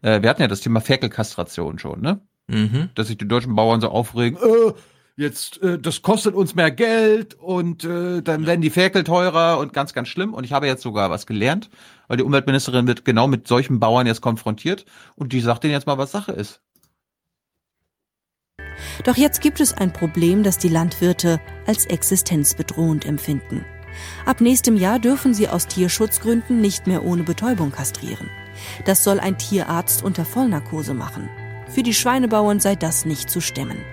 Äh, wir hatten ja das Thema Ferkelkastration schon, ne? Mhm. Dass sich die deutschen Bauern so aufregen, äh, jetzt, äh, das kostet uns mehr Geld und äh, dann werden die Ferkel teurer und ganz, ganz schlimm. Und ich habe jetzt sogar was gelernt, weil die Umweltministerin wird genau mit solchen Bauern jetzt konfrontiert und die sagt denen jetzt mal, was Sache ist. Doch jetzt gibt es ein Problem, das die Landwirte als existenzbedrohend empfinden. Ab nächstem Jahr dürfen sie aus Tierschutzgründen nicht mehr ohne Betäubung kastrieren. Das soll ein Tierarzt unter Vollnarkose machen. Für die Schweinebauern sei das nicht zu stemmen.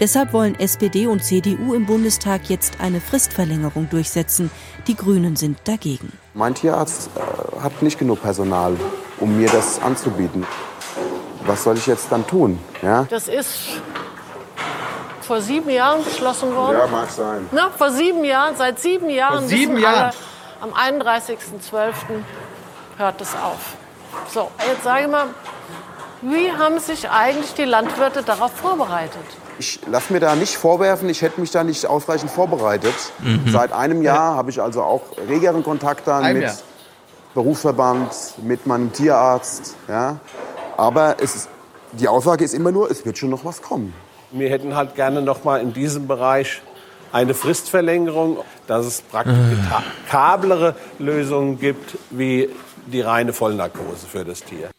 Deshalb wollen SPD und CDU im Bundestag jetzt eine Fristverlängerung durchsetzen. Die Grünen sind dagegen. Mein Tierarzt äh, hat nicht genug Personal, um mir das anzubieten. Was soll ich jetzt dann tun? Ja? Das ist vor sieben Jahren beschlossen worden. Ja, mag sein. Na, vor sieben Jahren, seit sieben Jahren. sieben wissen Jahren. Alle, am 31.12. hört es auf. So, jetzt sage ich mal, wie haben sich eigentlich die Landwirte darauf vorbereitet? Ich lasse mir da nicht vorwerfen, ich hätte mich da nicht ausreichend vorbereitet. Mhm. Seit einem Jahr habe ich also auch regeren Kontakt dann Ein mit Jahr. Berufsverband, mit meinem Tierarzt. Ja? Aber es ist, die Aussage ist immer nur, es wird schon noch was kommen. Wir hätten halt gerne noch mal in diesem Bereich eine Fristverlängerung, dass es praktikablere Lösungen gibt wie die reine Vollnarkose für das Tier.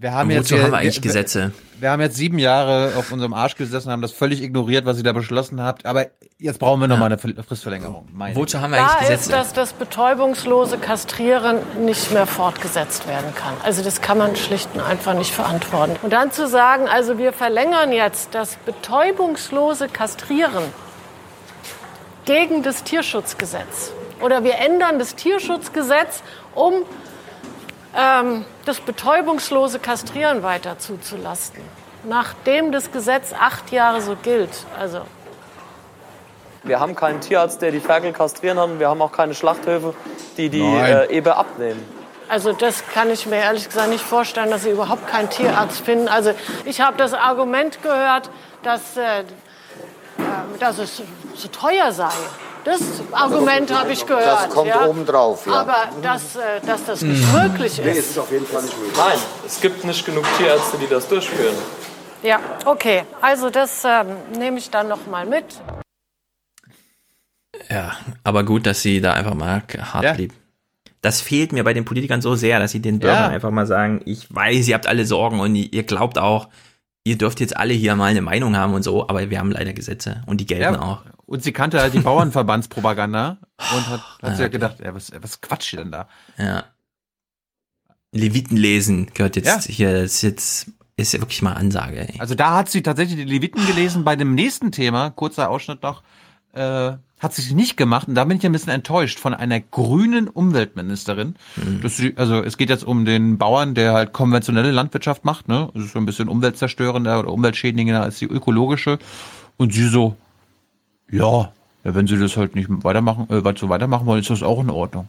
Wir haben Und jetzt wozu hier- haben wir eigentlich wir- Gesetze? Wir haben jetzt sieben Jahre auf unserem Arsch gesessen, haben das völlig ignoriert, was ihr da beschlossen habt. Aber jetzt brauchen wir noch mal eine Fr- Fristverlängerung. Meine Wozu haben Da ist, dass das betäubungslose Kastrieren nicht mehr fortgesetzt werden kann. Also das kann man schlicht und einfach nicht verantworten. Und dann zu sagen, also wir verlängern jetzt das betäubungslose Kastrieren gegen das Tierschutzgesetz oder wir ändern das Tierschutzgesetz, um ähm, das betäubungslose Kastrieren weiter zuzulassen, nachdem das Gesetz acht Jahre so gilt. Also Wir haben keinen Tierarzt, der die Ferkel kastrieren kann. Wir haben auch keine Schlachthöfe, die die äh, Eber abnehmen. Also das kann ich mir ehrlich gesagt nicht vorstellen, dass Sie überhaupt keinen Tierarzt finden. Also ich habe das Argument gehört, dass, äh, äh, dass es so teuer sei. Das Argument habe ich gehört. Das kommt ja. obendrauf, ja. Aber dass, äh, dass das nicht Mhm. möglich ist. auf jeden Fall nicht möglich. Nein, es gibt nicht genug Tierärzte, die das durchführen. Ja, okay. Also das ähm, nehme ich dann noch mal mit. Ja, aber gut, dass sie da einfach mal hart blieb. Das fehlt mir bei den Politikern so sehr, dass sie den Bürgern Ja. einfach mal sagen, ich weiß, ihr habt alle Sorgen und ihr glaubt auch, ihr dürft jetzt alle hier mal eine Meinung haben und so, aber wir haben leider Gesetze und die gelten Ja. auch. Und sie kannte halt die Bauernverbandspropaganda und hat, hat Ah, sich ja gedacht, ja, was, was quatscht ihr denn da? Ja. Leviten lesen gehört jetzt Ja. hier, das ist jetzt, ist ja wirklich mal Ansage, ey. Also da hat sie tatsächlich die Leviten gelesen. Bei dem nächsten Thema, kurzer Ausschnitt noch, äh, hat sie es nicht gemacht. Und da bin ich ein bisschen enttäuscht von einer grünen Umweltministerin. Das, sie- also es geht jetzt um den Bauern, der halt konventionelle Landwirtschaft macht. Ne? Das ist so ein bisschen umweltzerstörender oder umweltschädigender als die ökologische. Und sie so, ja, ja wenn sie das halt nicht weitermachen, äh, so weitermachen wollen, ist das auch in Ordnung.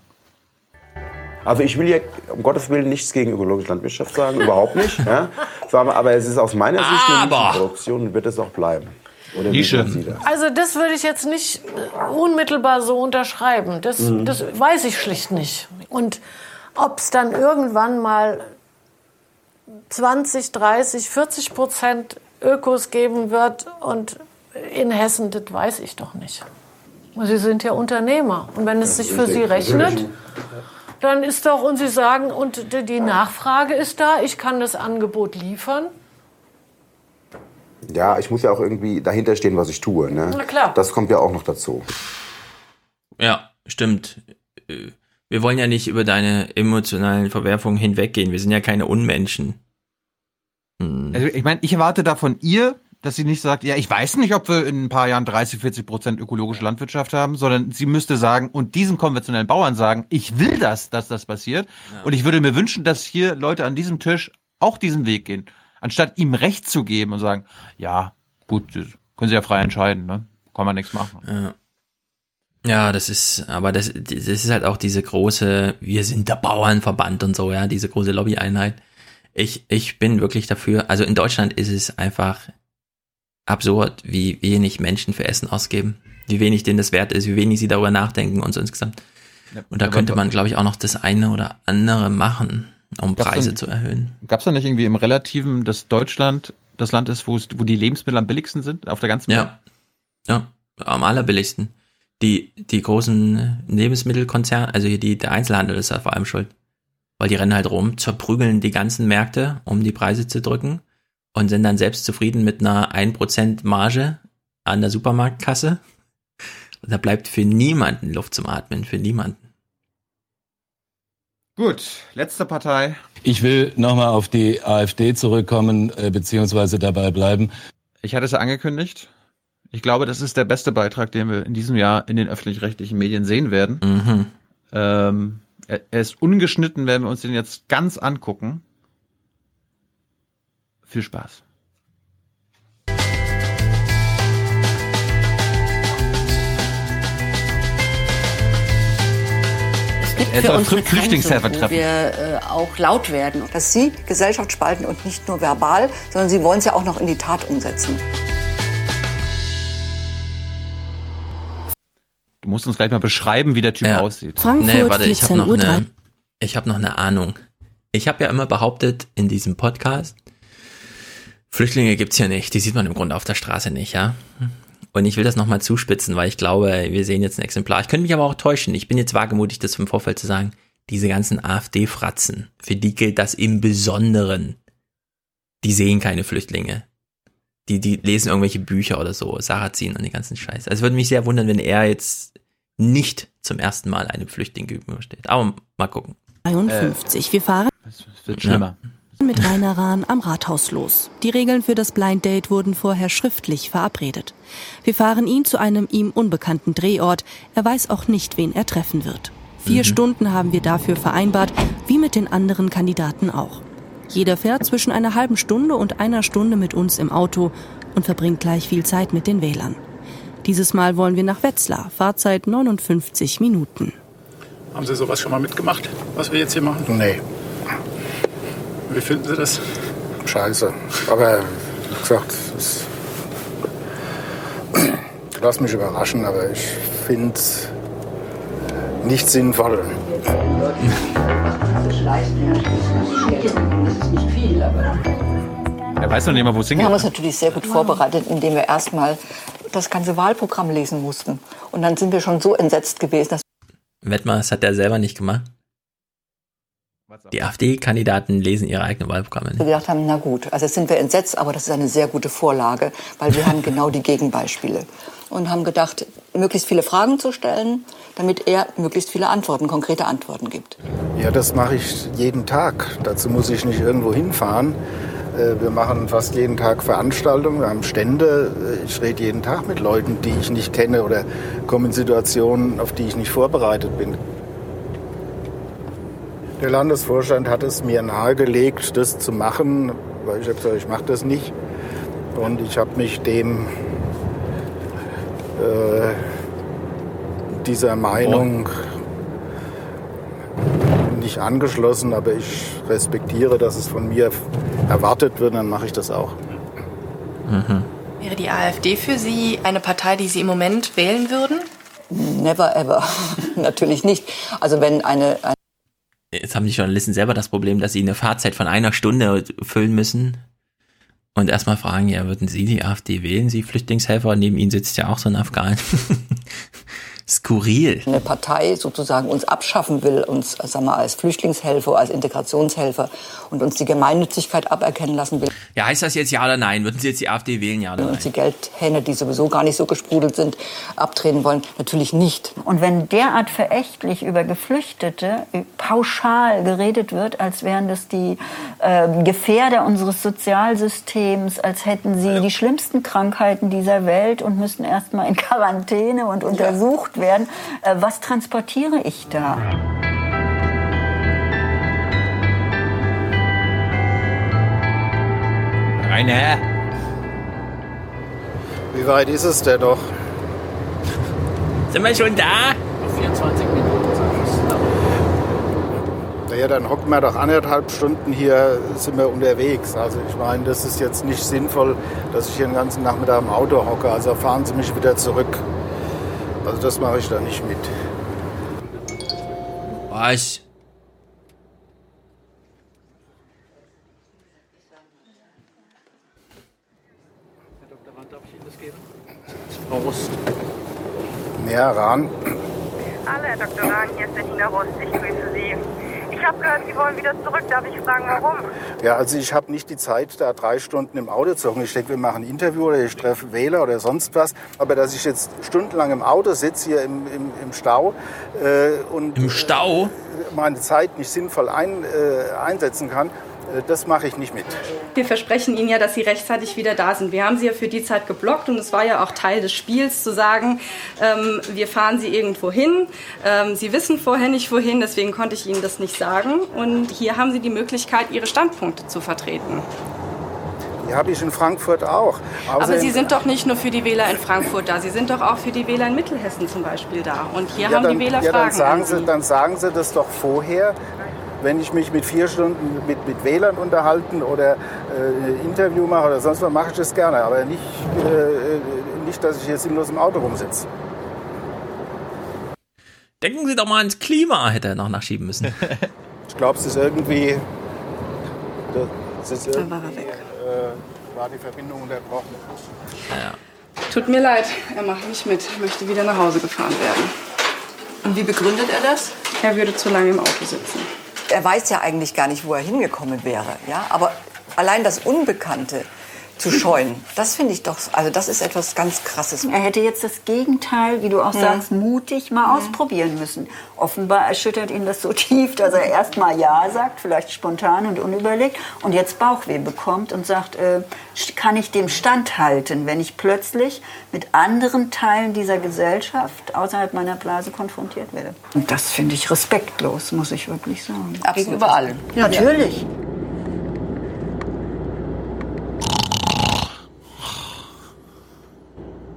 Also ich will ja um Gottes Willen nichts gegen ökologische Landwirtschaft sagen, überhaupt nicht. Ja? Aber, es ist aus meiner Sicht eine Aber. Nischenproduktion und wird es auch bleiben. Oder wie Nische. das? Also das würde ich jetzt nicht äh, unmittelbar so unterschreiben. Das, Mhm. das weiß ich schlicht nicht. Und ob es dann irgendwann mal 20, 30, 40 Prozent Ökos geben wird und in Hessen, das weiß ich doch nicht. Sie sind ja Unternehmer. Und wenn es sich für Sie rechnet, dann ist doch, und Sie sagen, und die- Nachfrage ist da, ich kann das Angebot liefern. Ja, ich muss ja auch irgendwie dahinter stehen, was ich tue. Ne? Na klar. Das kommt ja auch noch dazu. Ja, stimmt. Wir wollen ja nicht über deine emotionalen Verwerfungen hinweggehen. Wir sind ja keine Unmenschen. Hm. Also ich meine, ich erwarte da von ihr, dass sie nicht sagt, ja, ich weiß nicht, ob wir in ein paar Jahren 30, 40 Prozent ökologische Landwirtschaft haben, sondern sie müsste sagen und diesen konventionellen Bauern sagen, ich will das, dass das passiert. Und ich würde mir wünschen, dass hier Leute an diesem Tisch auch diesen Weg gehen, anstatt ihm Recht zu geben und sagen, ja, gut, können sie ja frei entscheiden, ne? Kann man nichts machen. Ja. Ja, das ist, aber das, das ist halt auch diese große, wir sind der Bauernverband und so, ja, diese große Lobbyeinheit. Ich, ich bin wirklich dafür, also in Deutschland ist es einfach absurd, wie wenig Menschen für Essen ausgeben, wie wenig denen das wert ist, wie wenig sie darüber nachdenken und so insgesamt. Und da könnte man, glaube ich, auch noch das eine oder andere machen, um Gab's Preise denn- zu erhöhen. Gab es da nicht irgendwie im Relativen, dass Deutschland das Land ist, wo, es, wo die Lebensmittel am billigsten sind auf der ganzen Welt? Ja. Ja, am allerbilligsten. Die, die großen Lebensmittelkonzerne, also hier die, der Einzelhandel ist da vor allem schuld. Weil die rennen halt rum, zerprügeln die ganzen Märkte, um die Preise zu drücken und sind dann selbst zufrieden mit einer 1% Marge an der Supermarktkasse. Und da bleibt für niemanden Luft zum Atmen, für niemanden. Gut, letzte Partei. Ich will nochmal auf die AfD zurückkommen, äh, beziehungsweise dabei bleiben. Ich hatte es ja angekündigt. Ich glaube, das ist der beste Beitrag, den wir in diesem Jahr in den öffentlich-rechtlichen Medien sehen werden. Mhm. Ähm, er, er ist ungeschnitten, wenn wir uns den jetzt ganz angucken. Viel Spaß. Es gibt Er für unsere Flü- Flüchtlingshelfer Grenze, wo treffen. wir äh, auch laut werden, dass Sie Gesellschaft spalten und nicht nur verbal, sondern Sie wollen es ja auch noch in die Tat umsetzen. Du musst uns gleich mal beschreiben, wie der Typ aussieht. nee, warte, ich habe noch, eine, ich hab noch eine Ahnung. Ich habe ja immer behauptet in diesem Podcast, Flüchtlinge gibt's hier nicht. Die sieht man im Grunde auf der Straße nicht, ja. Und ich will das nochmal zuspitzen, weil ich glaube, wir sehen jetzt ein Exemplar. Ich könnte mich aber auch täuschen. Ich bin jetzt wagemutig, das im Vorfeld zu sagen. Diese ganzen AfD-Fratzen, für die gilt das im Besonderen. Die sehen keine Flüchtlinge. Die, die lesen irgendwelche Bücher oder so, Sarrazin und die ganzen Scheiß. Also es würde mich sehr wundern, wenn er jetzt nicht zum ersten Mal einem Flüchtling gegenübersteht. Aber mal gucken. 53. Wir fahren Es wird schlimmer. Mit Rainer Rahn am Rathaus los. Die Regeln für das Blind Date wurden vorher schriftlich verabredet. Wir fahren ihn zu einem ihm unbekannten Drehort. Er weiß auch nicht, wen er treffen wird. Vier Mhm. Stunden haben wir dafür vereinbart, wie mit den anderen Kandidaten auch. Jeder fährt zwischen einer halben Stunde und einer Stunde mit uns im Auto und verbringt gleich viel Zeit mit den Wählern. Dieses Mal wollen wir nach Wetzlar, Fahrzeit 59 Minuten. Haben Sie sowas schon mal mitgemacht, was wir jetzt hier machen? Nee. Wie finden Sie das? Scheiße. Aber wie gesagt, es lass mich überraschen, aber ich finde es nicht sinnvoll. Er weiß noch nicht mal, wo es Wir hingeht. haben uns natürlich sehr gut vorbereitet, indem wir erstmal das ganze Wahlprogramm lesen mussten. Und dann sind wir schon so entsetzt gewesen, dass Wett mal, das hat er selber nicht gemacht. Die AfD-Kandidaten lesen ihre eigenen Wahlprogramme. Wir gedacht haben, na gut, also jetzt sind wir entsetzt, aber das ist eine sehr gute Vorlage, weil wir haben genau die Gegenbeispiele. Und haben gedacht, möglichst viele Fragen zu stellen, damit er möglichst viele Antworten, konkrete Antworten gibt. Ja, das mache ich jeden Tag. Dazu muss ich nicht irgendwo hinfahren. Äh, Wir machen fast jeden Tag Veranstaltungen, wir haben Stände. Äh, Ich rede jeden Tag mit Leuten, die ich nicht kenne oder komme in Situationen, auf die ich nicht vorbereitet bin. Der Landesvorstand hat es mir nahegelegt, das zu machen, weil ich habe gesagt, ich mache das nicht. Und ich habe mich dem äh, dieser Meinung nicht angeschlossen, aber ich respektiere, dass es von mir erwartet wird, dann mache ich das auch. Wäre die AfD für Sie eine Partei, die Sie im Moment wählen würden? Never ever. Natürlich nicht. Also wenn eine, eine Jetzt haben die Journalisten selber das Problem, dass sie eine Fahrzeit von einer Stunde füllen müssen. Und erstmal fragen, ja, würden Sie die AfD wählen, Sie Flüchtlingshelfer? Neben Ihnen sitzt ja auch so ein Afghan. Skurril. eine Partei sozusagen uns abschaffen will, uns sagen wir, als Flüchtlingshelfer, als Integrationshelfer und uns die Gemeinnützigkeit aberkennen lassen will. Ja, heißt das jetzt ja oder nein? Würden Sie jetzt die AfD wählen, ja oder und nein? uns die Geldhähne, die sowieso gar nicht so gesprudelt sind, abdrehen wollen. Natürlich nicht. Und wenn derart verächtlich über Geflüchtete pauschal geredet wird, als wären das die äh, Gefährder unseres Sozialsystems, als hätten sie die schlimmsten Krankheiten dieser Welt und müssten erst mal in Quarantäne und untersucht werden, äh, was transportiere ich da? Rainer. Wie weit ist es denn doch? Sind wir schon da? 24 Minuten. Naja, dann hocken wir doch anderthalb Stunden hier, sind wir unterwegs. Also ich meine, das ist jetzt nicht sinnvoll, dass ich hier den ganzen Nachmittag im Auto hocke. Also fahren Sie mich wieder zurück. Also das mache ich da nicht mit. Was? Frau Rust. Näher ran. Hallo, Herr Dr. Rahn, hier ist Bettina Rust. Ich grüße Sie. Ich habe gehört, Sie wollen wieder zurück. Darf ich fragen, warum? Ja, also ich habe nicht die Zeit, da drei Stunden im Auto zu hocken. Ich denke, wir machen ein Interview oder ich treffe Wähler oder sonst was. Aber dass ich jetzt stundenlang im Auto sitze, hier im, im, im Stau äh, und Im Stau? äh, meine Zeit nicht sinnvoll ein, äh, einsetzen kann, das mache ich nicht mit. Wir versprechen Ihnen ja, dass Sie rechtzeitig wieder da sind. Wir haben Sie ja für die Zeit geblockt und es war ja auch Teil des Spiels zu sagen, ähm, wir fahren Sie irgendwo hin. Ähm, Sie wissen vorher nicht wohin, deswegen konnte ich Ihnen das nicht sagen. Und hier haben Sie die Möglichkeit, Ihre Standpunkte zu vertreten. Die habe ich in Frankfurt auch. Aber Außerdem- Sie sind doch nicht nur für die Wähler in Frankfurt da, Sie sind doch auch für die Wähler in Mittelhessen zum Beispiel da. Und hier ja, haben dann, die Wähler ja, dann Fragen. sagen an Sie, Sie. dann sagen Sie das doch vorher, wenn ich mich mit vier Stunden mit, mit Wählern unterhalten oder äh, ein Interview mache oder sonst was, mache ich das gerne. Aber nicht, äh, nicht dass ich hier sinnlos im Auto rumsitze. Denken Sie doch mal ans Klima, hätte er noch nachschieben müssen. Ich glaube, es ist irgendwie. Das ist Dann war er weg. Äh, war die Verbindung unterbrochen. Ja. Tut mir leid, er macht nicht mit. Er möchte wieder nach Hause gefahren werden. Und wie begründet er das? Er würde zu lange im Auto sitzen. Er weiß ja eigentlich gar nicht, wo er hingekommen wäre. Ja? Aber allein das Unbekannte zu scheuen, das finde ich doch, also das ist etwas ganz Krasses. Er hätte jetzt das Gegenteil, wie du auch Ja. sagst, mutig mal ausprobieren müssen. Offenbar erschüttert ihn das so tief, dass er erst mal Ja sagt, vielleicht spontan und unüberlegt, und jetzt Bauchweh bekommt und sagt, äh, kann ich dem standhalten, wenn ich plötzlich mit anderen Teilen dieser Gesellschaft außerhalb meiner Blase konfrontiert werde? Und das finde ich respektlos, muss ich wirklich sagen. Gegenüber allen. Ja, natürlich.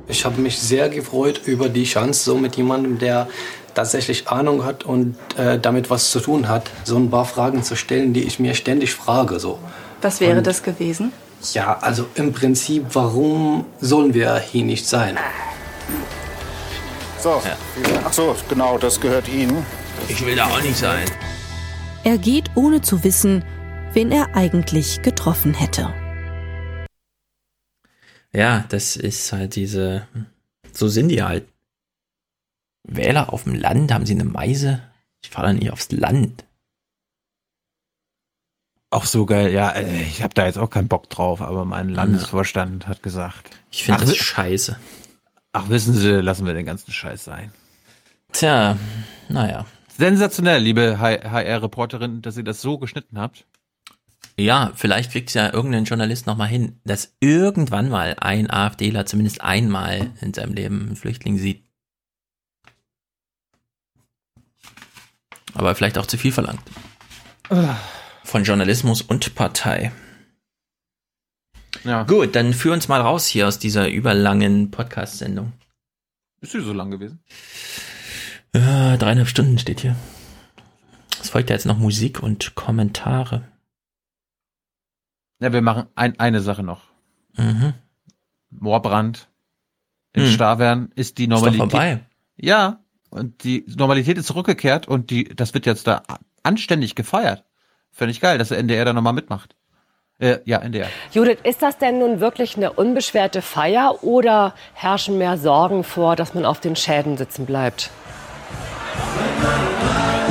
Ich habe mich sehr gefreut über die Chance, so mit jemandem, der tatsächlich Ahnung hat und äh, damit was zu tun hat, so ein paar Fragen zu stellen, die ich mir ständig frage. So. Was wäre Und- das gewesen? Ja, also im Prinzip, warum sollen wir hier nicht sein? So, ach so, genau, das gehört Ihnen. Ich will da auch nicht sein. Er geht ohne zu wissen, wen er eigentlich getroffen hätte. Ja, das ist halt diese. So sind die halt. Wähler auf dem Land, haben sie eine Meise? Ich fahre dann nicht aufs Land. Auch so geil, ja, äh, ich habe da jetzt auch keinen Bock drauf, aber mein Landesvorstand hat gesagt. Ich finde das scheiße. Ach, wissen Sie, lassen wir den ganzen Scheiß sein. Tja, naja. Sensationell, liebe HR-Reporterin, dass ihr das so geschnitten habt. Ja, vielleicht kriegt ja irgendein Journalist noch mal hin, dass irgendwann mal ein AfDler zumindest einmal in seinem Leben einen Flüchtling sieht. Aber vielleicht auch zu viel verlangt. Von Journalismus und Partei. Ja. Gut, dann führ uns mal raus hier aus dieser überlangen Podcast-Sendung. Ist sie so lang gewesen? Ja, dreieinhalb Stunden steht hier. Es folgt ja jetzt noch Musik und Kommentare. Ja, wir machen ein, eine Sache noch. Mhm. Moorbrand in Hm. Stavern ist die Ist doch Normalität. vorbei. Ja, und die Normalität ist zurückgekehrt und die, das wird jetzt da anständig gefeiert. Finde ich geil, dass der NDR da nochmal mitmacht. Äh, ja, NDR. Judith, ist das denn nun wirklich eine unbeschwerte Feier oder herrschen mehr Sorgen vor, dass man auf den Schäden sitzen bleibt?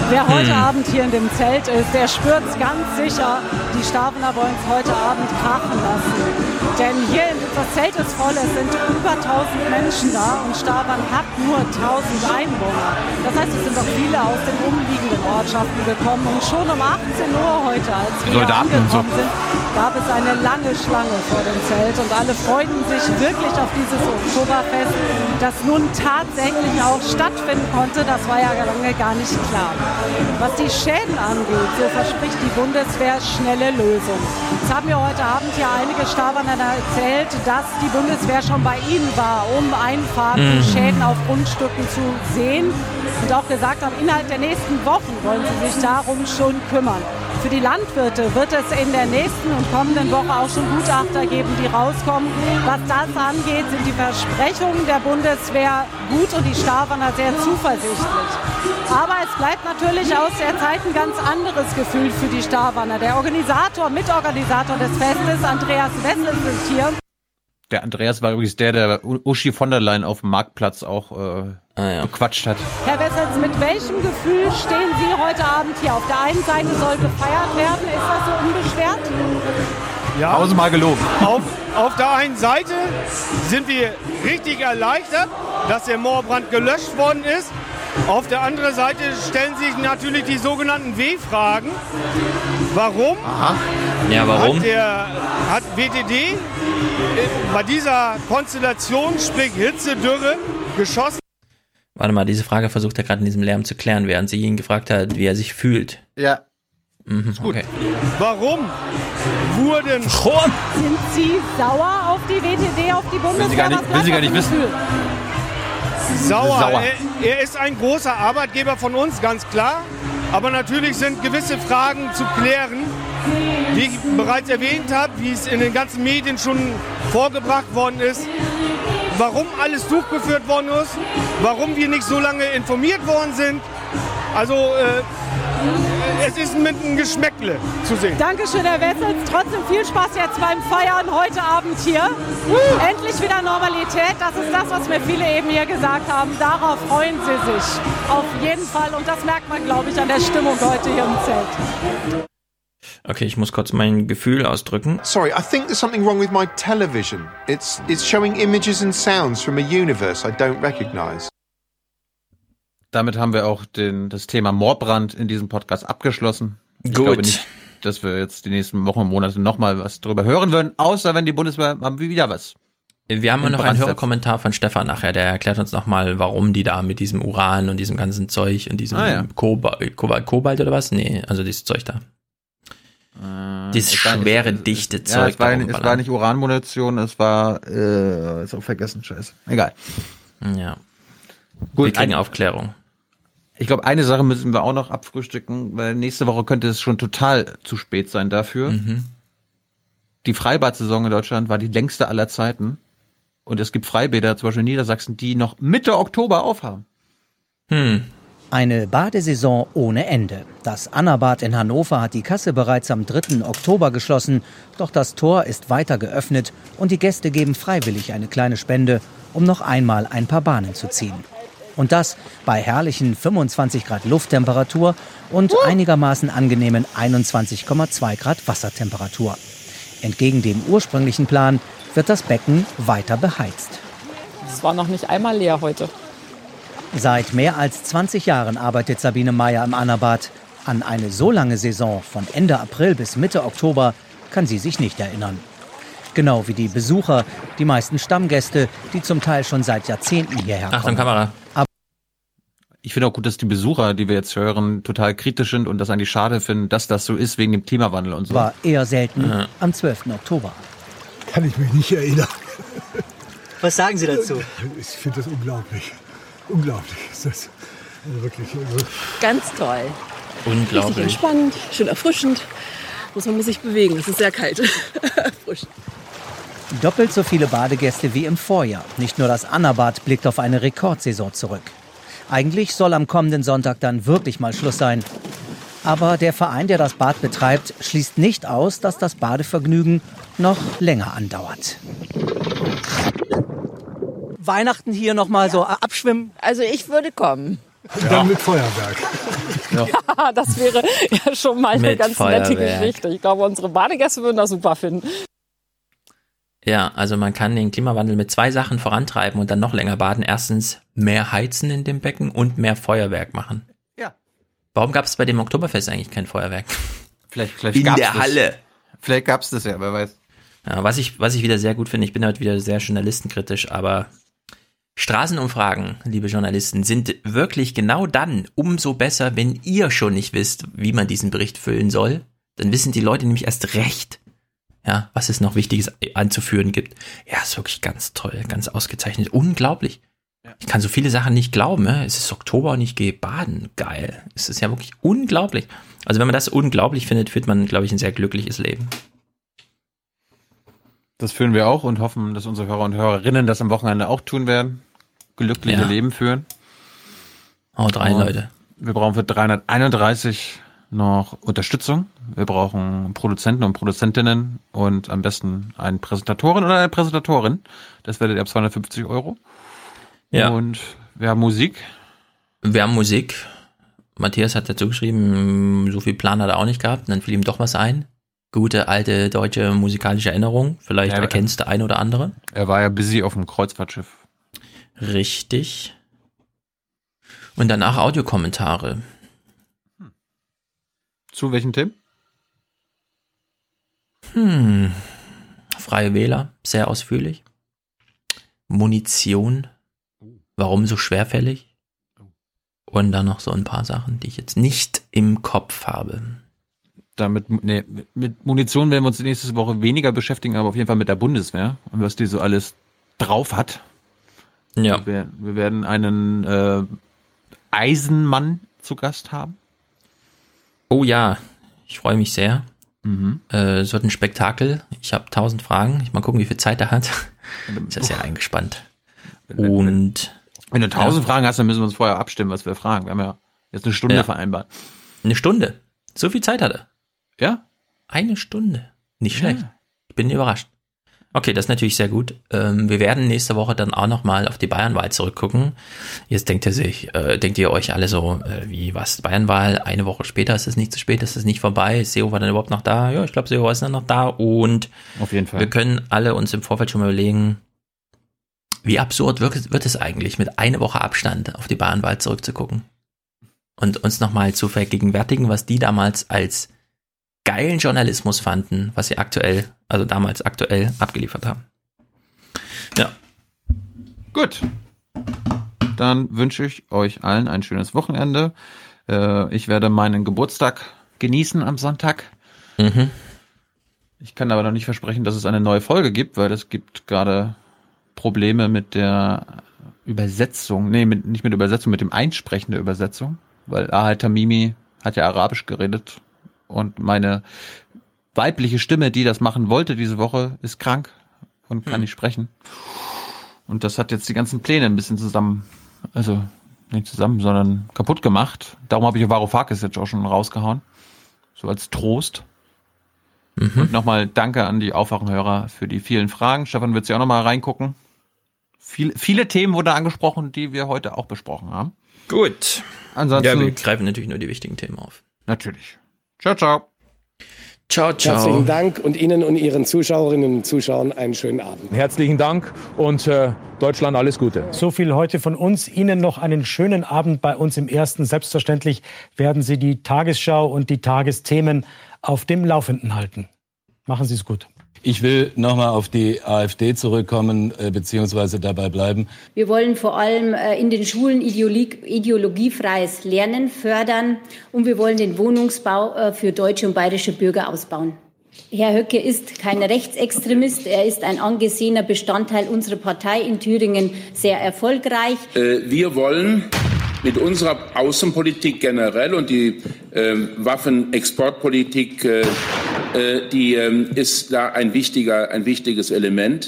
Wer heute Hm. Abend hier in dem Zelt ist, der spürt es ganz sicher. Die Stavener wollen es heute Abend krachen lassen. Denn hier, das Zelt ist voll, es sind über 1000 Menschen da und Stavern hat nur 1000 Einwohner. Das heißt, es sind auch viele aus den umliegenden Ortschaften gekommen. Und schon um 18 Uhr heute, als wir Soldaten und so. angekommen sind, gab es eine lange Schlange vor dem Zelt und alle freuten sich wirklich auf dieses Oktoberfest, das nun tatsächlich auch stattfinden konnte. Das war ja lange gar nicht klar. Was die Schäden angeht, so verspricht die Bundeswehr schnelle Lösung. Jetzt haben mir heute Abend ja einige Staberner erzählt, dass die Bundeswehr schon bei ihnen war, um Einfahrten, Mhm. Schäden auf Grundstücken zu sehen und auch gesagt haben, innerhalb der nächsten Wochen wollen sie sich darum schon kümmern. Für die Landwirte wird es in der nächsten und kommenden Woche auch schon Gutachter geben, die rauskommen. Was das angeht, sind die Versprechungen der Bundeswehr gut und die Stavener sehr zuversichtlich. Aber es bleibt natürlich aus der Zeit ein ganz anderes Gefühl für die Stavener. Der Organisator, Mitorganisator des Festes, Andreas Wessel, ist hier. Der Andreas war übrigens der, der Uschi von der Leyen auf dem Marktplatz auch äh, bequatscht hat. Herr Wessels, mit welchem Gefühl stehen Sie heute Abend hier? Auf der einen Seite soll gefeiert werden. Ist das so unbeschwert? Ja. Tausendmal gelogen. Auf, auf der einen Seite sind wir richtig erleichtert, dass der Moorbrand gelöscht worden ist. Auf der anderen Seite stellen sich natürlich die sogenannten W-Fragen. Warum? Ja, warum? Hat, der, hat WTD äh, bei dieser Konstellation, sprich Hitze, Dürre, geschossen? Warte mal, diese Frage versucht er gerade in diesem Lärm zu klären, während sie ihn gefragt hat, wie er sich fühlt. Ja. Mhm, okay. Warum wurden... Sind Sie sauer auf die WTD, auf die Bundeswehr? Will sie gar nicht- will sie gar nicht wissen. Gefühl? Sauer. Sauer. Er, er ist ein großer Arbeitgeber von uns, ganz klar. Aber natürlich sind gewisse Fragen zu klären. Wie ich bereits erwähnt habe, wie es in den ganzen Medien schon vorgebracht worden ist, warum alles durchgeführt worden ist, warum wir nicht so lange informiert worden sind. Also äh, es ist mit einem Geschmäckle zu sehen. Dankeschön, Herr Wessels. Trotzdem viel Spaß jetzt beim Feiern heute Abend hier. Endlich wieder Normalität. Das ist das, was mir viele eben hier gesagt haben. Darauf freuen Sie sich. Auf jeden Fall. Und das merkt man, glaube ich, an der Stimmung heute hier im Zelt. Okay, ich muss kurz mein Gefühl ausdrücken. Sorry, I think there's something wrong with my television. It's it's showing images and sounds from a universe I don't recognize. Damit haben wir auch den, das Thema Moorbrand in diesem Podcast abgeschlossen. Ich Gut. glaube nicht, dass wir jetzt die nächsten Wochen und Monate nochmal was drüber hören würden, außer wenn die Bundeswehr haben wir wieder was. Wir haben noch Brand einen. Hörerkommentar von Stefan nachher, der erklärt uns nochmal, warum die da mit diesem Uran und diesem ganzen Zeug und diesem Ah, ja. Koba Kobalt, Kobalt oder was? Nee, also dieses Zeug da. Dieses es war nicht- schwere, es- dichte ja, Zeug. Es war, es war nicht Uranmunition, es war, äh, ist auch vergessen, scheiße. Egal. Ja. Gut, wir kriegen Aufklärung. Ich glaube, eine Sache müssen wir auch noch abfrühstücken, weil nächste Woche könnte es schon total zu spät sein dafür. Mhm. Die Freibad-Saison in Deutschland war die längste aller Zeiten. Und es gibt Freibäder, zum Beispiel in Niedersachsen, die noch Mitte Oktober aufhaben. Hm. Eine Badesaison ohne Ende. Das Annabad in Hannover hat die Kasse bereits am 3. Oktober geschlossen. Doch das Tor ist weiter geöffnet und die Gäste geben freiwillig eine kleine Spende, um noch einmal ein paar Bahnen zu ziehen. Und das bei herrlichen 25 Grad Lufttemperatur und einigermaßen angenehmen 21,2 Grad Wassertemperatur. Entgegen dem ursprünglichen Plan wird das Becken weiter beheizt. Es war noch nicht einmal leer heute. Seit mehr als 20 Jahren arbeitet Sabine Meyer im Annabad. An eine so lange Saison von Ende April bis Mitte Oktober kann sie sich nicht erinnern. Genau wie die Besucher, die meisten Stammgäste, die zum Teil schon seit Jahrzehnten hierher kommen. Achtung, Kamera. Ich finde auch gut, dass die Besucher, die wir jetzt hören, total kritisch sind und das eigentlich schade finden, dass das so ist wegen dem Klimawandel und so. War eher selten Ja. am 12. Oktober. Kann ich mich nicht erinnern. Was sagen Sie dazu? Ich finde das unglaublich. Unglaublich ist das. Also wirklich. Also Ganz toll. Unglaublich. Richtig entspannt, schön erfrischend. Muss man muss sich bewegen, es ist sehr kalt. Frisch. Doppelt so viele Badegäste wie im Vorjahr. Nicht nur das Annabad blickt auf eine Rekordsaison zurück. Eigentlich soll am kommenden Sonntag dann wirklich mal Schluss sein. Aber der Verein, der das Bad betreibt, schließt nicht aus, dass das Badevergnügen noch länger andauert. Weihnachten hier noch mal so abschwimmen? Also ich würde kommen. Und dann mit Feuerwerk. Ja, das wäre ja schon mal eine Mit ganz nette Feuerwerk. Geschichte. Ich glaube, unsere Badegäste würden das super finden. Ja, also man kann den Klimawandel mit zwei Sachen vorantreiben und dann noch länger baden. Erstens mehr heizen in dem Becken und mehr Feuerwerk machen. Ja. Warum gab es bei dem Oktoberfest eigentlich kein Feuerwerk? Vielleicht, vielleicht In der das. Halle. Vielleicht gab's das ja, wer weiß. Ja, was ich, was ich wieder sehr gut finde, ich bin heute wieder sehr journalistenkritisch, aber Straßenumfragen, liebe Journalisten, sind wirklich genau dann umso besser, wenn ihr schon nicht wisst, wie man diesen Bericht füllen soll. Dann wissen die Leute nämlich erst recht, ja, was es noch Wichtiges anzuführen gibt. Ja, ist wirklich ganz toll, ganz ausgezeichnet, unglaublich. Ich kann so viele Sachen nicht glauben. Ne? Es ist Oktober und ich gehe baden. Geil. Es ist ja wirklich unglaublich. Also wenn man das unglaublich findet, führt man, glaube ich, ein sehr glückliches Leben. Das führen wir auch und hoffen, dass unsere Hörer und Hörerinnen das am Wochenende auch tun werden. Glückliche Ja. Leben führen. Haut rein, Und Leute. Wir brauchen für 331 noch Unterstützung. Wir brauchen Produzenten und Produzentinnen und am besten einen Präsentatorin oder eine Präsentatorin. Das werdet ihr ab 250 Euro. Ja. Und wir haben Musik. Wir haben Musik. Matthias hat dazu geschrieben, so viel Plan hat er auch nicht gehabt. Und dann fiel ihm doch was ein. Gute alte deutsche musikalische Erinnerung. Vielleicht Ja, erkennst du ein oder andere. Er war ja busy auf dem Kreuzfahrtschiff. Richtig. Und danach Audiokommentare. Zu welchen Themen? Hm. Freie Wähler, sehr ausführlich. Munition. Warum so schwerfällig? Und dann noch so ein paar Sachen, die ich jetzt nicht im Kopf habe. Damit, nee, mit- Munition werden wir uns nächste Woche weniger beschäftigen, aber auf jeden Fall mit der Bundeswehr und was die so alles drauf hat. Ja. Wir, wir werden einen äh, Eisenmann zu Gast haben. Oh ja, ich freue mich sehr. Mhm. Äh, es wird ein Spektakel. Ich habe tausend Fragen. Ich mal gucken, wie viel Zeit er hat. Ist ja sehr eingespannt. Und Wenn du tausend Ja. Fragen hast, dann müssen wir uns vorher abstimmen, was wir fragen. Wir haben ja jetzt eine Stunde Ja. vereinbart. eine Stunde. So viel Zeit hat er. Ja? Eine Stunde. Nicht schlecht. Ich bin überrascht. Okay, das ist natürlich sehr gut. Ähm, wir werden nächste Woche dann auch nochmal auf die Bayernwahl zurückgucken. Jetzt denkt ihr sich, äh, denkt ihr euch alle so, äh, wie was, Bayernwahl, eine Woche später ist es nicht zu spät, ist es nicht vorbei, ist SEO war dann überhaupt noch da? Ja, ich glaube, SEO ist dann noch da und Auf jeden Fall. wir können alle uns im Vorfeld schon mal überlegen, wie absurd wird, wird es eigentlich, mit einer Woche Abstand auf die Bayernwahl zurückzugucken und uns nochmal zu vergegenwärtigen, was die damals als geilen Journalismus fanden, was sie aktuell, also damals aktuell abgeliefert haben. Ja. Gut. Dann wünsche ich euch allen ein schönes Wochenende. Äh, ich werde meinen Geburtstag genießen am Sonntag. Mhm. Ich kann aber noch nicht versprechen, dass es eine neue Folge gibt, weil es gibt gerade Probleme mit der Übersetzung. Nee, mit, nicht mit der Übersetzung, mit dem Einsprechen der Übersetzung. Weil Ahal Tamimi hat ja Arabisch geredet und meine weibliche Stimme, die das machen wollte diese Woche, ist krank und kann nicht sprechen. Und das hat jetzt die ganzen Pläne ein bisschen zusammen, also nicht zusammen, sondern kaputt gemacht. Darum habe ich Varoufakis jetzt auch schon rausgehauen. So als Trost. Und nochmal danke an die Aufwachenhörer für die vielen Fragen. Stefan wird sich auch nochmal reingucken. Viel, viele Themen wurden angesprochen, die wir heute auch besprochen haben. Gut. Ansonsten. Ja, wir greifen natürlich nur die wichtigen Themen auf. Natürlich. Ciao, ciao. Ciao, ciao. Herzlichen Dank und Ihnen und Ihren Zuschauerinnen und Zuschauern einen schönen Abend. Herzlichen Dank und äh, Deutschland alles Gute. So viel heute von uns. Ihnen noch einen schönen Abend bei uns im Ersten. Selbstverständlich werden Sie die Tagesschau und die Tagesthemen auf dem Laufenden halten. Machen Sie es gut. Ich will nochmal auf die AfD zurückkommen, äh, beziehungsweise dabei bleiben. Wir wollen vor allem äh, in den Schulen Ideologie, ideologiefreies Lernen fördern und wir wollen den Wohnungsbau äh, für deutsche und bayerische Bürger ausbauen. Herr Höcke ist kein Rechtsextremist. Er ist ein angesehener Bestandteil unserer Partei in Thüringen, sehr erfolgreich. Äh, wir wollen mit unserer Außenpolitik generell und die äh, Waffenexportpolitik, äh, äh, die ähm, ist da ein, wichtiger, ein wichtiges Element.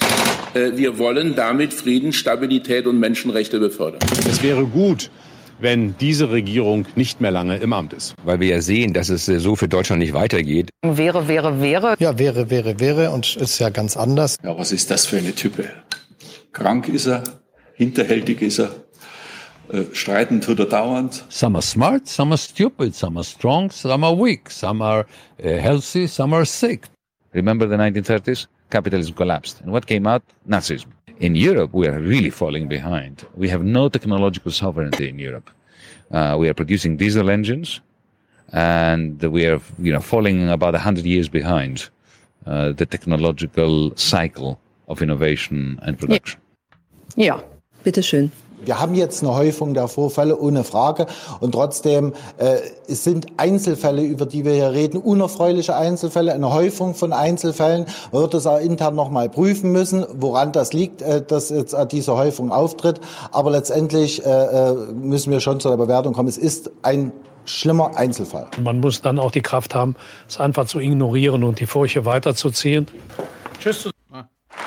Äh, wir wollen damit Frieden, Stabilität und Menschenrechte befördern. Es wäre gut, wenn diese Regierung nicht mehr lange im Amt ist. Weil wir ja sehen, dass es äh, so für Deutschland nicht weitergeht. Wäre, wäre, wäre. Ja, wäre, wäre, wäre und ist ja ganz anders. Ja, was ist das für eine Type? Krank ist er, hinterhältig ist er, äh, streiten tut er dauernd. Some are smart, some are stupid, some are strong, some are weak, some are uh, healthy, some are sick. Remember the 1930s? Capitalism collapsed. And what came out? Nazism. In Europe, we are really falling behind. We have no technological sovereignty in Europe. Uh, we are producing diesel engines, and we are, you know, falling about hundred years behind uh, the technological cycle of innovation and production. Ja, bitteschön. Wir haben jetzt eine Häufung der Vorfälle, ohne Frage. Und trotzdem äh, es sind Einzelfälle, über die wir hier reden, unerfreuliche Einzelfälle, eine Häufung von Einzelfällen. Man wird es auch intern nochmal prüfen müssen, woran das liegt, äh, dass jetzt diese Häufung auftritt. Aber letztendlich äh, äh, müssen wir schon zu der Bewertung kommen. Es ist ein schlimmer Einzelfall. Man muss dann auch die Kraft haben, es einfach zu ignorieren und die Furche weiterzuziehen. Tschüss.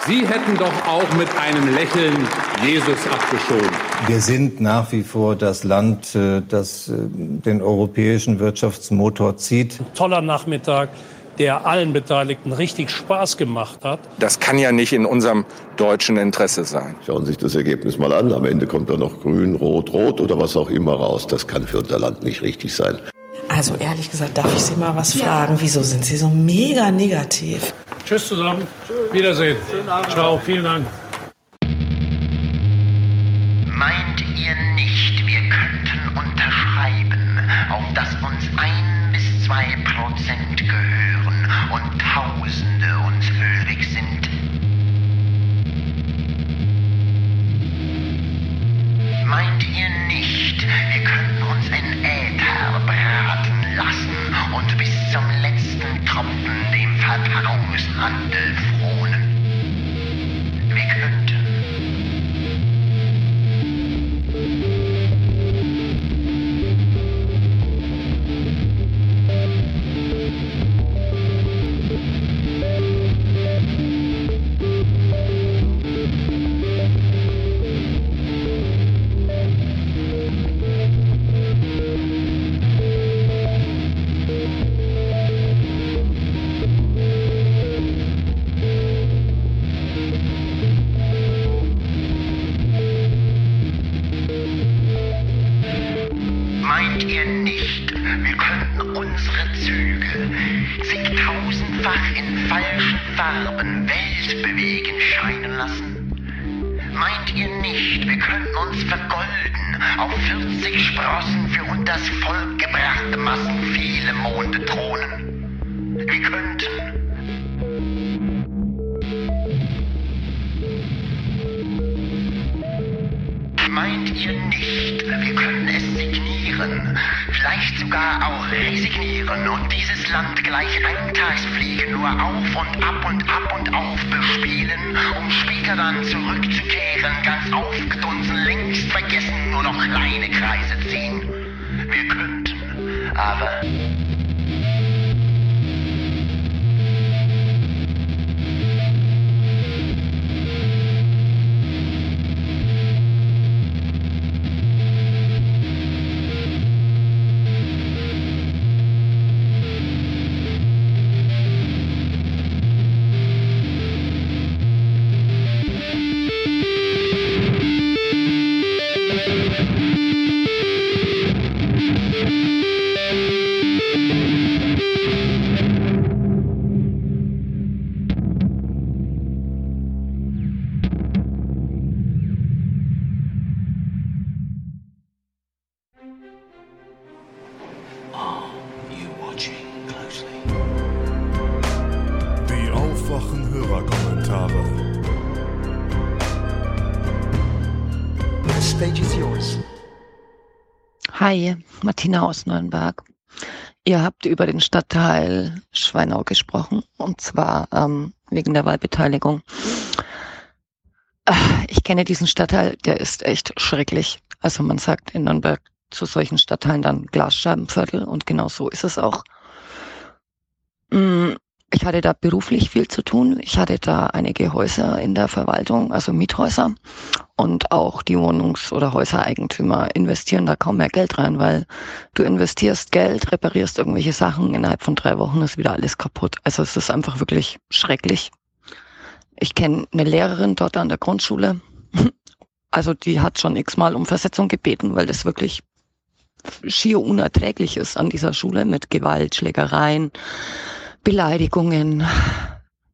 Sie hätten doch auch mit einem Lächeln Jesus abgeschoben. Wir sind nach wie vor das Land, äh, das äh, den europäischen Wirtschaftsmotor zieht. Toller Nachmittag, der allen Beteiligten richtig Spaß gemacht hat. Das kann ja nicht in unserem deutschen Interesse sein. Schauen Sie sich das Ergebnis mal an. Am Ende kommt da noch grün, rot, rot oder was auch immer raus. Das kann für unser Land nicht richtig sein. Also ehrlich gesagt, darf ich Sie mal was fragen? Wieso sind Sie so mega negativ? Tschüss zusammen. Wiedersehen. Ciao, vielen Dank. Meint ihr nicht, wir könnten unterschreiben, auf dass uns ein bis zwei Prozent gehören und Tausende uns hörig sind? Meint ihr nicht, wir könnten uns in Äther braten lassen und bis zum letzten Tropfen dem Verpackungshandel fronen? Wir könnten. Hi, Martina aus Nürnberg. Ihr habt über den Stadtteil Schweinau gesprochen, und zwar ähm, wegen der Wahlbeteiligung. Äh, Ich kenne diesen Stadtteil, der ist echt schrecklich. Also man sagt in Nürnberg zu solchen Stadtteilen dann Glasscheibenviertel und genau so ist es auch. Mm, Ich hatte da beruflich viel zu tun. Ich hatte da einige Häuser in der Verwaltung, also Miethäuser. Und auch die Wohnungs- oder Häusereigentümer investieren da kaum mehr Geld rein, weil du investierst Geld, reparierst irgendwelche Sachen, innerhalb von drei Wochen ist wieder alles kaputt. Also es ist einfach wirklich schrecklich. Ich kenne eine Lehrerin dort an der Grundschule. Also die hat schon x-mal um Versetzung gebeten, weil das wirklich schier unerträglich ist an dieser Schule mit Gewalt, Schlägereien, Beleidigungen,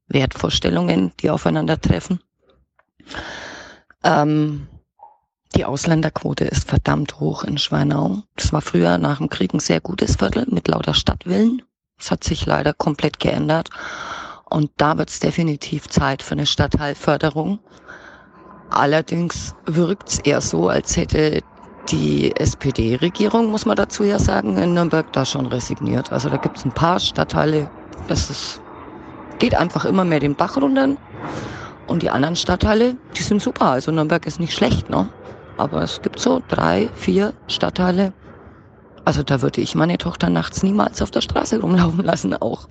Wertvorstellungen, die aufeinandertreffen. Ähm, die Ausländerquote ist verdammt hoch in Schweinau. Das war früher nach dem Krieg ein sehr gutes Viertel mit lauter Stadtvillen. Das hat sich leider komplett geändert. Und da wird es definitiv Zeit für eine Stadtteilförderung. Allerdings wirkt es eher so, als hätte die SPD-Regierung, muss man dazu ja sagen, in Nürnberg da schon resigniert. Also da gibt es ein paar Stadtteile, das ist, geht einfach immer mehr den Bach runter. Und die anderen Stadtteile, die sind super. Also Nürnberg ist nicht schlecht, ne? Aber es gibt so drei, vier Stadtteile. Also da würde ich meine Tochter nachts niemals auf der Straße rumlaufen lassen auch.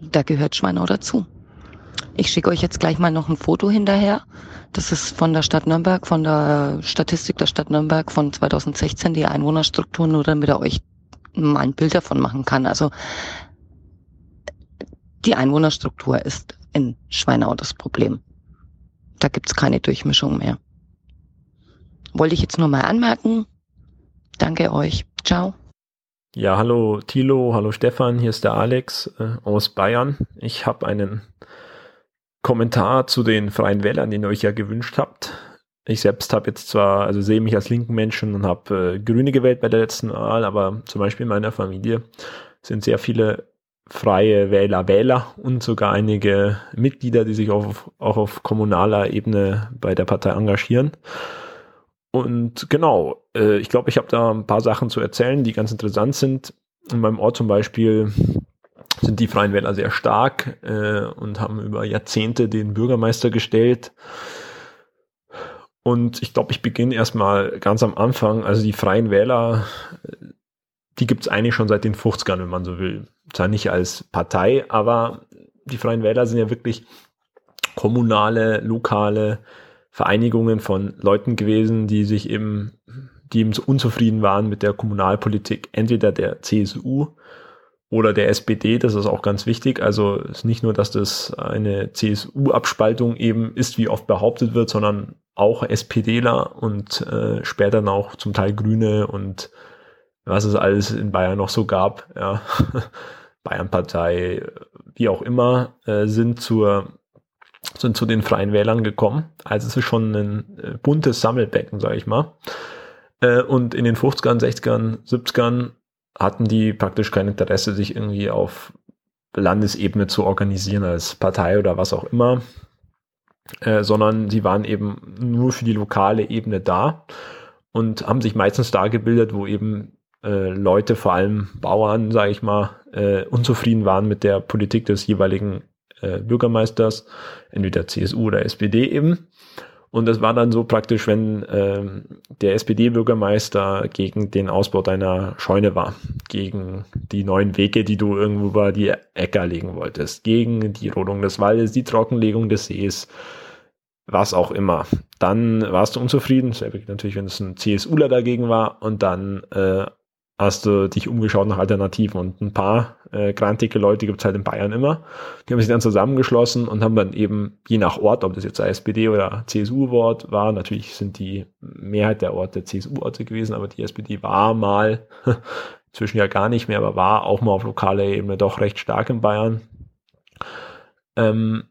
Da gehört Schweinau dazu. Ich schicke euch jetzt gleich mal noch ein Foto hinterher. Das ist von der Stadt Nürnberg, von der Statistik der Stadt Nürnberg von 2016, die Einwohnerstruktur, nur damit er euch mal ein Bild davon machen kann. Also die Einwohnerstruktur ist in Schweinau das Problem. Da gibt's keine Durchmischung mehr. Wollte ich jetzt nur mal anmerken. Danke euch. Ciao. Ja, hallo Thilo, hallo Stefan, hier ist der Alex äh, aus Bayern. Ich habe einen Kommentar zu den Freien Wählern, den ihr euch ja gewünscht habt. Ich selbst habe jetzt zwar, also sehe mich als linken Menschen und habe äh, Grüne gewählt bei der letzten Wahl, aber zum Beispiel in meiner Familie sind sehr viele freie Wähler Wähler und sogar einige Mitglieder, die sich auch auf, auch auf kommunaler Ebene bei der Partei engagieren. Und genau, äh, ich glaube, ich habe da ein paar Sachen zu erzählen, die ganz interessant sind. In meinem Ort zum Beispiel sind die Freien Wähler sehr stark äh, und haben über Jahrzehnte den Bürgermeister gestellt. Und ich glaube, ich beginne erstmal ganz am Anfang. Also die Freien Wähler, äh, die gibt es eigentlich schon seit den 50ern, wenn man so will. Zwar nicht als Partei, aber die Freien Wähler sind ja wirklich kommunale, lokale Vereinigungen von Leuten gewesen, die sich eben, die eben so unzufrieden waren mit der Kommunalpolitik, entweder der CSU oder der SPD, das ist auch ganz wichtig. Also ist nicht nur, dass das eine CSU-Abspaltung eben ist, wie oft behauptet wird, sondern auch SPDler und äh, später dann auch zum Teil Grüne und was es alles in Bayern noch so gab, ja, Bayernpartei, wie auch immer, äh, sind zur sind zu den Freien Wählern gekommen. Also es ist schon ein äh, buntes Sammelbecken, sage ich mal. Äh, und in den 50ern, 60ern, 70ern hatten die praktisch kein Interesse, sich irgendwie auf Landesebene zu organisieren als Partei oder was auch immer, äh, sondern sie waren eben nur für die lokale Ebene da und haben sich meistens da gebildet, wo eben äh, Leute, vor allem Bauern, sage ich mal, äh, unzufrieden waren mit der Politik des jeweiligen äh, Bürgermeisters, entweder CSU oder SPD eben. Und das war dann so praktisch, wenn ähm, der SPD-Bürgermeister gegen den Ausbau deiner Scheune war, gegen die neuen Wege, die du irgendwo über die Äcker legen wolltest, gegen die Rodung des Waldes, die Trockenlegung des Sees, was auch immer. Dann warst du unzufrieden, wäre natürlich, wenn es ein CSUler dagegen war, und dann äh, hast du dich umgeschaut nach Alternativen. Und ein paar äh, grantige Leute gibt es halt in Bayern immer. Die haben sich dann zusammengeschlossen und haben dann eben, je nach Ort, ob das jetzt SPD oder CSU-Wort war, natürlich sind die Mehrheit der Orte CSU-Orte gewesen, aber die SPD war mal, zwischen ja gar nicht mehr, aber war auch mal auf lokaler Ebene doch recht stark in Bayern. Ähm,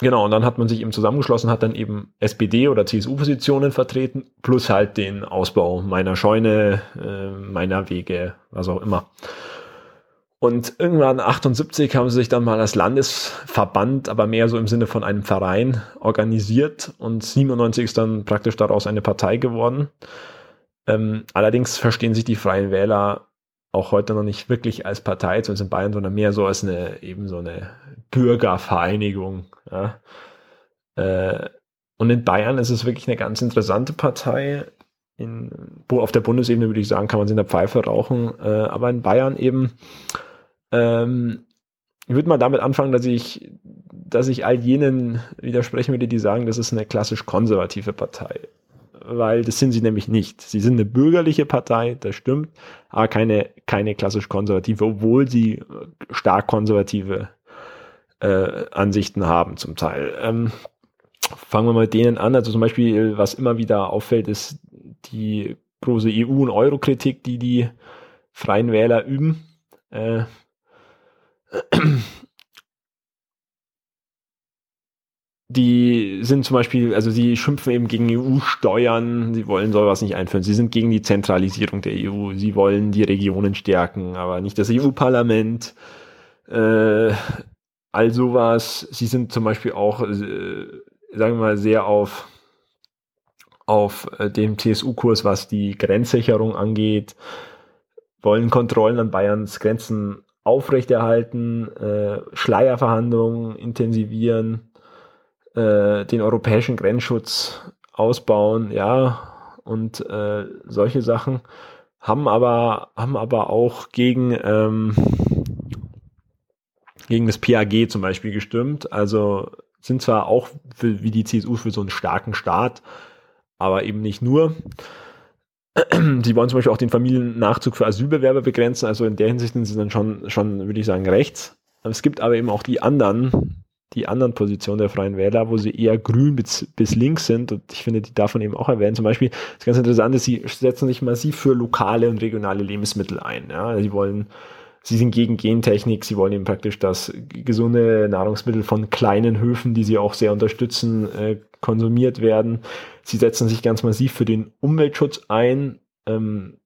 Genau, und dann hat man sich eben zusammengeschlossen, hat dann eben SPD oder CSU-Positionen vertreten, plus halt den Ausbau meiner Scheune, äh, meiner Wege, was auch immer. Und irgendwann 78 haben sie sich dann mal als Landesverband, aber mehr so im Sinne von einem Verein organisiert und 97 ist dann praktisch daraus eine Partei geworden. Ähm, allerdings verstehen sich die Freien Wähler auch heute noch nicht wirklich als Partei, zumindest in Bayern, sondern mehr so als eine, eben so eine Bürgervereinigung. Ja. Äh, und in Bayern ist es wirklich eine ganz interessante Partei. In, auf der Bundesebene würde ich sagen, kann man sie in der Pfeife rauchen, äh, aber in Bayern eben ähm, ich würde mal damit anfangen, dass ich, dass ich all jenen widersprechen würde, die sagen, das ist eine klassisch konservative Partei. Weil das sind sie nämlich nicht. Sie sind eine bürgerliche Partei, das stimmt, aber keine, keine klassisch konservative, obwohl sie stark konservative äh, Ansichten haben zum Teil. Ähm, fangen wir mal mit denen an. Also zum Beispiel, was immer wieder auffällt, ist die große EU- und Euro-Kritik, die die Freien Wähler üben. Äh, die sind zum Beispiel, also sie schimpfen eben gegen EU-Steuern, sie wollen sowas nicht einführen, sie sind gegen die Zentralisierung der EU, sie wollen die Regionen stärken, aber nicht das EU-Parlament, äh, all sowas. Sie sind zum Beispiel auch, äh, sagen wir mal, sehr auf, auf äh, dem TSU-Kurs, was die Grenzsicherung angeht, wollen Kontrollen an Bayerns Grenzen aufrechterhalten, äh, Schleierverhandlungen intensivieren, äh, den europäischen Grenzschutz ausbauen, ja, und äh, solche Sachen haben aber, haben aber auch gegen, ähm, gegen das PAG zum Beispiel gestimmt. Also sind zwar auch für, wie die CSU für so einen starken Staat, aber eben nicht nur. Sie wollen zum Beispiel auch den Familiennachzug für Asylbewerber begrenzen. Also in der Hinsicht sind sie dann schon, schon würde ich sagen, rechts. Es gibt aber eben auch die anderen, die anderen Positionen der Freien Wähler, wo sie eher grün bis, bis links sind. Und ich finde, die davon eben auch erwähnen. Zum Beispiel, das ganz Interessante ist, sie setzen sich massiv für lokale und regionale Lebensmittel ein. Ja, sie wollen, sie sind gegen Gentechnik. Sie wollen eben praktisch, dass gesunde Nahrungsmittel von kleinen Höfen, die sie auch sehr unterstützen, äh, konsumiert werden. Sie setzen sich ganz massiv für den Umweltschutz ein. Ähm,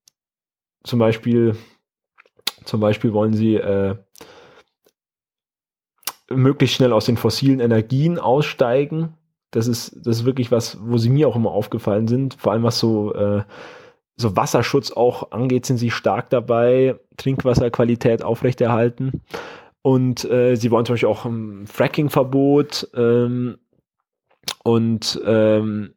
zum Beispiel, zum Beispiel wollen sie äh, möglichst schnell aus den fossilen Energien aussteigen. Das ist, das ist wirklich was, wo sie mir auch immer aufgefallen sind. Vor allem was so, äh, so Wasserschutz auch angeht, sind sie stark dabei, Trinkwasserqualität aufrechterhalten. Und äh, sie wollen zum Beispiel auch ein Fracking-Verbot ähm, und ähm,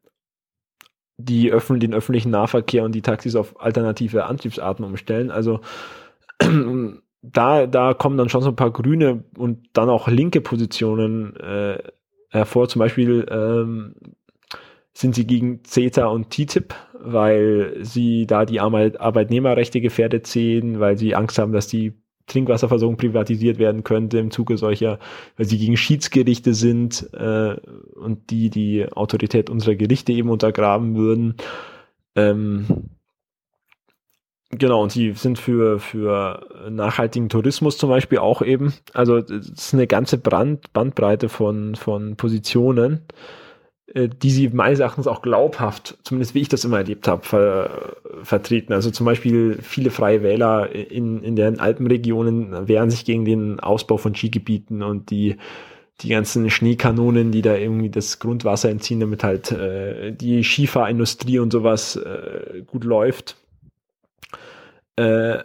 die öffn den öffentlichen Nahverkehr und die Taxis auf alternative Antriebsarten umstellen. Also da, da kommen dann schon so ein paar grüne und dann auch linke Positionen äh, hervor. Zum Beispiel ähm, sind sie gegen CETA und TTIP, weil sie da die Arbeitnehmerrechte gefährdet sehen, weil sie Angst haben, dass die Trinkwasserversorgung privatisiert werden könnte im Zuge solcher, weil sie gegen Schiedsgerichte sind äh, und die die Autorität unserer Gerichte eben untergraben würden. Ähm, genau, und sie sind für, für nachhaltigen Tourismus zum Beispiel auch eben. Also es ist eine ganze Brand, Bandbreite von, von Positionen. Äh, die sie meines Erachtens auch glaubhaft, zumindest wie ich das immer erlebt habe, ver, vertreten. Also zum Beispiel viele freie Wähler in, in den Alpenregionen wehren sich gegen den Ausbau von Skigebieten und die die ganzen Schneekanonen, die da irgendwie das Grundwasser entziehen, damit halt äh, die Skifahrindustrie und sowas äh, gut läuft. Äh,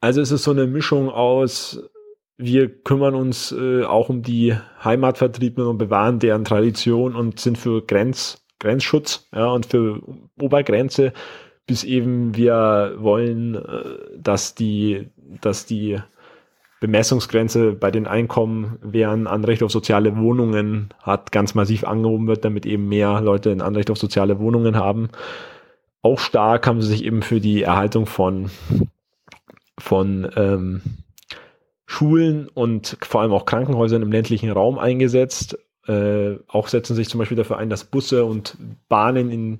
also es ist so eine Mischung aus wir kümmern uns äh, auch um die Heimatvertriebenen und bewahren deren Tradition und sind für Grenz, Grenzschutz ja, und für Obergrenze, bis eben wir wollen, äh, dass die, dass die Bemessungsgrenze bei den Einkommen, wer ein Anrecht auf soziale Wohnungen hat, ganz massiv angehoben wird, damit eben mehr Leute ein Anrecht auf soziale Wohnungen haben. Auch stark haben sie sich eben für die Erhaltung von, von ähm, Schulen und vor allem auch Krankenhäusern im ländlichen Raum eingesetzt. Äh, auch setzen sich zum Beispiel dafür ein, dass Busse und Bahnen in,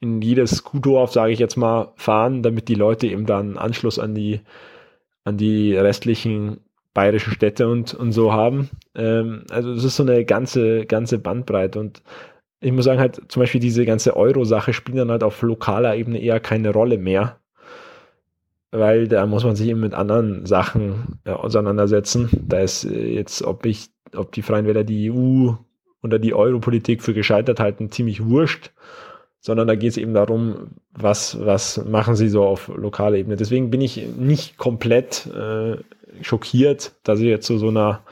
in jedes Kuhdorf, sage ich jetzt mal, fahren, damit die Leute eben dann Anschluss an die, an die restlichen bayerischen Städte und, und so haben. Ähm, also es ist so eine ganze, ganze Bandbreite und ich muss sagen, halt zum Beispiel diese ganze Euro-Sache spielt dann halt auf lokaler Ebene eher keine Rolle mehr. Weil da muss man sich eben mit anderen Sachen ja, auseinandersetzen. Da ist äh, jetzt, ob ich, ob die Freien Wähler die EU oder die Euro-Politik für gescheitert halten, ziemlich wurscht, sondern da geht es eben darum, was, was machen sie so auf lokaler Ebene. Deswegen bin ich nicht komplett äh, schockiert, dass sie jetzt zu so einer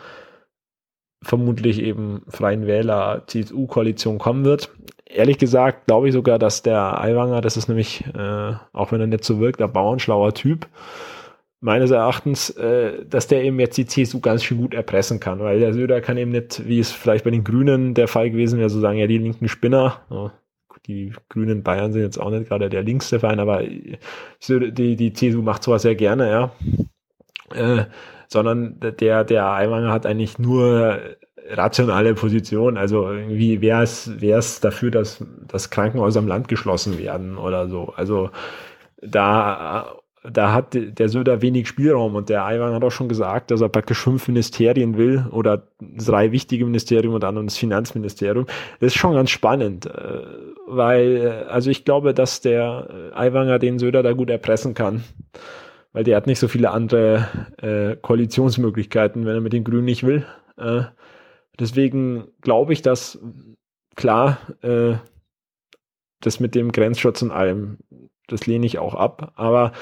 vermutlich eben Freien Wähler CSU-Koalition kommen wird. Ehrlich gesagt glaube ich sogar, dass der Aiwanger, das ist nämlich, äh, auch wenn er nicht so wirkt, ein bauernschlauer Typ, meines Erachtens, äh, dass der eben jetzt die CSU ganz schön gut erpressen kann, weil der Söder kann eben nicht, wie es vielleicht bei den Grünen der Fall gewesen wäre, so sagen, ja, die linken Spinner, oh, die Grünen Bayern sind jetzt auch nicht gerade der linkste Verein, aber die, die CSU macht sowas sehr gerne, ja. Äh, sondern der, der Aiwanger hat eigentlich nur rationale Position. Also irgendwie wäre es, wäre es dafür, dass, dass Krankenhäuser im Land geschlossen werden oder so. Also da, da hat der Söder wenig Spielraum und der Aiwanger hat auch schon gesagt, dass er praktisch fünf Ministerien will oder drei wichtige Ministerien und dann das Finanzministerium. Das ist schon ganz spannend, äh, weil, also ich glaube, dass der Aiwanger den Söder da gut erpressen kann weil der hat nicht so viele andere äh, Koalitionsmöglichkeiten, wenn er mit den Grünen nicht will. Äh, deswegen glaube ich, dass klar, äh, das mit dem Grenzschutz und allem, das lehne ich auch ab, aber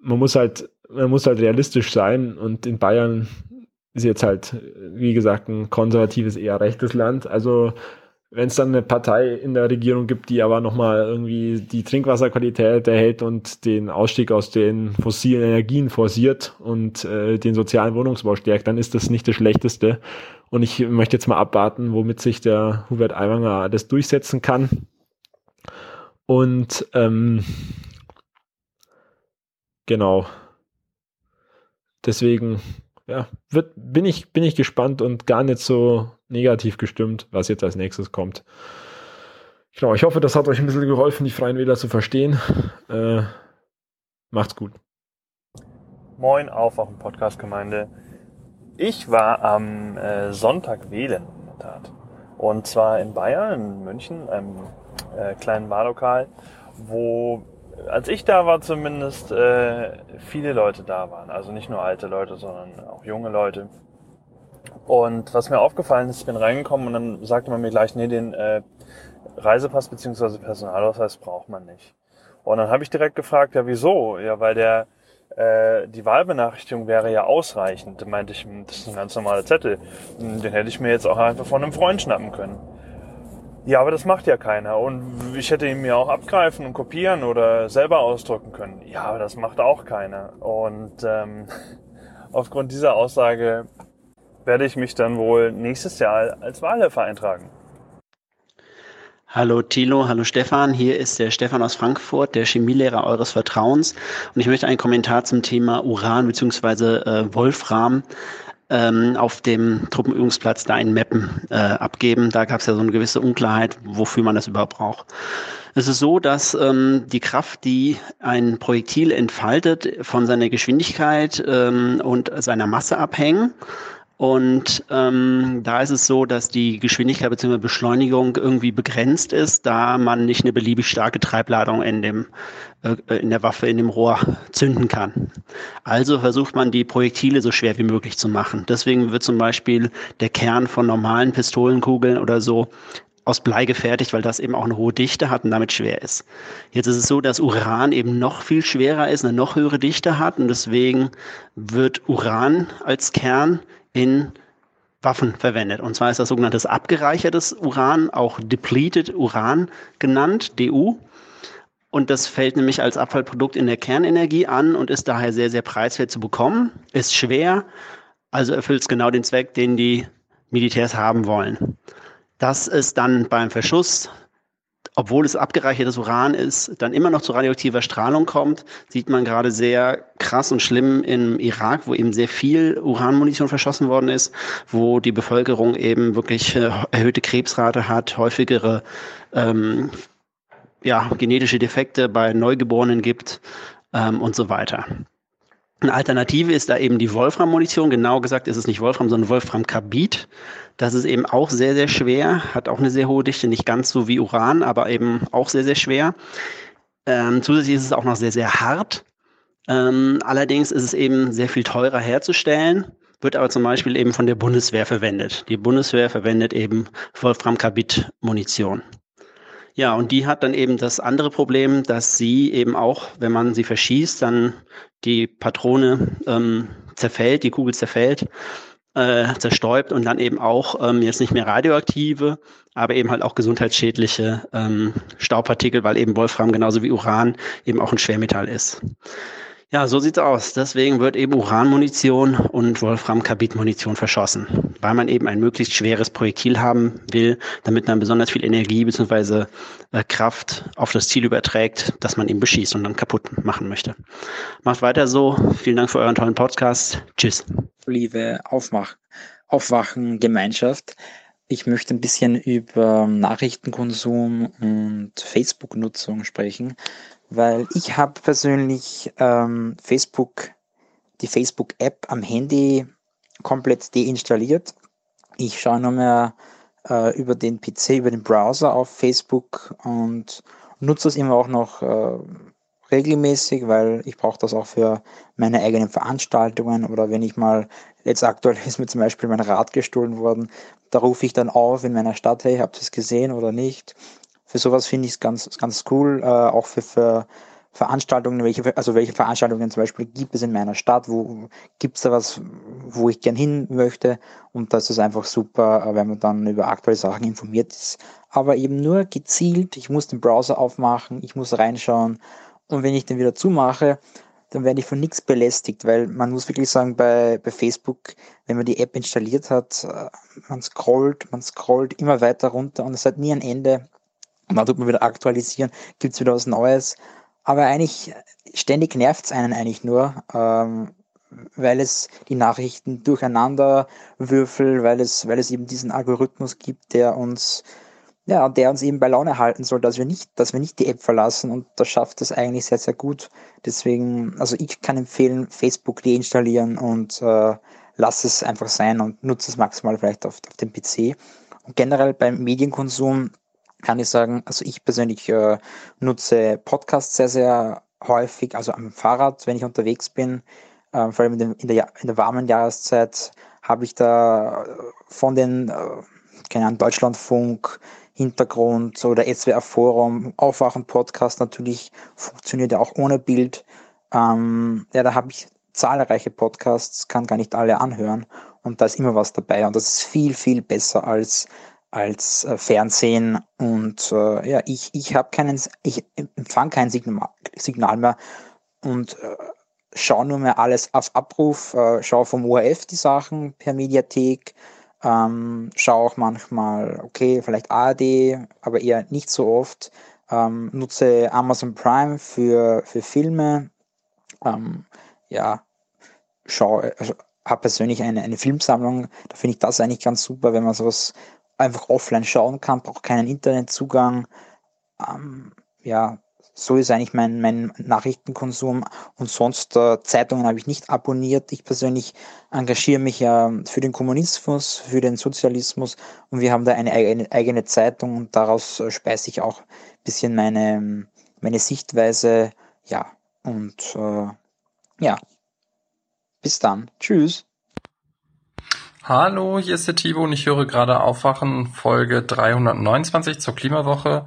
man muss halt, man muss halt realistisch sein und in Bayern ist jetzt halt, wie gesagt, ein konservatives, eher rechtes Land. Also wenn es dann eine Partei in der Regierung gibt, die aber nochmal irgendwie die Trinkwasserqualität erhält und den Ausstieg aus den fossilen Energien forciert und äh, den sozialen Wohnungsbau stärkt, dann ist das nicht das Schlechteste. Und ich möchte jetzt mal abwarten, womit sich der Hubert Aiwanger das durchsetzen kann. Und ähm, genau. Deswegen, ja, wird, bin ich, bin ich gespannt und gar nicht so negativ gestimmt, was jetzt als nächstes kommt. Genau, ich hoffe, das hat euch ein bisschen geholfen, die Freien Wähler zu verstehen. Äh, macht's gut. Moin, Aufwachen Podcast Gemeinde. Ich war am äh, Sonntag wählen, in der Tat. Und zwar in Bayern, in München, einem äh, kleinen Wahllokal, wo, als ich da war zumindest, äh, viele Leute da waren. Also nicht nur alte Leute, sondern auch junge Leute. Und was mir aufgefallen ist, ich bin reingekommen und dann sagte man mir gleich, nee, den äh, Reisepass bzw. Personalausweis braucht man nicht. Und dann habe ich direkt gefragt, ja wieso? Ja, weil der äh, die Wahlbenachrichtigung wäre ja ausreichend. Da meinte ich, das ist ein ganz normaler Zettel. Hm, den hätte ich mir jetzt auch einfach von einem Freund schnappen können. Ja, aber das macht ja keiner. Und ich hätte ihn mir auch abgreifen und kopieren oder selber ausdrucken können. Ja, aber das macht auch keiner. Und ähm, aufgrund dieser Aussage werde ich mich dann wohl nächstes Jahr als Wahlhelfer eintragen. Hallo Thilo, hallo Stefan. Hier ist der Stefan aus Frankfurt, der Chemielehrer eures Vertrauens. Und ich möchte einen Kommentar zum Thema Uran bzw. Äh, Wolfram ähm, auf dem Truppenübungsplatz da in Meppen äh, abgeben. Da gab es ja so eine gewisse Unklarheit, wofür man das überhaupt braucht. Es ist so, dass ähm, die Kraft, die ein Projektil entfaltet, von seiner Geschwindigkeit ähm, und seiner Masse abhängen. Und ähm, da ist es so, dass die Geschwindigkeit bzw. Beschleunigung irgendwie begrenzt ist, da man nicht eine beliebig starke Treibladung in, dem, äh, in der Waffe, in dem Rohr zünden kann. Also versucht man die Projektile so schwer wie möglich zu machen. Deswegen wird zum Beispiel der Kern von normalen Pistolenkugeln oder so aus Blei gefertigt, weil das eben auch eine hohe Dichte hat und damit schwer ist. Jetzt ist es so, dass Uran eben noch viel schwerer ist, eine noch höhere Dichte hat und deswegen wird Uran als Kern in Waffen verwendet. Und zwar ist das sogenanntes abgereichertes Uran, auch depleted Uran genannt, DU. Und das fällt nämlich als Abfallprodukt in der Kernenergie an und ist daher sehr, sehr preiswert zu bekommen, ist schwer, also erfüllt es genau den Zweck, den die Militärs haben wollen. Das ist dann beim Verschuss obwohl es abgereichertes Uran ist, dann immer noch zu radioaktiver Strahlung kommt, sieht man gerade sehr krass und schlimm im Irak, wo eben sehr viel Uranmunition verschossen worden ist, wo die Bevölkerung eben wirklich äh, erhöhte Krebsrate hat, häufigere ähm, ja, genetische Defekte bei Neugeborenen gibt ähm, und so weiter. Eine Alternative ist da eben die Wolfram-Munition. Genau gesagt ist es nicht Wolfram, sondern Wolfram-Carbid. Das ist eben auch sehr, sehr schwer, hat auch eine sehr hohe Dichte, nicht ganz so wie Uran, aber eben auch sehr, sehr schwer. Ähm, zusätzlich ist es auch noch sehr, sehr hart. Ähm, allerdings ist es eben sehr viel teurer herzustellen, wird aber zum Beispiel eben von der Bundeswehr verwendet. Die Bundeswehr verwendet eben Wolfram-Carbid-Munition. Ja, und die hat dann eben das andere Problem, dass sie eben auch, wenn man sie verschießt, dann die Patrone ähm, zerfällt, die Kugel zerfällt, äh, zerstäubt und dann eben auch ähm, jetzt nicht mehr radioaktive, aber eben halt auch gesundheitsschädliche ähm, Staubpartikel, weil eben Wolfram genauso wie Uran eben auch ein Schwermetall ist. Ja, so sieht's aus. Deswegen wird eben Uranmunition und Wolfram-Carbid-Munition verschossen, weil man eben ein möglichst schweres Projektil haben will, damit man besonders viel Energie bzw. Äh, Kraft auf das Ziel überträgt, das man eben beschießt und dann kaputt machen möchte. Macht weiter so. Vielen Dank für euren tollen Podcast. Tschüss. Liebe Aufmach Aufwachen Gemeinschaft. Ich möchte ein bisschen über Nachrichtenkonsum und Facebook-Nutzung sprechen weil ich habe persönlich ähm, Facebook, die Facebook-App am Handy komplett deinstalliert. Ich schaue nur mehr äh, über den PC, über den Browser auf Facebook und nutze es immer auch noch äh, regelmäßig, weil ich brauche das auch für meine eigenen Veranstaltungen oder wenn ich mal, jetzt aktuell ist mir zum Beispiel mein Rad gestohlen worden, da rufe ich dann auf in meiner Stadt, hey, habt ihr es gesehen oder nicht? Für sowas finde ich es ganz, ganz cool, äh, auch für, für Veranstaltungen, welche, also welche Veranstaltungen zum Beispiel gibt es in meiner Stadt, wo gibt es da was, wo ich gern hin möchte? Und das ist einfach super, äh, wenn man dann über aktuelle Sachen informiert ist, aber eben nur gezielt, ich muss den Browser aufmachen, ich muss reinschauen. Und wenn ich den wieder zumache, dann werde ich von nichts belästigt, weil man muss wirklich sagen, bei, bei Facebook, wenn man die App installiert hat, äh, man scrollt, man scrollt immer weiter runter und es hat nie ein Ende und dann tut man wieder aktualisieren, gibt es wieder was Neues. Aber eigentlich ständig nervt es einen eigentlich nur, ähm, weil es die Nachrichten durcheinander würfelt, weil es, weil es eben diesen Algorithmus gibt, der uns, ja, der uns eben bei Laune halten soll, dass wir nicht, dass wir nicht die App verlassen und das schafft es eigentlich sehr, sehr gut. Deswegen, also ich kann empfehlen, Facebook deinstallieren und äh, lass es einfach sein und nutze es maximal vielleicht auf, auf dem PC. Und generell beim Medienkonsum kann ich sagen, also ich persönlich äh, nutze Podcasts sehr, sehr häufig, also am Fahrrad, wenn ich unterwegs bin, äh, vor allem in, den, in, der, in der warmen Jahreszeit, habe ich da äh, von den, äh, keine Ahnung, Deutschlandfunk, Hintergrund oder SWR Forum, Aufwachen Podcast natürlich funktioniert ja auch ohne Bild. Ähm, ja, da habe ich zahlreiche Podcasts, kann gar nicht alle anhören und da ist immer was dabei und das ist viel, viel besser als als äh, Fernsehen und äh, ja, ich, ich habe keinen, ich empfange kein Signal, Signal mehr und äh, schaue nur mehr alles auf Abruf, äh, schaue vom ORF die Sachen per Mediathek, ähm, schaue auch manchmal, okay, vielleicht ARD, aber eher nicht so oft, ähm, nutze Amazon Prime für, für Filme, ähm, ja, schaue, also, habe persönlich eine, eine Filmsammlung, da finde ich das eigentlich ganz super, wenn man sowas einfach offline schauen kann, braucht keinen Internetzugang. Ähm, ja, so ist eigentlich mein, mein Nachrichtenkonsum und sonst äh, Zeitungen habe ich nicht abonniert. Ich persönlich engagiere mich ja für den Kommunismus, für den Sozialismus und wir haben da eine eigene, eigene Zeitung und daraus äh, speise ich auch ein bisschen meine, meine Sichtweise. Ja, und äh, ja, bis dann. Tschüss. Hallo, hier ist der Tibo und ich höre gerade Aufwachen Folge 329 zur Klimawoche.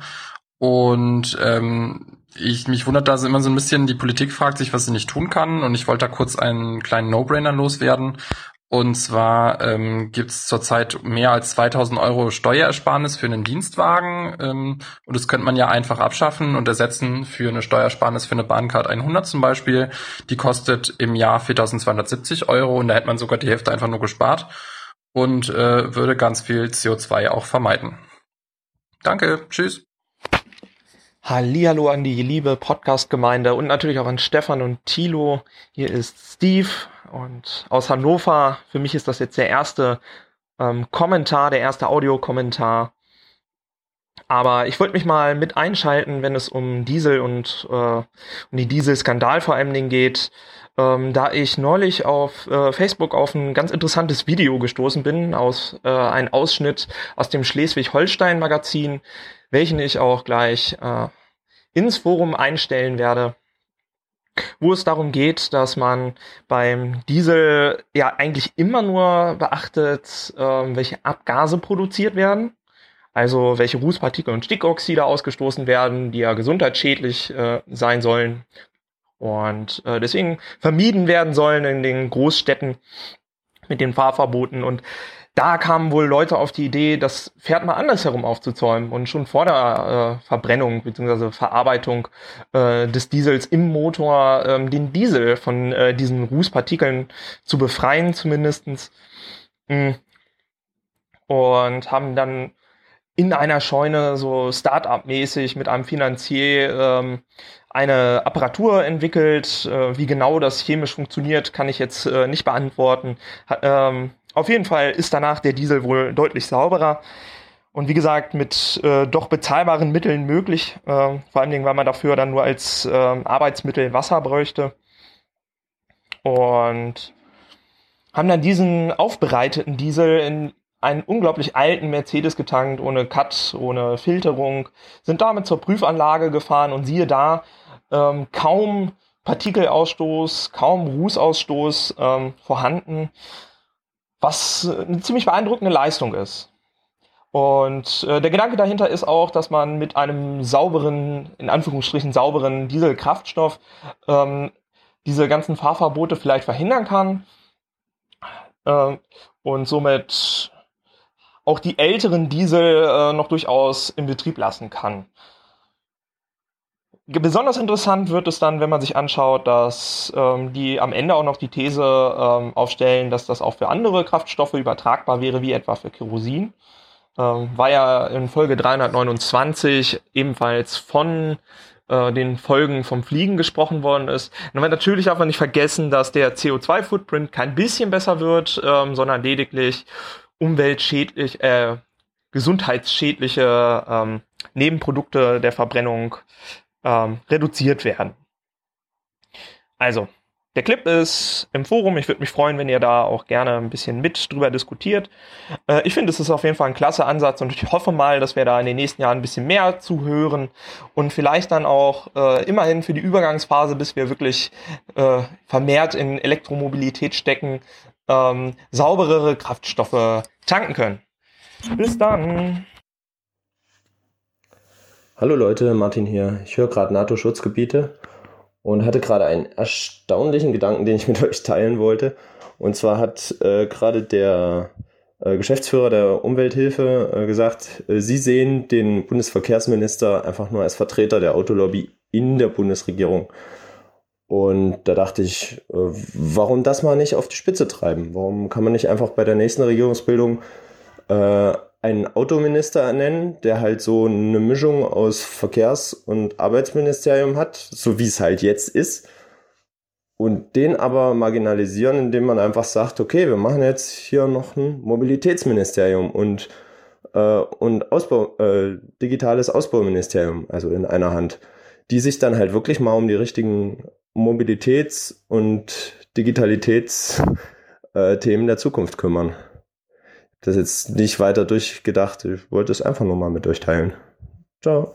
Und ähm, ich mich wundert da immer so ein bisschen, die Politik fragt sich, was sie nicht tun kann. Und ich wollte da kurz einen kleinen No-Brainer loswerden. Und zwar ähm, gibt es zurzeit mehr als 2000 Euro Steuerersparnis für einen Dienstwagen. Ähm, und das könnte man ja einfach abschaffen und ersetzen für eine Steuersparnis für eine Bahncard 100 zum Beispiel. Die kostet im Jahr 4270 Euro und da hätte man sogar die Hälfte einfach nur gespart und äh, würde ganz viel CO2 auch vermeiden. Danke, tschüss. Hallihallo an die liebe Podcast-Gemeinde und natürlich auch an Stefan und Thilo. Hier ist Steve und aus Hannover. Für mich ist das jetzt der erste ähm, Kommentar, der erste Audiokommentar. Aber ich wollte mich mal mit einschalten, wenn es um Diesel und äh, um die Diesel-Skandal vor allen Dingen geht ähm, da ich neulich auf äh, Facebook auf ein ganz interessantes Video gestoßen bin, aus äh, ein Ausschnitt aus dem Schleswig-Holstein-Magazin, welchen ich auch gleich äh, ins Forum einstellen werde. Wo es darum geht, dass man beim Diesel ja eigentlich immer nur beachtet, ähm, welche Abgase produziert werden. Also welche Rußpartikel und Stickoxide ausgestoßen werden, die ja gesundheitsschädlich äh, sein sollen und äh, deswegen vermieden werden sollen in den Großstädten mit den Fahrverboten. Und da kamen wohl Leute auf die Idee, das Pferd mal andersherum aufzuzäumen und schon vor der äh, Verbrennung bzw. Verarbeitung äh, des Diesels im Motor ähm, den Diesel von äh, diesen Rußpartikeln zu befreien zumindestens mhm. Und haben dann in einer Scheune so Start-up-mäßig mit einem Finanzier ähm, eine Apparatur entwickelt. Äh, wie genau das chemisch funktioniert, kann ich jetzt äh, nicht beantworten. Ha, ähm, auf jeden Fall ist danach der Diesel wohl deutlich sauberer. Und wie gesagt, mit äh, doch bezahlbaren Mitteln möglich, äh, vor allen Dingen, weil man dafür dann nur als äh, Arbeitsmittel Wasser bräuchte. Und haben dann diesen aufbereiteten Diesel in einen unglaublich alten Mercedes getankt, ohne Cut, ohne Filterung, sind damit zur Prüfanlage gefahren und siehe da, ähm, kaum Partikelausstoß, kaum Rußausstoß ähm, vorhanden, was eine ziemlich beeindruckende Leistung ist. Und äh, der Gedanke dahinter ist auch, dass man mit einem sauberen, in Anführungsstrichen sauberen Dieselkraftstoff ähm, diese ganzen Fahrverbote vielleicht verhindern kann äh, und somit auch die älteren Diesel äh, noch durchaus in Betrieb lassen kann. Besonders interessant wird es dann, wenn man sich anschaut, dass ähm, die am Ende auch noch die These ähm, aufstellen, dass das auch für andere Kraftstoffe übertragbar wäre, wie etwa für Kerosin. Ähm, war ja in Folge 329 ebenfalls von äh, den Folgen vom Fliegen gesprochen worden ist. Aber natürlich darf man nicht vergessen, dass der CO2-Footprint kein bisschen besser wird, ähm, sondern lediglich umweltschädlich, äh, gesundheitsschädliche ähm, Nebenprodukte der Verbrennung ähm, reduziert werden. Also, der Clip ist im Forum. Ich würde mich freuen, wenn ihr da auch gerne ein bisschen mit drüber diskutiert. Äh, ich finde, es ist auf jeden Fall ein klasse Ansatz und ich hoffe mal, dass wir da in den nächsten Jahren ein bisschen mehr zuhören und vielleicht dann auch äh, immerhin für die Übergangsphase, bis wir wirklich äh, vermehrt in Elektromobilität stecken, ähm, sauberere Kraftstoffe tanken können. Bis dann! Hallo Leute, Martin hier. Ich höre gerade NATO-Schutzgebiete und hatte gerade einen erstaunlichen Gedanken, den ich mit euch teilen wollte. Und zwar hat äh, gerade der äh, Geschäftsführer der Umwelthilfe äh, gesagt, äh, sie sehen den Bundesverkehrsminister einfach nur als Vertreter der Autolobby in der Bundesregierung. Und da dachte ich, äh, warum das mal nicht auf die Spitze treiben? Warum kann man nicht einfach bei der nächsten Regierungsbildung äh, einen Autominister ernennen, der halt so eine Mischung aus Verkehrs- und Arbeitsministerium hat, so wie es halt jetzt ist, und den aber marginalisieren, indem man einfach sagt, okay, wir machen jetzt hier noch ein Mobilitätsministerium und, äh, und Ausbau, äh, digitales Ausbauministerium, also in einer Hand, die sich dann halt wirklich mal um die richtigen Mobilitäts- und Digitalitätsthemen äh, der Zukunft kümmern das jetzt nicht weiter durchgedacht. Ich wollte es einfach nur mal mit euch teilen. Ciao.